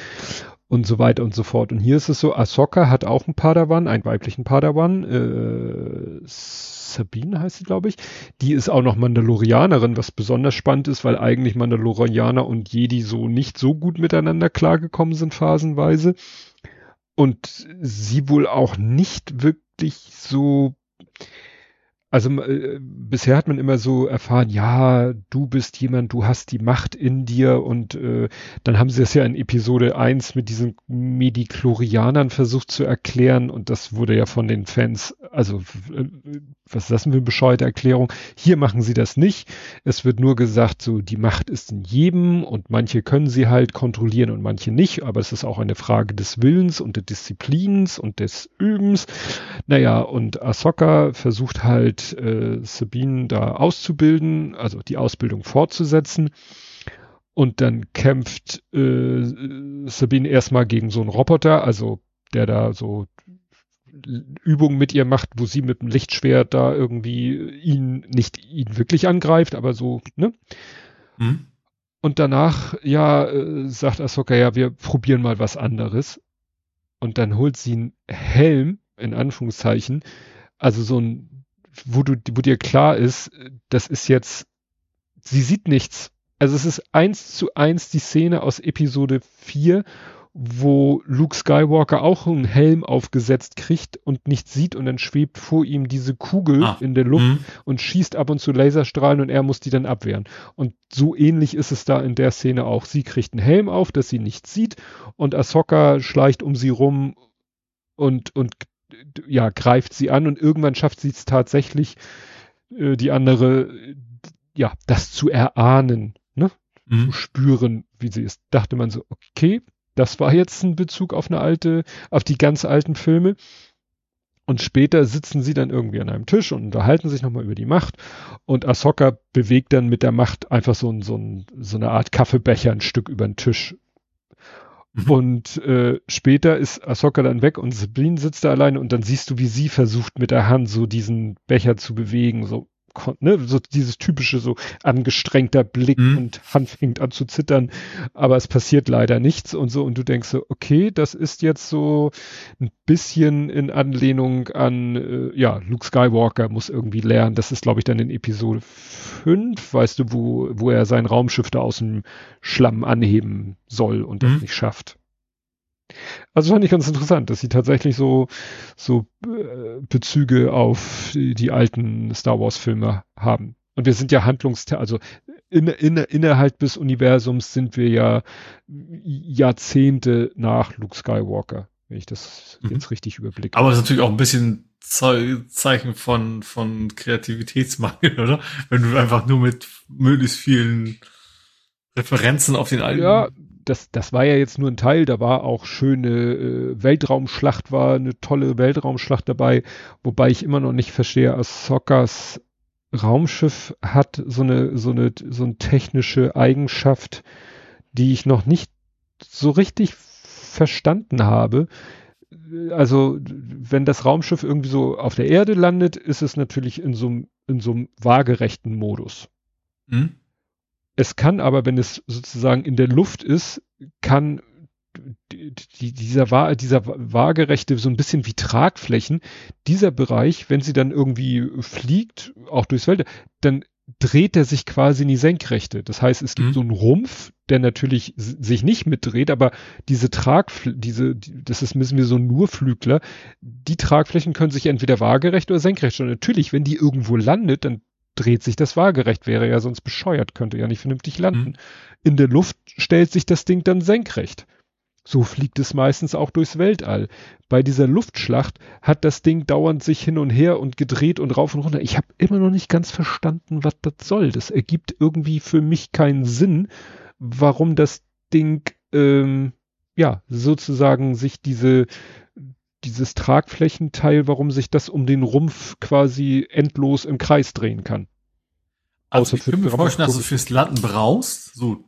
und so weiter und so fort. Und hier ist es so, Ahsoka hat auch einen Padawan, einen weiblichen Padawan, äh, Sabine heißt sie, glaube ich. Die ist auch noch Mandalorianerin, was besonders spannend ist, weil eigentlich Mandalorianer und Jedi so nicht so gut miteinander klargekommen sind phasenweise. Und sie wohl auch nicht wirklich so also äh, bisher hat man immer so erfahren, ja, du bist jemand, du hast die Macht in dir und äh, dann haben sie es ja in Episode 1 mit diesen Mediklorianern versucht zu erklären und das wurde ja von den Fans, also äh, was ist das für eine bescheuerte Erklärung? Hier machen sie das nicht. Es wird nur gesagt, so die Macht ist in jedem und manche können sie halt kontrollieren und manche nicht, aber es ist auch eine Frage des Willens und der Disziplins und des Übens. Naja, und Ahsoka versucht halt äh, Sabine da auszubilden, also die Ausbildung fortzusetzen. Und dann kämpft äh, Sabine erstmal gegen so einen Roboter, also der da so Übungen mit ihr macht, wo sie mit dem Lichtschwert da irgendwie ihn, nicht ihn wirklich angreift, aber so, ne? Mhm. Und danach, ja, äh, sagt Ahsoka, ja, wir probieren mal was anderes. und dann holt sie einen Helm, in Anführungszeichen, also so ein, wo du, wo dir klar ist, das ist jetzt, sie sieht nichts. Also es ist eins zu eins die Szene aus Episode 4, wo Luke Skywalker auch einen Helm aufgesetzt kriegt und nichts sieht und dann schwebt vor ihm diese Kugel ah, in der Luft mh. und schießt ab und zu Laserstrahlen und er muss die dann abwehren. Und so ähnlich ist es da in der Szene auch. Sie kriegt einen Helm auf, dass sie nichts sieht und Ahsoka schleicht um sie rum und, und ja, greift sie an und irgendwann schafft sie es tatsächlich, äh, die andere, ja, das zu erahnen, ne? Mhm. Zu spüren, wie sie ist. Dachte man so, okay, das war jetzt ein Bezug auf eine alte, auf die ganz alten Filme. Und später sitzen sie dann irgendwie an einem Tisch und unterhalten sich nochmal über die Macht. Und Ahsoka bewegt dann mit der Macht einfach so, ein, so, ein, so eine Art Kaffeebecher ein Stück über den Tisch. Und äh, später ist Ahsoka dann weg und Sabine sitzt da alleine und dann siehst du, wie sie versucht mit der Hand so diesen Becher zu bewegen, so ne, so dieses typische so angestrengter Blick mhm. und Hand fängt an zu zittern, aber es passiert leider nichts und so und du denkst so, okay, das ist jetzt so ein bisschen in Anlehnung an, äh, ja, Luke Skywalker muss irgendwie lernen, das ist glaube ich dann in Episode 5, weißt du, wo, wo er sein Raumschiff da aus dem Schlamm anheben soll und mhm. das nicht schafft. Also fand ich ganz interessant, dass sie tatsächlich so, so äh, Bezüge auf die, die alten Star Wars Filme haben. Und wir sind ja handlungs, also in, in, innerhalb des Universums sind wir ja Jahrzehnte nach Luke Skywalker, wenn ich das mhm. jetzt richtig überblicke. Aber es ist natürlich auch ein bisschen Ze Zeichen von, von Kreativitätsmangel, oder? Wenn du einfach nur mit möglichst vielen Referenzen auf den alten ja, das, das war ja jetzt nur ein Teil, da war auch schöne äh, Weltraumschlacht, war eine tolle Weltraumschlacht dabei, wobei ich immer noch nicht verstehe, Ahsokas Raumschiff hat so eine, so eine, so eine technische Eigenschaft, die ich noch nicht so richtig verstanden habe. Also, wenn das Raumschiff irgendwie so auf der Erde landet, ist es natürlich in so, in so einem waagerechten Modus. Mhm. Es kann aber, wenn es sozusagen in der Luft ist, kann die, dieser, dieser waagerechte, so ein bisschen wie Tragflächen, dieser Bereich, wenn sie dann irgendwie fliegt, auch durchs Welt, dann dreht er sich quasi in die Senkrechte. Das heißt, es gibt mhm. so einen Rumpf, der natürlich sich nicht mitdreht, aber diese Tragflächen, diese, das ist müssen wir so nur Flügler, die Tragflächen können sich entweder waagerecht oder senkrecht stellen. Natürlich, wenn die irgendwo landet, dann dreht sich das waagerecht, wäre ja sonst bescheuert, könnte ja nicht vernünftig landen. Mhm. In der Luft stellt sich das Ding dann senkrecht. So fliegt es meistens auch durchs Weltall. Bei dieser Luftschlacht hat das Ding dauernd sich hin und her und gedreht und rauf und runter. Ich habe immer noch nicht ganz verstanden, was das soll. Das ergibt irgendwie für mich keinen Sinn, warum das Ding ähm, ja sozusagen sich diese dieses Tragflächenteil, warum sich das um den Rumpf quasi endlos im Kreis drehen kann. Also ich kann mir vorstellen, dass du fürs Landen brauchst, so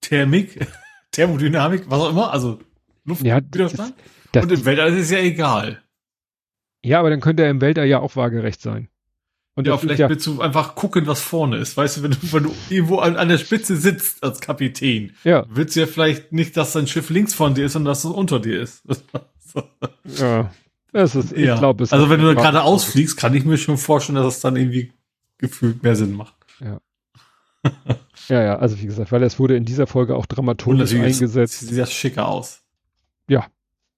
Thermik, Thermodynamik, was auch immer, also Luftwiderstand. Ja, Und im Weltall ist es ja egal. Ja, aber dann könnte er im Weltall ja auch waagerecht sein. Und ja, vielleicht ja, willst du einfach gucken, was vorne ist. Weißt du, wenn du, wenn du irgendwo an, an der Spitze sitzt als Kapitän, ja. willst du ja vielleicht nicht, dass dein Schiff links von dir ist, sondern dass es unter dir ist. ja. Das ist, ich ja. glaube, Also wenn du gerade ausfliegst, kann ich mir schon vorstellen, dass es dann irgendwie gefühlt mehr Sinn macht. Ja. ja, ja, also wie gesagt, weil es wurde in dieser Folge auch dramaturgisch eingesetzt. Sieht das schicker aus. Ja.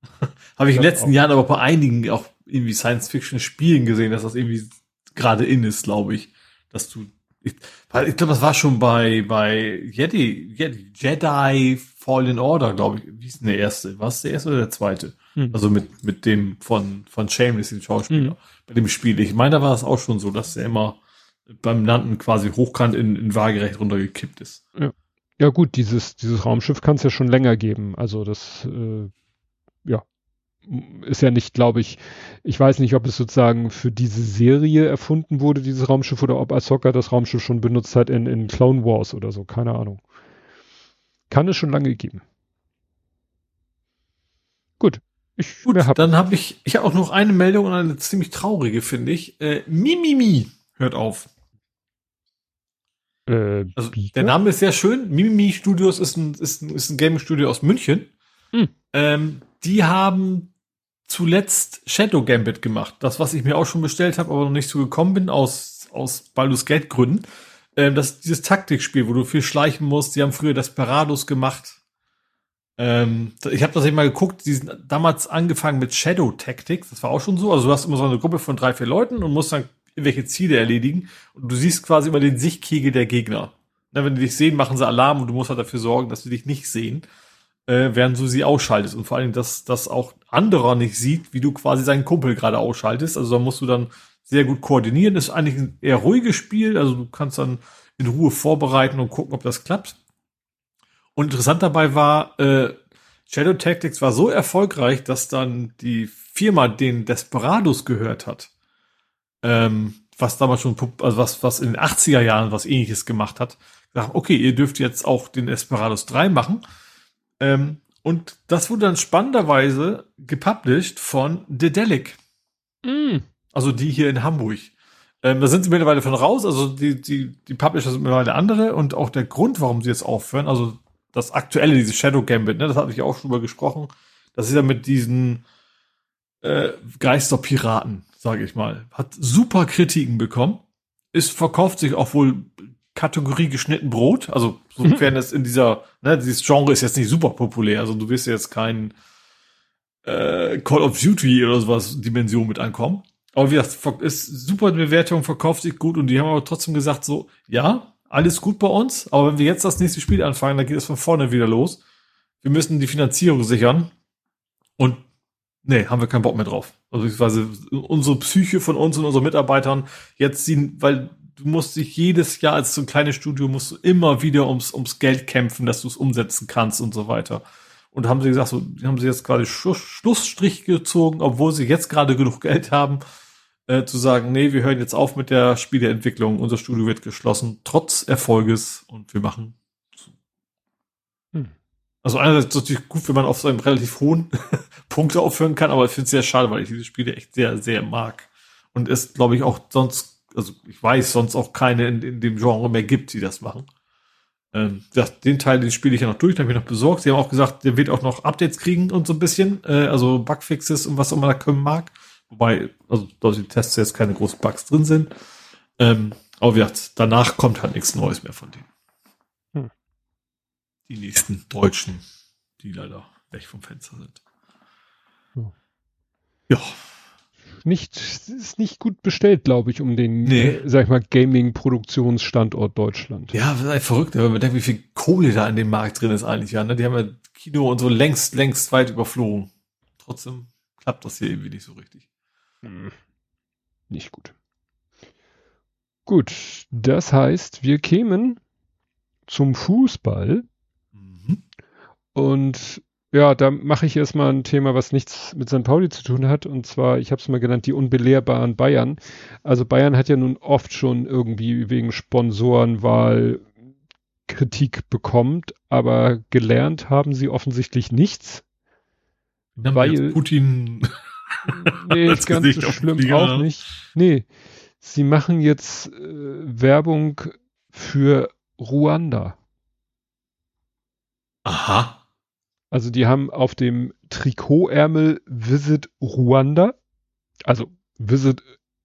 Habe ich in den letzten auch. Jahren aber bei einigen auch irgendwie Science-Fiction-Spielen gesehen, dass das irgendwie gerade in ist, glaube ich. Dass du, ich, ich glaube, das war schon bei, bei Jedi, Jedi, Jedi Fallen Order, glaube ich. Wie ist denn der erste? Was der erste oder der zweite? Hm. Also mit, mit dem von, von Shameless, den Schauspieler, hm. bei dem Spiel. Ich meine, da war es auch schon so, dass er immer beim Landen quasi hochkant in, in waagerecht runtergekippt ist. Ja. ja gut, dieses, dieses Raumschiff kann es ja schon länger geben. Also das, äh, ja, ist ja nicht, glaube ich, ich weiß nicht, ob es sozusagen für diese Serie erfunden wurde, dieses Raumschiff, oder ob Ahsoka das Raumschiff schon benutzt hat in, in Clone Wars oder so, keine Ahnung. Kann es schon lange geben. Gut. Ich Gut, hab dann habe ich, ich habe auch noch eine Meldung und eine ziemlich traurige, finde ich. Äh, Mimimi hört auf. Äh, also, der Name ist sehr schön. Mimimi Studios ist ein, ist ein, ist ein Gaming-Studio aus München. Hm. Ähm, die haben zuletzt Shadow Gambit gemacht. Das, was ich mir auch schon bestellt habe, aber noch nicht so gekommen bin, aus, aus Baldur's Gate Gründen. Ähm, das dieses Taktikspiel, wo du viel schleichen musst. Die haben früher Desperados gemacht. Ähm, ich habe das eben mal geguckt, die sind damals angefangen mit Shadow Tactics. Das war auch schon so. Also du hast immer so eine Gruppe von drei, vier Leuten und musst dann irgendwelche Ziele erledigen. Und du siehst quasi immer den Sichtkegel der Gegner. Na, wenn die dich sehen, machen sie Alarm und du musst halt dafür sorgen, dass sie dich nicht sehen, äh, während du sie ausschaltest. Und vor allem, dass das auch anderer nicht sieht, wie du quasi seinen Kumpel gerade ausschaltest. Also da musst du dann sehr gut koordinieren. Das ist eigentlich ein eher ruhiges Spiel. Also du kannst dann in Ruhe vorbereiten und gucken, ob das klappt. Und interessant dabei war, äh, Shadow Tactics war so erfolgreich, dass dann die Firma den Desperados gehört hat. Ähm, was damals schon, also was, was in den 80er Jahren was ähnliches gemacht hat. Gesagt, okay, ihr dürft jetzt auch den Desperados 3 machen. Ähm, und das wurde dann spannenderweise gepublished von Dedelic. Mm. Also die hier in Hamburg. Ähm, da sind sie mittlerweile von raus, also die, die, die Publisher sind mittlerweile andere und auch der Grund, warum sie jetzt aufhören, also das aktuelle, dieses Shadow Gambit, ne, das hatte ich auch schon mal gesprochen, das ist ja mit diesen äh, Geisterpiraten, sage ich mal. Hat super Kritiken bekommen. Ist, verkauft sich auch wohl Kategorie geschnitten Brot. Also, sofern es in dieser, ne, dieses Genre ist jetzt nicht super populär. Also, du wirst jetzt kein äh, Call of Duty oder sowas Dimension mit ankommen. Aber wie gesagt, ist super Bewertung, verkauft sich gut und die haben aber trotzdem gesagt so, ja, alles gut bei uns, aber wenn wir jetzt das nächste Spiel anfangen, dann geht es von vorne wieder los. Wir müssen die Finanzierung sichern und nee, haben wir keinen Bock mehr drauf. Also beziehungsweise unsere Psyche von uns und unseren Mitarbeitern jetzt ziehen, weil du musst dich jedes Jahr als so ein kleines Studio musst du immer wieder ums, ums Geld kämpfen, dass du es umsetzen kannst und so weiter. Und haben sie gesagt, so, haben sie jetzt quasi Schlussstrich gezogen, obwohl sie jetzt gerade genug Geld haben, äh, zu sagen, nee, wir hören jetzt auf mit der Spieleentwicklung, unser Studio wird geschlossen, trotz Erfolges und wir machen zu. Hm. Also einerseits ist es natürlich gut, wenn man auf so einem relativ hohen Punkte aufhören kann, aber ich finde es sehr schade, weil ich diese Spiele echt sehr, sehr mag. Und es, glaube ich, auch sonst, also ich weiß, sonst auch keine in, in dem Genre mehr gibt, die das machen. Ähm, das, den Teil, den spiele ich ja noch durch, den habe ich noch besorgt. Sie haben auch gesagt, der wird auch noch Updates kriegen und so ein bisschen, äh, also Bugfixes und was auch immer da kommen mag. Wobei, also durch die Tests jetzt keine großen Bugs drin sind. Ähm, aber wie gesagt, danach kommt halt nichts Neues mehr von denen. Hm. Die nächsten Deutschen, die leider weg vom Fenster sind. Hm. Ja. Nicht, ist nicht gut bestellt, glaube ich, um den, nee. äh, sag ich mal, Gaming-Produktionsstandort Deutschland. Ja, das ist verrückt, wenn man denkt, wie viel Kohle da in dem Markt drin ist eigentlich, ja, ne? Die haben ja Kino und so längst, längst weit überflogen. Trotzdem klappt das hier irgendwie nicht so richtig. Hm. Nicht gut. Gut, das heißt, wir kämen zum Fußball. Mhm. Und ja, da mache ich erstmal ein Thema, was nichts mit St. Pauli zu tun hat. Und zwar, ich habe es mal genannt, die unbelehrbaren Bayern. Also Bayern hat ja nun oft schon irgendwie wegen Sponsorenwahl Kritik bekommt, aber gelernt haben sie offensichtlich nichts. Weil Putin nee, ist ganz so schlimm auch nicht. Nee, sie machen jetzt äh, Werbung für Ruanda. Aha. Also die haben auf dem Trikotärmel Visit Ruanda. Also Visit,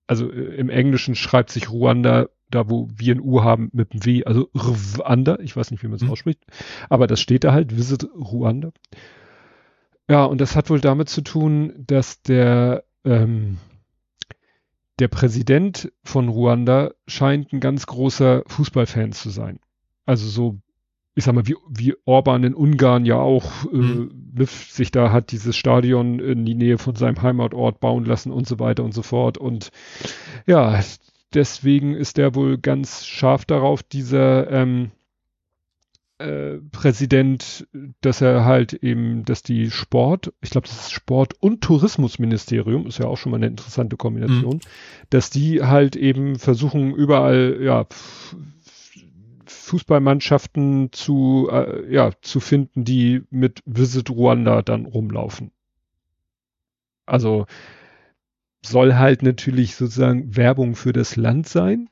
also äh, im Englischen schreibt sich Ruanda da wo wir ein U haben mit dem W, also Rwanda, ich weiß nicht, wie man es hm. ausspricht, aber das steht da halt, Visit Ruanda. Ja, und das hat wohl damit zu tun, dass der, ähm, der Präsident von Ruanda scheint ein ganz großer Fußballfan zu sein. Also so, ich sag mal, wie, wie Orban in Ungarn ja auch äh, mhm. sich da hat dieses Stadion in die Nähe von seinem Heimatort bauen lassen und so weiter und so fort. Und ja, deswegen ist der wohl ganz scharf darauf, dieser ähm, äh, Präsident, dass er halt eben, dass die Sport, ich glaube, das ist Sport- und Tourismusministerium, ist ja auch schon mal eine interessante Kombination, mhm. dass die halt eben versuchen, überall, ja, Fußballmannschaften zu, äh, ja, zu finden, die mit Visit Ruanda dann rumlaufen. Also soll halt natürlich sozusagen Werbung für das Land sein,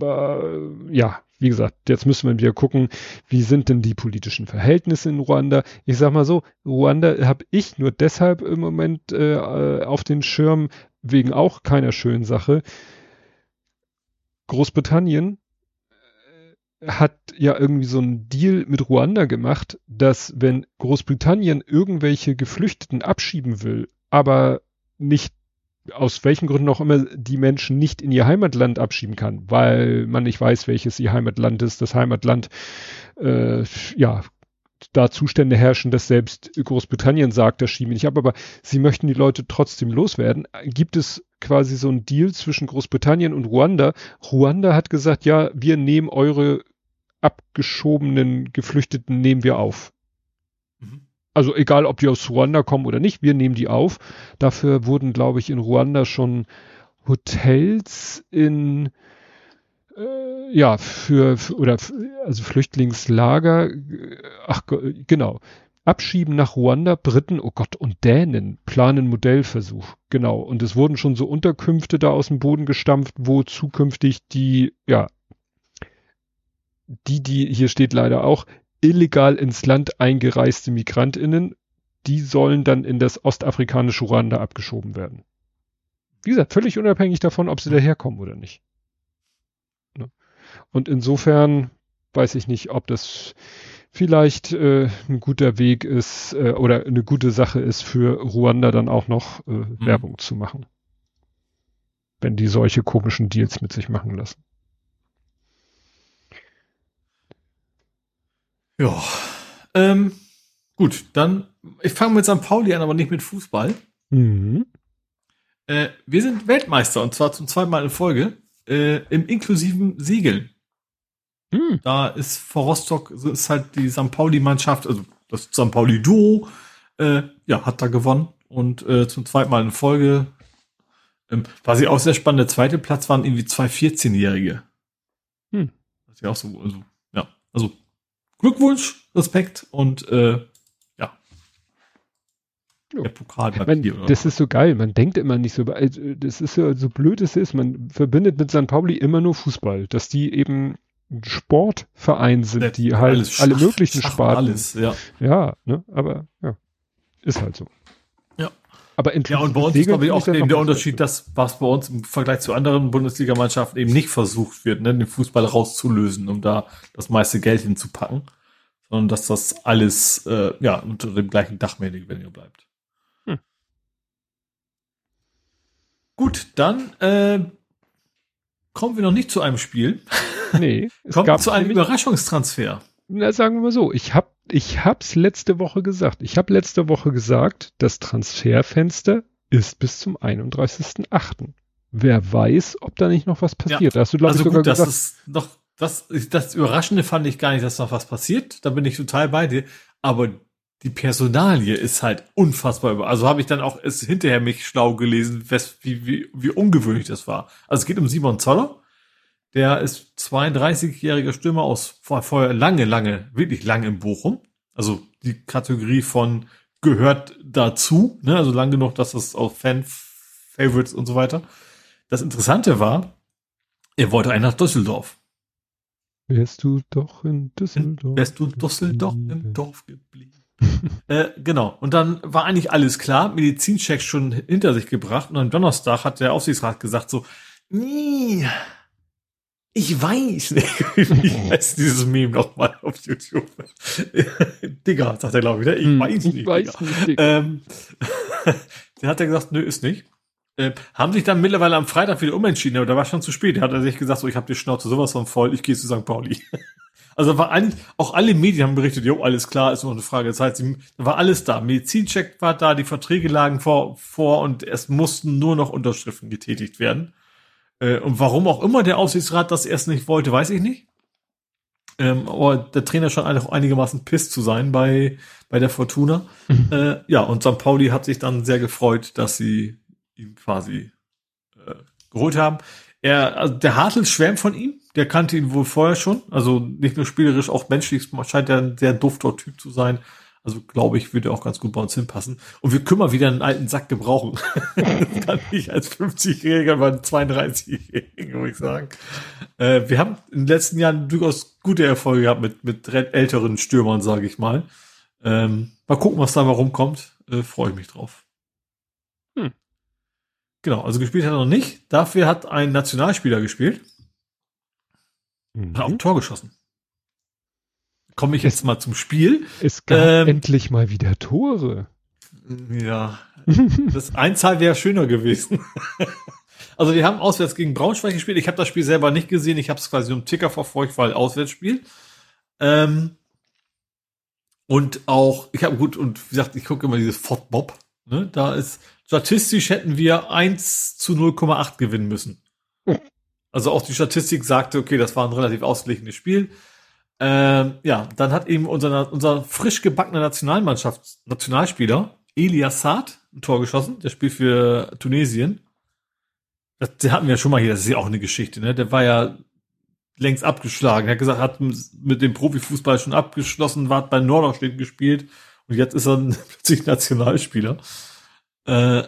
Aber ja, wie gesagt, jetzt müssen wir wieder gucken, wie sind denn die politischen Verhältnisse in Ruanda. Ich sag mal so, Ruanda habe ich nur deshalb im Moment äh, auf den Schirm, wegen auch keiner schönen Sache. Großbritannien äh, hat ja irgendwie so einen Deal mit Ruanda gemacht, dass wenn Großbritannien irgendwelche Geflüchteten abschieben will, aber nicht aus welchen Gründen auch immer die Menschen nicht in ihr Heimatland abschieben kann, weil man nicht weiß, welches ihr Heimatland ist. Das Heimatland, äh, ja, da Zustände herrschen, dass selbst Großbritannien sagt, das schieben wir nicht ab, aber sie möchten die Leute trotzdem loswerden. Gibt es quasi so ein Deal zwischen Großbritannien und Ruanda? Ruanda hat gesagt, ja, wir nehmen eure abgeschobenen Geflüchteten nehmen wir auf. Also egal, ob die aus Ruanda kommen oder nicht, wir nehmen die auf. Dafür wurden, glaube ich, in Ruanda schon Hotels in äh, ja für, für oder also Flüchtlingslager. Ach genau. Abschieben nach Ruanda, Briten, oh Gott, und Dänen planen Modellversuch. Genau. Und es wurden schon so Unterkünfte da aus dem Boden gestampft, wo zukünftig die, ja, die, die, hier steht leider auch, illegal ins Land eingereiste MigrantInnen, die sollen dann in das ostafrikanische Ruanda abgeschoben werden. Wie gesagt, völlig unabhängig davon, ob sie daherkommen oder nicht. Ne? Und insofern weiß ich nicht, ob das vielleicht äh, ein guter Weg ist äh, oder eine gute Sache ist für Ruanda dann auch noch äh, mhm. Werbung zu machen. Wenn die solche komischen Deals mit sich machen lassen. Ja. Ähm, gut, dann, ich fange mit St. Pauli an, aber nicht mit Fußball. Mhm. Äh, wir sind Weltmeister und zwar zum zweiten Mal in Folge äh, im inklusiven Segeln. Mhm. Da ist vor Rostock ist halt die St. Pauli-Mannschaft, also das St. Pauli-Duo, äh, ja, hat da gewonnen und äh, zum zweiten Mal in Folge. Ähm, was ich auch sehr spannend, der zweite Platz waren irgendwie zwei 14-Jährige. Hm. Das ist ja auch so, also, ja, also Glückwunsch, Respekt und äh, ja. Der Pokal man, hier, Das ist so geil. Man denkt immer nicht so, also, das ist so, so blöd es ist, man verbindet mit St. Pauli immer nur Fußball, dass die eben Sportverein sind, die halt alles, alle möglichen Schach, Sparten. Alles, ja. Ja, ne, aber ja, ist halt so. Aber in ja, und bei uns ist, glaube ich, auch eben der Unterschied, dass was bei uns im Vergleich zu anderen Bundesligamannschaften eben nicht versucht wird, ne, den Fußball rauszulösen, um da das meiste Geld hinzupacken, sondern dass das alles äh, ja unter dem gleichen Dach mehr oder weniger bleibt. Hm. Gut, dann äh, kommen wir noch nicht zu einem Spiel. Nee. kommen wir zu einem Überraschungstransfer. Na, sagen wir mal so, ich habe ich hab's letzte Woche gesagt. Ich habe letzte Woche gesagt, das Transferfenster ist bis zum 31.8. Wer weiß, ob da nicht noch was passiert. Ja. Hast du, glaube also ich, sogar gut, gesagt. Das ist noch, das, das Überraschende fand ich gar nicht, dass noch was passiert. Da bin ich total bei dir. Aber die Personalie ist halt unfassbar über. Also habe ich dann auch es hinterher mich schlau gelesen, wie, wie, wie ungewöhnlich das war. Also es geht um Simon Zoller. Der ist 32-jähriger Stürmer aus vorher lange, lange, wirklich lange in Bochum. Also die Kategorie von gehört dazu, ne? also lang genug, dass das auch Fan-Favorites und so weiter. Das Interessante war, er wollte einen nach Düsseldorf. Wärst du doch in Düsseldorf? Wärst du Düsseldorf im Dorf geblieben? äh, genau. Und dann war eigentlich alles klar, Medizincheck schon hinter sich gebracht und am Donnerstag hat der Aufsichtsrat gesagt so, nee, ich weiß nicht. Wie heißt dieses Meme nochmal auf YouTube? Digga, sagt er, glaube ich. Ne? Ich hm, weiß nicht. Ich weiß nicht Digga. Ähm, der hat er gesagt, nö, ist nicht. Äh, haben sich dann mittlerweile am Freitag wieder umentschieden, aber da war schon zu spät. Da hat er sich gesagt, so, ich habe die Schnauze sowas von voll, ich gehe zu St. Pauli. also war eigentlich, auch alle Medien haben berichtet, jo, alles klar, ist nur eine Frage. Das heißt, sie, war alles da. Medizincheck war da, die Verträge lagen vor, vor und es mussten nur noch Unterschriften getätigt werden. Äh, und warum auch immer der Aufsichtsrat das erst nicht wollte, weiß ich nicht. Ähm, aber der Trainer scheint auch einigermaßen piss zu sein bei, bei der Fortuna. Mhm. Äh, ja, und St. Pauli hat sich dann sehr gefreut, dass sie ihn quasi äh, geholt haben. Er, also der Hartl schwärmt von ihm, der kannte ihn wohl vorher schon. Also nicht nur spielerisch, auch menschlich scheint er ein sehr dufter Typ zu sein. Also glaube ich, würde auch ganz gut bei uns hinpassen. Und wir können mal wieder einen alten Sack gebrauchen. das kann ich als 50-Jähriger, aber 32-Jähriger, würde ich sagen. Äh, wir haben in den letzten Jahren durchaus gute Erfolge gehabt mit, mit älteren Stürmern, sage ich mal. Ähm, mal gucken, was da mal rumkommt. Äh, Freue ich mich drauf. Hm. Genau, also gespielt hat er noch nicht. Dafür hat ein Nationalspieler gespielt. Mhm. Hat auch ein Tor geschossen komme ich jetzt mal zum Spiel. Es gab ähm, endlich mal wieder Tore. Ja, das Einzahl wäre schöner gewesen. also wir haben auswärts gegen Braunschweig gespielt. Ich habe das Spiel selber nicht gesehen. Ich habe es quasi im Ticker verfolgt, weil Auswärtsspiel. Ähm, und auch, ich habe gut, und wie gesagt, ich gucke immer dieses Fotmob. Ne? Da ist, statistisch hätten wir 1 zu 0,8 gewinnen müssen. Also auch die Statistik sagte, okay, das war ein relativ ausgeglichenes Spiel. Ähm, ja, dann hat eben unser, unser frisch gebackener Nationalmannschaft, Nationalspieler, Elias Saad, ein Tor geschossen. Der spielt für Tunesien. Das, den hatten wir ja schon mal hier, das ist ja auch eine Geschichte, ne? Der war ja längst abgeschlagen. Er hat gesagt, hat mit dem Profifußball schon abgeschlossen, war bei Norderstedt gespielt und jetzt ist er plötzlich Nationalspieler. Äh,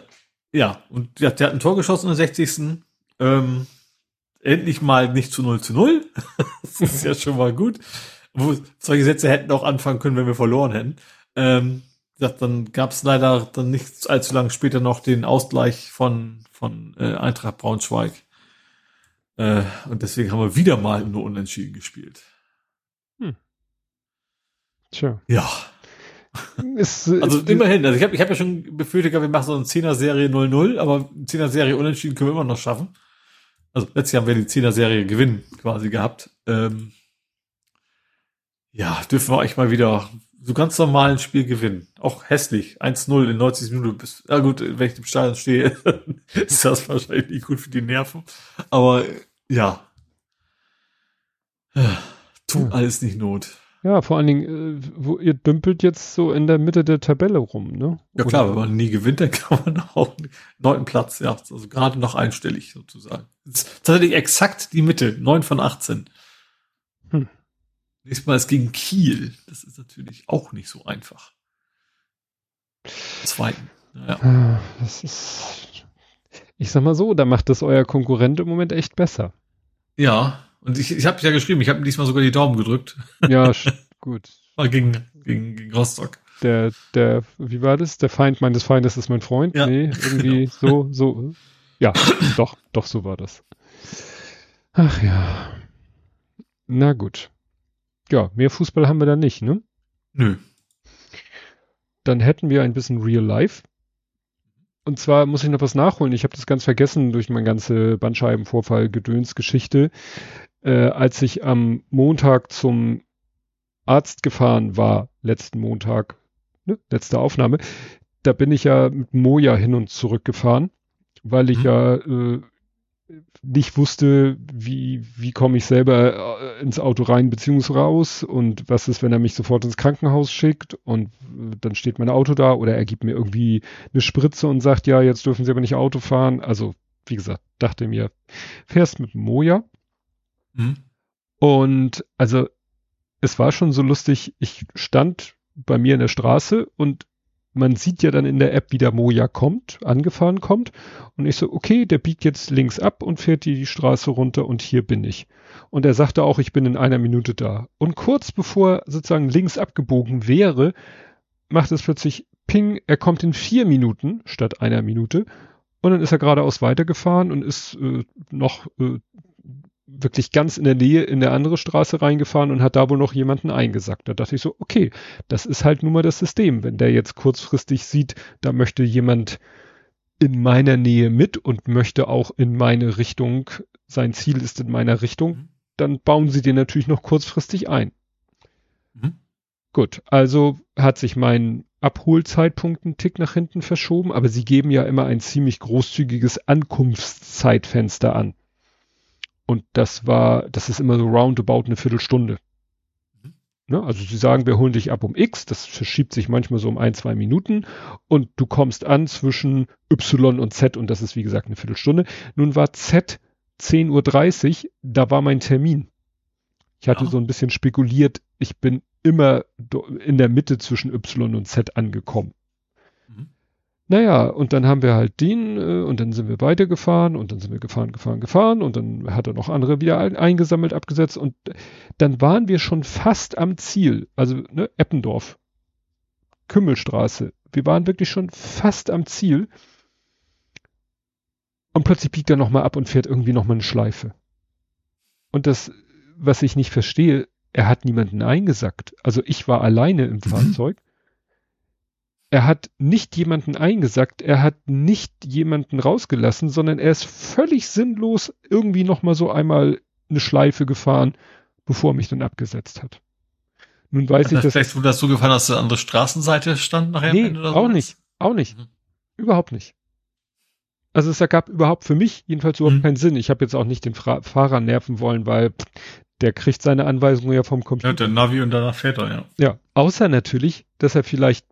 ja, und der, der hat ein Tor geschossen in der 60. Ähm, endlich mal nicht zu 0 zu 0. das ist ja schon mal gut. Wo, solche Sätze hätten auch anfangen können, wenn wir verloren hätten. Ähm, dann gab es leider dann nicht allzu lange später noch den Ausgleich von, von äh, Eintracht Braunschweig. Äh, und deswegen haben wir wieder mal nur unentschieden gespielt. Hm. Tja. Ja. Ist, also ist, immerhin, also ich habe ich hab ja schon befürchtet, wir machen so eine 10er-Serie 0-0, aber 10er-Serie unentschieden können wir immer noch schaffen. Also letztes Jahr haben wir die 10er Serie Gewinn quasi gehabt. Ähm, ja, dürfen wir euch mal wieder so ganz normal ein Spiel gewinnen. Auch hässlich. 1-0 in 90 Minuten. Bis, ja gut, wenn ich im Stadion stehe, ist das wahrscheinlich nicht gut für die Nerven. Aber ja. Tut alles nicht Not. Ja, vor allen Dingen, äh, wo ihr dümpelt jetzt so in der Mitte der Tabelle rum, ne? Ja klar, wenn man nie gewinnt, dann kann man auch neunten Platz, ja, also gerade noch einstellig sozusagen. Das ist tatsächlich exakt die Mitte, neun von 18. Hm. Nächstes Mal ist gegen Kiel. Das ist natürlich auch nicht so einfach. Zweiten. Naja. Ah, das ist, ich sag mal so, da macht das euer Konkurrent im Moment echt besser. Ja, und ich, ich habe ja geschrieben, ich habe diesmal sogar die Daumen gedrückt. Ja, gut. War gegen, gegen, gegen Rostock. Der, der, wie war das? Der Feind meines Feindes ist mein Freund? Ja. Nee, irgendwie genau. so, so. Ja, doch, doch, so war das. Ach ja. Na gut. Ja, mehr Fußball haben wir da nicht, ne? Nö. Dann hätten wir ein bisschen Real Life. Und zwar muss ich noch was nachholen. Ich habe das ganz vergessen durch meine ganze Bandscheibenvorfall, Gedönsgeschichte äh, als ich am Montag zum Arzt gefahren war, letzten Montag, ne, letzte Aufnahme, da bin ich ja mit Moja hin und zurück gefahren, weil ich mhm. ja äh, nicht wusste, wie, wie komme ich selber äh, ins Auto rein beziehungsweise raus und was ist, wenn er mich sofort ins Krankenhaus schickt und dann steht mein Auto da oder er gibt mir irgendwie eine Spritze und sagt, ja, jetzt dürfen Sie aber nicht Auto fahren. Also, wie gesagt, dachte mir, fährst mit Moja. Mhm. Und also es war schon so lustig, ich stand bei mir in der Straße und man sieht ja dann in der App, wie der Moja kommt, angefahren kommt. Und ich so, okay, der biegt jetzt links ab und fährt die, die Straße runter und hier bin ich. Und er sagte auch, ich bin in einer Minute da. Und kurz bevor sozusagen links abgebogen wäre, macht es plötzlich Ping, er kommt in vier Minuten statt einer Minute. Und dann ist er geradeaus weitergefahren und ist äh, noch äh, wirklich ganz in der Nähe in der andere Straße reingefahren und hat da wohl noch jemanden eingesackt. Da dachte ich so, okay, das ist halt nun mal das System. Wenn der jetzt kurzfristig sieht, da möchte jemand in meiner Nähe mit und möchte auch in meine Richtung, sein Ziel ist in meiner Richtung, mhm. dann bauen sie den natürlich noch kurzfristig ein. Mhm. Gut, also hat sich mein Abholzeitpunkt einen Tick nach hinten verschoben, aber sie geben ja immer ein ziemlich großzügiges Ankunftszeitfenster an. Und das war, das ist immer so roundabout eine Viertelstunde. Mhm. Ne? Also sie sagen, wir holen dich ab um X, das verschiebt sich manchmal so um ein, zwei Minuten und du kommst an zwischen Y und Z und das ist wie gesagt eine Viertelstunde. Nun war Z 10.30 Uhr, da war mein Termin. Ich hatte ja. so ein bisschen spekuliert, ich bin immer in der Mitte zwischen Y und Z angekommen. Naja, und dann haben wir halt den äh, und dann sind wir weitergefahren und dann sind wir gefahren, gefahren, gefahren und dann hat er noch andere wieder ein, eingesammelt, abgesetzt und dann waren wir schon fast am Ziel, also ne, Eppendorf, Kümmelstraße. Wir waren wirklich schon fast am Ziel und plötzlich biegt er nochmal ab und fährt irgendwie nochmal eine Schleife. Und das, was ich nicht verstehe, er hat niemanden eingesackt. Also ich war alleine im mhm. Fahrzeug. Er hat nicht jemanden eingesackt, er hat nicht jemanden rausgelassen, sondern er ist völlig sinnlos irgendwie nochmal so einmal eine Schleife gefahren, bevor er mich dann abgesetzt hat. Nun weiß hat ich, dass vielleicht wurde das so gefahren, dass der andere Straßenseite stand nachher nee, oder auch nicht, auch nicht, mhm. überhaupt nicht. Also es ergab überhaupt für mich jedenfalls überhaupt mhm. keinen Sinn. Ich habe jetzt auch nicht den Fra Fahrer nerven wollen, weil pff, der kriegt seine Anweisungen ja vom Computer. Ja, der Navi und danach fährt er, ja. Ja, außer natürlich, dass er vielleicht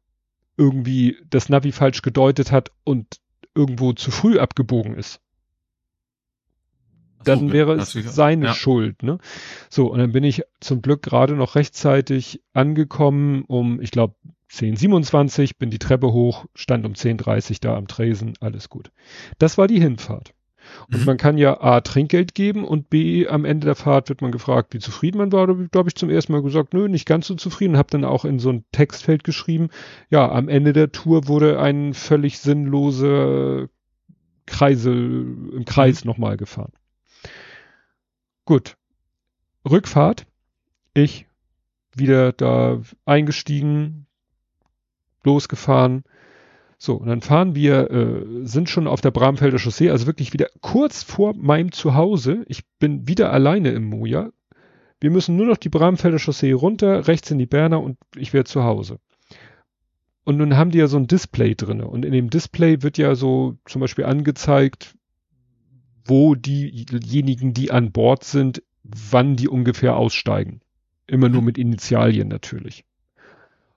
irgendwie das Navi falsch gedeutet hat und irgendwo zu früh abgebogen ist. Dann so, wäre es seine ja. Schuld, ne? So, und dann bin ich zum Glück gerade noch rechtzeitig angekommen, um, ich glaube, 10.27, bin die Treppe hoch, stand um 10.30 da am Tresen, alles gut. Das war die Hinfahrt. Und mhm. man kann ja A, Trinkgeld geben und B, am Ende der Fahrt wird man gefragt, wie zufrieden man war. Da habe ich zum ersten Mal gesagt, nö, nicht ganz so zufrieden. Habe dann auch in so ein Textfeld geschrieben, ja, am Ende der Tour wurde ein völlig sinnloser Kreisel im Kreis mhm. nochmal gefahren. Gut. Rückfahrt. Ich wieder da eingestiegen, losgefahren, so, und dann fahren wir, äh, sind schon auf der Bramfelder Chaussee, also wirklich wieder kurz vor meinem Zuhause. Ich bin wieder alleine im Moja. Wir müssen nur noch die Bramfelder Chaussee runter, rechts in die Berner und ich werde zu Hause. Und nun haben die ja so ein Display drinne und in dem Display wird ja so zum Beispiel angezeigt, wo diejenigen, die an Bord sind, wann die ungefähr aussteigen. Immer nur mit Initialien natürlich.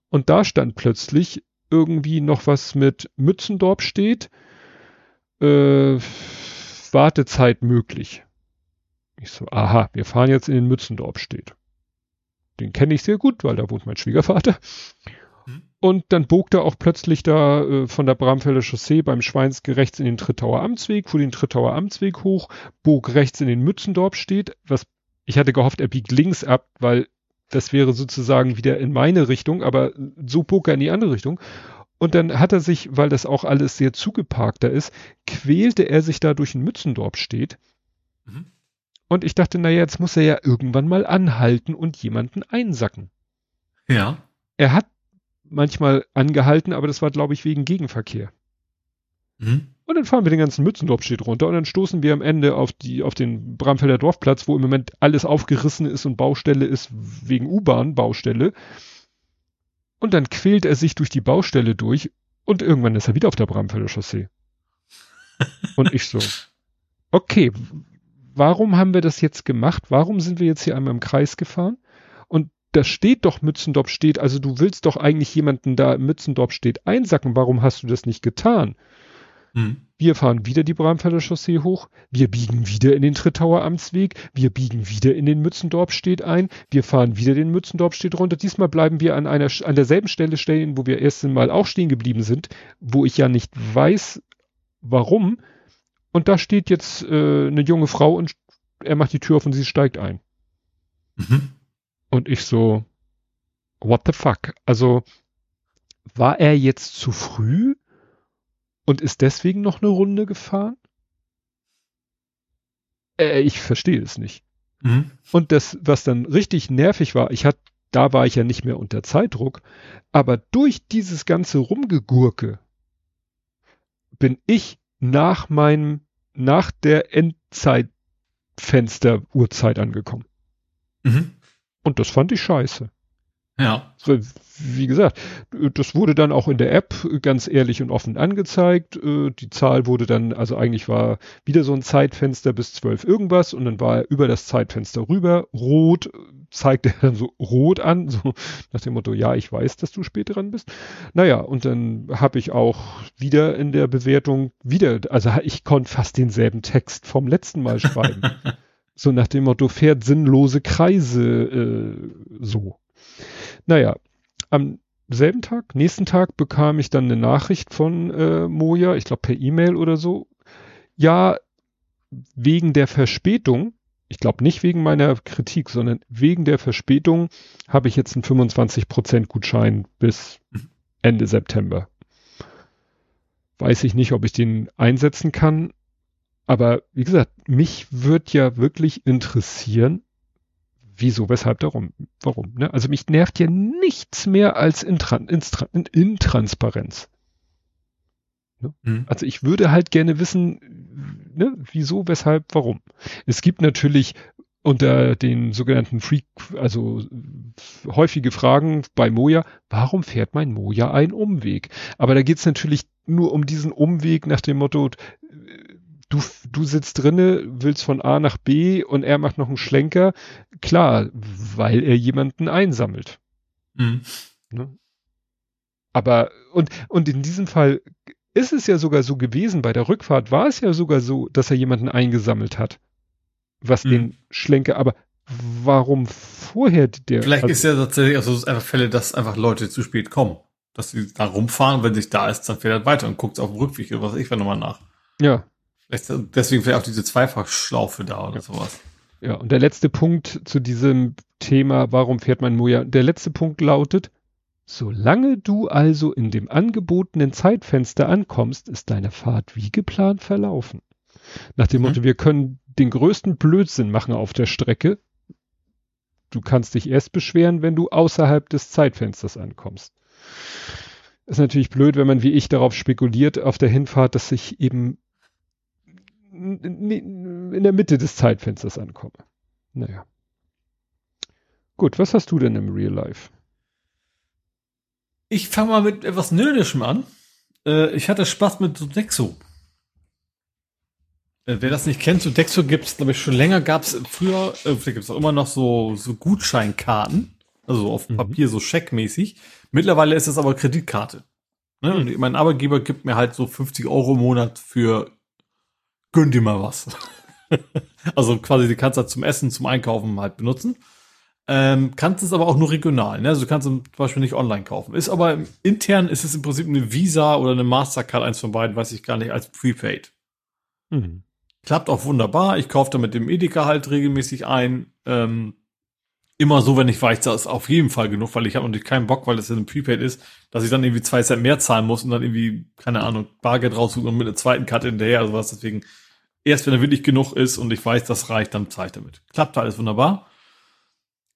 Und da stand plötzlich irgendwie noch was mit Mützendorf steht. Äh, Wartezeit möglich. Ich so, aha, wir fahren jetzt in den Mützendorf steht. Den kenne ich sehr gut, weil da wohnt mein Schwiegervater. Hm. Und dann bog er auch plötzlich da äh, von der Bramfelder Chaussee beim Schweinske rechts in den Trittauer Amtsweg, fuhr den Trittauer Amtsweg hoch, bog rechts in den Mützendorf steht, was ich hatte gehofft, er biegt links ab, weil das wäre sozusagen wieder in meine Richtung, aber so bog er in die andere Richtung. Und dann hat er sich, weil das auch alles sehr zugeparkter ist, quälte er sich da durch ein Mützendorf steht. Mhm. Und ich dachte, naja, jetzt muss er ja irgendwann mal anhalten und jemanden einsacken. Ja. Er hat manchmal angehalten, aber das war, glaube ich, wegen Gegenverkehr. Mhm. Und dann fahren wir den ganzen Mützendorf-Steht runter und dann stoßen wir am Ende auf die, auf den Bramfelder Dorfplatz, wo im Moment alles aufgerissen ist und Baustelle ist wegen U-Bahn-Baustelle. Und dann quält er sich durch die Baustelle durch und irgendwann ist er wieder auf der Bramfelder Chaussee. und ich so, okay, warum haben wir das jetzt gemacht? Warum sind wir jetzt hier einmal im Kreis gefahren? Und da steht doch Mützendorf steht, also du willst doch eigentlich jemanden da Mützendorf steht einsacken. Warum hast du das nicht getan? Hm. Wir fahren wieder die Bramfelder Chaussee hoch. Wir biegen wieder in den Trittauer Amtsweg. Wir biegen wieder in den Mützendorf-Stedt ein. Wir fahren wieder den Mützendorf-Stedt runter. Diesmal bleiben wir an einer, an derselben Stelle stehen, wo wir erst einmal auch stehen geblieben sind, wo ich ja nicht weiß, warum. Und da steht jetzt äh, eine junge Frau und er macht die Tür auf und sie steigt ein. Mhm. Und ich so, what the fuck? Also, war er jetzt zu früh? Und ist deswegen noch eine Runde gefahren? Äh, ich verstehe es nicht. Mhm. Und das, was dann richtig nervig war, ich hatte, da war ich ja nicht mehr unter Zeitdruck, aber durch dieses ganze Rumgegurke bin ich nach meinem, nach der Endzeitfenster Uhrzeit angekommen. Mhm. Und das fand ich scheiße. Ja. Wie gesagt, das wurde dann auch in der App ganz ehrlich und offen angezeigt. Äh, die Zahl wurde dann, also eigentlich war wieder so ein Zeitfenster bis zwölf irgendwas und dann war er über das Zeitfenster rüber, rot, zeigte er dann so rot an, so nach dem Motto, ja, ich weiß, dass du spät dran bist. Naja, und dann habe ich auch wieder in der Bewertung wieder, also ich konnte fast denselben Text vom letzten Mal schreiben. so nach dem Motto, fährt sinnlose Kreise, äh, so. Naja, am selben Tag, nächsten Tag bekam ich dann eine Nachricht von äh, Moja, ich glaube per E-Mail oder so. Ja, wegen der Verspätung, ich glaube nicht wegen meiner Kritik, sondern wegen der Verspätung habe ich jetzt einen 25% Gutschein bis Ende September. Weiß ich nicht, ob ich den einsetzen kann. Aber wie gesagt, mich wird ja wirklich interessieren, wieso, weshalb, darum, warum. Ne? Also mich nervt ja nichts mehr als Intran Intra Intransparenz. Ne? Mhm. Also ich würde halt gerne wissen, ne, wieso, weshalb, warum. Es gibt natürlich unter den sogenannten Freak, also häufige Fragen bei Moja, warum fährt mein Moja einen Umweg? Aber da geht's natürlich nur um diesen Umweg nach dem Motto, du, du sitzt drinne, willst von A nach B und er macht noch einen Schlenker. Klar, weil er jemanden einsammelt. Mhm. Ne? Aber, und, und in diesem Fall ist es ja sogar so gewesen, bei der Rückfahrt war es ja sogar so, dass er jemanden eingesammelt hat, was mhm. den Schlenker, aber warum vorher der. Vielleicht also, ist ja tatsächlich also einfach Fälle, dass einfach Leute zu spät kommen. Dass sie da rumfahren, wenn sich da ist, dann fährt er weiter und guckt auf dem Rückweg oder was ich wenn nochmal nach. Ja. Vielleicht, deswegen vielleicht auch diese Zweifachschlaufe da oder ja. sowas. Ja, und der letzte Punkt zu diesem Thema, warum fährt man Moja? Der letzte Punkt lautet, Solange du also in dem angebotenen Zeitfenster ankommst, ist deine Fahrt wie geplant verlaufen. Nach dem mhm. Motto, wir können den größten Blödsinn machen auf der Strecke. Du kannst dich erst beschweren, wenn du außerhalb des Zeitfensters ankommst. Ist natürlich blöd, wenn man wie ich darauf spekuliert auf der Hinfahrt, dass ich eben in der Mitte des Zeitfensters ankomme. Naja. Gut, was hast du denn im Real Life? Ich fange mal mit etwas Nerdischem an. Äh, ich hatte Spaß mit Sodexo. Äh, wer das nicht kennt, Sodexo gibt es, glaube ich, schon länger. Gab es früher, äh, gibt es auch immer noch so, so Gutscheinkarten. Also auf mhm. Papier so scheckmäßig. Mittlerweile ist es aber Kreditkarte. Ne? Mhm. Mein Arbeitgeber gibt mir halt so 50 Euro im Monat für gönn dir mal was. also quasi, die kannst du halt zum Essen, zum Einkaufen halt benutzen. Ähm, kannst es aber auch nur regional. Ne? Also du kannst zum Beispiel nicht online kaufen. Ist aber intern ist es im Prinzip eine Visa oder eine Mastercard, eins von beiden, weiß ich gar nicht, als Prepaid. Mhm. Klappt auch wunderbar. Ich kaufe da mit dem Edeka halt regelmäßig ein. Ähm, immer so, wenn ich weiß, da ist auf jeden Fall genug, weil ich habe natürlich keinen Bock, weil das ja ein Prepaid ist, dass ich dann irgendwie zwei Cent mehr zahlen muss und dann irgendwie, keine Ahnung, Bargeld raussuchen und mit einer zweiten Karte hinterher oder was. Deswegen, erst wenn er wirklich genug ist und ich weiß, das reicht, dann zahle ich damit. Klappt alles wunderbar.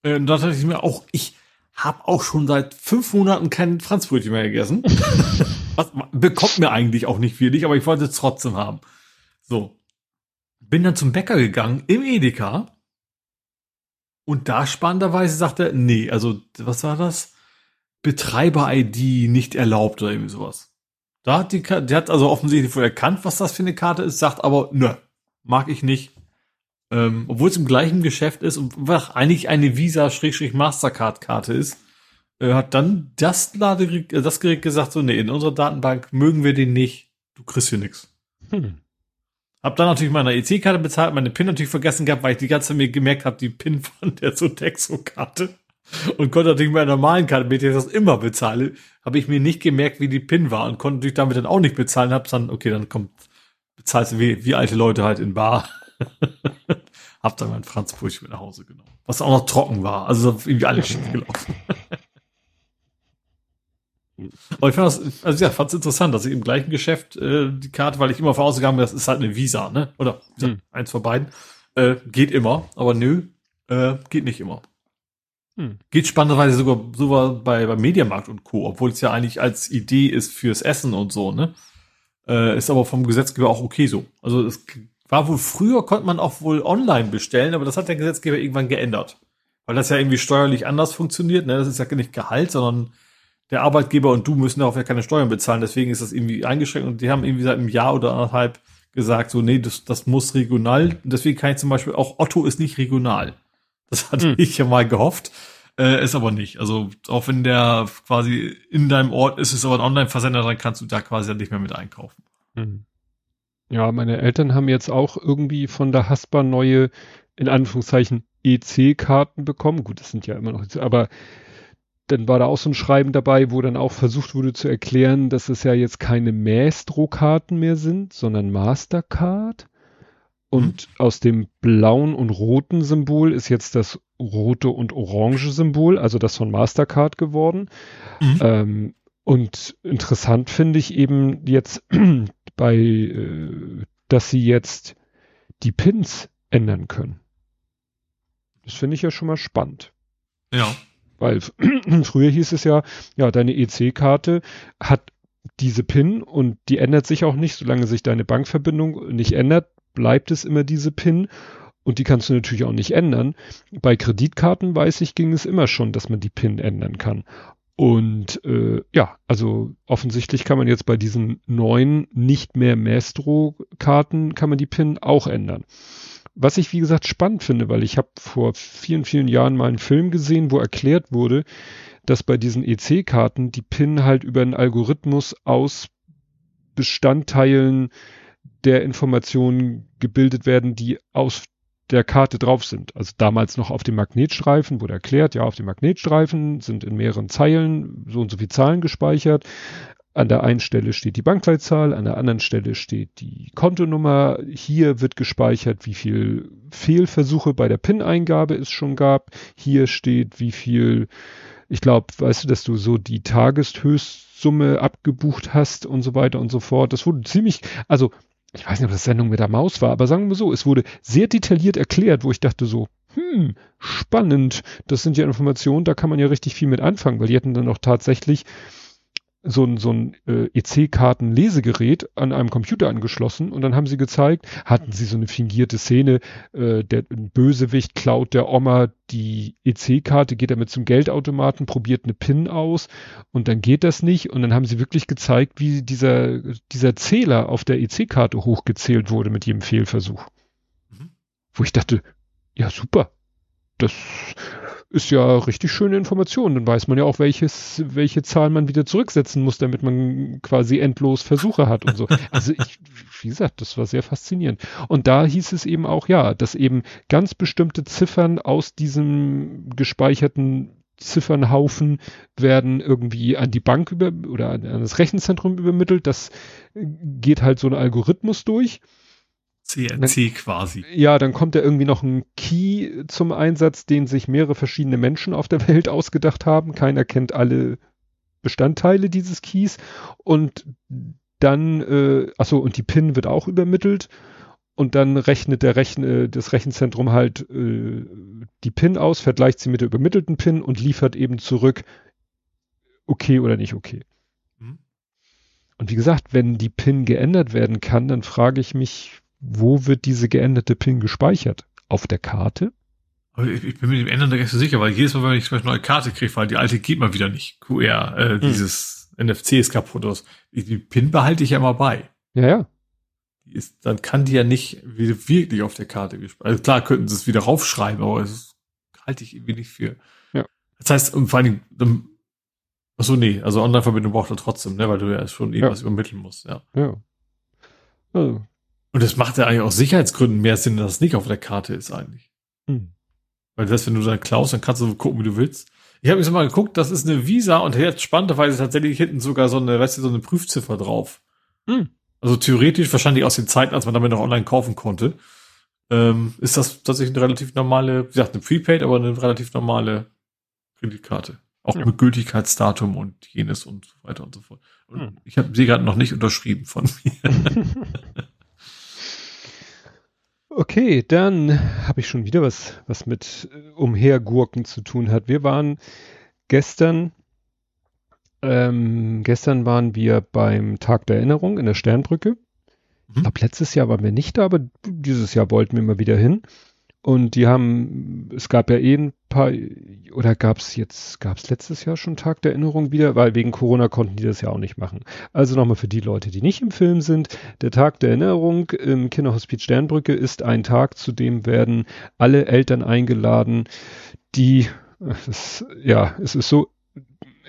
Äh, da dachte ich mir auch, ich habe auch schon seit fünf Monaten kein Franzbrötchen mehr gegessen. Was bekommt mir eigentlich auch nicht viel, aber ich wollte es trotzdem haben. So. Bin dann zum Bäcker gegangen im Edeka. Und da spannenderweise sagte er, nee, also, was war das? Betreiber-ID nicht erlaubt oder irgendwie sowas. Da hat die, der hat also offensichtlich wohl erkannt, was das für eine Karte ist, sagt aber, nö, mag ich nicht, ähm, obwohl es im gleichen Geschäft ist und was eigentlich eine Visa-Mastercard-Karte ist, äh, hat dann das, Ladegerät, äh, das Gerät gesagt, so, nee, in unserer Datenbank mögen wir den nicht, du kriegst hier nichts. Hm. Hab dann natürlich meine EC-Karte bezahlt, meine PIN natürlich vergessen gehabt, weil ich die ganze Zeit mir gemerkt habe, die PIN von der Sodexo-Karte und konnte natürlich meine normalen Karte, mit der ich das immer bezahle, habe ich mir nicht gemerkt, wie die PIN war und konnte natürlich damit dann auch nicht bezahlen, hab dann, okay, dann kommt, bezahlst du wie, wie alte Leute halt in Bar. hab dann mein Franzbrötchen mit nach Hause genommen. Was auch noch trocken war. Also irgendwie alles schief gelaufen. Aber ich fand das, also ja, fand's interessant, dass ich im gleichen Geschäft äh, die Karte, weil ich immer vorausgegangen bin, das ist halt eine Visa, ne? Oder hm. eins von beiden. Äh, geht immer, aber nö, äh, geht nicht immer. Hm. Geht spannenderweise sogar, sogar bei, bei Mediamarkt und Co., obwohl es ja eigentlich als Idee ist fürs Essen und so, ne? Äh, ist aber vom Gesetzgeber auch okay so. Also es war wohl früher, konnte man auch wohl online bestellen, aber das hat der Gesetzgeber irgendwann geändert. Weil das ja irgendwie steuerlich anders funktioniert. Ne? Das ist ja nicht Gehalt, sondern der Arbeitgeber und du müssen darauf ja keine Steuern bezahlen. Deswegen ist das irgendwie eingeschränkt. Und die haben irgendwie seit einem Jahr oder anderthalb gesagt, so, nee, das, das muss regional. Deswegen kann ich zum Beispiel auch, Otto ist nicht regional. Das hatte hm. ich ja mal gehofft. Äh, ist aber nicht. Also auch wenn der quasi in deinem Ort ist, ist aber ein Online-Versender, dann kannst du da quasi nicht mehr mit einkaufen. Hm. Ja, meine Eltern haben jetzt auch irgendwie von der Haspa neue, in Anführungszeichen, EC-Karten bekommen. Gut, das sind ja immer noch, aber dann war da auch so ein Schreiben dabei, wo dann auch versucht wurde zu erklären, dass es ja jetzt keine Maestro-Karten mehr sind, sondern Mastercard. Und mhm. aus dem blauen und roten Symbol ist jetzt das rote und orange Symbol, also das von Mastercard geworden. Mhm. Ähm, und interessant finde ich eben jetzt bei, äh, dass sie jetzt die Pins ändern können. Das finde ich ja schon mal spannend. Ja. Weil früher hieß es ja, ja, deine EC-Karte hat diese PIN und die ändert sich auch nicht, solange sich deine Bankverbindung nicht ändert, bleibt es immer diese PIN und die kannst du natürlich auch nicht ändern. Bei Kreditkarten weiß ich, ging es immer schon, dass man die PIN ändern kann. Und äh, ja, also offensichtlich kann man jetzt bei diesen neuen nicht mehr Maestro-Karten kann man die PIN auch ändern. Was ich wie gesagt spannend finde, weil ich habe vor vielen, vielen Jahren mal einen Film gesehen, wo erklärt wurde, dass bei diesen EC-Karten die PIN halt über einen Algorithmus aus Bestandteilen der Informationen gebildet werden, die aus der Karte drauf sind. Also damals noch auf dem Magnetstreifen wurde erklärt, ja, auf dem Magnetstreifen sind in mehreren Zeilen so und so viele Zahlen gespeichert. An der einen Stelle steht die Bankleitzahl, an der anderen Stelle steht die Kontonummer. Hier wird gespeichert, wie viel Fehlversuche bei der PIN-Eingabe es schon gab. Hier steht, wie viel, ich glaube, weißt du, dass du so die Tageshöchstsumme abgebucht hast und so weiter und so fort. Das wurde ziemlich, also ich weiß nicht, ob das Sendung mit der Maus war, aber sagen wir so, es wurde sehr detailliert erklärt, wo ich dachte so, hm, spannend, das sind ja Informationen, da kann man ja richtig viel mit anfangen, weil die hätten dann auch tatsächlich so ein, so ein äh, EC-Karten-Lesegerät an einem Computer angeschlossen und dann haben sie gezeigt, hatten sie so eine fingierte Szene, äh, der Bösewicht klaut der Oma die EC-Karte, geht damit zum Geldautomaten, probiert eine PIN aus und dann geht das nicht und dann haben sie wirklich gezeigt, wie dieser, dieser Zähler auf der EC-Karte hochgezählt wurde mit jedem Fehlversuch. Mhm. Wo ich dachte, ja super, das ist ja richtig schöne Information. Dann weiß man ja auch, welches, welche Zahl man wieder zurücksetzen muss, damit man quasi endlos Versuche hat und so. Also ich, wie gesagt, das war sehr faszinierend. Und da hieß es eben auch, ja, dass eben ganz bestimmte Ziffern aus diesem gespeicherten Ziffernhaufen werden irgendwie an die Bank über oder an, an das Rechenzentrum übermittelt. Das geht halt so ein Algorithmus durch. CNC quasi. Ja, dann kommt da irgendwie noch ein Key zum Einsatz, den sich mehrere verschiedene Menschen auf der Welt ausgedacht haben. Keiner kennt alle Bestandteile dieses Keys. Und dann, äh, achso, und die PIN wird auch übermittelt. Und dann rechnet der Rechn äh, das Rechenzentrum halt äh, die PIN aus, vergleicht sie mit der übermittelten PIN und liefert eben zurück, okay oder nicht okay. Mhm. Und wie gesagt, wenn die PIN geändert werden kann, dann frage ich mich, wo wird diese geänderte PIN gespeichert? Auf der Karte? Ich, ich bin mit dem Ändern nicht so sicher, weil jedes Mal, wenn ich zum Beispiel eine neue Karte kriege, weil die alte geht mal wieder nicht. QR, äh, hm. dieses NFC ist kaputt aus. Die, die PIN behalte ich ja immer bei. Ja, ja. Ist, dann kann die ja nicht wirklich auf der Karte gespeichert. Also klar könnten sie es wieder raufschreiben, aber das halte ich irgendwie nicht für. Ja. Das heißt, und vor allen Dingen, ach so, nee, also Online-Verbindung braucht er trotzdem, ne, weil du ja schon irgendwas ja. übermitteln musst, ja. Ja. Also, und das macht ja eigentlich aus Sicherheitsgründen mehr Sinn, dass es nicht auf der Karte ist eigentlich. Hm. Weil das, wenn du dann klaust, dann kannst du gucken, wie du willst. Ich habe jetzt mal geguckt, das ist eine Visa und jetzt spannenderweise tatsächlich hinten sogar so eine, weißt du, so eine Prüfziffer drauf. Hm. Also theoretisch, wahrscheinlich aus den Zeiten, als man damit noch online kaufen konnte, ähm, ist das tatsächlich eine relativ normale, wie gesagt, eine Prepaid, aber eine relativ normale Kreditkarte. Auch ja. mit Gültigkeitsdatum und jenes und so weiter und so fort. Und hm. ich habe sie gerade noch nicht unterschrieben von mir. Okay, dann habe ich schon wieder was, was mit äh, Umhergurken zu tun hat. Wir waren gestern, ähm, gestern waren wir beim Tag der Erinnerung in der Sternbrücke. Mhm. Ich glaube, letztes Jahr waren wir nicht da, aber dieses Jahr wollten wir mal wieder hin. Und die haben, es gab ja eh ein paar, oder gab es jetzt, gab es letztes Jahr schon Tag der Erinnerung wieder, weil wegen Corona konnten die das ja auch nicht machen. Also nochmal für die Leute, die nicht im Film sind, der Tag der Erinnerung im Kinderhospiz Sternbrücke ist ein Tag, zu dem werden alle Eltern eingeladen, die, das, ja, es ist so,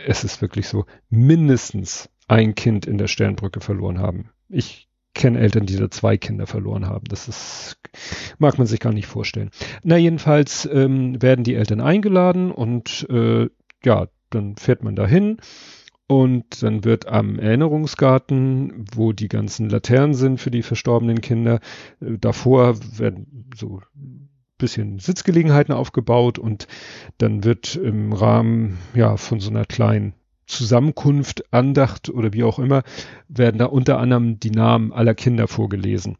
es ist wirklich so, mindestens ein Kind in der Sternbrücke verloren haben. Ich kenne Eltern, die da zwei Kinder verloren haben. Das ist, mag man sich gar nicht vorstellen. Na, jedenfalls ähm, werden die Eltern eingeladen und äh, ja, dann fährt man dahin und dann wird am Erinnerungsgarten, wo die ganzen Laternen sind für die verstorbenen Kinder, äh, davor werden so bisschen Sitzgelegenheiten aufgebaut und dann wird im Rahmen ja von so einer kleinen Zusammenkunft, Andacht oder wie auch immer, werden da unter anderem die Namen aller Kinder vorgelesen,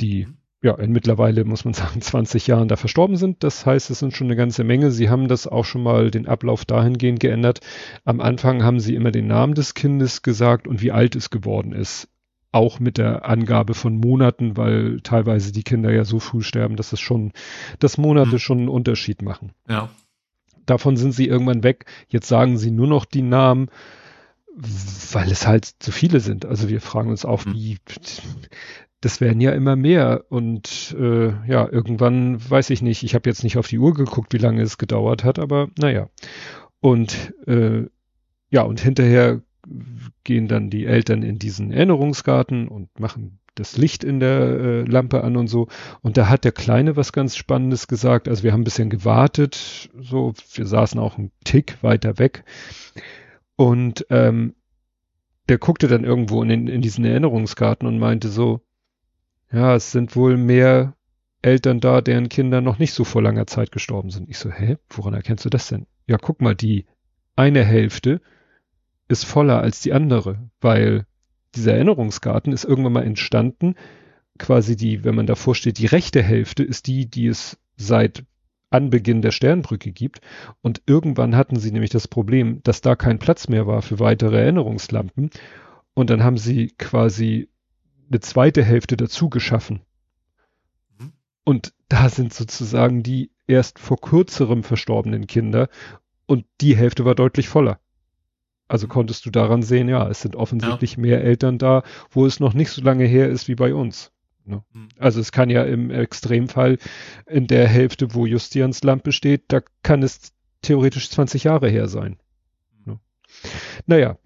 die ja, in mittlerweile muss man sagen 20 Jahren da verstorben sind. Das heißt, es sind schon eine ganze Menge. Sie haben das auch schon mal den Ablauf dahingehend geändert. Am Anfang haben sie immer den Namen des Kindes gesagt und wie alt es geworden ist. Auch mit der Angabe von Monaten, weil teilweise die Kinder ja so früh sterben, dass es schon, dass Monate hm. schon einen Unterschied machen. Ja. Davon sind sie irgendwann weg. Jetzt sagen sie nur noch die Namen weil es halt zu viele sind. Also wir fragen uns auch, hm. wie das werden ja immer mehr und äh, ja, irgendwann weiß ich nicht, ich habe jetzt nicht auf die Uhr geguckt, wie lange es gedauert hat, aber naja. Und äh, ja, und hinterher gehen dann die Eltern in diesen Erinnerungsgarten und machen das Licht in der äh, Lampe an und so. Und da hat der Kleine was ganz Spannendes gesagt. Also wir haben ein bisschen gewartet, so, wir saßen auch einen Tick weiter weg. Und ähm, der guckte dann irgendwo in, den, in diesen Erinnerungsgarten und meinte so, ja, es sind wohl mehr Eltern da, deren Kinder noch nicht so vor langer Zeit gestorben sind. Ich so, hä, woran erkennst du das denn? Ja, guck mal, die eine Hälfte ist voller als die andere, weil dieser Erinnerungsgarten ist irgendwann mal entstanden. Quasi die, wenn man davor steht, die rechte Hälfte ist die, die es seit Anbeginn der Sternbrücke gibt. Und irgendwann hatten sie nämlich das Problem, dass da kein Platz mehr war für weitere Erinnerungslampen. Und dann haben sie quasi eine zweite Hälfte dazu geschaffen. Mhm. Und da sind sozusagen die erst vor kürzerem verstorbenen Kinder und die Hälfte war deutlich voller. Also mhm. konntest du daran sehen, ja, es sind offensichtlich ja. mehr Eltern da, wo es noch nicht so lange her ist wie bei uns. Ne? Mhm. Also es kann ja im Extremfall in der Hälfte, wo Justians Lampe steht, da kann es theoretisch 20 Jahre her sein. Ne? Naja,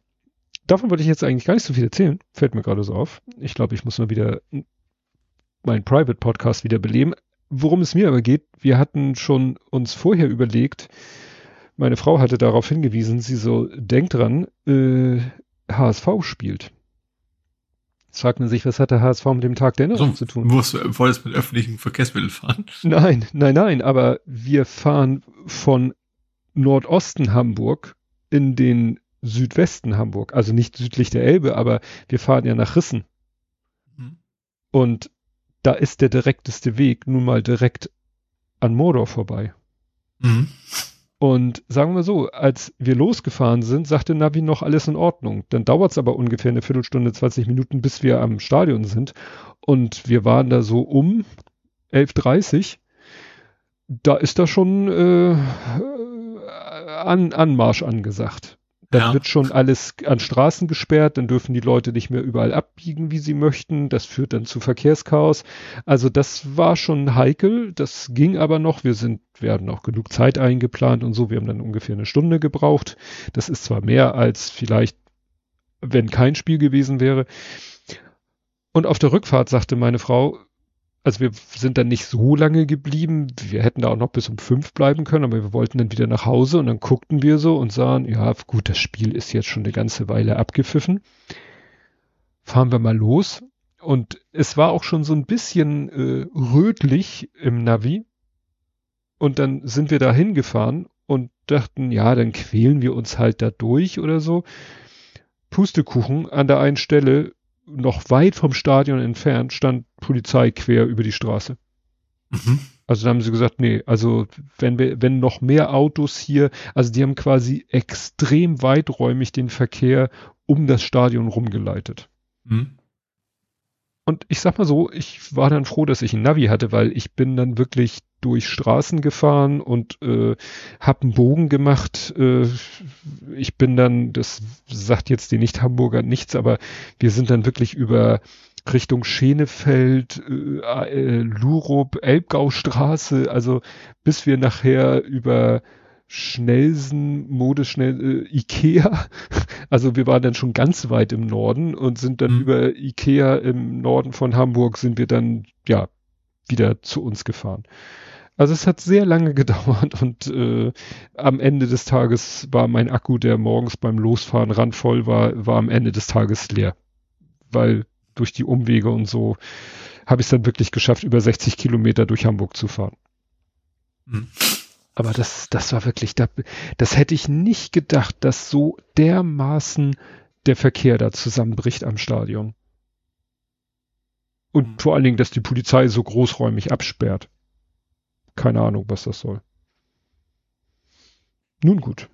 davon wollte ich jetzt eigentlich gar nicht so viel erzählen. Fällt mir gerade so auf. Ich glaube, ich muss mal wieder meinen Private Podcast wieder beleben. Worum es mir aber geht, wir hatten schon uns vorher überlegt, meine Frau hatte darauf hingewiesen, sie so, denkt dran, äh, HSV spielt. Jetzt fragt man sich, was hat der HSV mit dem Tag der Erinnerung so, zu tun? Musst du wolltest mit öffentlichen Verkehrsmitteln fahren? Nein, nein, nein, aber wir fahren von Nordosten Hamburg in den Südwesten Hamburg, also nicht südlich der Elbe, aber wir fahren ja nach Rissen. Mhm. Und da ist der direkteste Weg nun mal direkt an Mordor vorbei. Mhm. Und sagen wir so, als wir losgefahren sind, sagte Navi noch alles in Ordnung. Dann dauert es aber ungefähr eine Viertelstunde, 20 Minuten, bis wir am Stadion sind. Und wir waren da so um 11.30 Da ist da schon äh, an, Anmarsch angesagt. Dann ja. wird schon alles an Straßen gesperrt, dann dürfen die Leute nicht mehr überall abbiegen, wie sie möchten. Das führt dann zu Verkehrschaos. Also das war schon heikel. Das ging aber noch. Wir sind, wir hatten auch genug Zeit eingeplant und so. Wir haben dann ungefähr eine Stunde gebraucht. Das ist zwar mehr als vielleicht, wenn kein Spiel gewesen wäre. Und auf der Rückfahrt sagte meine Frau, also wir sind dann nicht so lange geblieben. Wir hätten da auch noch bis um fünf bleiben können, aber wir wollten dann wieder nach Hause und dann guckten wir so und sahen, ja gut, das Spiel ist jetzt schon eine ganze Weile abgepfiffen. Fahren wir mal los. Und es war auch schon so ein bisschen äh, rötlich im Navi. Und dann sind wir da hingefahren und dachten, ja, dann quälen wir uns halt da durch oder so. Pustekuchen an der einen Stelle noch weit vom Stadion entfernt stand Polizei quer über die Straße. Mhm. Also da haben sie gesagt, nee, also wenn wir, wenn noch mehr Autos hier, also die haben quasi extrem weiträumig den Verkehr um das Stadion rumgeleitet. Mhm. Und ich sag mal so, ich war dann froh, dass ich ein Navi hatte, weil ich bin dann wirklich durch Straßen gefahren und äh, habe einen Bogen gemacht. Äh, ich bin dann, das sagt jetzt die Nicht-Hamburger nichts, aber wir sind dann wirklich über Richtung Schenefeld, äh, äh, Lurup, Elbgaustraße, also bis wir nachher über Schnellsen, Modeschnell, äh, Ikea. Also wir waren dann schon ganz weit im Norden und sind dann mhm. über Ikea im Norden von Hamburg sind wir dann, ja, wieder zu uns gefahren. Also es hat sehr lange gedauert und äh, am Ende des Tages war mein Akku, der morgens beim Losfahren randvoll war, war am Ende des Tages leer. Weil durch die Umwege und so habe ich es dann wirklich geschafft, über 60 Kilometer durch Hamburg zu fahren. Hm. Aber das, das war wirklich, das, das hätte ich nicht gedacht, dass so dermaßen der Verkehr da zusammenbricht am Stadion. Und hm. vor allen Dingen, dass die Polizei so großräumig absperrt. Keine Ahnung, was das soll. Nun gut.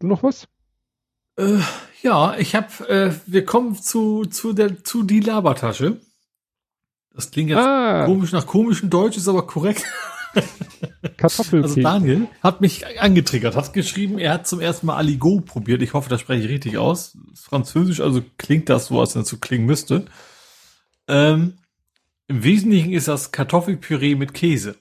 Du noch was? Äh, ja, ich habe, äh, wir kommen zu zu der zu die Labertasche. Das klingt jetzt ah. komisch nach komischem Deutsch, ist aber korrekt. Kartoffelkäse. Also Daniel hat mich angetriggert, hat geschrieben, er hat zum ersten Mal Aligo probiert. Ich hoffe, das spreche ich richtig aus. Französisch, also klingt das so, als wenn es so klingen müsste. Ähm, Im Wesentlichen ist das Kartoffelpüree mit Käse.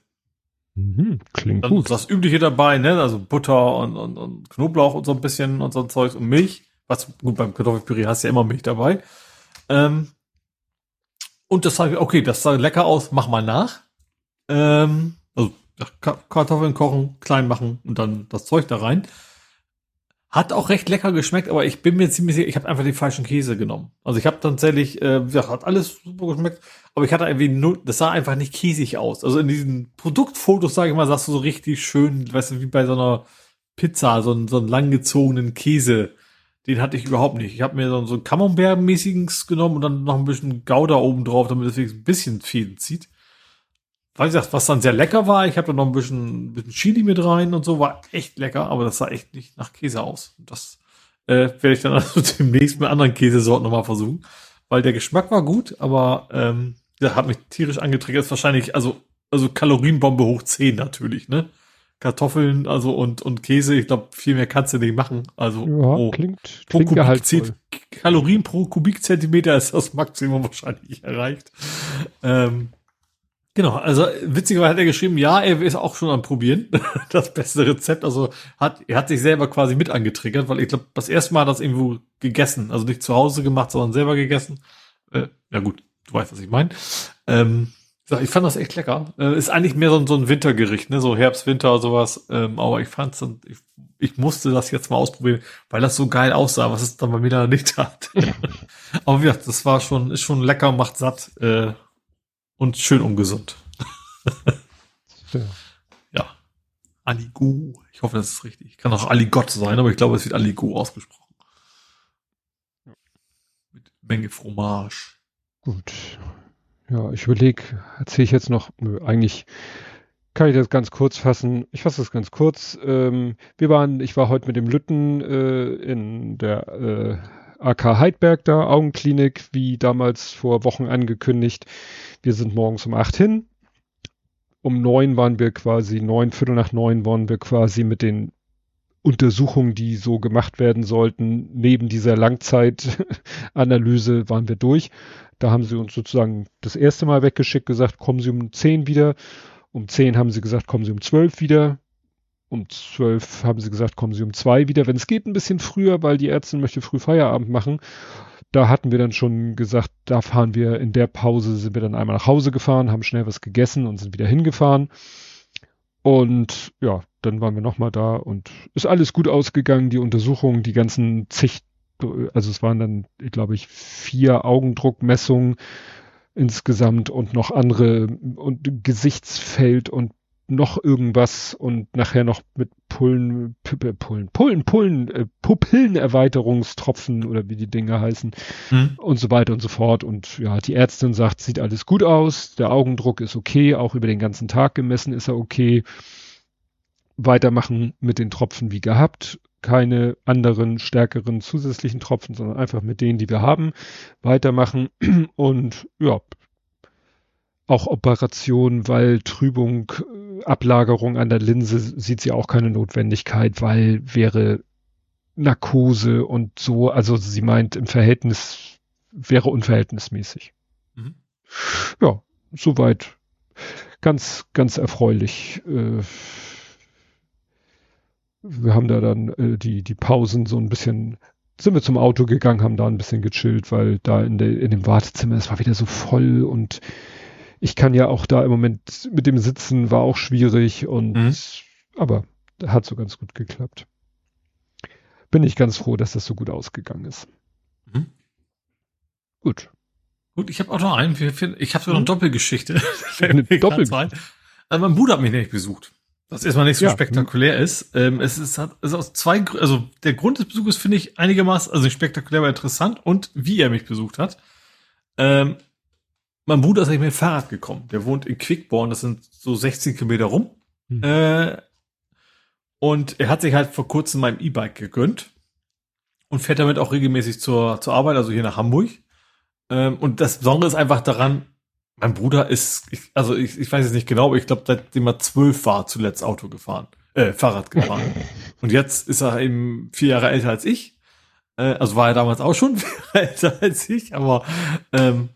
Mhm, klingt Dann gut. Das Übliche dabei, ne? Also Butter und, und, und Knoblauch und so ein bisschen und so ein Zeug und Milch. Was gut beim Kartoffelpüree hast du ja immer Milch dabei. Ähm, und das sage ich, okay, das sah lecker aus, mach mal nach. Ähm, also Kartoffeln kochen, klein machen und dann das Zeug da rein. Hat auch recht lecker geschmeckt, aber ich bin mir ziemlich sicher, ich habe einfach den falschen Käse genommen. Also ich habe tatsächlich, äh, ja, hat alles super geschmeckt, aber ich hatte irgendwie nur, das sah einfach nicht käsig aus. Also in diesen Produktfotos, sage ich mal, sagst du so richtig schön, weißt du, wie bei so einer Pizza, so so einen langgezogenen Käse. Den hatte ich überhaupt nicht. Ich habe mir so, so ein Camembert-mäßiges genommen und dann noch ein bisschen Gouda oben drauf, damit es ein bisschen Fäden zieht weiß ich, was dann sehr lecker war. Ich habe da noch ein bisschen, ein bisschen Chili mit rein und so, war echt lecker, aber das sah echt nicht nach Käse aus. Das äh, werde ich dann also demnächst mit anderen Käsesorten nochmal versuchen, weil der Geschmack war gut, aber ähm, der hat mich tierisch angetriggert. Ist wahrscheinlich, also, also Kalorienbombe hoch 10 natürlich, ne? Kartoffeln, also und, und Käse, ich glaube, viel mehr kannst du nicht machen. Also ja, oh, klingt, pro klingt Kubik Kalorien pro Kubikzentimeter ist das Maximum wahrscheinlich erreicht. Ähm, Genau, also witzigerweise hat er geschrieben, ja, er ist auch schon am Probieren. Das beste Rezept. Also hat, er hat sich selber quasi mit angetriggert, weil ich glaube, das erste Mal hat er das irgendwo gegessen. Also nicht zu Hause gemacht, sondern selber gegessen. Äh, ja gut, du weißt, was ich meine. Ähm, ich fand das echt lecker. Äh, ist eigentlich mehr so ein, so ein Wintergericht, ne? So Herbst, Winter, sowas. Ähm, aber ich fand's ich, ich musste das jetzt mal ausprobieren, weil das so geil aussah, was es dann bei mir da nicht hat. aber ja, das war schon, ist schon lecker, macht satt. Äh, und schön ungesund. ja. ja. Aligu. Ich hoffe, das ist richtig. Kann auch Aligott sein, aber ich glaube, es wird Aligu ausgesprochen. Mit Menge Fromage. Gut. Ja, ich überlege, erzähle ich jetzt noch, eigentlich kann ich das ganz kurz fassen. Ich fasse das ganz kurz. Ähm, wir waren, ich war heute mit dem Lütten äh, in der äh, AK Heidberg da, Augenklinik, wie damals vor Wochen angekündigt. Wir sind morgens um acht hin. Um neun waren wir quasi, neun, Viertel nach neun waren wir quasi mit den Untersuchungen, die so gemacht werden sollten, neben dieser Langzeitanalyse waren wir durch. Da haben sie uns sozusagen das erste Mal weggeschickt, gesagt, kommen Sie um zehn wieder. Um zehn haben sie gesagt, kommen Sie um zwölf wieder. Um zwölf haben sie gesagt, kommen Sie um zwei wieder. Wenn es geht, ein bisschen früher, weil die Ärztin möchte früh Feierabend machen da hatten wir dann schon gesagt, da fahren wir in der Pause, sind wir dann einmal nach Hause gefahren, haben schnell was gegessen und sind wieder hingefahren. Und ja, dann waren wir nochmal da und ist alles gut ausgegangen, die Untersuchungen, die ganzen zig, also es waren dann, glaube ich, vier Augendruckmessungen insgesamt und noch andere und Gesichtsfeld und noch irgendwas und nachher noch mit Pullen, Pullen, Pullen, Pullen, äh, Pupillenerweiterungstropfen oder wie die Dinge heißen hm. und so weiter und so fort. Und ja, die Ärztin sagt, sieht alles gut aus, der Augendruck ist okay, auch über den ganzen Tag gemessen ist er okay. Weitermachen mit den Tropfen wie gehabt, keine anderen stärkeren zusätzlichen Tropfen, sondern einfach mit denen, die wir haben, weitermachen und ja, auch Operation, weil Trübung, äh, Ablagerung an der Linse sieht sie auch keine Notwendigkeit, weil wäre Narkose und so, also sie meint im Verhältnis, wäre unverhältnismäßig. Mhm. Ja, soweit ganz, ganz erfreulich. Äh, wir haben da dann äh, die, die Pausen so ein bisschen, sind wir zum Auto gegangen, haben da ein bisschen gechillt, weil da in, der, in dem Wartezimmer, es war wieder so voll und ich kann ja auch da im Moment mit dem Sitzen war auch schwierig und Mhm. aber hat so ganz gut geklappt. Bin ich ganz froh, dass das so gut ausgegangen ist. Mhm. Gut. Gut, ich habe auch noch einen. Ich habe sogar noch eine Mhm. Doppelgeschichte. Eine mir grad Doppel- so ein. Also mein Bruder hat mich nämlich besucht. Was erstmal nicht so Ja. spektakulär ist. Ähm, es ist, hat, ist aus zwei, also der Grund des Besuches finde ich einigermaßen, also nicht spektakulär, aber interessant und wie er mich besucht hat. Ähm, mein Bruder ist eigentlich mit dem Fahrrad gekommen. Der wohnt in Quickborn, das sind so 16 Kilometer rum. Mhm. Äh, und er hat sich halt vor kurzem mein E-Bike gegönnt und fährt damit auch regelmäßig zur, zur Arbeit, also hier nach Hamburg. Ähm, und das Besondere ist einfach daran, mein Bruder ist, ich, also ich, ich weiß jetzt nicht genau, aber ich glaube, seitdem er zwölf war, zuletzt Auto gefahren, äh, Fahrrad gefahren. und jetzt ist er eben vier Jahre älter als ich. Äh, also war er damals auch schon vier Jahre älter als ich, aber ähm,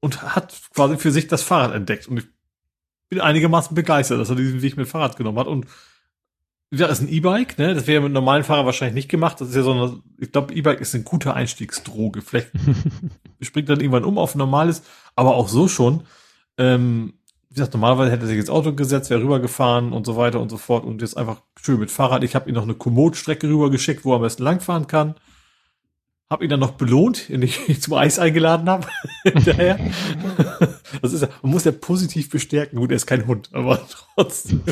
und hat quasi für sich das Fahrrad entdeckt. Und ich bin einigermaßen begeistert, dass er diesen Weg mit Fahrrad genommen hat. Und ja, ist ein E-Bike, ne? Das wäre mit einem normalen Fahrer wahrscheinlich nicht gemacht. Das ist ja so eine, ich glaube, E-Bike ist eine gute Einstiegsdroge. Vielleicht springt dann irgendwann um auf ein normales, aber auch so schon. Ähm, wie gesagt, normalerweise hätte er sich ins Auto gesetzt, wäre rübergefahren und so weiter und so fort und jetzt einfach schön mit Fahrrad. Ich habe ihm noch eine Komoot-Strecke rübergeschickt, wo er am besten langfahren kann. Hab ihn dann noch belohnt, indem ich ihn zum Eis eingeladen habe. Hinterher. Das ist man muss ja positiv bestärken. Gut, er ist kein Hund, aber trotzdem.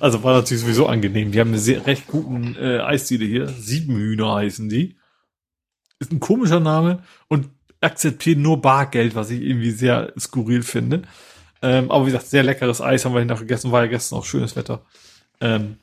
Also war natürlich sowieso angenehm. Die haben eine sehr recht guten äh, Eisdiele hier. Siebenhühner heißen die. Ist ein komischer Name und akzeptieren nur Bargeld, was ich irgendwie sehr skurril finde. Ähm, aber wie gesagt, sehr leckeres Eis haben wir nachher gegessen, war ja gestern auch schönes Wetter. Ähm,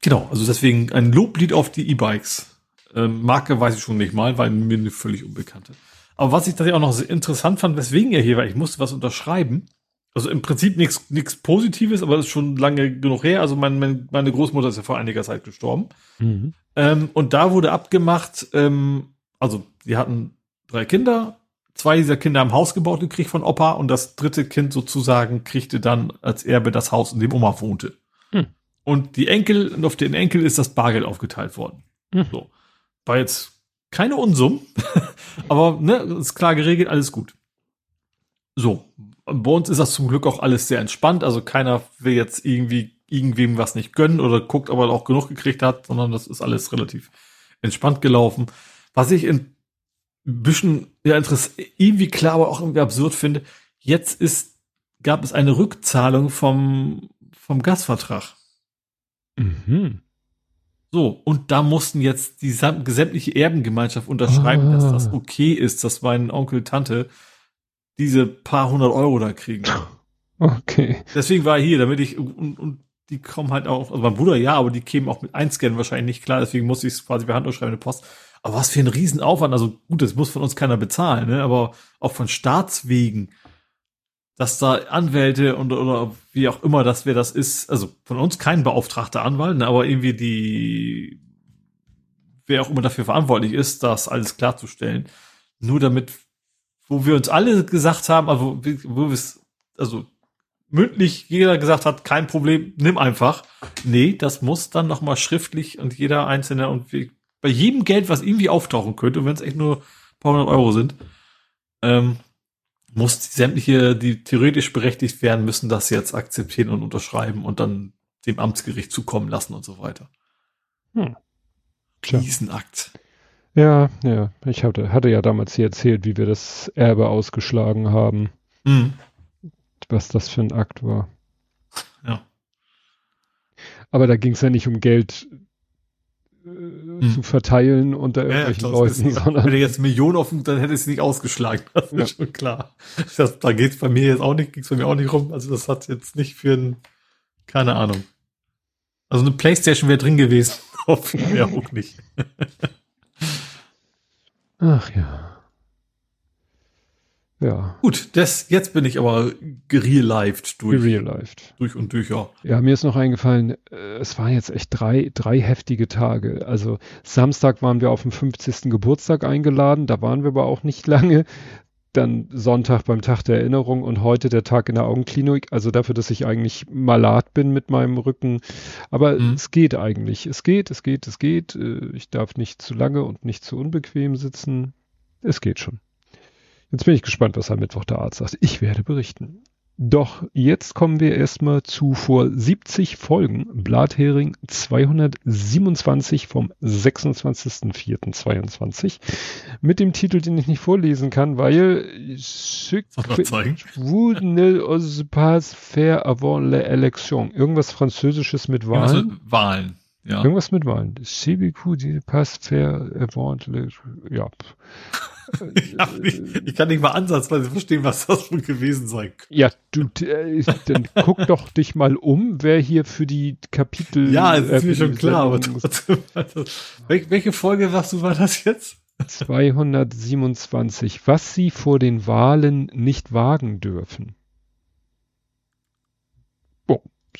genau, also deswegen ein Loblied auf die E-Bikes. Ähm, Marke weiß ich schon nicht mal, weil mir eine völlig unbekannte. Aber was ich tatsächlich auch noch interessant fand, weswegen er hier war, ich musste was unterschreiben. Also im Prinzip nichts nichts Positives, aber das ist schon lange genug her. Also mein, mein, meine Großmutter ist ja vor einiger Zeit gestorben. Mhm. Ähm, und da wurde abgemacht, ähm, also die hatten drei Kinder, zwei dieser Kinder haben Haus gebaut gekriegt von Opa und das dritte Kind sozusagen kriegte dann als Erbe das Haus, in dem Oma wohnte. Hm. Und die Enkel, und auf den Enkel ist das Bargeld aufgeteilt worden. Hm. So. War jetzt keine Unsummen, aber ne, ist klar geregelt, alles gut. So. Bei uns ist das zum Glück auch alles sehr entspannt, also keiner will jetzt irgendwie irgendwem was nicht gönnen oder guckt, ob er auch genug gekriegt hat, sondern das ist alles relativ entspannt gelaufen. Was ich in ein bisschen ja, interessant, irgendwie klar, aber auch irgendwie absurd finde, jetzt ist, gab es eine Rückzahlung vom, vom Gasvertrag. Mhm. So, und da mussten jetzt die sam- gesamtliche Erbengemeinschaft unterschreiben, Ah. dass das okay ist, dass mein Onkel, Tante diese paar hundert Euro da kriegen. Okay. Deswegen war er hier, damit ich, und, und die kommen halt auch, also mein Bruder ja, aber die kämen auch mit Einscannen wahrscheinlich nicht klar, deswegen musste ich es quasi per Hand unterschreiben in der Post. Aber was für ein Riesenaufwand, also gut, das muss von uns keiner bezahlen, ne? aber auch von Staatswegen, dass da Anwälte und oder wie auch immer das wer das ist, also von uns kein beauftragter Anwalt, ne? aber irgendwie die, wer auch immer dafür verantwortlich ist, das alles klarzustellen, nur damit, wo wir uns alle gesagt haben, also wo wir es, also mündlich jeder gesagt hat, kein Problem, nimm einfach. Nee, das muss dann nochmal schriftlich und jeder Einzelne und wie, bei jedem Geld, was irgendwie auftauchen könnte, und wenn es echt nur ein paar hundert Euro sind, ähm, muss die sämtliche, die theoretisch berechtigt werden, müssen das jetzt akzeptieren und unterschreiben und dann dem Amtsgericht zukommen lassen und so weiter. Hm. Riesenakt. Ja, ja. Ich hatte, hatte ja damals hier erzählt, wie wir das Erbe ausgeschlagen haben, Mhm. was das für ein Akt war. Ja. Aber da ging es ja nicht um Geld äh, zu verteilen unter irgendwelchen klar, das Leuten, ist- sondern wenn er jetzt Millionen offen, dann hätte es nicht ausgeschlagen. Das ist Ja. schon klar. Das, da geht's bei mir jetzt auch nicht, ging's bei mir auch nicht rum. Also das hat jetzt nicht für ein, keine Ahnung. Also eine Playstation wäre drin gewesen. Auf ja auch nicht. ach ja. Ja, Gut, das, jetzt bin ich aber gerealived durch, gerealized. durch und durch, ja. Ja, mir ist noch eingefallen, äh, es waren jetzt echt drei, drei heftige Tage. Also Samstag waren wir auf dem 50. Geburtstag eingeladen, da waren wir aber auch nicht lange. Dann Sonntag beim Tag der Erinnerung und heute der Tag in der Augenklinik. Also dafür, dass ich eigentlich malat bin mit meinem Rücken. Aber Mhm. es geht eigentlich. Es geht, es geht, es geht. Äh, Ich darf nicht zu lange und nicht zu unbequem sitzen. Es geht schon. Jetzt bin ich gespannt, was am Mittwoch der Arzt sagt. Ich werde berichten. Doch jetzt kommen wir erstmal zu vor 70 Folgen Blathering 227 vom 26.04.22 mit dem Titel, den ich nicht vorlesen kann, weil pas faire avant l'élection. Irgendwas Französisches mit Wahlen. Irgendwas mit Wahlen. Ja. Irgendwas mit Wahlen. CBQ, pas faire avant ja. Ja, ich, ich, kann nicht mal ansatzweise verstehen, was das wohl gewesen sein könnte. Ja, du, äh, dann guck doch dich mal um, wer hier für die Kapitel. Ja, ist äh, mir schon klar, aber trotzdem. Welche, welche Folge sagst du, war das jetzt? 227. Was sie vor den Wahlen nicht wagen dürfen.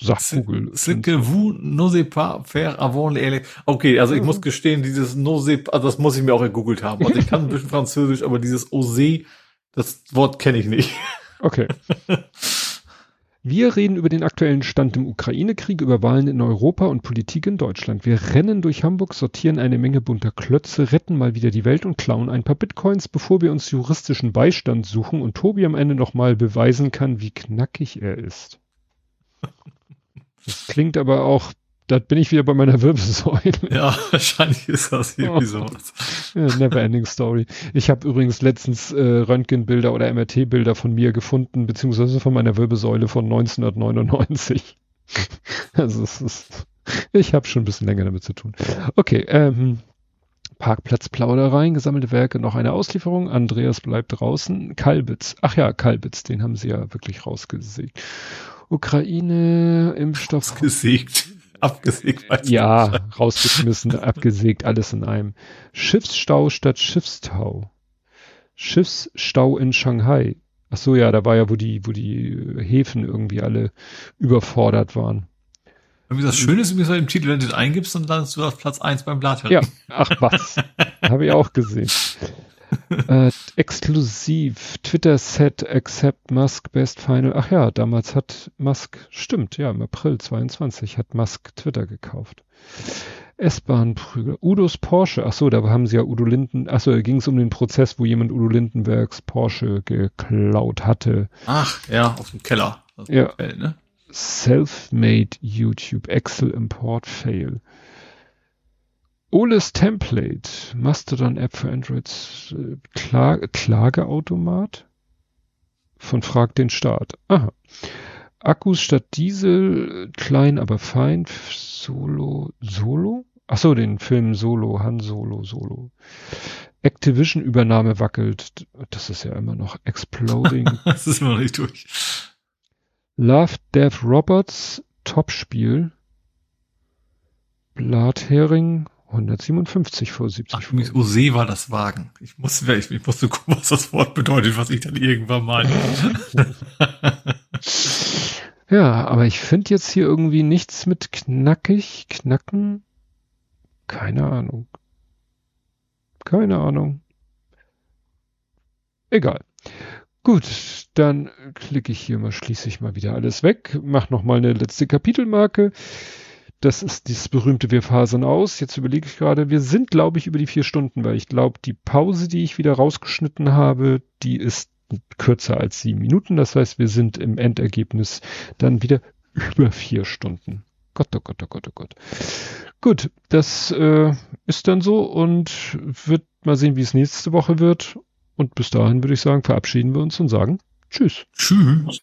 Sagt Google. C'est que vous n'osez pas faire avant les Okay, also ich muss gestehen, dieses n'osez, also das muss ich mir auch gegoogelt haben. Also ich kann ein bisschen Französisch, aber dieses osé, das Wort kenne ich nicht. Okay. Wir reden über den aktuellen Stand im Ukraine-Krieg, über Wahlen in Europa und Politik in Deutschland. Wir rennen durch Hamburg, sortieren eine Menge bunter Klötze, retten mal wieder die Welt und klauen ein paar Bitcoins, bevor wir uns juristischen Beistand suchen und Tobi am Ende nochmal beweisen kann, wie knackig er ist. Das klingt aber auch, da bin ich wieder bei meiner Wirbelsäule. Ja, wahrscheinlich ist das irgendwie sowas. Ja, never ending story. Ich habe übrigens letztens äh, Röntgenbilder oder MRT-Bilder von mir gefunden, beziehungsweise von meiner Wirbelsäule von 1999. also es ist, ich habe schon ein bisschen länger damit zu tun. Okay, ähm, Parkplatzplaudereien, gesammelte Werke, noch eine Auslieferung. Andreas bleibt draußen. Kalbitz. Ach ja, Kalbitz, den haben sie ja wirklich rausgesägt. Ukraine, Impfstoff. Gesägt. Abgesägt. Ja, rausgeschmissen, abgesägt, alles in einem. Schiffsstau statt Schiffstau. Schiffsstau in Shanghai. Ach so, ja, da war ja, wo die, wo die Häfen irgendwie alle überfordert waren. Irgendwie das Schöne ist, wenn du im Titel, wenn du das eingibst, dann landest du auf Platz eins beim Blatt. Ja, ach was. Habe ich auch gesehen äh, exklusiv, Twitter Set Accept Musk Best Final. Ach ja, damals hat Musk, stimmt, ja, im April 22 hat Musk Twitter gekauft. S-Bahn-Prügel. Udos Porsche. Ach so, da haben sie ja Udo Linden. Ach so, da ging es um den Prozess, wo jemand Udo Lindenbergs Porsche geklaut hatte. Ach, ja, aus dem Keller. ja. ne? Self-made YouTube Excel Import Fail. Oles Template, Mastodon-App für Androids, äh, Kla Klageautomat von Frag den Staat. Aha. Akkus statt Diesel, klein aber fein, Solo, Solo? Ach so, den Film Solo, Han Solo, Solo. Activision Übernahme wackelt. Das ist ja immer noch Exploding. das ist immer noch nicht durch. Love Death Robots, Top-Spiel. Blathering, 157 vor 70. Ach, übrigens, Ose war das Wagen. Ich musste, ich, ich musste gucken, was das Wort bedeutet, was ich dann irgendwann mal. ja, aber ich finde jetzt hier irgendwie nichts mit knackig, knacken. Keine Ahnung. Keine Ahnung. Egal. Gut, dann klicke ich hier mal, schließe ich mal wieder alles weg, mach noch mal eine letzte Kapitelmarke. Das ist dieses berühmte Wir fasern aus. Jetzt überlege ich gerade, wir sind, glaube ich, über die vier Stunden, weil ich glaube, die Pause, die ich wieder rausgeschnitten habe, die ist kürzer als sieben Minuten. Das heißt, wir sind im Endergebnis dann wieder über vier Stunden. Gott, oh Gott, oh Gott, oh Gott. Gut, das äh, ist dann so und wird mal sehen, wie es nächste Woche wird. Und bis dahin würde ich sagen, verabschieden wir uns und sagen Tschüss. Tschüss.